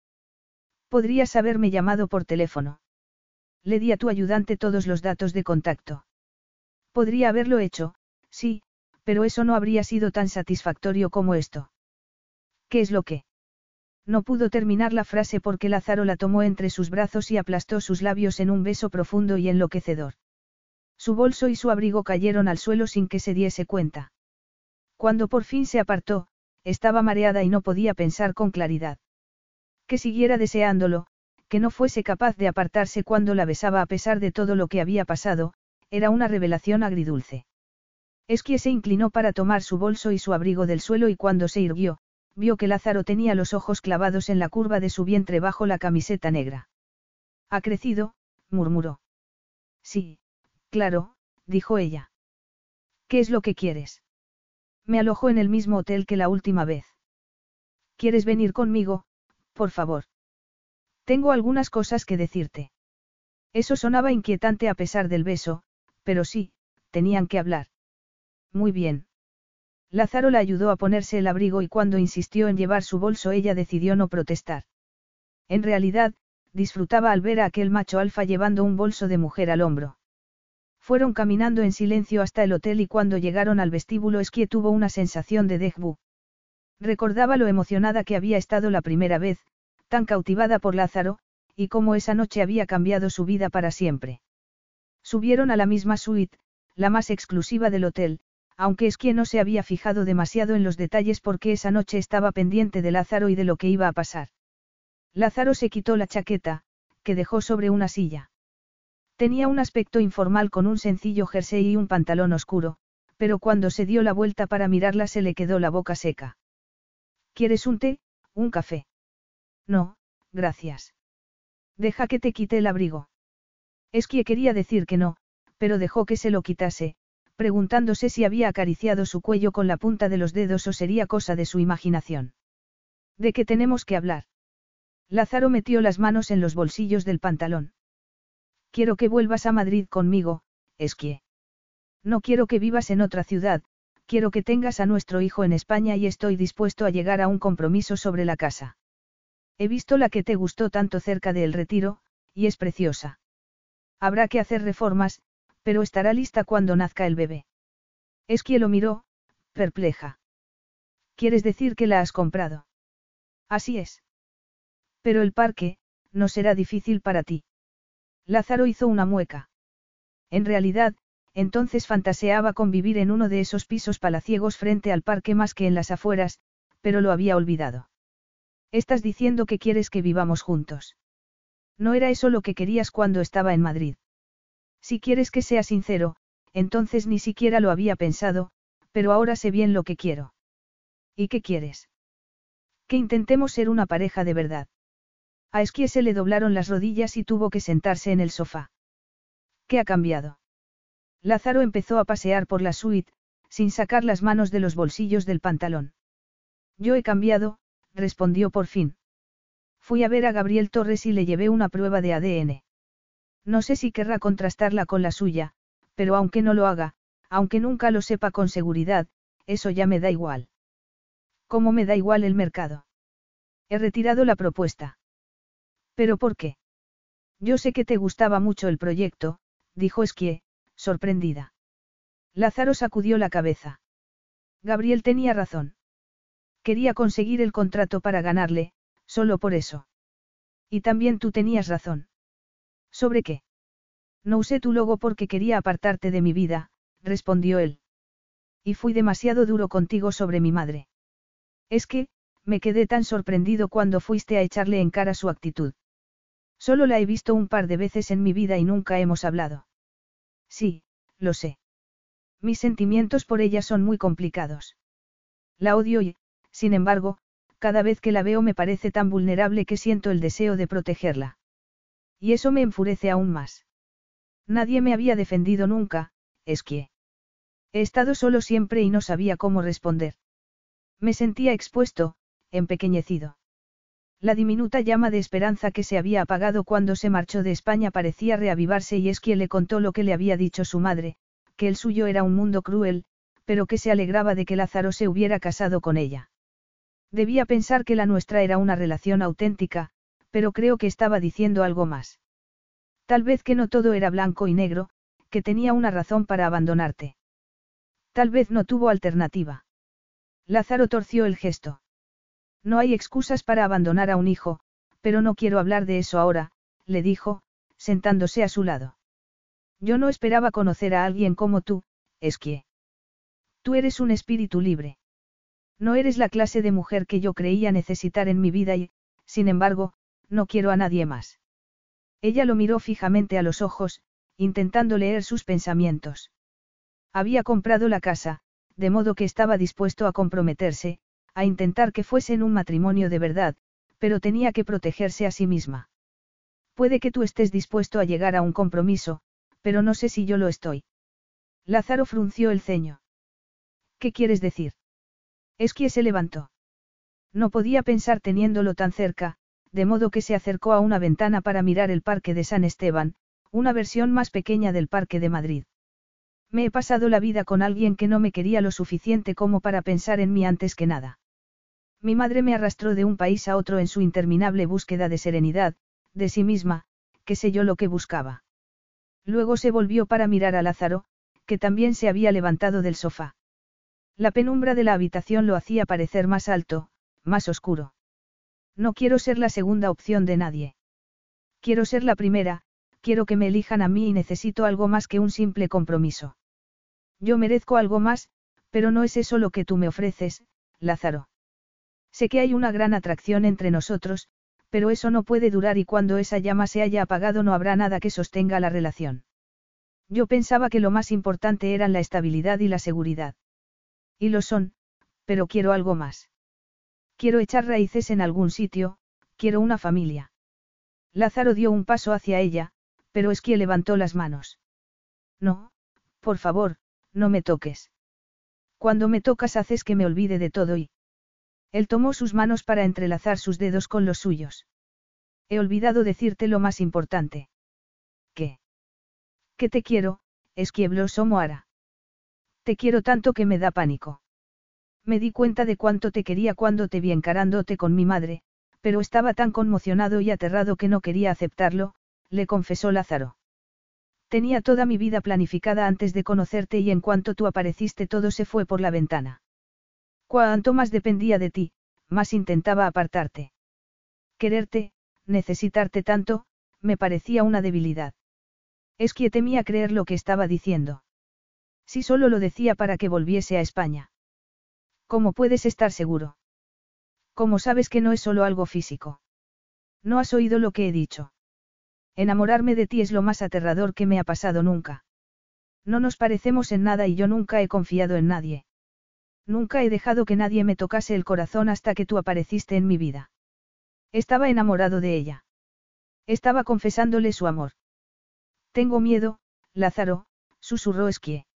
Podrías haberme llamado por teléfono. Le di a tu ayudante todos los datos de contacto. Podría haberlo hecho, sí, pero eso no habría sido tan satisfactorio como esto. ¿Qué es lo que? No pudo terminar la frase porque Lázaro la tomó entre sus brazos y aplastó sus labios en un beso profundo y enloquecedor. Su bolso y su abrigo cayeron al suelo sin que se diese cuenta. Cuando por fin se apartó, estaba mareada y no podía pensar con claridad. Que siguiera deseándolo, que no fuese capaz de apartarse cuando la besaba a pesar de todo lo que había pasado, era una revelación agridulce. Esquie se inclinó para tomar su bolso y su abrigo del suelo y cuando se irguió, vio que Lázaro tenía los ojos clavados en la curva de su vientre bajo la camiseta negra. Ha crecido, murmuró. Sí, claro, dijo ella. ¿Qué es lo que quieres? Me alojó en el mismo hotel que la última vez. ¿Quieres venir conmigo, por favor? Tengo algunas cosas que decirte. Eso sonaba inquietante a pesar del beso, pero sí, tenían que hablar. Muy bien. Lázaro la ayudó a ponerse el abrigo y cuando insistió en llevar su bolso ella decidió no protestar. En realidad, disfrutaba al ver a aquel macho alfa llevando un bolso de mujer al hombro. Fueron caminando en silencio hasta el hotel y cuando llegaron al vestíbulo Esquie tuvo una sensación de déjà Recordaba lo emocionada que había estado la primera vez, tan cautivada por Lázaro, y cómo esa noche había cambiado su vida para siempre. Subieron a la misma suite, la más exclusiva del hotel, aunque es quien no se había fijado demasiado en los detalles porque esa noche estaba pendiente de Lázaro y de lo que iba a pasar. Lázaro se quitó la chaqueta, que dejó sobre una silla. Tenía un aspecto informal con un sencillo jersey y un pantalón oscuro, pero cuando se dio la vuelta para mirarla se le quedó la boca seca. ¿Quieres un té, un café? No, gracias. Deja que te quite el abrigo. Es que quería decir que no, pero dejó que se lo quitase, preguntándose si había acariciado su cuello con la punta de los dedos o sería cosa de su imaginación. ¿De qué tenemos que hablar? Lázaro metió las manos en los bolsillos del pantalón. Quiero que vuelvas a Madrid conmigo, Esquie. No quiero que vivas en otra ciudad, quiero que tengas a nuestro hijo en España y estoy dispuesto a llegar a un compromiso sobre la casa. He visto la que te gustó tanto cerca del retiro, y es preciosa. Habrá que hacer reformas, pero estará lista cuando nazca el bebé. Esquie lo miró, perpleja. ¿Quieres decir que la has comprado? Así es. Pero el parque, no será difícil para ti. Lázaro hizo una mueca. En realidad, entonces fantaseaba con vivir en uno de esos pisos palaciegos frente al parque más que en las afueras, pero lo había olvidado. Estás diciendo que quieres que vivamos juntos. No era eso lo que querías cuando estaba en Madrid. Si quieres que sea sincero, entonces ni siquiera lo había pensado, pero ahora sé bien lo que quiero. ¿Y qué quieres? Que intentemos ser una pareja de verdad. A Esquie se le doblaron las rodillas y tuvo que sentarse en el sofá. ¿Qué ha cambiado? Lázaro empezó a pasear por la suite, sin sacar las manos de los bolsillos del pantalón. Yo he cambiado, respondió por fin. Fui a ver a Gabriel Torres y le llevé una prueba de ADN. No sé si querrá contrastarla con la suya, pero aunque no lo haga, aunque nunca lo sepa con seguridad, eso ya me da igual. ¿Cómo me da igual el mercado? He retirado la propuesta. ¿Pero por qué? Yo sé que te gustaba mucho el proyecto, dijo Esquie, sorprendida. Lázaro sacudió la cabeza. Gabriel tenía razón. Quería conseguir el contrato para ganarle, solo por eso. Y también tú tenías razón. ¿Sobre qué? No usé tu logo porque quería apartarte de mi vida, respondió él. Y fui demasiado duro contigo sobre mi madre. Es que, me quedé tan sorprendido cuando fuiste a echarle en cara su actitud. Solo la he visto un par de veces en mi vida y nunca hemos hablado. Sí, lo sé. Mis sentimientos por ella son muy complicados. La odio y, sin embargo, cada vez que la veo me parece tan vulnerable que siento el deseo de protegerla. Y eso me enfurece aún más. Nadie me había defendido nunca, es que... He estado solo siempre y no sabía cómo responder. Me sentía expuesto, empequeñecido. La diminuta llama de esperanza que se había apagado cuando se marchó de España parecía reavivarse y Esquie le contó lo que le había dicho su madre, que el suyo era un mundo cruel, pero que se alegraba de que Lázaro se hubiera casado con ella. Debía pensar que la nuestra era una relación auténtica, pero creo que estaba diciendo algo más. Tal vez que no todo era blanco y negro, que tenía una razón para abandonarte. Tal vez no tuvo alternativa. Lázaro torció el gesto. No hay excusas para abandonar a un hijo, pero no quiero hablar de eso ahora, le dijo, sentándose a su lado. Yo no esperaba conocer a alguien como tú, Esquie. Tú eres un espíritu libre. No eres la clase de mujer que yo creía necesitar en mi vida y, sin embargo, no quiero a nadie más. Ella lo miró fijamente a los ojos, intentando leer sus pensamientos. Había comprado la casa, de modo que estaba dispuesto a comprometerse, a intentar que fuesen un matrimonio de verdad, pero tenía que protegerse a sí misma. Puede que tú estés dispuesto a llegar a un compromiso, pero no sé si yo lo estoy. Lázaro frunció el ceño. ¿Qué quieres decir? Es que se levantó. No podía pensar teniéndolo tan cerca, de modo que se acercó a una ventana para mirar el parque de San Esteban, una versión más pequeña del parque de Madrid. Me he pasado la vida con alguien que no me quería lo suficiente como para pensar en mí antes que nada. Mi madre me arrastró de un país a otro en su interminable búsqueda de serenidad, de sí misma, que sé yo lo que buscaba. Luego se volvió para mirar a Lázaro, que también se había levantado del sofá. La penumbra de la habitación lo hacía parecer más alto, más oscuro. No quiero ser la segunda opción de nadie. Quiero ser la primera, quiero que me elijan a mí y necesito algo más que un simple compromiso. Yo merezco algo más, pero no es eso lo que tú me ofreces, Lázaro. Sé que hay una gran atracción entre nosotros, pero eso no puede durar y cuando esa llama se haya apagado no habrá nada que sostenga la relación. Yo pensaba que lo más importante eran la estabilidad y la seguridad. Y lo son, pero quiero algo más. Quiero echar raíces en algún sitio, quiero una familia. Lázaro dio un paso hacia ella, pero Esquie levantó las manos. No, por favor, no me toques. Cuando me tocas haces que me olvide de todo y... Él tomó sus manos para entrelazar sus dedos con los suyos. He olvidado decirte lo más importante. ¿Qué? Que te quiero, Esquieblo Somoara. Te quiero tanto que me da pánico. Me di cuenta de cuánto te quería cuando te vi encarándote con mi madre, pero estaba tan conmocionado y aterrado que no quería aceptarlo, le confesó Lázaro. Tenía toda mi vida planificada antes de conocerte y en cuanto tú apareciste todo se fue por la ventana. Cuanto más dependía de ti, más intentaba apartarte. Quererte, necesitarte tanto, me parecía una debilidad. Es que temía creer lo que estaba diciendo. Si solo lo decía para que volviese a España. ¿Cómo puedes estar seguro? ¿Cómo sabes que no es solo algo físico? No has oído lo que he dicho. Enamorarme de ti es lo más aterrador que me ha pasado nunca. No nos parecemos en nada y yo nunca he confiado en nadie. Nunca he dejado que nadie me tocase el corazón hasta que tú apareciste en mi vida. Estaba enamorado de ella. Estaba confesándole su amor. Tengo miedo, Lázaro, susurró Esquie.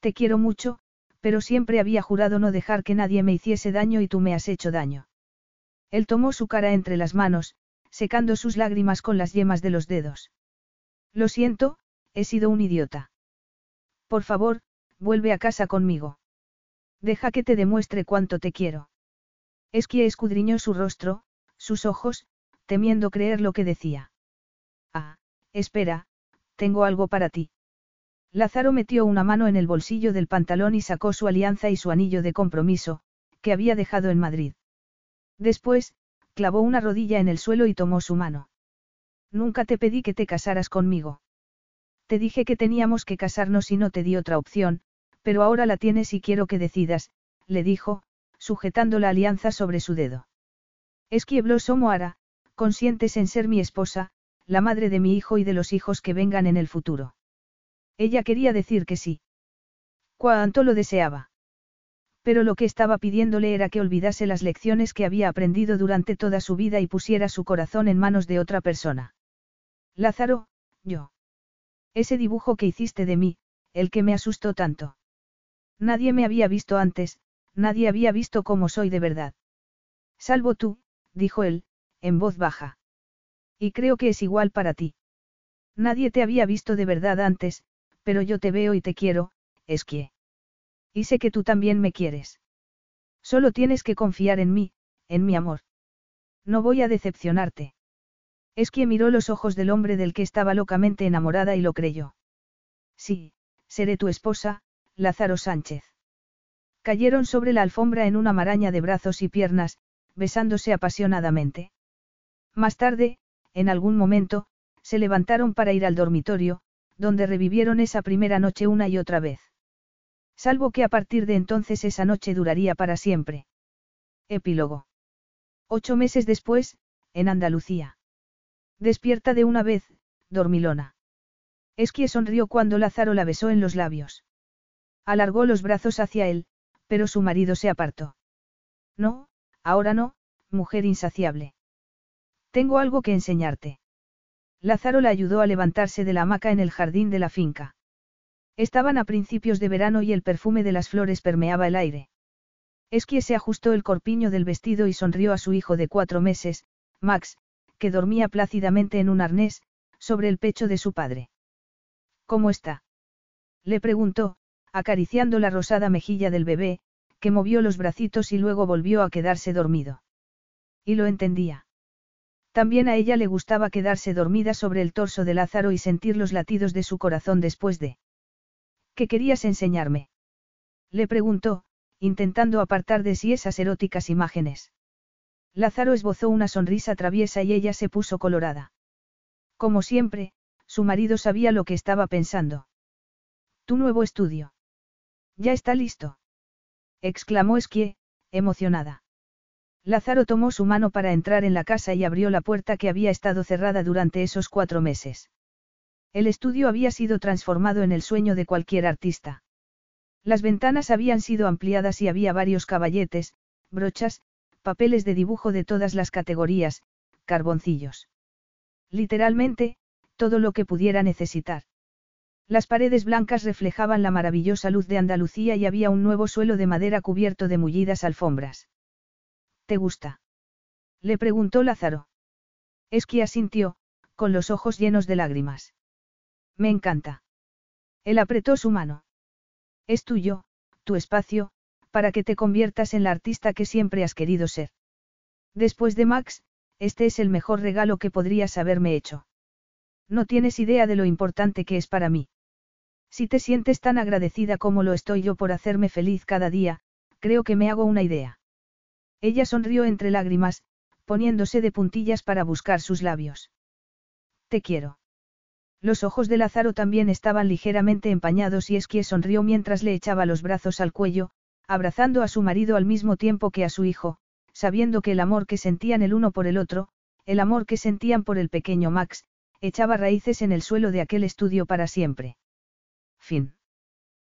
Te quiero mucho, pero siempre había jurado no dejar que nadie me hiciese daño y tú me has hecho daño. Él tomó su cara entre las manos, secando sus lágrimas con las yemas de los dedos. Lo siento, he sido un idiota. Por favor, vuelve a casa conmigo. Deja que te demuestre cuánto te quiero. Esquie escudriñó su rostro, sus ojos, temiendo creer lo que decía. Ah, espera, tengo algo para ti. Lázaro metió una mano en el bolsillo del pantalón y sacó su alianza y su anillo de compromiso, que había dejado en Madrid. Después, clavó una rodilla en el suelo y tomó su mano. Nunca te pedí que te casaras conmigo. Te dije que teníamos que casarnos y no te di otra opción, pero ahora la tienes y quiero que decidas, le dijo, sujetando la alianza sobre su dedo. Esquieblo Somoara, consientes en ser mi esposa, la madre de mi hijo y de los hijos que vengan en el futuro. Ella quería decir que sí. Cuánto lo deseaba. Pero lo que estaba pidiéndole era que olvidase las lecciones que había aprendido durante toda su vida y pusiera su corazón en manos de otra persona. Lázaro, yo. Ese dibujo que hiciste de mí, el que me asustó tanto. Nadie me había visto antes, nadie había visto cómo soy de verdad. Salvo tú, dijo él, en voz baja. Y creo que es igual para ti. Nadie te había visto de verdad antes, pero yo te veo y te quiero, Esquie. Y sé que tú también me quieres. Solo tienes que confiar en mí, en mi amor. No voy a decepcionarte. Esquie miró los ojos del hombre del que estaba locamente enamorada y lo creyó. Sí, seré tu esposa, Lázaro Sánchez. Cayeron sobre la alfombra en una maraña de brazos y piernas, besándose apasionadamente. Más tarde, en algún momento, se levantaron para ir al dormitorio, donde revivieron esa primera noche una y otra vez. Salvo que a partir de entonces esa noche duraría para siempre. Epílogo. Ocho meses después, en Andalucía. Despierta de una vez, dormilona. Esquie sonrió cuando Lázaro la besó en los labios. Alargó los brazos hacia él, pero su marido se apartó. No, ahora no, mujer insaciable. Tengo algo que enseñarte. Lázaro la ayudó a levantarse de la hamaca en el jardín de la finca. Estaban a principios de verano y el perfume de las flores permeaba el aire. Esquie se ajustó el corpiño del vestido y sonrió a su hijo de cuatro meses, Max, que dormía plácidamente en un arnés, sobre el pecho de su padre. ¿Cómo está? Le preguntó, acariciando la rosada mejilla del bebé, que movió los bracitos y luego volvió a quedarse dormido. Y lo entendía. También a ella le gustaba quedarse dormida sobre el torso de Lázaro y sentir los latidos de su corazón después de... ¿Qué querías enseñarme? Le preguntó, intentando apartar de sí esas eróticas imágenes. Lázaro esbozó una sonrisa traviesa y ella se puso colorada. Como siempre, su marido sabía lo que estaba pensando. Tu nuevo estudio. Ya está listo. exclamó Esquie, emocionada. Lázaro tomó su mano para entrar en la casa y abrió la puerta que había estado cerrada durante esos cuatro meses. El estudio había sido transformado en el sueño de cualquier artista. Las ventanas habían sido ampliadas y había varios caballetes, brochas, papeles de dibujo de todas las categorías, carboncillos. Literalmente, todo lo que pudiera necesitar. Las paredes blancas reflejaban la maravillosa luz de Andalucía y había un nuevo suelo de madera cubierto de mullidas alfombras. ¿Te gusta? Le preguntó Lázaro. Esquia asintió, con los ojos llenos de lágrimas. Me encanta. Él apretó su mano. Es tuyo, tu espacio, para que te conviertas en la artista que siempre has querido ser. Después de Max, este es el mejor regalo que podrías haberme hecho. No tienes idea de lo importante que es para mí. Si te sientes tan agradecida como lo estoy yo por hacerme feliz cada día, creo que me hago una idea. Ella sonrió entre lágrimas, poniéndose de puntillas para buscar sus labios. Te quiero. Los ojos de Lázaro también estaban ligeramente empañados y Esquie sonrió mientras le echaba los brazos al cuello, abrazando a su marido al mismo tiempo que a su hijo, sabiendo que el amor que sentían el uno por el otro, el amor que sentían por el pequeño Max, echaba raíces en el suelo de aquel estudio para siempre. Fin.